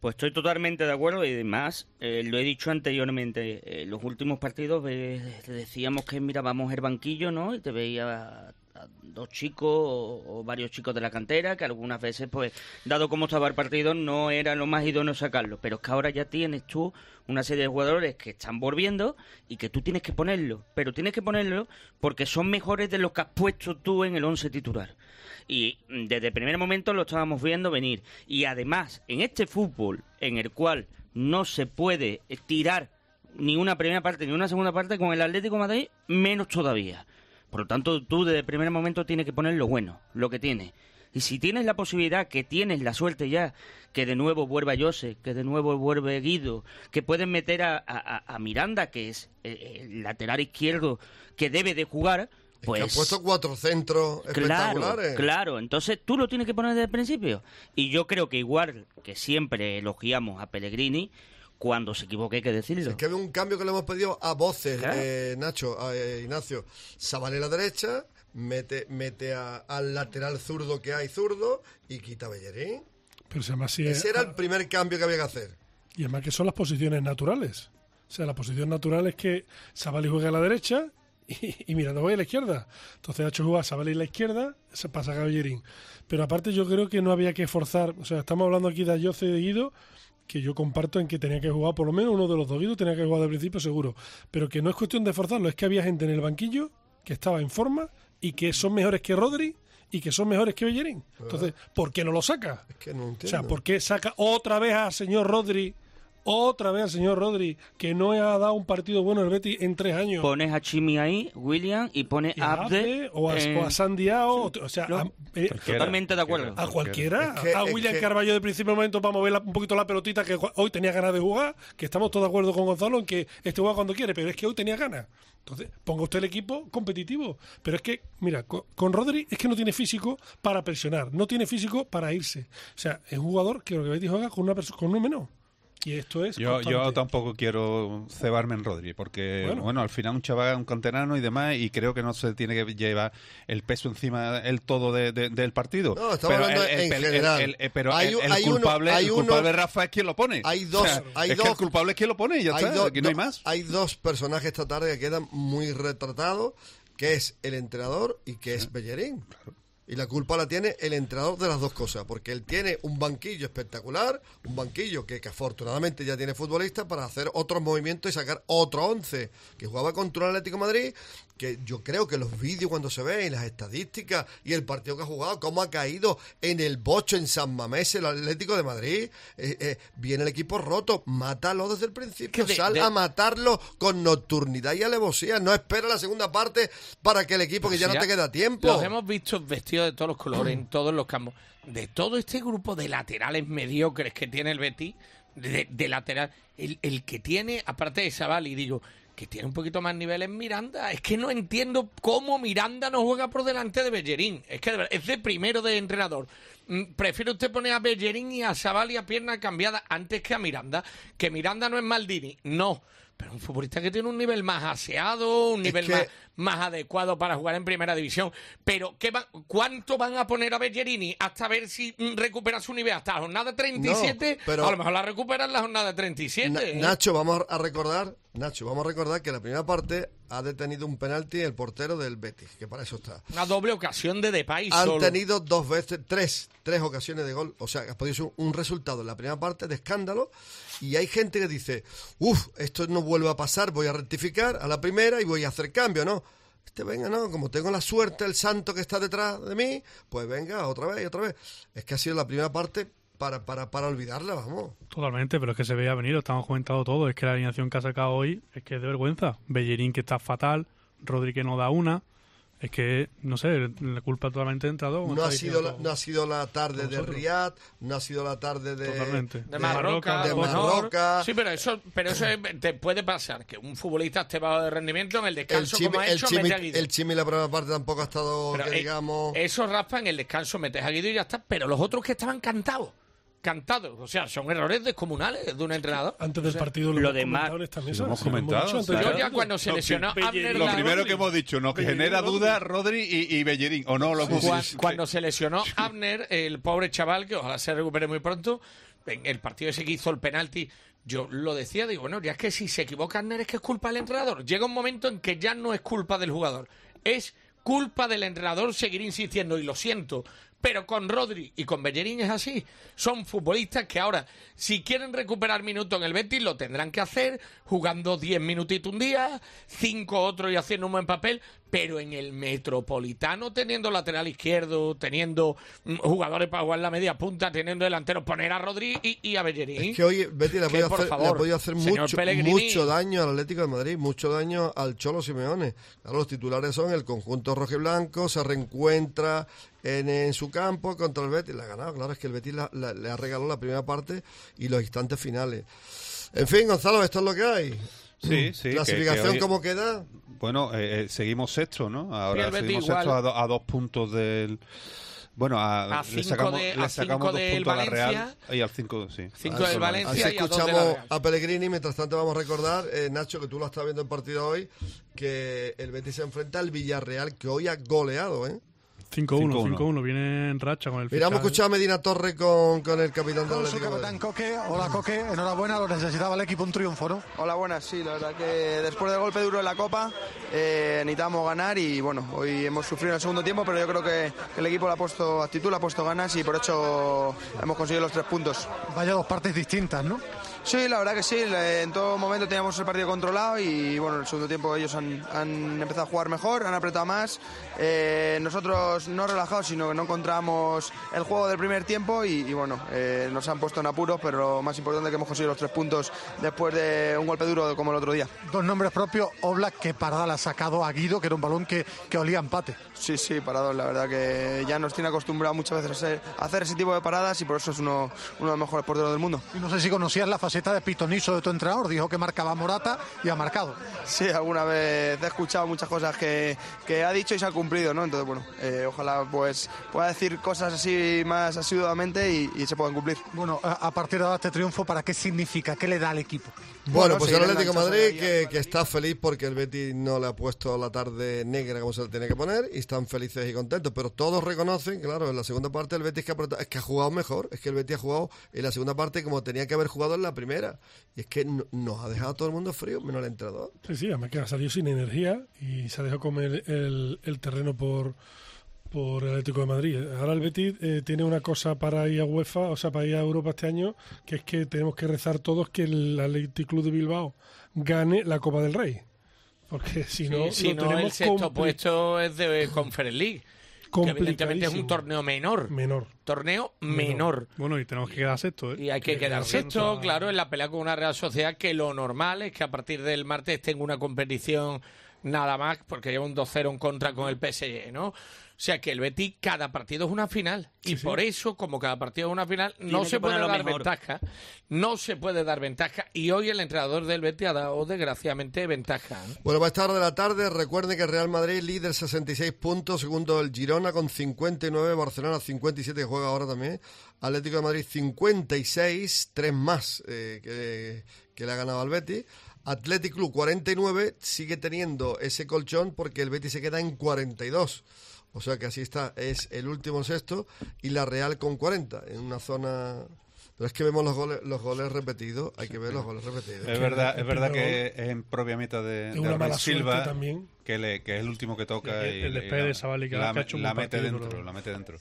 Speaker 2: Pues estoy totalmente de acuerdo y además, eh, lo he dicho anteriormente, en los últimos partidos eh, decíamos que mirábamos el banquillo, ¿no? Y te veía a dos chicos o, o varios chicos de la cantera que algunas veces, pues, dado cómo estaba el partido, no era lo más idóneo sacarlo. Pero es que ahora ya tienes tú una serie de jugadores que están volviendo y que tú tienes que ponerlo. Pero tienes que ponerlo porque son mejores de los que has puesto tú en el once titular. Y desde el primer momento lo estábamos viendo venir. Y además, en este fútbol en el cual no se puede tirar ni una primera parte ni una segunda parte con el Atlético Madrid, menos todavía. Por lo tanto, tú desde el primer momento tienes que poner lo bueno, lo que tienes. Y si tienes la posibilidad, que tienes la suerte ya, que de nuevo vuelva Jose, que de nuevo vuelve Guido, que pueden meter a, a- a Miranda, que es eh, el lateral izquierdo que debe de jugar, pues...
Speaker 3: que ha puesto cuatro centros
Speaker 2: Claro,
Speaker 3: espectaculares.
Speaker 2: claro. Entonces tú lo tienes que poner desde el principio. Y yo creo que igual que siempre elogiamos a Pellegrini, cuando se equivoque hay que decirlo.
Speaker 3: Es que hay un cambio que le hemos pedido a voces,
Speaker 2: Claro.
Speaker 3: eh, Nacho, a, eh, Ignacio. Sabale la derecha, mete, mete a- al lateral zurdo que hay zurdo y quita a Bellerín.
Speaker 6: Pero se llama así. eh,
Speaker 3: Ese era el primer cambio que había que hacer.
Speaker 6: Y además que son las posiciones naturales. O sea, la posición natural es que Sabali juega a la derecha y, y Miranda juega a la izquierda. Entonces ha hecho jugar Sabali a la izquierda, se pasa a Caballerín. Pero aparte yo creo que no había que forzar. O sea, estamos hablando aquí de Ayoce y de Guido, que yo comparto en que tenía que jugar por lo menos uno de los dos. Guido tenía que jugar de principio seguro. Pero que no es cuestión de forzarlo, es que había gente en el banquillo que estaba en forma y que son mejores que Rodri y que son mejores que Bellerín. Entonces, ¿por qué no lo saca?
Speaker 3: Es que no
Speaker 6: O
Speaker 3: entiendo.
Speaker 6: sea, ¿por qué saca otra vez al señor Rodri? Otra vez al señor Rodri, que no ha dado un partido bueno el Betis en tres años.
Speaker 2: Pones a Chimi ahí, William, y pones
Speaker 6: Y
Speaker 2: a Abde.
Speaker 6: Abde, o a,
Speaker 2: en-
Speaker 6: o a Sandiao, o, o sea,
Speaker 2: No,
Speaker 6: a, eh,
Speaker 2: totalmente de acuerdo.
Speaker 6: a cualquiera.
Speaker 3: Es que-
Speaker 6: a
Speaker 3: es
Speaker 6: William
Speaker 3: que-
Speaker 6: Carballo de principio de momento para mover la- un poquito la pelotita que hoy tenía ganas de jugar, que estamos todos de acuerdo con Gonzalo en que este juega cuando quiere, pero es que hoy tenía ganas. Entonces, ponga usted el equipo competitivo. Pero es que, mira, co- con, Rodri es que no tiene físico para presionar, no tiene físico para irse. O sea, es un jugador que lo que Betis juega con una con uno menos. Y esto es.
Speaker 5: Yo, yo tampoco quiero cebarme en Rodri, porque
Speaker 6: Bueno.
Speaker 5: bueno. al final un chaval, un canterano y demás, y creo que no se tiene que llevar el peso encima el todo de- de- del partido.
Speaker 3: No, estamos hablando en
Speaker 5: el-
Speaker 3: general.
Speaker 5: el- el- pero
Speaker 3: Hay
Speaker 5: el,
Speaker 3: un-
Speaker 5: el
Speaker 3: hay uno-
Speaker 5: culpable,
Speaker 3: hay
Speaker 5: el
Speaker 3: uno-
Speaker 5: culpable Rafa es quien lo pone.
Speaker 3: Hay
Speaker 5: O
Speaker 3: dos,
Speaker 5: sea,
Speaker 3: hay
Speaker 5: es
Speaker 3: dos,
Speaker 5: que el culpable es quien lo pone y ya
Speaker 3: hay
Speaker 5: está,
Speaker 3: dos-
Speaker 5: aquí no hay más.
Speaker 3: Hay dos personajes esta tarde que quedan muy retratados, que es el entrenador y que es Bellerín. Y la culpa la tiene el entrenador de las dos cosas, porque él tiene un banquillo espectacular, un banquillo que, que afortunadamente ya tiene futbolistas para hacer otros movimientos y sacar otro once, que jugaba contra el Atlético Madrid, que yo creo que los vídeos cuando se ven y las estadísticas y el partido que ha jugado, cómo ha caído en el bocho en San Mamés el Atlético de Madrid, eh, eh, viene el equipo roto, mátalo desde el principio,
Speaker 1: de-
Speaker 3: sal
Speaker 1: de-
Speaker 3: a matarlo con nocturnidad y alevosía, no espera la segunda parte para que el equipo que ya no te queda tiempo.
Speaker 1: Los hemos visto vestidos de todos los colores en todos los campos. De todo este grupo de laterales mediocres que tiene el Betis, de, de lateral, el, el que tiene, aparte de Sabal, y digo, que tiene un poquito más nivel en Miranda. Es que no entiendo cómo Miranda no juega por delante de Bellerín. Es que de verdad, es de primero de entrenador. Mm, Prefiere usted poner a Bellerín y a Sabal y a pierna cambiada antes que a Miranda. Que Miranda no es Maldini. No. Pero un futbolista que tiene un nivel más aseado, un nivel
Speaker 3: que-
Speaker 1: más, más adecuado para jugar en primera división. Pero ¿qué van- ¿cuánto van a poner a Bellerini hasta ver si mm, recupera su nivel? Hasta la jornada 37.
Speaker 3: No, pero-
Speaker 1: a lo mejor la recupera en la jornada 37.
Speaker 3: Na-
Speaker 1: ¿eh?
Speaker 3: Nacho, vamos a recordar, Nacho, vamos a recordar que la primera parte ha detenido un penalti el portero del Betis, que para eso está.
Speaker 1: Una doble ocasión de Depay
Speaker 3: Han
Speaker 1: solo.
Speaker 3: tenido dos veces, tres, tres ocasiones de gol. O sea, ha podido ser un resultado en la primera parte de escándalo. Y hay gente que dice, uff, esto no vuelve a pasar, voy a rectificar a la primera y voy a hacer cambio, ¿no? Este venga, no, como tengo la suerte, el santo que está detrás de mí, pues venga, otra vez otra vez. Es que ha sido la primera parte para, para, para olvidarla, vamos.
Speaker 10: Totalmente, pero es que se veía venir, estamos comentando todo. Es que la alineación que ha sacado hoy es que es de vergüenza. Bellerín que está fatal, Rodri que no da una. Es que, no sé, la culpa totalmente entrado. como
Speaker 3: No ha, sido la, no ha sido la tarde de Riyad, no ha sido la tarde de,
Speaker 10: Totalmente.
Speaker 1: de Marroca,
Speaker 3: de. Marroca.
Speaker 1: Sí, pero eso, pero eso es- te puede pasar, que un futbolista esté bajo de rendimiento en el
Speaker 3: El
Speaker 1: descanso,
Speaker 3: Chimi,
Speaker 1: como ha
Speaker 3: el,
Speaker 1: hecho,
Speaker 3: Chimi,
Speaker 1: mete a Guido.
Speaker 3: el Chimi la primera parte tampoco ha estado, que
Speaker 1: eh,
Speaker 3: digamos...
Speaker 1: Eso, Rafa, en el descanso metes a Guido y ya está. Pero los otros que estaban cantados, cantados. O sea, son errores descomunales de un entrenador.
Speaker 6: Antes del
Speaker 1: O sea,
Speaker 6: partido lo,
Speaker 2: lo
Speaker 6: hemos
Speaker 2: de
Speaker 6: comentado
Speaker 2: Mar-
Speaker 6: en esta
Speaker 5: Lo hemos
Speaker 6: sí,
Speaker 5: comentado, claro.
Speaker 1: Yo ya cuando se
Speaker 5: Lo
Speaker 1: lesionó
Speaker 6: pri-
Speaker 1: Abner
Speaker 5: Lo primero que hemos dicho, nos
Speaker 6: Bellerín,
Speaker 5: genera
Speaker 6: Rodri.
Speaker 5: duda Rodri y, y Bellerín. ¿O no? Lo hemos
Speaker 1: Cua-
Speaker 5: dicho.
Speaker 1: cuando se lesionó Abner, el pobre chaval, que ojalá se recupere muy pronto, en el partido ese que hizo el penalti, yo lo decía, digo, bueno, ya es que si se equivoca Abner es que es culpa del entrenador. Llega un momento en que ya no es culpa del jugador, es culpa del entrenador seguir insistiendo, y lo siento. Pero con Rodri y con Bellerín es así. Son futbolistas que ahora, si quieren recuperar minutos en el Betis, lo tendrán que hacer jugando 10 minutitos un día, 5 otros y haciendo un buen papel, pero en el Metropolitano, teniendo lateral izquierdo, teniendo mm, jugadores para jugar la media punta, teniendo delanteros, poner a Rodri y, y a Bellerín.
Speaker 3: Es que hoy Betty le ha podido hacer,
Speaker 1: favor,
Speaker 3: hacer mucho, mucho daño al Atlético de Madrid, mucho daño al Cholo Simeone. Claro, los titulares son el conjunto rojo y blanco, se reencuentra en, en su campo contra el Betis. Le ha ganado, claro, es que el Betis la- la- le ha regalado la primera parte y los instantes finales. En fin, Gonzalo, esto es lo que hay.
Speaker 5: Sí, sí. que-
Speaker 3: ¿Clasificación
Speaker 5: que hoy-
Speaker 3: cómo queda?
Speaker 5: Bueno, eh, eh, seguimos sexto, ¿no? Ahora seguimos
Speaker 1: igual.
Speaker 5: sexto a, do- a dos puntos del... Bueno, a,
Speaker 1: A
Speaker 5: le
Speaker 1: cinco
Speaker 5: sacamos,
Speaker 1: de-
Speaker 5: le
Speaker 1: a
Speaker 5: sacamos
Speaker 1: cinco
Speaker 5: dos puntos a la Real
Speaker 1: Valencia.
Speaker 5: y al cinco, sí.
Speaker 1: Cinco del
Speaker 5: Valencia.
Speaker 1: Valencia
Speaker 3: Así
Speaker 1: y a dos de la
Speaker 3: escuchamos
Speaker 1: Real.
Speaker 3: a Pellegrini, mientras tanto vamos a recordar, eh, Nacho, que tú lo estás viendo el partido hoy, que el Betis se enfrenta al Villarreal, que hoy ha goleado, ¿eh?
Speaker 10: 5-1,
Speaker 5: 5-1.
Speaker 10: 5-1, viene en racha con el
Speaker 3: Mira, hemos escuchado a Medina Torre con, con el capitán
Speaker 43: Con su
Speaker 3: de
Speaker 43: capitán. Coque. Hola Coque, enhorabuena, lo necesitaba el equipo un triunfo, ¿no?
Speaker 44: Hola, buenas. Sí, la verdad que después del golpe duro en la Copa eh, necesitábamos ganar y bueno, hoy hemos sufrido en el segundo tiempo, pero yo creo que el equipo le ha puesto actitud, le ha puesto ganas y por eso hemos conseguido los tres puntos.
Speaker 43: Vaya dos partes distintas, ¿no?
Speaker 44: Sí, la verdad que sí. En todo momento teníamos el partido controlado y bueno, en el segundo tiempo ellos han, han empezado a jugar mejor, han apretado más. Eh, nosotros no relajados, sino que no encontramos el juego del primer tiempo y, y, bueno, eh, nos han puesto en apuros, pero lo más importante es que hemos conseguido los tres puntos después de un golpe duro como el otro día.
Speaker 43: Dos nombres propios, Oblak, que parada la ha sacado a Guido, que era un balón que, que olía a empate.
Speaker 44: Sí, sí, parados. La verdad que ya nos tiene acostumbrado muchas veces a, hacer ese tipo de paradas y por eso es uno, uno de los mejores porteros del mundo.
Speaker 43: Y no sé si conocías la facilidad de pitonizo de tu entrenador. Dijo que marcaba Morata y ha marcado.
Speaker 44: Sí, alguna vez he escuchado muchas cosas que, que ha dicho y se ha cumplido, ¿no? Entonces, bueno, eh, ojalá pues pueda decir cosas así más asiduamente y, y se puedan cumplir.
Speaker 43: Bueno, a, a partir de ahora este triunfo, ¿para qué significa? ¿Qué le da al equipo?
Speaker 3: Bueno, pues el Atlético de
Speaker 44: enganchados
Speaker 3: Madrid que, que está feliz porque el Betis no le ha puesto la tarde negra como se le tiene que poner y están felices y contentos, pero todos reconocen, claro, en la segunda parte el Betis que ha, apretado- es que ha jugado mejor, es que el Betis ha jugado en la segunda parte como tenía que haber jugado en la primera. Y es que no- nos ha dejado todo el mundo frío, menos el entrenador.
Speaker 6: Sí, sí, además que ha salido sin energía y se ha dejado comer el, el terreno por, por el Atlético de Madrid. Ahora el Betis eh, tiene una cosa para ir a UEFA, o sea, para ir a Europa este año, que es que tenemos que rezar todos que el Atlético Club de Bilbao gane la Copa del Rey. Porque si no,
Speaker 1: si
Speaker 6: lo
Speaker 1: no, el
Speaker 6: tenemos
Speaker 1: sexto puesto es de Conference League. Que evidentemente es un torneo menor.
Speaker 6: Menor.
Speaker 1: Torneo menor.
Speaker 10: Bueno, y tenemos que quedar sexto, ¿eh?
Speaker 1: Y hay que quedar sexto, claro, en la pelea con una Real Sociedad que lo normal es que a partir del martes tenga una competición nada más, porque lleva un 2-0 en contra con el PSG, ¿no? O sea que el Betis, cada partido es una final. y por eso, como cada partido es una final, no se puede dar
Speaker 2: mejor.
Speaker 1: ventaja. No se puede dar ventaja. Y hoy el entrenador del Betis ha dado, desgraciadamente, ventaja. ¿no?
Speaker 3: Bueno, va a estar de la tarde. Recuerden que Real Madrid líder 66 puntos, segundo el Girona con 59, Barcelona 57 que juega ahora también, Atlético de Madrid 56, tres más eh, que, que le ha ganado al Betis. Athletic Club 49 sigue teniendo ese colchón porque el Betis se queda en 42. O sea que así está, es el último sexto y la Real con 40 en una zona pero es que vemos los goles, los goles repetidos, hay que ver los goles repetidos.
Speaker 5: Es verdad, es verdad que es en propia meta de,
Speaker 6: Es
Speaker 5: de
Speaker 6: una
Speaker 5: Silva
Speaker 6: también.
Speaker 5: que, le, que es el último que toca y,
Speaker 10: el
Speaker 5: y
Speaker 10: despegue de Sabali, que
Speaker 5: la,
Speaker 10: ha hecho un
Speaker 5: la
Speaker 10: buen
Speaker 5: mete
Speaker 10: partido,
Speaker 5: dentro,
Speaker 10: pero-
Speaker 5: la mete dentro.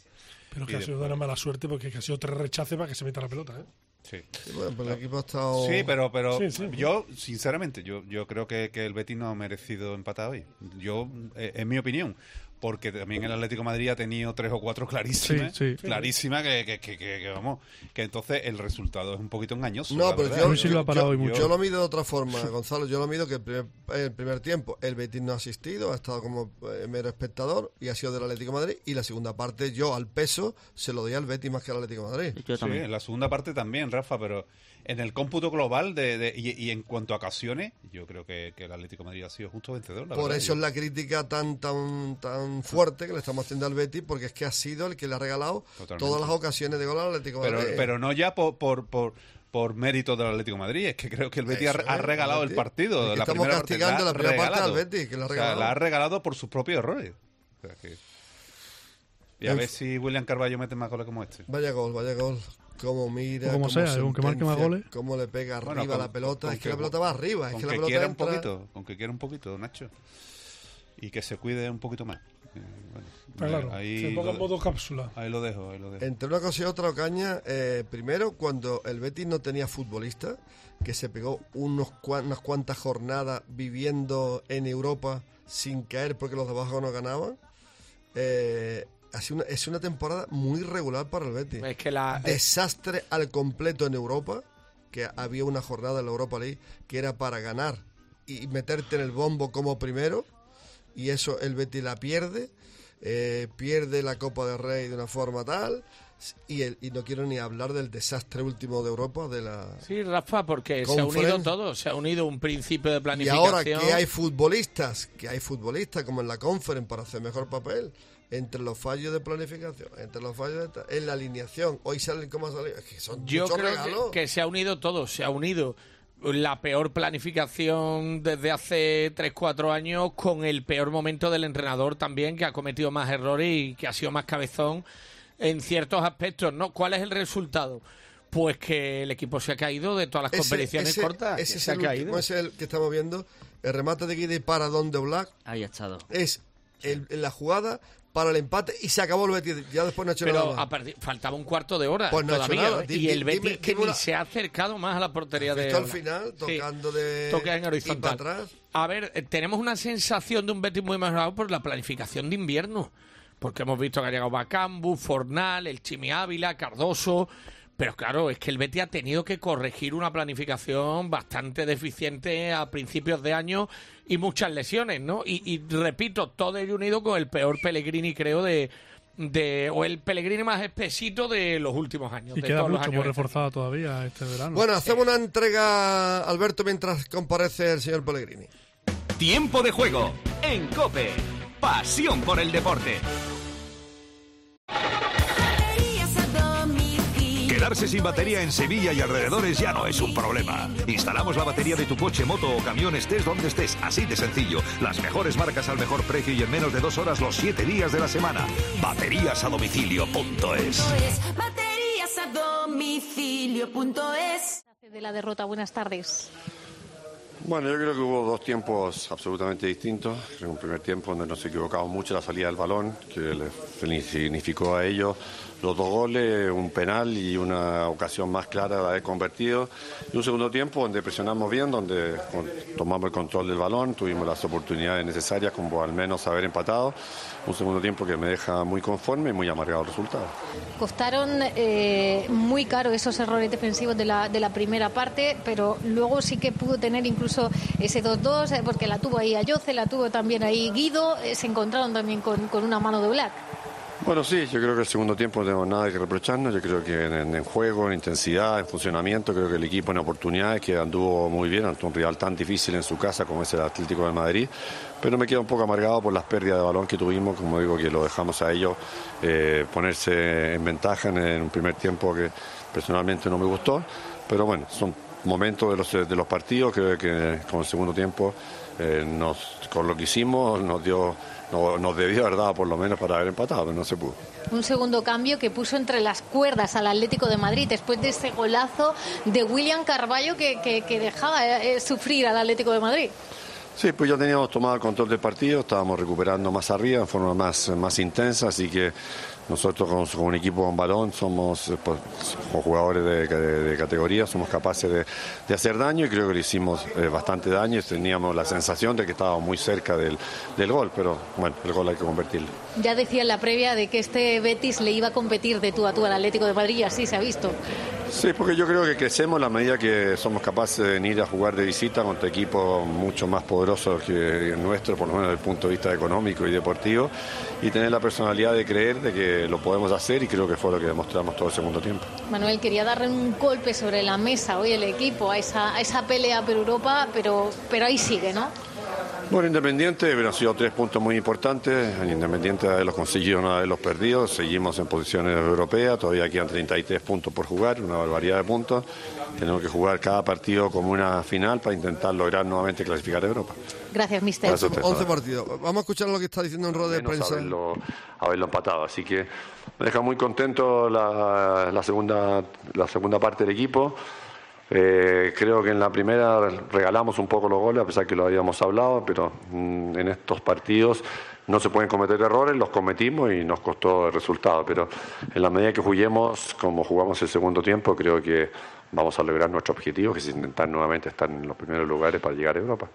Speaker 6: Pero
Speaker 5: Y
Speaker 6: que ha sido de una mala suerte porque que ha sido tres rechaces para que se meta la pelota. ¿eh?
Speaker 5: Sí.
Speaker 3: bueno, pues el equipo ha estado...
Speaker 5: Sí, pero, pero
Speaker 6: Sí, sí.
Speaker 5: yo, sinceramente, yo, yo creo que, que el Betis no ha merecido empatar hoy. Yo, eh, en mi opinión, porque también el Atlético de Madrid ha tenido tres o cuatro clarísimas,
Speaker 10: Sí, sí.
Speaker 5: clarísimas que, que, que, que- que, vamos, que entonces el resultado es un poquito engañoso.
Speaker 3: No, pero yo,
Speaker 10: Silva
Speaker 3: yo-
Speaker 10: ha parado
Speaker 3: yo-
Speaker 10: hoy mucho.
Speaker 3: yo lo mido de otra forma, Gonzalo. Yo lo mido que el primer, el primer tiempo el Betis no ha asistido, ha estado como eh, mero espectador y ha sido del Atlético de Madrid. Y la segunda parte, yo al peso se lo doy al Betis más que al Atlético de Madrid.
Speaker 2: Yo
Speaker 5: Sí,
Speaker 2: también.
Speaker 5: en la segunda parte también, Rafa, pero en el cómputo global de, de- y, y en cuanto a ocasiones, yo creo que, que el Atlético de Madrid ha sido justo vencedor. la
Speaker 3: Por
Speaker 5: verdad.
Speaker 3: eso es la crítica tan tan tan fuerte que le estamos haciendo al Betis, porque es que ha sido el que le ha regalado
Speaker 5: Totalmente.
Speaker 3: todas las ocasiones de gol al Atlético de Madrid.
Speaker 5: pero no ya por, por, por, por mérito del Atlético de Madrid, es que creo que el Betis ha,
Speaker 3: Eso es,
Speaker 5: ha regalado
Speaker 3: el
Speaker 5: partido.
Speaker 3: Es que
Speaker 5: la
Speaker 3: estamos
Speaker 5: primera parte,
Speaker 3: castigando
Speaker 5: la
Speaker 3: primera parte al. Betis, que la ha
Speaker 5: O sea,
Speaker 3: regalado.
Speaker 5: la ha regalado por sus propios errores. O sea que- Y a ver si William Carballo mete más goles como este.
Speaker 3: Vaya gol, vaya gol. Cómo mira,
Speaker 10: como
Speaker 3: cómo
Speaker 10: sea, con que marque más goles.
Speaker 3: Cómo le pega
Speaker 5: Bueno,
Speaker 3: arriba
Speaker 5: con-
Speaker 3: la pelota. Es que la pelota va arriba. Es que la
Speaker 5: que
Speaker 3: pelota
Speaker 5: quiera un
Speaker 3: entra-
Speaker 5: poquito, con que quiera un poquito, Nacho. Y que se cuide un poquito más. Eh, bueno,
Speaker 6: claro.
Speaker 5: ahí
Speaker 6: se ponga
Speaker 5: lo
Speaker 6: en modo cápsula.
Speaker 5: Ahí lo dejo, ahí lo dejo.
Speaker 3: Entre una cosa y otra, Ocaña, eh, primero cuando el Betis no tenía futbolista, que se pegó unos cua- unas cuantas jornadas viviendo en Europa sin caer porque los de abajo no ganaban, eh, ha sido una- es una temporada muy regular para el Betis.
Speaker 1: Es que la,
Speaker 3: Desastre al completo en Europa, que había una jornada en la Europa League que era para ganar y meterte en el bombo como primero, y eso el Betis la pierde, eh, pierde la Copa del Rey de una forma tal, y, el, y no quiero ni hablar del desastre último de Europa, de la...
Speaker 1: Sí, Rafa, porque se ha unido todo, se ha unido un principio de
Speaker 3: Y
Speaker 1: planificación.
Speaker 3: ahora que hay futbolistas, que hay futbolistas como en la Conference para hacer mejor papel, entre los fallos de planificación, entre los fallos de, en la alineación, hoy salen como ha salido, es que son
Speaker 1: Yo
Speaker 3: muchos
Speaker 1: creo
Speaker 3: regalos.
Speaker 1: que, que se ha unido todo, se ha unido la peor planificación desde hace 3-4 años con el peor momento del entrenador también, que ha cometido más errores y que ha sido más cabezón en ciertos aspectos, ¿no? ¿Cuál es el resultado? Pues que el equipo se ha caído de todas las
Speaker 3: Ese-
Speaker 1: competiciones
Speaker 3: ese-
Speaker 1: cortas.
Speaker 3: Ese
Speaker 1: que
Speaker 3: es
Speaker 1: se ha
Speaker 3: el
Speaker 1: caído.
Speaker 3: último, ese es el que estamos viendo. El remate de Guida y para donde Black
Speaker 2: Ahí ha estado.
Speaker 3: es el- la jugada para el empate y se acabó el Betis. Ya después no ha hecho nada
Speaker 1: Pero
Speaker 3: más.
Speaker 1: a partir- faltaba un cuarto de hora
Speaker 3: Pues no
Speaker 1: todavía.
Speaker 3: nada.
Speaker 1: ¿eh? Y el Betis
Speaker 3: dime-
Speaker 1: que
Speaker 3: dime
Speaker 1: ni
Speaker 3: una-
Speaker 1: se ha acercado más a la portería de
Speaker 3: al final,
Speaker 1: Sí.
Speaker 3: tocando de...
Speaker 1: Toca en
Speaker 3: y
Speaker 1: horizontal.
Speaker 3: para atrás.
Speaker 1: A ver, eh, tenemos una sensación de un Betis muy mejorado por la planificación de invierno. Porque hemos visto que ha llegado Bacambu, Fornal, el Chimi Ávila, Cardoso. Pero claro, es que el Betis ha tenido que corregir una planificación bastante deficiente a principios de año y muchas lesiones, ¿no? Y, y repito, todo ello unido con el peor Pellegrini, creo, de, de o el Pellegrini más espesito de los últimos años.
Speaker 10: Y
Speaker 1: de
Speaker 10: queda
Speaker 1: todos los
Speaker 10: mucho
Speaker 1: años
Speaker 10: por reforzado todavía este verano.
Speaker 3: Bueno, hacemos una entrega, Alberto, mientras comparece el señor Pellegrini.
Speaker 45: Tiempo de juego en Cope. Pasión por el deporte.
Speaker 46: Quedarse sin batería en Sevilla y alrededores ya no es un problema. Instalamos la batería de tu coche, moto o camión estés donde estés, así de sencillo. Las mejores marcas al mejor precio y en menos de dos horas los siete días de la semana. Baterías a domicilio.es.
Speaker 41: Baterías a domicilio.es. De la derrota, buenas tardes.
Speaker 47: Bueno, yo creo que hubo dos tiempos absolutamente distintos. Creo que un primer tiempo donde nos equivocamos mucho la salida del balón, que le significó a ellos los dos goles, un penal y una ocasión más clara de haber convertido. Y un segundo tiempo donde presionamos bien, donde tomamos el control del balón, tuvimos las oportunidades necesarias como al menos haber empatado. Un segundo tiempo que me deja muy conforme y muy amargado el resultado.
Speaker 41: Costaron eh, muy caro esos errores defensivos de la, de la primera parte, pero luego sí que pudo tener incluso ese 2-2, eh, porque la tuvo ahí Ayoce, la tuvo también ahí Guido, eh, se encontraron también con, con una mano de Black.
Speaker 47: Bueno, sí, yo creo que el segundo tiempo no tenemos nada que reprocharnos. Yo creo que en, juego, en intensidad, en funcionamiento, creo que el equipo en oportunidades que anduvo muy bien ante un rival tan difícil en su casa como es el Atlético de Madrid. Pero me queda un poco amargado por las pérdidas de balón que tuvimos, como digo, que lo dejamos a ellos eh, ponerse en ventaja en, un primer tiempo que personalmente no me gustó. Pero bueno, son momentos de los, de los partidos que, que con el segundo tiempo eh, nos, con lo que hicimos nos dio no- nos debió haber dado por lo menos para haber empatado, pero no se pudo.
Speaker 41: Un segundo cambio que puso entre las cuerdas al Atlético de Madrid después de ese golazo de William Carballo que, que- que dejaba eh, sufrir al Atlético de Madrid.
Speaker 47: Sí, pues ya teníamos tomado el control del partido, estábamos recuperando más arriba, en forma más, más intensa, así que nosotros con, un equipo con balón somos eh, pues, jugadores de, categoría, somos capaces de, hacer daño y creo que le hicimos eh, bastante daño y teníamos la sensación de que estábamos muy cerca del gol, pero bueno, el gol hay que convertirlo.
Speaker 41: Ya decía en la previa de que este Betis le iba a competir de tú a tú al Atlético de Madrid y así se ha visto.
Speaker 47: Sí, porque yo creo que crecemos la medida que somos capaces de venir a jugar de visita contra equipos mucho más poderosos que el nuestro, por lo menos desde el punto de vista económico y deportivo, y tener la personalidad de creer de que lo podemos hacer y creo que fue lo que demostramos todo el segundo tiempo.
Speaker 41: Manuel quería darle un golpe sobre la mesa hoy el equipo a esa, a esa pelea por Europa, pero, pero ahí sigue, ¿no?
Speaker 47: Bueno, Independiente han sido tres puntos muy importantes. En Independiente de haberlos conseguido, no de haberlos perdido. Seguimos en posiciones europeas. Todavía quedan 33 puntos por jugar, una barbaridad de puntos. Tenemos que jugar cada partido como una final para intentar lograr nuevamente clasificar a Europa.
Speaker 41: Gracias, mister.
Speaker 47: Gracias a usted.
Speaker 3: 11 partidos. Vamos a escuchar lo que está diciendo en rueda de prensa.
Speaker 47: haberlo, haberlo empatado. Así que me deja muy contento la, la segunda, la segunda parte del equipo. Eh, creo que en la primera regalamos un poco los goles, a pesar que lo habíamos hablado, pero mm, en estos partidos no se pueden cometer errores, los cometimos y nos costó el resultado. Pero en la medida que juguemos como jugamos el segundo tiempo, creo que vamos a lograr nuestro objetivo, que es intentar nuevamente estar en los primeros lugares para llegar a Europa.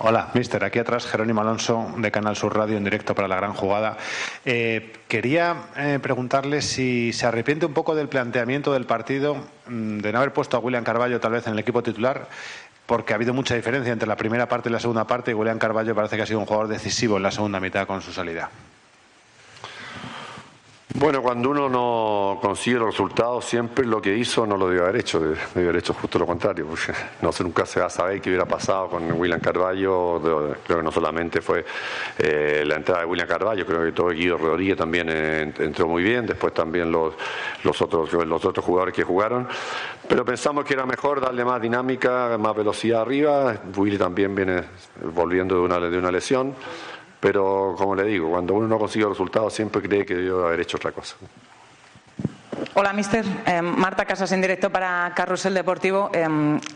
Speaker 48: Hola, mister. Aquí atrás Jerónimo Alonso de Canal Sur Radio en directo para la gran jugada. Eh, quería eh, preguntarle si se arrepiente un poco del planteamiento del partido mm, de no haber puesto a William Carballo tal vez en el equipo titular, porque ha habido mucha diferencia entre la primera parte y la segunda parte y William Carballo parece que ha sido un jugador decisivo en la segunda mitad con su salida.
Speaker 47: Bueno, cuando uno no consigue los resultados, siempre lo que hizo no lo debió haber hecho, debió haber hecho justo lo contrario, no sé, nunca se va a saber qué hubiera pasado con William Carballo, creo que no solamente fue eh, la entrada de William Carballo, creo que todo Guido Rodríguez también eh, entró muy bien, después también los, los, otros, los otros jugadores que jugaron, pero pensamos que era mejor darle más dinámica, más velocidad arriba, Willy también viene volviendo de una, de una lesión. Pero, como le digo, cuando uno no consigue resultados siempre cree que debió haber hecho otra cosa.
Speaker 49: Hola, mister. Eh, Marta Casas en directo para Carrusel Deportivo. Eh,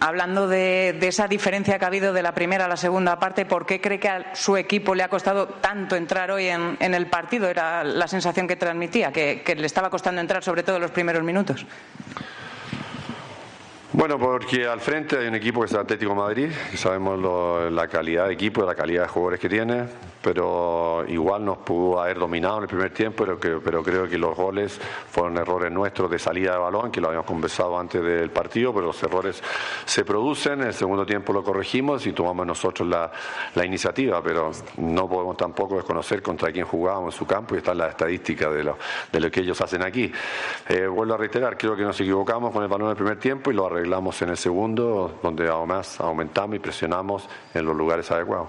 Speaker 49: hablando de, de esa diferencia que ha habido de la primera a la segunda parte, ¿por qué cree que a su equipo le ha costado tanto entrar hoy en, en el partido? Era la sensación que transmitía, que, que le estaba costando entrar, sobre todo en los primeros minutos.
Speaker 47: Bueno, porque al frente hay un equipo que es el Atlético de Madrid, y sabemos lo- la calidad de equipo, la calidad de jugadores que tiene. Pero igual nos pudo haber dominado en el primer tiempo, pero, que- pero creo que los goles fueron errores nuestros de salida de balón, que lo habíamos conversado antes del partido, pero los errores se producen, en el segundo tiempo lo corregimos y tomamos nosotros la, la iniciativa, pero no podemos tampoco desconocer contra quién jugábamos en su campo y está en la estadística de lo, de lo que ellos hacen aquí. Eh, vuelvo a reiterar, creo que nos equivocamos con el balón en el primer tiempo y lo arreglamos en el segundo, donde además aumentamos y presionamos en los lugares adecuados.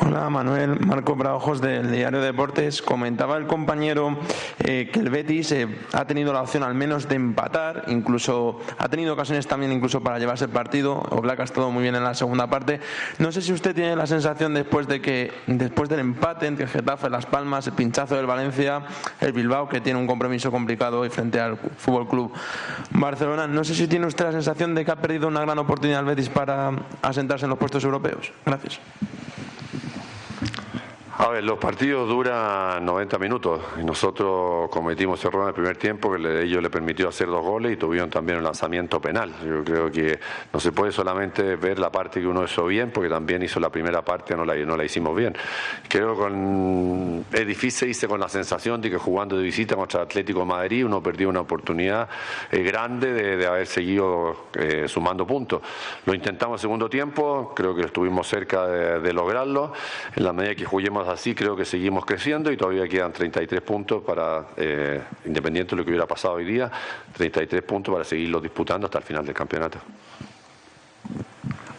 Speaker 50: Hola Manuel, Marco Braojos del Diario Deportes. Comentaba el compañero eh, que el Betis eh, ha tenido la opción al menos de empatar, incluso ha tenido ocasiones también incluso para llevarse el partido. Oblak ha estado muy bien en la segunda parte. No sé si usted tiene la sensación después de que después del empate entre Getafe, Las Palmas, el pinchazo del Valencia, el Bilbao que tiene un compromiso complicado hoy frente al Fútbol Club Barcelona. No sé si tiene usted la sensación de que ha perdido una gran oportunidad el Betis para asentarse en los puestos europeos. Gracias.
Speaker 47: A ver, los partidos duran 90 minutos y nosotros cometimos error en el primer tiempo que le- ellos le permitió hacer dos goles y tuvieron también un lanzamiento penal. Yo creo que no se puede solamente ver la parte que uno hizo bien porque también hizo la primera parte no la, no la hicimos bien. Creo con es difícil irse con la sensación de que jugando de visita contra Atlético de Madrid uno perdió una oportunidad eh, grande de, de haber seguido eh, sumando puntos. Lo intentamos en segundo tiempo, creo que estuvimos cerca de, de lograrlo. En la medida que juguemos así, creo que seguimos creciendo y todavía quedan 33 puntos para, eh, independiente de lo que hubiera pasado hoy día, 33 puntos para seguirlos disputando hasta el final del campeonato.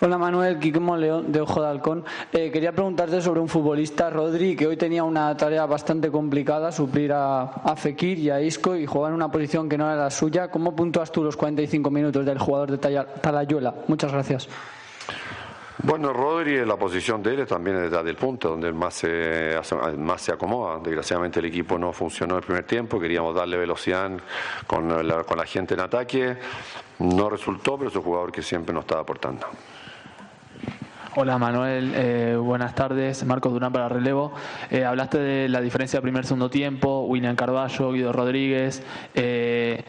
Speaker 51: Hola Manuel, Quiquemo León de Ojo de Halcón. Eh, quería preguntarte sobre un futbolista, Rodri, que hoy tenía una tarea bastante complicada, suplir a, a Fekir y a Isco y jugar en una posición que no era la suya. ¿Cómo puntúas tú los 45 minutos del jugador de Talayuela? Muchas gracias.
Speaker 47: Bueno, Rodri, la posición de él también es detrás del punto, donde más se, más se acomoda. Desgraciadamente el equipo no funcionó el primer tiempo, queríamos darle velocidad con la, con la gente en ataque. No resultó, pero es un jugador que siempre nos está aportando.
Speaker 52: Hola Manuel, eh, buenas tardes. Marcos Durán para relevo. Eh, hablaste de la diferencia de primer segundo tiempo, William Carballo, Guido Rodríguez. Eh,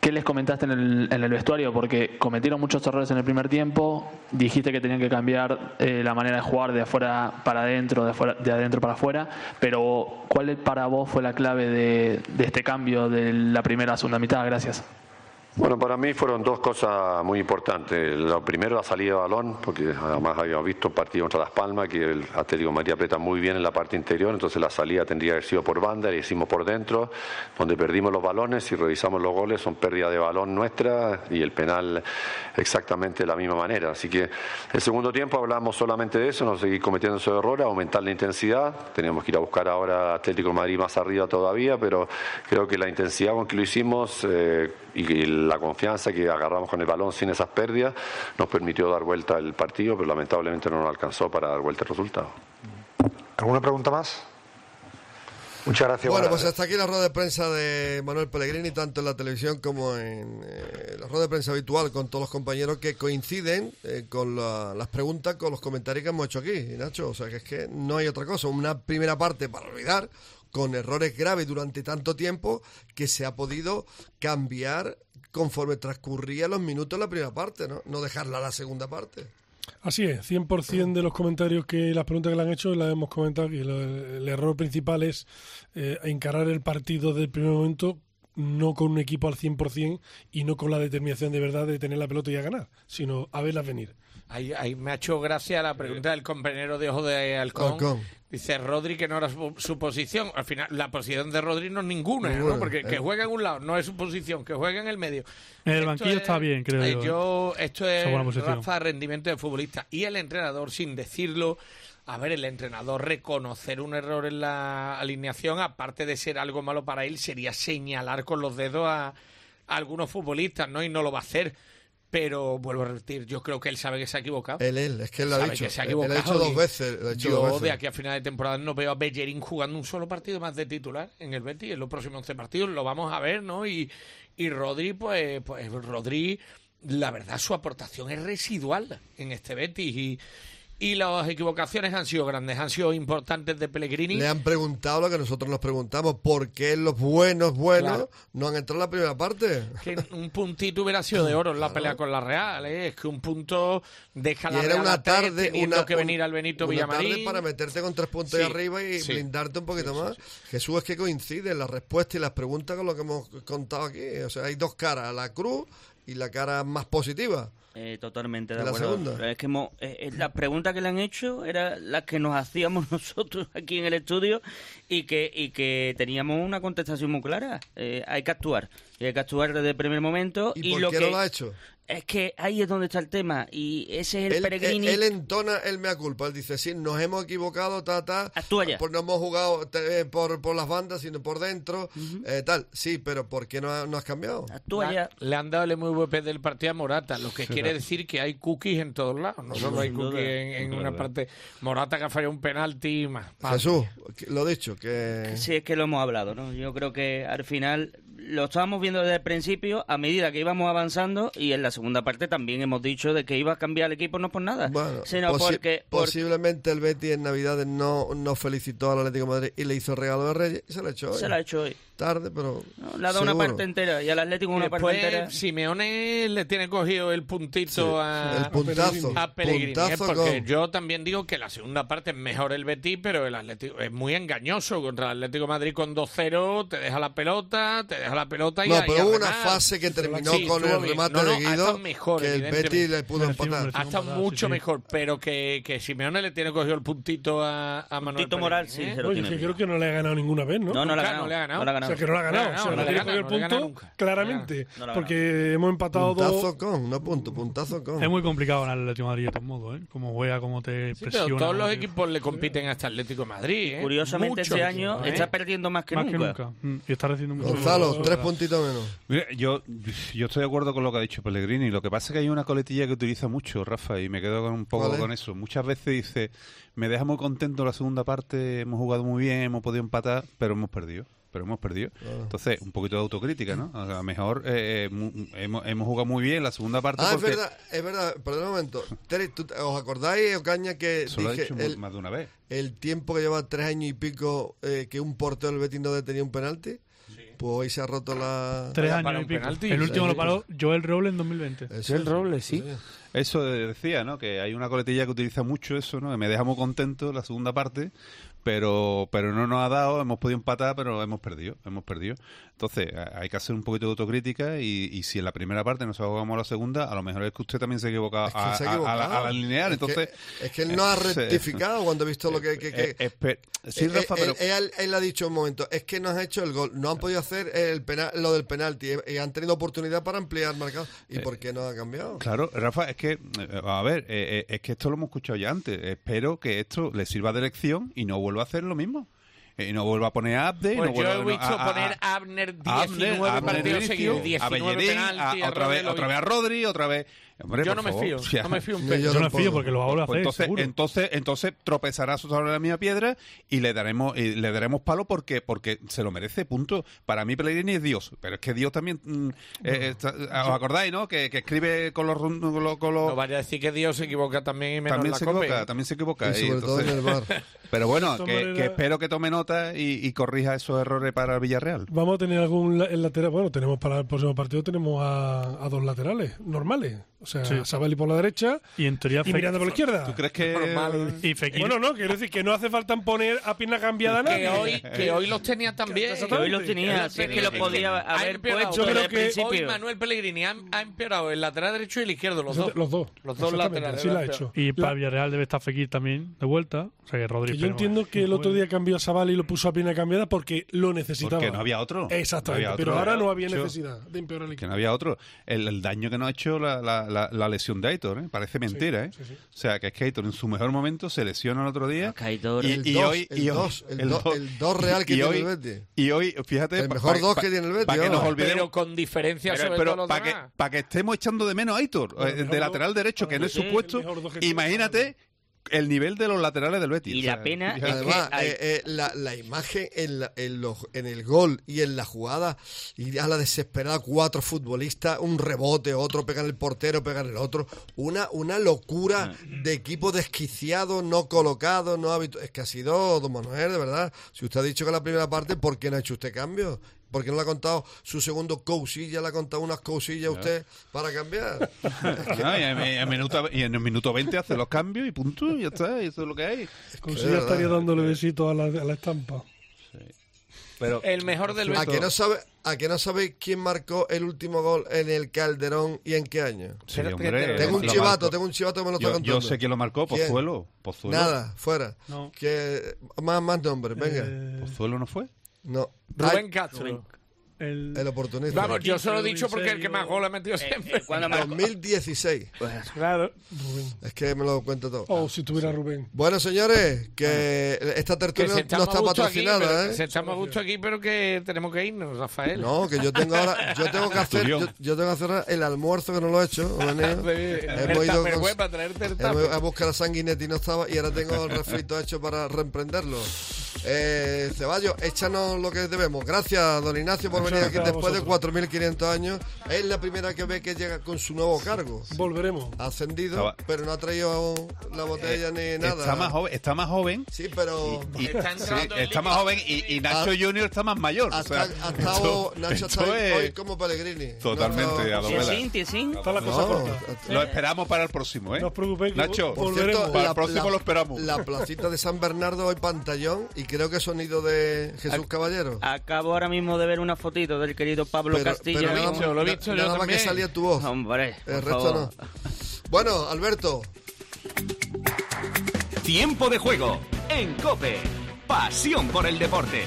Speaker 52: ¿Qué les comentaste en el, en el vestuario? Porque cometieron muchos errores en el primer tiempo. Dijiste que tenían que cambiar eh, la manera de jugar de afuera para adentro, de, afuera- de adentro para afuera. Pero, ¿cuál para vos fue la clave de, de este cambio de la primera a segunda mitad? Gracias.
Speaker 47: Bueno, para mí fueron dos cosas muy importantes. Lo primero, la salida de balón, porque además habíamos visto un partido contra Las Palmas que el Atlético Madrid aprieta muy bien en la parte interior, entonces la salida tendría que haber sido por banda, y hicimos por dentro, donde perdimos los balones y revisamos los goles, son pérdida de balón nuestra y el penal exactamente de la misma manera. Así que el segundo tiempo hablamos solamente de eso, no seguir cometiendo esos errores, aumentar la intensidad. Teníamos que ir a buscar ahora Atlético Madrid más arriba todavía, pero creo que la intensidad con que lo hicimos eh, y la confianza que agarramos con el balón sin esas pérdidas nos permitió dar vuelta el partido, pero lamentablemente no nos alcanzó para dar vuelta el resultado.
Speaker 53: ¿Alguna pregunta más? Muchas gracias.
Speaker 3: Bueno, pues hasta aquí la rueda de prensa de Manuel Pellegrini, tanto en la televisión como en eh, la rueda de prensa habitual con todos los compañeros que coinciden eh, con la- las preguntas, con los comentarios que hemos hecho aquí, Nacho. O sea, que es que no hay otra cosa. Una primera parte para olvidar, con errores graves durante tanto tiempo, que se ha podido cambiar conforme transcurrían los minutos en la primera parte, ¿no? No dejarla a la segunda parte.
Speaker 6: Así es, 100% de los comentarios que las preguntas que le han hecho las hemos comentado y el error principal es eh, encarar el partido del primer momento no con un equipo al 100% y no con la determinación de verdad de tener la pelota y a ganar, sino a verlas venir.
Speaker 1: Ahí, ahí me ha hecho gracia la pregunta del compañero de Ojo de Halcón.
Speaker 6: Halcón.
Speaker 1: Dice Rodri que no era su, su posición. Al final, la posición de Rodri no es ninguna,
Speaker 10: Ninguna,
Speaker 1: ¿no? Porque
Speaker 10: eh.
Speaker 1: que juega en un lado no es su posición, que juega en el medio.
Speaker 10: En el
Speaker 1: Esto
Speaker 10: banquillo
Speaker 1: es-
Speaker 10: está bien, creo
Speaker 1: eh,
Speaker 10: yo.
Speaker 1: yo. Esto es. Rafa rendimiento de futbolista. Y el entrenador, sin decirlo, a ver, el entrenador reconocer un error en la alineación, aparte de ser algo malo para él, sería señalar con los dedos a, a algunos futbolistas, ¿no? Y no lo va a hacer. Pero vuelvo a repetir, yo creo que él sabe que se ha equivocado.
Speaker 3: Él, él, es que él lo ha dicho.
Speaker 1: que se ha
Speaker 3: Él- él ha
Speaker 1: equivocado.
Speaker 3: dicho dos veces, ha
Speaker 1: yo
Speaker 3: dos veces.
Speaker 1: de aquí a final de temporada no veo a Bellerín jugando un solo partido más de titular en el Betis. En los próximos 11 partidos lo vamos a ver, ¿no? Y, y Rodri, pues, pues Rodri, la verdad, su aportación es residual en este Betis. Y, y las equivocaciones han sido grandes, han sido importantes de Pellegrini.
Speaker 3: Le han preguntado lo que nosotros nos preguntamos, ¿por qué los buenos, buenos
Speaker 1: Claro.
Speaker 3: no han entrado en la primera parte?
Speaker 1: que un puntito hubiera sido de oro en la pelea con la Real, ¿eh? es que un punto deja
Speaker 3: Y
Speaker 1: la
Speaker 3: era
Speaker 1: Real
Speaker 3: una tarde, una,
Speaker 1: que venir al Benito
Speaker 3: una tarde
Speaker 1: Villamarín.
Speaker 3: para meterte con tres puntos
Speaker 1: Sí,
Speaker 3: ahí arriba y
Speaker 1: sí.
Speaker 3: blindarte un poquito más. Jesús, es que coincide la respuesta y las preguntas con lo que hemos contado aquí. O sea, hay dos caras, la cruz y la cara más positiva.
Speaker 2: Eh, totalmente de
Speaker 3: ¿Y la
Speaker 2: acuerdo.
Speaker 3: segunda?
Speaker 2: Es que hemos- eh, eh, las preguntas que le han hecho eran las que nos hacíamos nosotros aquí en el estudio y que, y que teníamos una contestación muy clara. Eh, hay que actuar. Y hay que actuar desde el primer momento.
Speaker 3: ¿Y, por
Speaker 2: lo
Speaker 3: qué
Speaker 2: que,
Speaker 3: no lo ha hecho?
Speaker 2: Es que ahí es donde está el tema. Y ese es el
Speaker 3: Él,
Speaker 2: Peregrini.
Speaker 3: él- él entona el mea culpa. Él dice, sí, nos hemos equivocado, ta, ta.
Speaker 2: Actúa ya.
Speaker 3: Pues no hemos jugado eh, por, por las bandas, sino por dentro. eh, tal. Sí, pero ¿por qué no, ha- no has cambiado?
Speaker 1: La- Le han dado el MVP del partido a Morata, lo que
Speaker 3: Sí,
Speaker 1: quiere
Speaker 3: claro.
Speaker 1: decir que hay cookies en todos lados. No solo hay cookies en, una parte. Morata que ha fallado un penalti y más.
Speaker 3: Jesús, lo dicho, que...
Speaker 2: Sí, es que lo hemos hablado, ¿no? Yo creo que al final lo estábamos viendo desde el principio a medida que íbamos avanzando y en la segunda parte también hemos dicho de que iba a cambiar el equipo no por nada,
Speaker 3: Bueno,
Speaker 2: sino
Speaker 3: posi-
Speaker 2: porque, por-
Speaker 3: posiblemente el Betis en Navidades no, no felicitó al Atlético de Madrid y le hizo el regalo de Reyes y se lo ha hecho hoy.
Speaker 2: se lo ha hecho hoy.
Speaker 3: Tarde, pero
Speaker 2: Le ha dado una parte entera y al Atlético una parte
Speaker 1: Después,
Speaker 2: entera.
Speaker 1: Simeone le tiene cogido el puntito a,
Speaker 3: el puntazo,
Speaker 1: a Pellegrini. ¿eh?
Speaker 3: puntazo
Speaker 1: Porque
Speaker 3: con-
Speaker 1: yo también digo que la segunda parte es mejor el Betis, pero el Atlético es muy engañoso contra el Atlético de Madrid con 2-0. Te deja la pelota, te deja la pelota y
Speaker 3: No,
Speaker 1: a-
Speaker 3: pero hubo una fase que terminó
Speaker 1: Sí,
Speaker 3: con el remate
Speaker 1: No, no,
Speaker 3: de Guido,
Speaker 1: mejor,
Speaker 3: que el. Betis le pudo empatar.
Speaker 1: Ha estado mucho mejor, pero que, que Simeone le tiene cogido el puntito a, a Manuel
Speaker 2: Puntito moral,
Speaker 1: Pellegrini,
Speaker 2: sí,
Speaker 1: ¿eh?
Speaker 6: Oye, que creo que no le ha ganado ninguna vez, ¿no?
Speaker 2: No, no le ha
Speaker 1: Nunca,
Speaker 2: ganado.
Speaker 1: no le ha ganado.
Speaker 2: No le ha ganado.
Speaker 6: O sea, que no la ha ganado.
Speaker 1: No le ha
Speaker 6: o sea,
Speaker 1: ganado,
Speaker 6: no
Speaker 1: le
Speaker 6: tiene
Speaker 1: ha
Speaker 6: que el punto claramente. Porque hemos empatado
Speaker 3: Puntazo
Speaker 6: dos.
Speaker 3: con, no punto, puntazo con.
Speaker 10: Es muy complicado ganar el Atlético de Madrid de todos modos, ¿eh? Como juega, cómo te
Speaker 1: pero
Speaker 10: presiona.
Speaker 1: todos los equipos le compiten a este Atlético de Madrid. ¿eh?
Speaker 2: Curiosamente este año
Speaker 1: ¿eh?
Speaker 2: está perdiendo más que nunca.
Speaker 10: Mm, Y está recibiendo mucho
Speaker 3: Gonzalo. Tres puntitos menos.
Speaker 5: Mira, yo, yo estoy de acuerdo con lo que ha dicho Pellegrini. Lo que pasa es que hay una coletilla que utiliza mucho, Rafa, y me quedo con un poco con eso. Muchas veces dice, me deja muy contento la segunda parte, hemos jugado muy bien, hemos podido empatar, pero hemos perdido. Pero hemos perdido.
Speaker 3: Claro.
Speaker 5: Entonces, un poquito de autocrítica, ¿no? A lo mejor eh, eh, hemos, hemos jugado muy bien la segunda parte
Speaker 3: Ah, es verdad, es verdad. Perdón un momento. Terry, ¿tú- ¿os acordáis, Ocaña, que
Speaker 5: Eso lo
Speaker 3: dije
Speaker 5: dicho
Speaker 3: el,
Speaker 5: más de una vez.
Speaker 3: el tiempo que lleva tres años y pico eh, que un portero del Betis no detenía un penalti? Pues hoy se ha roto la...
Speaker 10: Tres
Speaker 1: para
Speaker 10: años y
Speaker 1: un
Speaker 10: pico.
Speaker 1: penalti.
Speaker 10: El último lo paró Joel Roble en 2020.
Speaker 3: Eso
Speaker 1: el
Speaker 3: es.
Speaker 1: Roble, sí.
Speaker 5: Eso decía, ¿no? Que hay una coletilla que utiliza mucho eso, ¿no? Que me deja muy contento la segunda parte, pero pero no nos ha dado, hemos podido empatar, pero hemos perdido, hemos perdido. Entonces, hay que hacer un poquito de autocrítica y, y si en la primera parte nos ahogamos a la segunda, a lo mejor es que usted también se ha equivocado,
Speaker 3: Es que
Speaker 5: a,
Speaker 3: se ha
Speaker 5: a- a la,
Speaker 3: equivocado.
Speaker 5: a la lineal,
Speaker 3: Es que-
Speaker 5: entonces...
Speaker 3: es que él no ha
Speaker 5: eh,
Speaker 3: rectificado cuando ha visto lo que... que- que-
Speaker 5: Eh, espe- sí,
Speaker 3: Eh,
Speaker 5: Rafa,
Speaker 3: eh,
Speaker 5: pero...
Speaker 3: él, él ha dicho un momento, es que no has hecho el gol, no han podido hacer el penal, lo del penalti eh, y han tenido oportunidad para ampliar marcado. ¿Y
Speaker 5: Eh,
Speaker 3: por qué no ha cambiado?
Speaker 5: Claro, Rafa, es que, eh, a ver, eh, eh, es que esto lo hemos escuchado ya antes. Espero que esto le sirva de lección y no vuelva a hacer lo mismo. Eh, Y no vuelva a poner a Abde. y
Speaker 1: Pues
Speaker 5: no
Speaker 1: yo
Speaker 5: vuelva
Speaker 1: he
Speaker 5: no,
Speaker 1: visto
Speaker 5: a- a-
Speaker 1: poner a Abner
Speaker 5: a
Speaker 1: 19
Speaker 5: Abner, a
Speaker 1: partidos seguidos,
Speaker 5: a
Speaker 1: 19
Speaker 5: Bellerín,
Speaker 1: penaltis,
Speaker 5: a-
Speaker 1: a
Speaker 5: otra, vez, otra vez a Rodri, otra vez... Hombre,
Speaker 1: Yo no me fío,
Speaker 5: o sea,
Speaker 1: no me fío un
Speaker 3: yo
Speaker 10: Yo no me fío porque lo va a volver a hacer,
Speaker 5: entonces,
Speaker 10: seguro.
Speaker 5: entonces, entonces tropezará sobre la misma piedra y le daremos y le daremos palo porque porque se lo merece, punto. Para mí Pellegrini es Dios, pero es que Dios también mm, eh, está- os acordáis, ¿no? Que, que escribe con los con los, con los-
Speaker 1: No vaya a decir que Dios se equivoca también y menos
Speaker 5: también
Speaker 1: la
Speaker 5: se
Speaker 1: Copa.
Speaker 5: equivoca, también se equivoca.
Speaker 3: Y sobre
Speaker 5: y
Speaker 3: todo en el bar.
Speaker 5: Pero bueno, que, espero que tome nota y, y corrija esos errores para el Villarreal.
Speaker 6: Vamos a tener algún la- el lateral. Bueno, tenemos para el próximo partido tenemos a, a dos laterales normales. O sea,
Speaker 10: Sí.
Speaker 6: Sabali por la derecha
Speaker 10: Y en teoría...
Speaker 6: y Miranda por la izquierda.
Speaker 5: ¿Tú crees que
Speaker 10: Y Fekir...
Speaker 6: Bueno, no, quiero decir que no hace falta poner a pierna cambiada a nadie.
Speaker 1: Que hoy, que hoy los tenía también.
Speaker 2: Que hoy los tenía, si es que los podía
Speaker 1: Ha
Speaker 2: haber puesto
Speaker 6: Yo creo que
Speaker 2: principio.
Speaker 1: Hoy Manuel Pellegrini ha, ha empeorado el lateral derecho y el izquierdo, los dos.
Speaker 6: Los dos.
Speaker 1: Los dos laterales.
Speaker 6: Así lo ha hecho.
Speaker 10: Y para
Speaker 6: La-
Speaker 10: Villarreal debe estar Fekir también de vuelta. O sea que Rodri...
Speaker 6: que yo entiendo que el otro día cambió a Sabali y lo puso a pierna cambiada porque lo necesitaba.
Speaker 5: Porque no había otro.
Speaker 6: Exactamente,
Speaker 5: No había
Speaker 6: pero ahora no había necesidad de empeorar el
Speaker 5: que
Speaker 6: equipo.
Speaker 5: no había otro. El, el daño que nos ha hecho la, la, lesión de Aitor, ¿eh? parece mentira. ¿eh?
Speaker 6: sí, sí.
Speaker 5: O sea, que es que Aitor en su mejor momento se lesiona el otro día.
Speaker 2: Que Aitor-
Speaker 5: y,
Speaker 3: El
Speaker 5: y
Speaker 3: dos,
Speaker 5: hoy,
Speaker 3: el
Speaker 5: y hoy-
Speaker 3: dos, el
Speaker 5: el
Speaker 3: dos-
Speaker 5: dos-
Speaker 3: el dos real que
Speaker 5: y
Speaker 3: tiene
Speaker 5: hoy-
Speaker 3: el Betis.
Speaker 5: Y hoy, fíjate.
Speaker 3: El mejor
Speaker 5: pa-
Speaker 3: dos
Speaker 5: pa-
Speaker 3: que tiene el Betis,
Speaker 5: Para que nos olvidemos.
Speaker 1: Pero con diferencia
Speaker 5: Pero,
Speaker 1: sobre
Speaker 5: pero
Speaker 1: todos los
Speaker 5: para que, para que estemos echando de menos a Aitor, eh, de lateral derecho, que no es su puesto, imagínate el nivel de los laterales del Betis.
Speaker 2: Y
Speaker 5: O sea,
Speaker 2: la pena
Speaker 5: fíjate.
Speaker 3: Además, eh, eh, la, la imagen en, la- en, los- en el gol y en la jugada, y a la desesperada, cuatro futbolistas, un rebote, otro pegan el portero, pegan el otro. Una, una locura de equipo desquiciado, no colocado, no habitual. Es que ha sido, don Manuel, de verdad. Si usted ha dicho que la primera parte, ¿por qué no ha hecho usted cambio? ¿Por qué no le ha contado su segundo cousilla? ¿Le ha contado unas cousillas a usted para cambiar?
Speaker 5: No, y, en, y en minuto, y en el minuto 20 hace los cambios y punto, y ya está, y eso es lo que hay.
Speaker 6: Como si ya estaría dándole besitos a la, a la estampa.
Speaker 5: Pero,
Speaker 1: El mejor del
Speaker 3: ¿A que no sabe, a que no sabe quién marcó el último gol en el Calderón y en qué año?
Speaker 5: Sí, hombre,
Speaker 3: tengo un chivato, tengo un chivato que me lo está
Speaker 5: Yo,
Speaker 3: contando.
Speaker 5: yo sé quién lo marcó. Pozuelo. Pozuelo.
Speaker 3: Nada, fuera.
Speaker 6: No.
Speaker 3: Que más, más nombres, venga.
Speaker 6: Eh,
Speaker 5: ¿Pozuelo no fue?
Speaker 3: No.
Speaker 1: Rubén
Speaker 3: Ay,
Speaker 1: Castro.
Speaker 6: El,
Speaker 3: el oportunista.
Speaker 1: Vamos, yo se lo he dicho porque el que más goles ha metido siempre.
Speaker 2: Cuando marcó-
Speaker 3: 2016.
Speaker 1: Claro.
Speaker 3: Es que me lo cuento todo.
Speaker 6: Oh, si tuviera Rubén.
Speaker 3: Bueno, señores, que esta tertulia no está
Speaker 1: aquí,
Speaker 3: patrocinada, ¿eh?
Speaker 1: Se echamos mucho aquí, pero que tenemos que irnos, Rafael.
Speaker 3: No, que yo tengo ahora, yo tengo que hacer, yo, yo tengo que hacer el almuerzo que no lo he hecho. Hemos ido a buscar a Sanguinetti y no estaba y ahora tengo el refrito hecho para reemprenderlo. Eh, Ceballos, échanos lo que debemos. Gracias, don Ignacio, por venir aquí después de
Speaker 6: vosotros.
Speaker 3: 4.500 años. Es la primera que ve que llega con su nuevo cargo.
Speaker 6: Volveremos.
Speaker 3: Ha ascendido,
Speaker 5: Estaba-
Speaker 3: pero no ha traído la botella ni nada.
Speaker 5: Está más joven, está más joven.
Speaker 3: Sí, pero
Speaker 5: y-
Speaker 1: Está
Speaker 5: sí,
Speaker 1: entrando en
Speaker 5: está más joven y, y Nacho
Speaker 3: Ah.
Speaker 5: Junior está más mayor. o
Speaker 3: hasta,
Speaker 5: sea,
Speaker 3: ha estado-
Speaker 5: esto-
Speaker 3: Nacho
Speaker 5: esto
Speaker 3: está hoy,
Speaker 5: es-
Speaker 3: hoy como Pellegrini.
Speaker 5: Totalmente,
Speaker 3: No,
Speaker 5: a lo vela.
Speaker 2: Tiesín, tiesín.
Speaker 6: Está la cosa
Speaker 3: No,
Speaker 6: corta.
Speaker 5: Lo esperamos para el próximo, ¿eh?
Speaker 6: No os preocupéis que
Speaker 5: Nacho,
Speaker 3: Por cierto,
Speaker 5: para el próximo lo esperamos.
Speaker 3: La placita de San Bernardo hoy pantallón y creo que sonido de Jesús Caballero.
Speaker 2: Acabo ahora mismo de ver una del querido Pablo
Speaker 3: Pero-
Speaker 2: Castilla.
Speaker 3: pero
Speaker 1: Lo he
Speaker 3: nada
Speaker 1: visto,
Speaker 3: más-
Speaker 1: lo he visto yo
Speaker 3: nada más que salía tu voz.
Speaker 2: Hombre,
Speaker 3: El resto
Speaker 2: favor.
Speaker 3: no. Bueno, Alberto,
Speaker 45: Tiempo de juego en Cope. Pasión por el deporte.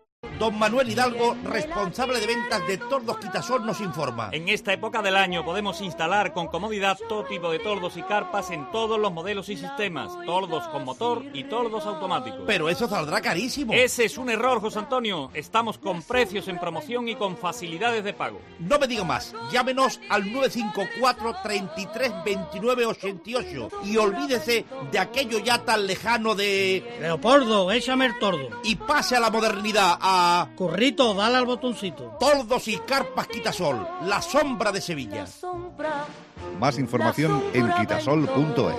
Speaker 54: Don Manuel Hidalgo, responsable de ventas de Tordos Quitasol, nos informa.
Speaker 55: En esta época del año podemos instalar con comodidad todo tipo de tordos y carpas en todos los modelos y sistemas, tordos con motor y tordos automáticos.
Speaker 54: Pero eso saldrá carísimo.
Speaker 55: Ese es un error, José Antonio. Estamos con precios en promoción y con facilidades de pago.
Speaker 54: No me diga más. Llámenos al 954 33 29 88 y olvídese de aquello ya tan lejano de
Speaker 56: Leopoldo, échame el tordo.
Speaker 54: y pase a la modernidad a
Speaker 56: Currito, dale al botoncito.
Speaker 54: Tordos y Carpas Quitasol, la sombra de Sevilla.
Speaker 57: Más información en quitasol.es.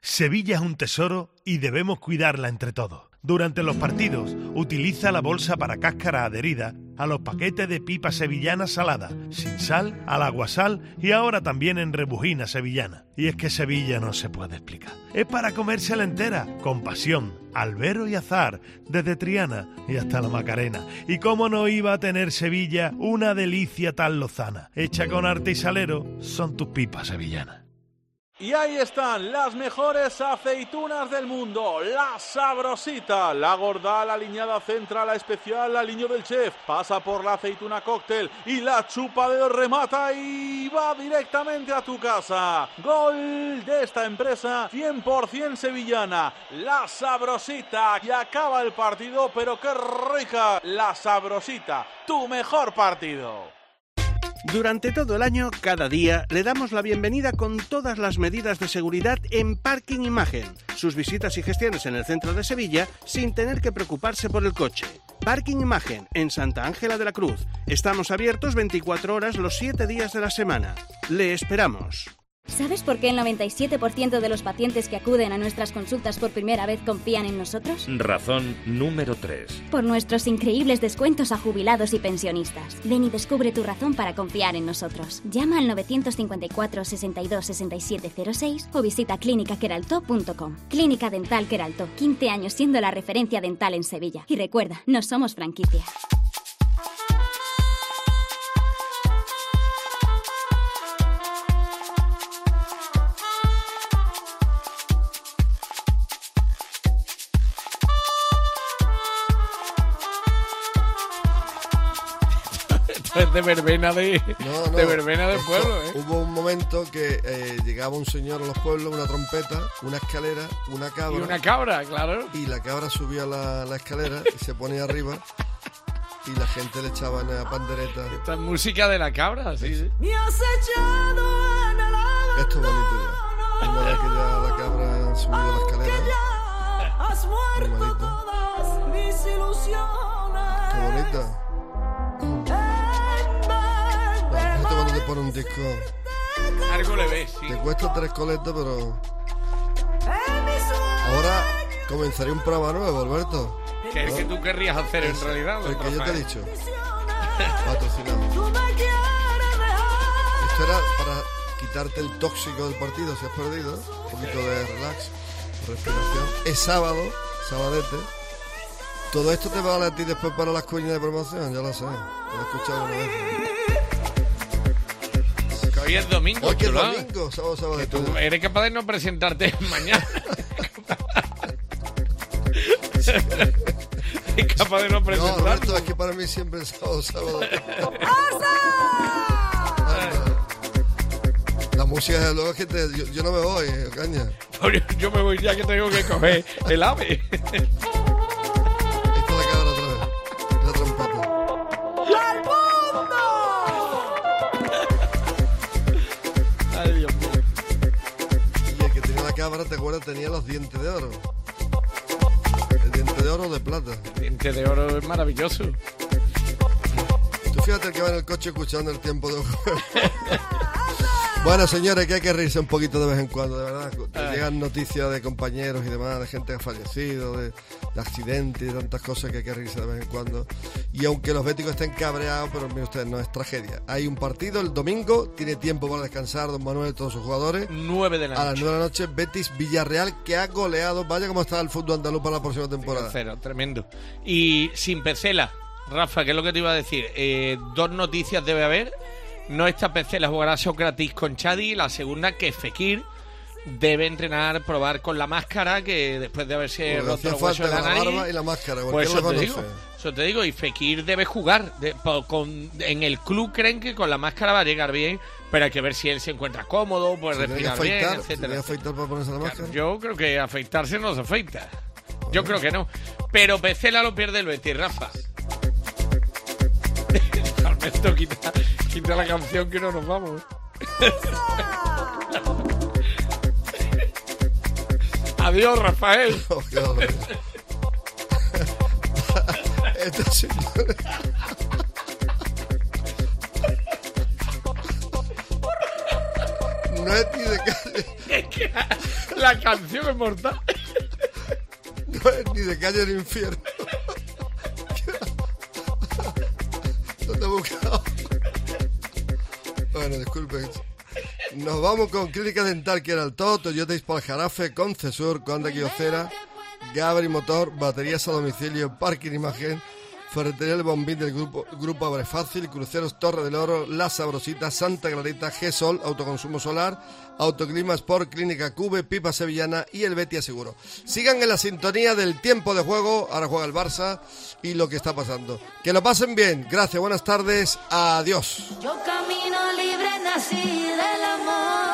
Speaker 18: Sevilla es un tesoro y debemos cuidarla entre todos. Durante los partidos, utiliza la bolsa para cáscara adherida a los paquetes de pipa sevillana salada, sin sal, al aguasal y ahora también en rebujina sevillana. Y es que Sevilla no se puede explicar. Es para comérsela entera, con pasión, albero y azar, desde Triana y hasta la Macarena. Y cómo no iba a tener Sevilla una delicia tan lozana, hecha con arte y salero, son tus pipas sevillanas.
Speaker 58: Y ahí están las mejores aceitunas del mundo. La sabrosita, la gorda, la aliñada central, la especial, la aliño del chef. Pasa por la aceituna cóctel y la chupa de remata y va directamente a tu casa. Gol de esta empresa 100% sevillana. La sabrosita. Y acaba el partido, pero qué rica. La sabrosita, tu mejor partido.
Speaker 59: Durante todo el año, cada día, le damos la bienvenida con todas las medidas de seguridad en Parking Imagen. Sus visitas y gestiones en el centro de Sevilla sin tener que preocuparse por el coche. Parking Imagen, en Santa Ángela de la Cruz. Estamos abiertos 24 horas los 7 días de la semana. Le esperamos.
Speaker 60: ¿Sabes por qué el 97% de los pacientes que acuden a nuestras consultas por primera vez confían en nosotros?
Speaker 61: Razón número 3.
Speaker 60: Por nuestros increíbles descuentos a jubilados y pensionistas. Ven y descubre tu razón para confiar en nosotros. Llama al 954 62 67 06 o visita clínicaqueralto.com. Clínica Dental Queralto, 15 años siendo la referencia dental en Sevilla. Y recuerda, no somos franquicia.
Speaker 1: De verbena de,
Speaker 3: No, no,
Speaker 1: de verbena del
Speaker 3: esto-
Speaker 1: pueblo, ¿eh?
Speaker 3: Hubo un momento que eh, llegaba un señor a los pueblos, una trompeta, una escalera, una cabra.
Speaker 1: Y una cabra, claro.
Speaker 3: Y la cabra subía la, la escalera y se ponía arriba y la gente le echaba en la pandereta.
Speaker 1: Esta es música de la cabra, sí. sí.
Speaker 3: Esto es bonito ya. Una vez que ya la cabra ha subido la escalera.
Speaker 62: Has muerto todas mis ilusiones.
Speaker 3: Qué bonita. Pone un disco.
Speaker 1: Algo le ves, sí.
Speaker 3: Te cuesta tres coletas, pero. Ahora comenzaría un programa nuevo, Alberto.
Speaker 1: Que es que tú querrías hacer en realidad.
Speaker 3: El que yo te he dicho. Patrocinado. Esto era para quitarte el tóxico del partido si has perdido. Un poquito de relax, respiración. Es sábado, sabadete. Todo esto te vale a ti después para las cuñas de promoción, ya lo sé. Lo he escuchado una vez.
Speaker 1: Hoy es domingo,
Speaker 3: Hoy es domingo, sábado, sábado.
Speaker 1: Que tú eres capaz de no presentarte mañana. es capaz de no
Speaker 3: No,
Speaker 1: presentarte.
Speaker 3: Roberto, es que para mí siempre es sábado, sábado. La música, desde luego, es que te- yo, yo no me voy, eh, caña.
Speaker 1: Yo me voy ya que tengo que coger el ave.
Speaker 3: cabra, ¿te acuerdas? Tenía los dientes de oro. El diente de oro o de plata.
Speaker 1: Diente de oro es maravilloso.
Speaker 3: Tú fíjate el que va en el coche escuchando el tiempo de juego. Bueno, señores, que hay que reírse un poquito de vez en cuando, de verdad. Te llegan noticias de compañeros y demás, de gente que ha fallecido, de, de accidentes y tantas cosas que hay que reírse de vez en cuando. Y aunque los béticos estén cabreados, pero miren ustedes, no es tragedia. Hay un partido el domingo, tiene tiempo para descansar don Manuel y todos sus jugadores.
Speaker 1: 9 de la
Speaker 3: A las
Speaker 1: noche.
Speaker 3: 9 de la noche, Betis Villarreal, que ha goleado. Vaya como está el fútbol andaluz para la próxima temporada.
Speaker 1: Cero, tremendo. Y sin Pecela, Rafa, ¿qué es lo que te iba a decir? Eh, dos noticias debe haber. No está Pecela, jugará Sócrates con Chadi. La segunda, que Fekir debe entrenar, probar con la máscara, que después de haberse
Speaker 3: Porque
Speaker 1: roto los huesos de la
Speaker 3: la
Speaker 1: nariz.
Speaker 3: barba y la máscara,
Speaker 1: Pues eso te digo. Eso te digo, y Fekir debe jugar. de- con- en el club creen que con la máscara va a llegar bien, pero hay que ver si él se encuentra cómodo, puede
Speaker 3: Se
Speaker 1: respirar bien,
Speaker 3: afeitar, se
Speaker 1: etcétera.
Speaker 3: que afeitar para ponerse la máscara.
Speaker 1: Yo creo que afeitarse no se afeita. Yo creo que no. Pero Pecela lo pierde el Betis, Rafa. Alberto, quita, quita la canción que no nos vamos. Adiós, Rafael.
Speaker 3: Oh, qué horror. Este señor- No es ni de calle,
Speaker 1: Es que la canción es mortal.
Speaker 3: no es ni de calle del infierno. ¿Dónde he buscado? Bueno, disculpen. Nos vamos con Clínica Dental que era el te para el Jarafe, con Cesur, con Gabri Motor, baterías a domicilio, parking imagen, Ferretería El Bombín del grupo, grupo Abre Fácil, Cruceros Torre del Oro, La Sabrosita, Santa Clarita, G-Sol, Autoconsumo Solar, Autoclima Sport, Clínica Cube, Pipa Sevillana y el Betia Seguro. Sigan en la sintonía del tiempo de juego, ahora juega el Barça y lo que está pasando. Que lo pasen bien, gracias, buenas tardes, adiós.
Speaker 62: Yo camino libre, nací del amor.